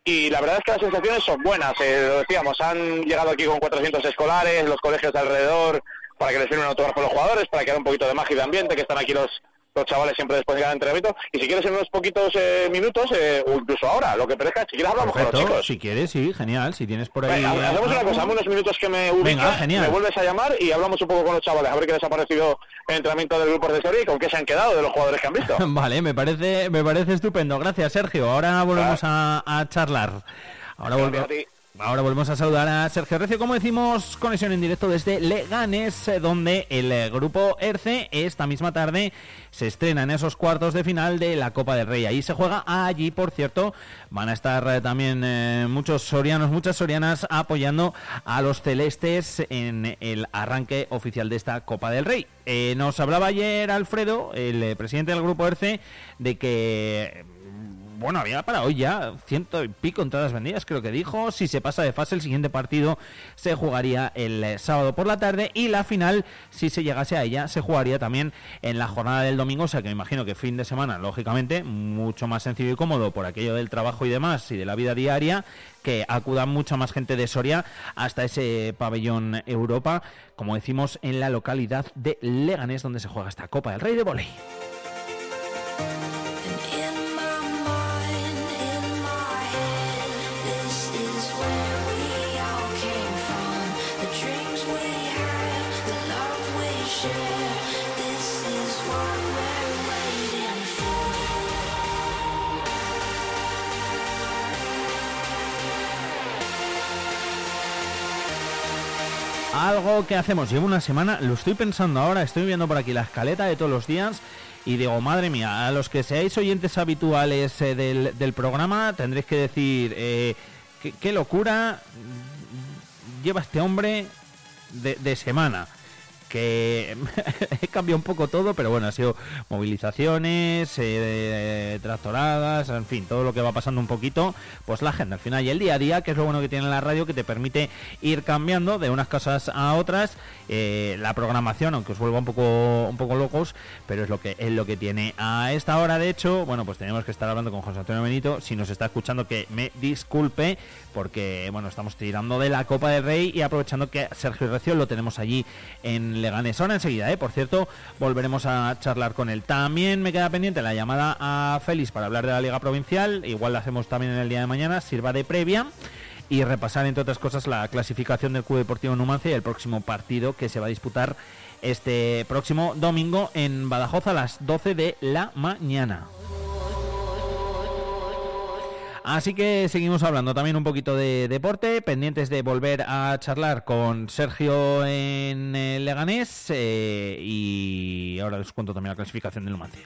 Y la verdad es que las sensaciones son buenas. eh, lo decíamos, han llegado aquí con 400 escolares, los colegios de alrededor, para que les firmen autógrafos a los jugadores, para que haya un poquito de magia y de ambiente, que están aquí los, los chavales siempre después de cada entrenamiento. Y si quieres en unos poquitos eh, minutos, eh, o incluso ahora, lo que parezca, si quieres hablamos con los chicos. si quieres, sí, genial. Si tienes por ahí. Venga, hacemos una cosa, dame unos minutos que me ubicas, Venga, genial. me vuelves a llamar y hablamos un poco con los chavales, a ver qué les ha parecido el entrenamiento del grupo de Soria y con qué se han quedado de los jugadores que han visto. Vale, me parece, me parece estupendo. Gracias, Sergio. Ahora volvemos a, a charlar. Ahora, volve- ahora volvemos a saludar a Sergio Recio, como decimos, conexión en directo desde Leganes, eh, donde el eh, grupo ERCE esta misma tarde se estrena en esos cuartos de final de la Copa del Rey. Ahí se juega, allí por cierto van a estar eh, también muchos sorianos, muchas sorianas apoyando a los celestes en el arranque oficial de esta Copa del Rey. Nos hablaba ayer Alfredo, el presidente del grupo ERCE, de que bueno, había para hoy ya ciento y pico entradas vendidas, creo que dijo. Si se pasa de fase, el siguiente partido se jugaría el eh, sábado por la tarde y la final, si se llegase a ella, se jugaría también en la jornada del domingo. O sea que me imagino que fin de semana, lógicamente, mucho más sencillo y cómodo por aquello del trabajo y demás y de la vida diaria, que acuda mucha más gente de Soria hasta ese pabellón Europa, como decimos, en la localidad de Leganés, donde se juega esta Copa del Rey de Voley. Algo que hacemos, llevo una semana, lo estoy pensando ahora, estoy viendo por aquí la escaleta de todos los días y digo, madre mía, a los que seáis oyentes habituales eh, del, programa tendréis que decir, eh, ¿qué, locura lleva este hombre de semana. Que he cambiado un poco todo, pero bueno, ha sido movilizaciones, eh, tractoradas, en fin, todo lo que va pasando un poquito, pues la agenda al final y el día a día, que es lo bueno que tiene la radio, que te permite ir cambiando de unas cosas a otras, eh, la programación, aunque os vuelva un poco, un poco locos, pero es lo que es lo que tiene. A esta hora, de hecho, bueno, pues tenemos que estar hablando con José Antonio Benito, si nos está escuchando que me disculpe, porque bueno, estamos tirando de la Copa del Rey y aprovechando que Sergio Recio lo tenemos allí en Leganés. Ahora enseguida, ¿eh? por cierto, volveremos a charlar con él. También me queda pendiente la llamada a Félix para hablar de la Liga Provincial, igual la hacemos también en el día de mañana, sirva de previa y repasar entre otras cosas la clasificación del Club Deportivo Numancia y el próximo partido que se va a disputar este próximo domingo en Badajoz a las 12 de la mañana. Así que seguimos hablando también un poquito de deporte, pendientes de volver a charlar con Sergio en eh, Leganés eh, y ahora les cuento también la clasificación del Numancia.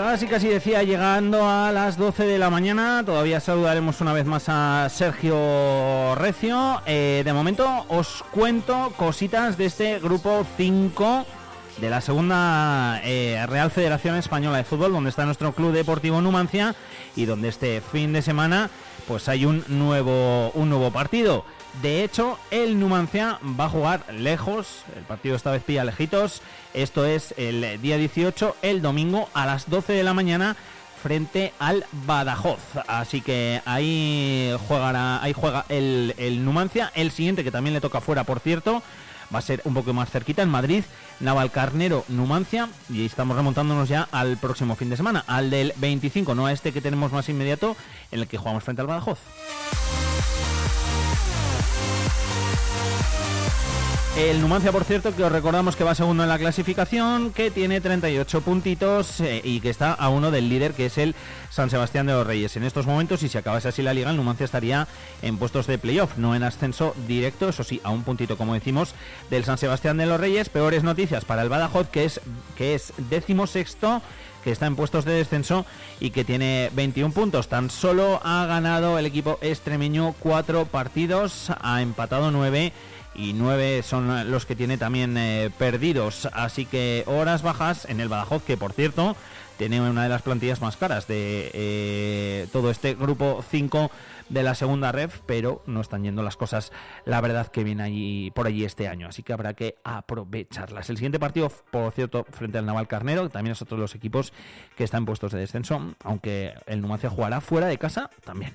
Casi casi decía llegando a las 12 de la mañana, todavía saludaremos una vez más a Sergio Recio. Eh, de momento os cuento cositas de este grupo 5 de la segunda eh, Real Federación Española de Fútbol, donde está nuestro Club Deportivo Numancia y donde este fin de semana pues hay un nuevo, un nuevo partido. De hecho, el Numancia va a jugar lejos, el partido esta vez pilla lejitos, esto es el día 18, el domingo a las 12 de la mañana frente al Badajoz. Así que ahí jugará, ahí juega el, el Numancia, el siguiente que también le toca fuera, por cierto, va a ser un poco más cerquita en Madrid, Navalcarnero, Numancia, y estamos remontándonos ya al próximo fin de semana, al del 25, no a este que tenemos más inmediato, en el que jugamos frente al Badajoz. El Numancia, por cierto, que os recordamos que va segundo en la clasificación, que tiene 38 puntitos eh, y que está a uno del líder, que es el San Sebastián de los Reyes. En estos momentos, si se acabase así la liga, el Numancia estaría en puestos de playoff, no en ascenso directo, eso sí, a un puntito, como decimos, del San Sebastián de los Reyes. Peores noticias para el Badajoz, que es, que es décimo sexto que está en puestos de descenso y que tiene 21 puntos. Tan solo ha ganado el equipo extremeño cuatro partidos, ha empatado nueve y nueve son los que tiene también eh, perdidos. Así que horas bajas en el Badajoz, que por cierto tiene una de las plantillas más caras de eh, todo este grupo 5 de la segunda ref, pero no están yendo las cosas, la verdad, que viene allí por allí este año, así que habrá que aprovecharlas. El siguiente partido, por cierto, frente al Naval Carnero, también es otro de los equipos que están puestos de descenso, aunque el Numancia jugará fuera de casa también.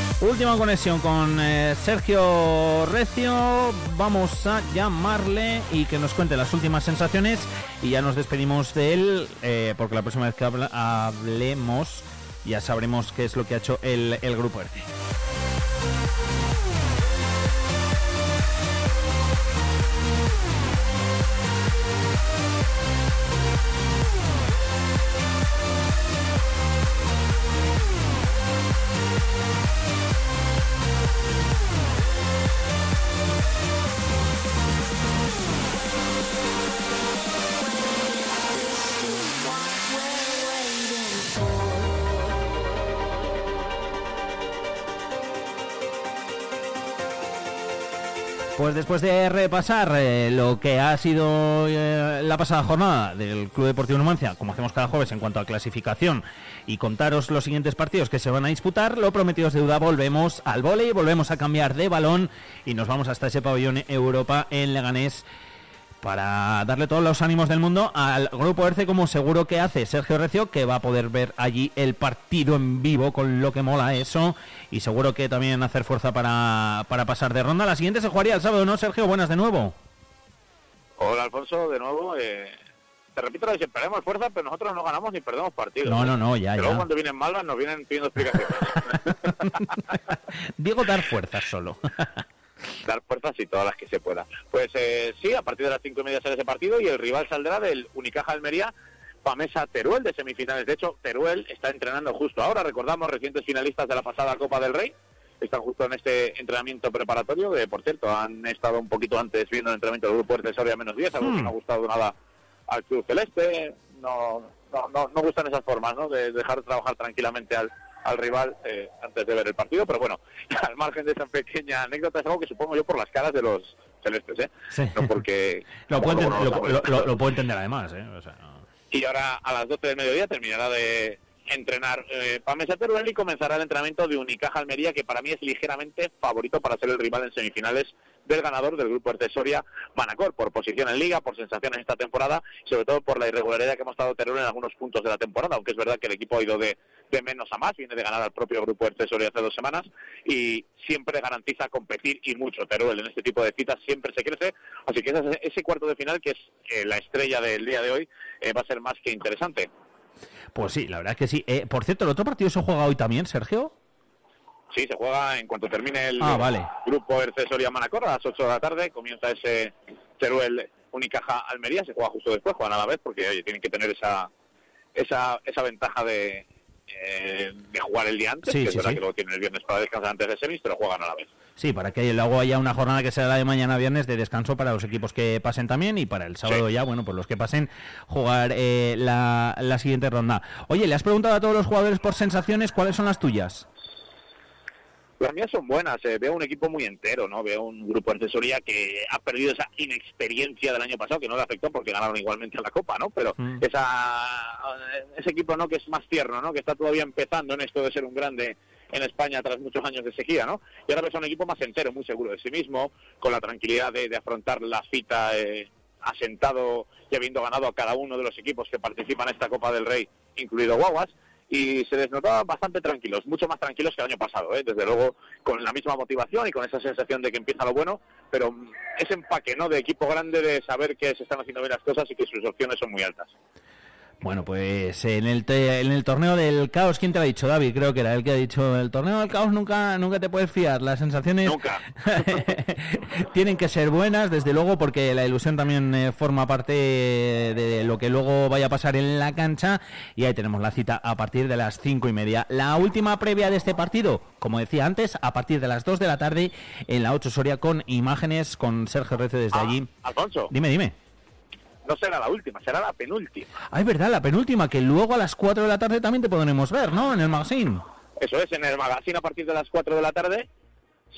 Última conexión con eh, Sergio Recio. Vamos a llamarle y que nos cuente las últimas sensaciones. Y ya nos despedimos de él, eh, porque la próxima vez que hablemos ya sabremos qué es lo que ha hecho el, grupo ERCE. Pues después de repasar eh, lo que ha sido eh, la pasada jornada del Club Deportivo Numancia, como hacemos cada jueves en cuanto a clasificación, y contaros los siguientes partidos que se van a disputar, lo prometido es deuda, volvemos al vóley, volvemos a cambiar de balón y nos vamos hasta ese pabellón Europa en Leganés para darle todos los ánimos del mundo al grupo ERCE como seguro que hace Sergio Recio, que va a poder ver allí el partido en vivo, con lo que mola eso, y seguro que también hacer fuerza para, para pasar de ronda. La siguiente se jugaría el sábado, ¿no, Sergio? Buenas de nuevo. Hola Alfonso, de nuevo. eh, te repito lo siempre, haremos fuerza, pero nosotros no ganamos ni perdemos partidos. No, no, no, ya, Pero luego ya. cuando vienen malvas nos vienen pidiendo explicaciones. Digo dar fuerzas solo. dar fuerzas y todas las que se pueda. Pues eh, sí, a partir de las cinco y media sale ese partido y el rival saldrá del Unicaja Almería, Pamesa Teruel de semifinales. De hecho, Teruel está entrenando justo ahora. Recordamos recientes finalistas de la pasada Copa del Rey. Están justo en este entrenamiento preparatorio, que por cierto han estado un poquito antes viendo el entrenamiento del grupo de Soria menos 10, algo que Hmm. no ha gustado nada al Club Celeste. No, no, no, no gustan esas formas, ¿no? De dejar trabajar tranquilamente al, al rival eh, antes de ver el partido, pero bueno, al margen de esa pequeña anécdota es algo que supongo yo por las caras de los celestes, ¿eh? Sí. No porque... Lo puedo, como enten- luego lo- puedo entender además, ¿eh? O sea, no. y ahora a las 12 del mediodía terminará de entrenar eh, Pamesa Teruel y comenzará el entrenamiento de Unicaja Almería, que para mí es ligeramente favorito para ser el rival en semifinales del ganador del grupo de Soria Manacor, por posición en liga, por sensaciones esta temporada, y sobre todo por la irregularidad que hemos estado Teruel en algunos puntos de la temporada, aunque es verdad que el equipo ha ido de, de menos a más, viene de ganar al propio grupo de Soria hace dos semanas, y siempre garantiza competir y mucho Teruel en este tipo de citas, siempre se crece, así que ese, ese cuarto de final, que es eh, la estrella del día de hoy, eh, va a ser más que interesante. Pues sí, la verdad es que sí. Eh, por cierto, ¿el otro partido se juega hoy también, Sergio? Sí, se juega en cuanto termine el Ah, vale. grupo Erce Soria Manacor a las 8 de la tarde. Comienza ese Teruel Unicaja Almería. Se juega justo después, juegan a la vez porque oye, tienen que tener esa esa, esa ventaja de, eh, de jugar el día antes. Sí, que es sí, verdad sí. que luego tienen el viernes para descansar antes de semis, pero juegan a la vez. Sí, para que luego haya una jornada que sea la de mañana viernes de descanso para los equipos que pasen también y para el sábado ya, bueno, pues los que pasen jugar eh, la, la siguiente ronda. Oye, le has preguntado a todos los jugadores por sensaciones, ¿cuáles son las tuyas? Las mías son buenas, eh, veo un equipo muy entero, ¿no? Veo un grupo de asesoría que ha perdido esa inexperiencia del año pasado, que no le afectó porque ganaron igualmente la Copa, ¿no? Pero Mm. esa, ese equipo, ¿no? Que es más tierno, ¿no? Que está todavía empezando en esto de ser un grande en España tras muchos años de sequía, ¿no? Y ahora ves a un equipo más entero, muy seguro de sí mismo, con la tranquilidad de, de afrontar la cita eh, asentado y habiendo ganado a cada uno de los equipos que participan en esta Copa del Rey, incluido Guaguas, y se les notaba bastante tranquilos, mucho más tranquilos que el año pasado, ¿eh? desde luego con la misma motivación y con esa sensación de que empieza lo bueno, pero ese empaque ¿no? de equipo grande de saber que se están haciendo bien las cosas y que sus opciones son muy altas. Bueno, pues en el, te- en el torneo del caos, ¿quién te lo ha dicho? David, creo que era el que ha dicho, el torneo del caos nunca, nunca te puedes fiar, las sensaciones tienen que ser buenas, desde luego, porque la ilusión también eh, forma parte de lo que luego vaya a pasar en la cancha y ahí tenemos la cita a partir de las cinco y media. La última previa de este partido, como decía antes, a partir de las 2 de la tarde en la 8 Soria con imágenes con Sergio Rece desde allí. Alfonso, Dime, dime. No será la última, será la penúltima. Ah, es verdad, la penúltima, que luego a las 4 de la tarde también te podremos ver, ¿no? En el magazine. Eso es, en el magazine a partir de las 4 de la tarde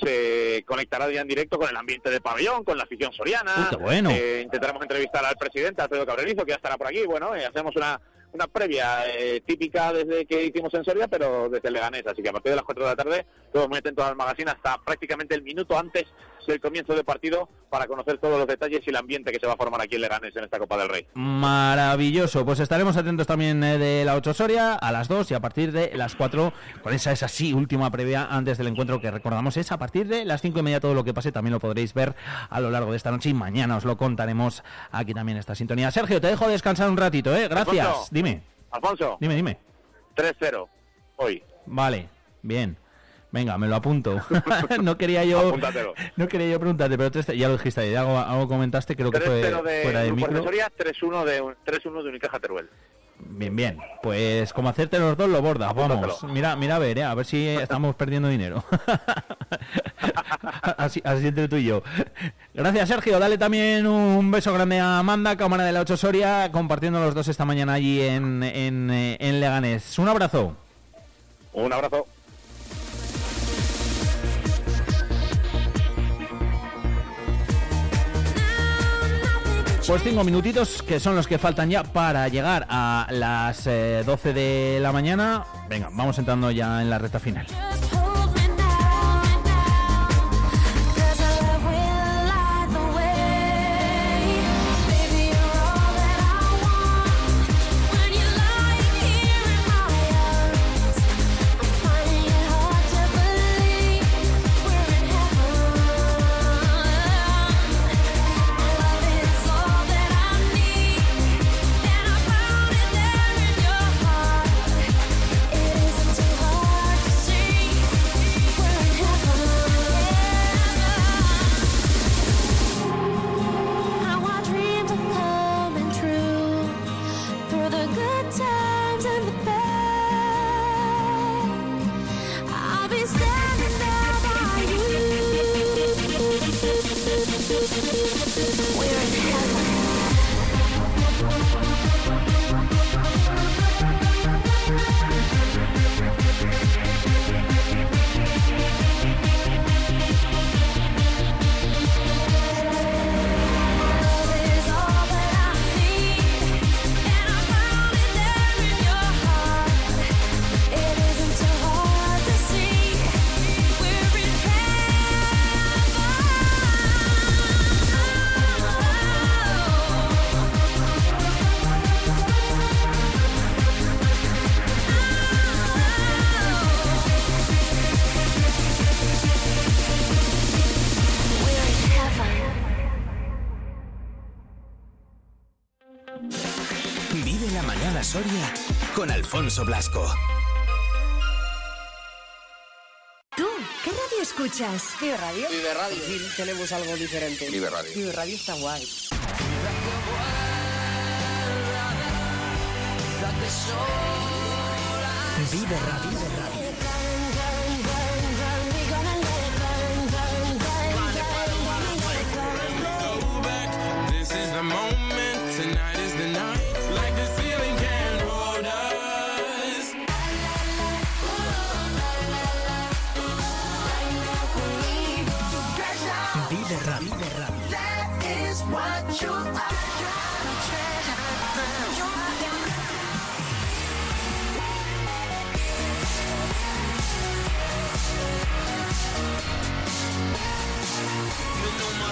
se conectará ya en directo con el ambiente del pabellón, con la afición soriana. Bueno. Eh, intentaremos entrevistar al presidente, Alfredo Cabrerizo, que ya estará por aquí. Bueno, eh, hacemos una, una previa eh, típica desde que hicimos en Soria, pero desde Leganés. Así que a partir de las 4 de la tarde, todos muy atentos al magazine hasta prácticamente el minuto antes del comienzo del partido para conocer todos los detalles y el ambiente que se va a formar aquí en Leganés en esta Copa del Rey. Maravilloso, pues estaremos atentos también eh, de la 8 Soria a las 2 y a partir de las 4 con esa esa sí última previa antes del encuentro que recordamos es a partir de las 5 y media todo lo que pase también lo podréis ver a lo largo de esta noche y mañana os lo contaremos aquí también esta sintonía. Sergio, te dejo descansar un ratito, ¿eh? Gracias. Alfonso. Dime, Alfonso, dime, dime. 3-0 hoy. Vale, bien. Venga, me lo apunto. no quería yo Apúntatelo. no quería yo preguntarte, pero tres- ya lo dijiste ahí, algo, algo comentaste, creo que fue 3-0 de, fuera de micro. Soria, 3-1 de, 3-1 de Unicaja Teruel. Bien, bien. Pues como hacerte los dos lo bordas, vamos. Mira, mira a ver, ¿eh? a ver si estamos perdiendo dinero. así, así entre tú y yo. Gracias, Sergio. Dale también un beso grande a Amanda, cámara de la 8 Soria, compartiendo los dos esta mañana allí en, en, eh, en Leganés. Un abrazo. Un abrazo. Pues cinco minutitos que son los que faltan ya para llegar a las eh, 12 de la mañana. Venga, vamos entrando ya en la recta final. Alfonso Blasco. ¿Tú qué radio escuchas? Vive Radio. Vive Radio. tenemos algo diferente. Vive Radio. Vive Radio está guay. Vive Radio.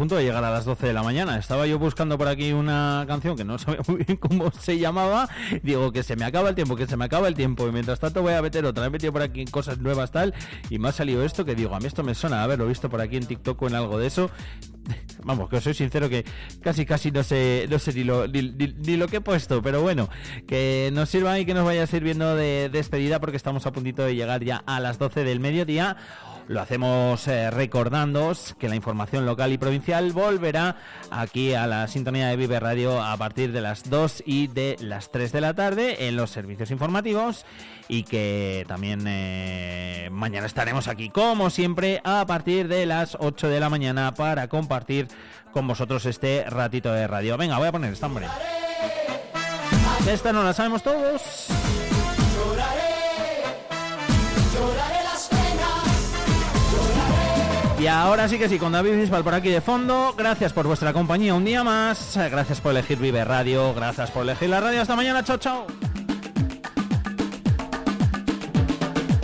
Punto de llegar a las 12 de la mañana. Estaba yo buscando por aquí una canción que no sabía muy bien cómo se llamaba. Digo que se me acaba el tiempo, que se me acaba el tiempo. Y mientras tanto voy a meter otra. He metido por aquí cosas nuevas tal. Y me ha salido esto que digo, a mí esto me suena haberlo visto por aquí en TikTok o en algo de eso. Vamos, que os soy sincero que casi casi no sé, no sé ni lo, ni, ni- ni lo que he puesto, pero bueno, que nos sirva y que nos vaya sirviendo de despedida porque estamos a puntito de llegar ya a las 12 del mediodía. Lo hacemos eh, recordándoos que la información local y provincial volverá aquí a la sintonía de Vive Radio a partir de las 2 y de las 3 de la tarde en los servicios informativos y que también eh, mañana estaremos aquí como siempre a partir de las 8 de la mañana para compartir con vosotros este ratito de radio. Venga, voy a poner esta hombre. Esta no la sabemos todos. Y ahora sí que sí, con David Bisbal por aquí de fondo. Gracias por vuestra compañía un día más. Gracias por elegir Vive Radio. Gracias por elegir la radio. Hasta mañana. Chao, chao.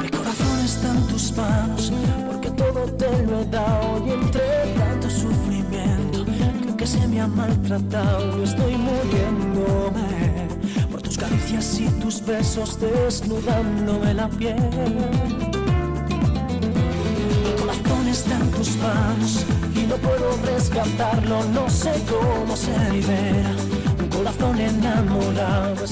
Mi corazón está en tus manos, porque todo te lo he dado y entre tanto sufrimiento, creo que se me ha maltratado estoy muriéndome por tus caricias y tus besos desnudándome la piel. Mi corazón está en tus manos y no puedo rescatarlo, no sé cómo se libera. Un corazón enamorado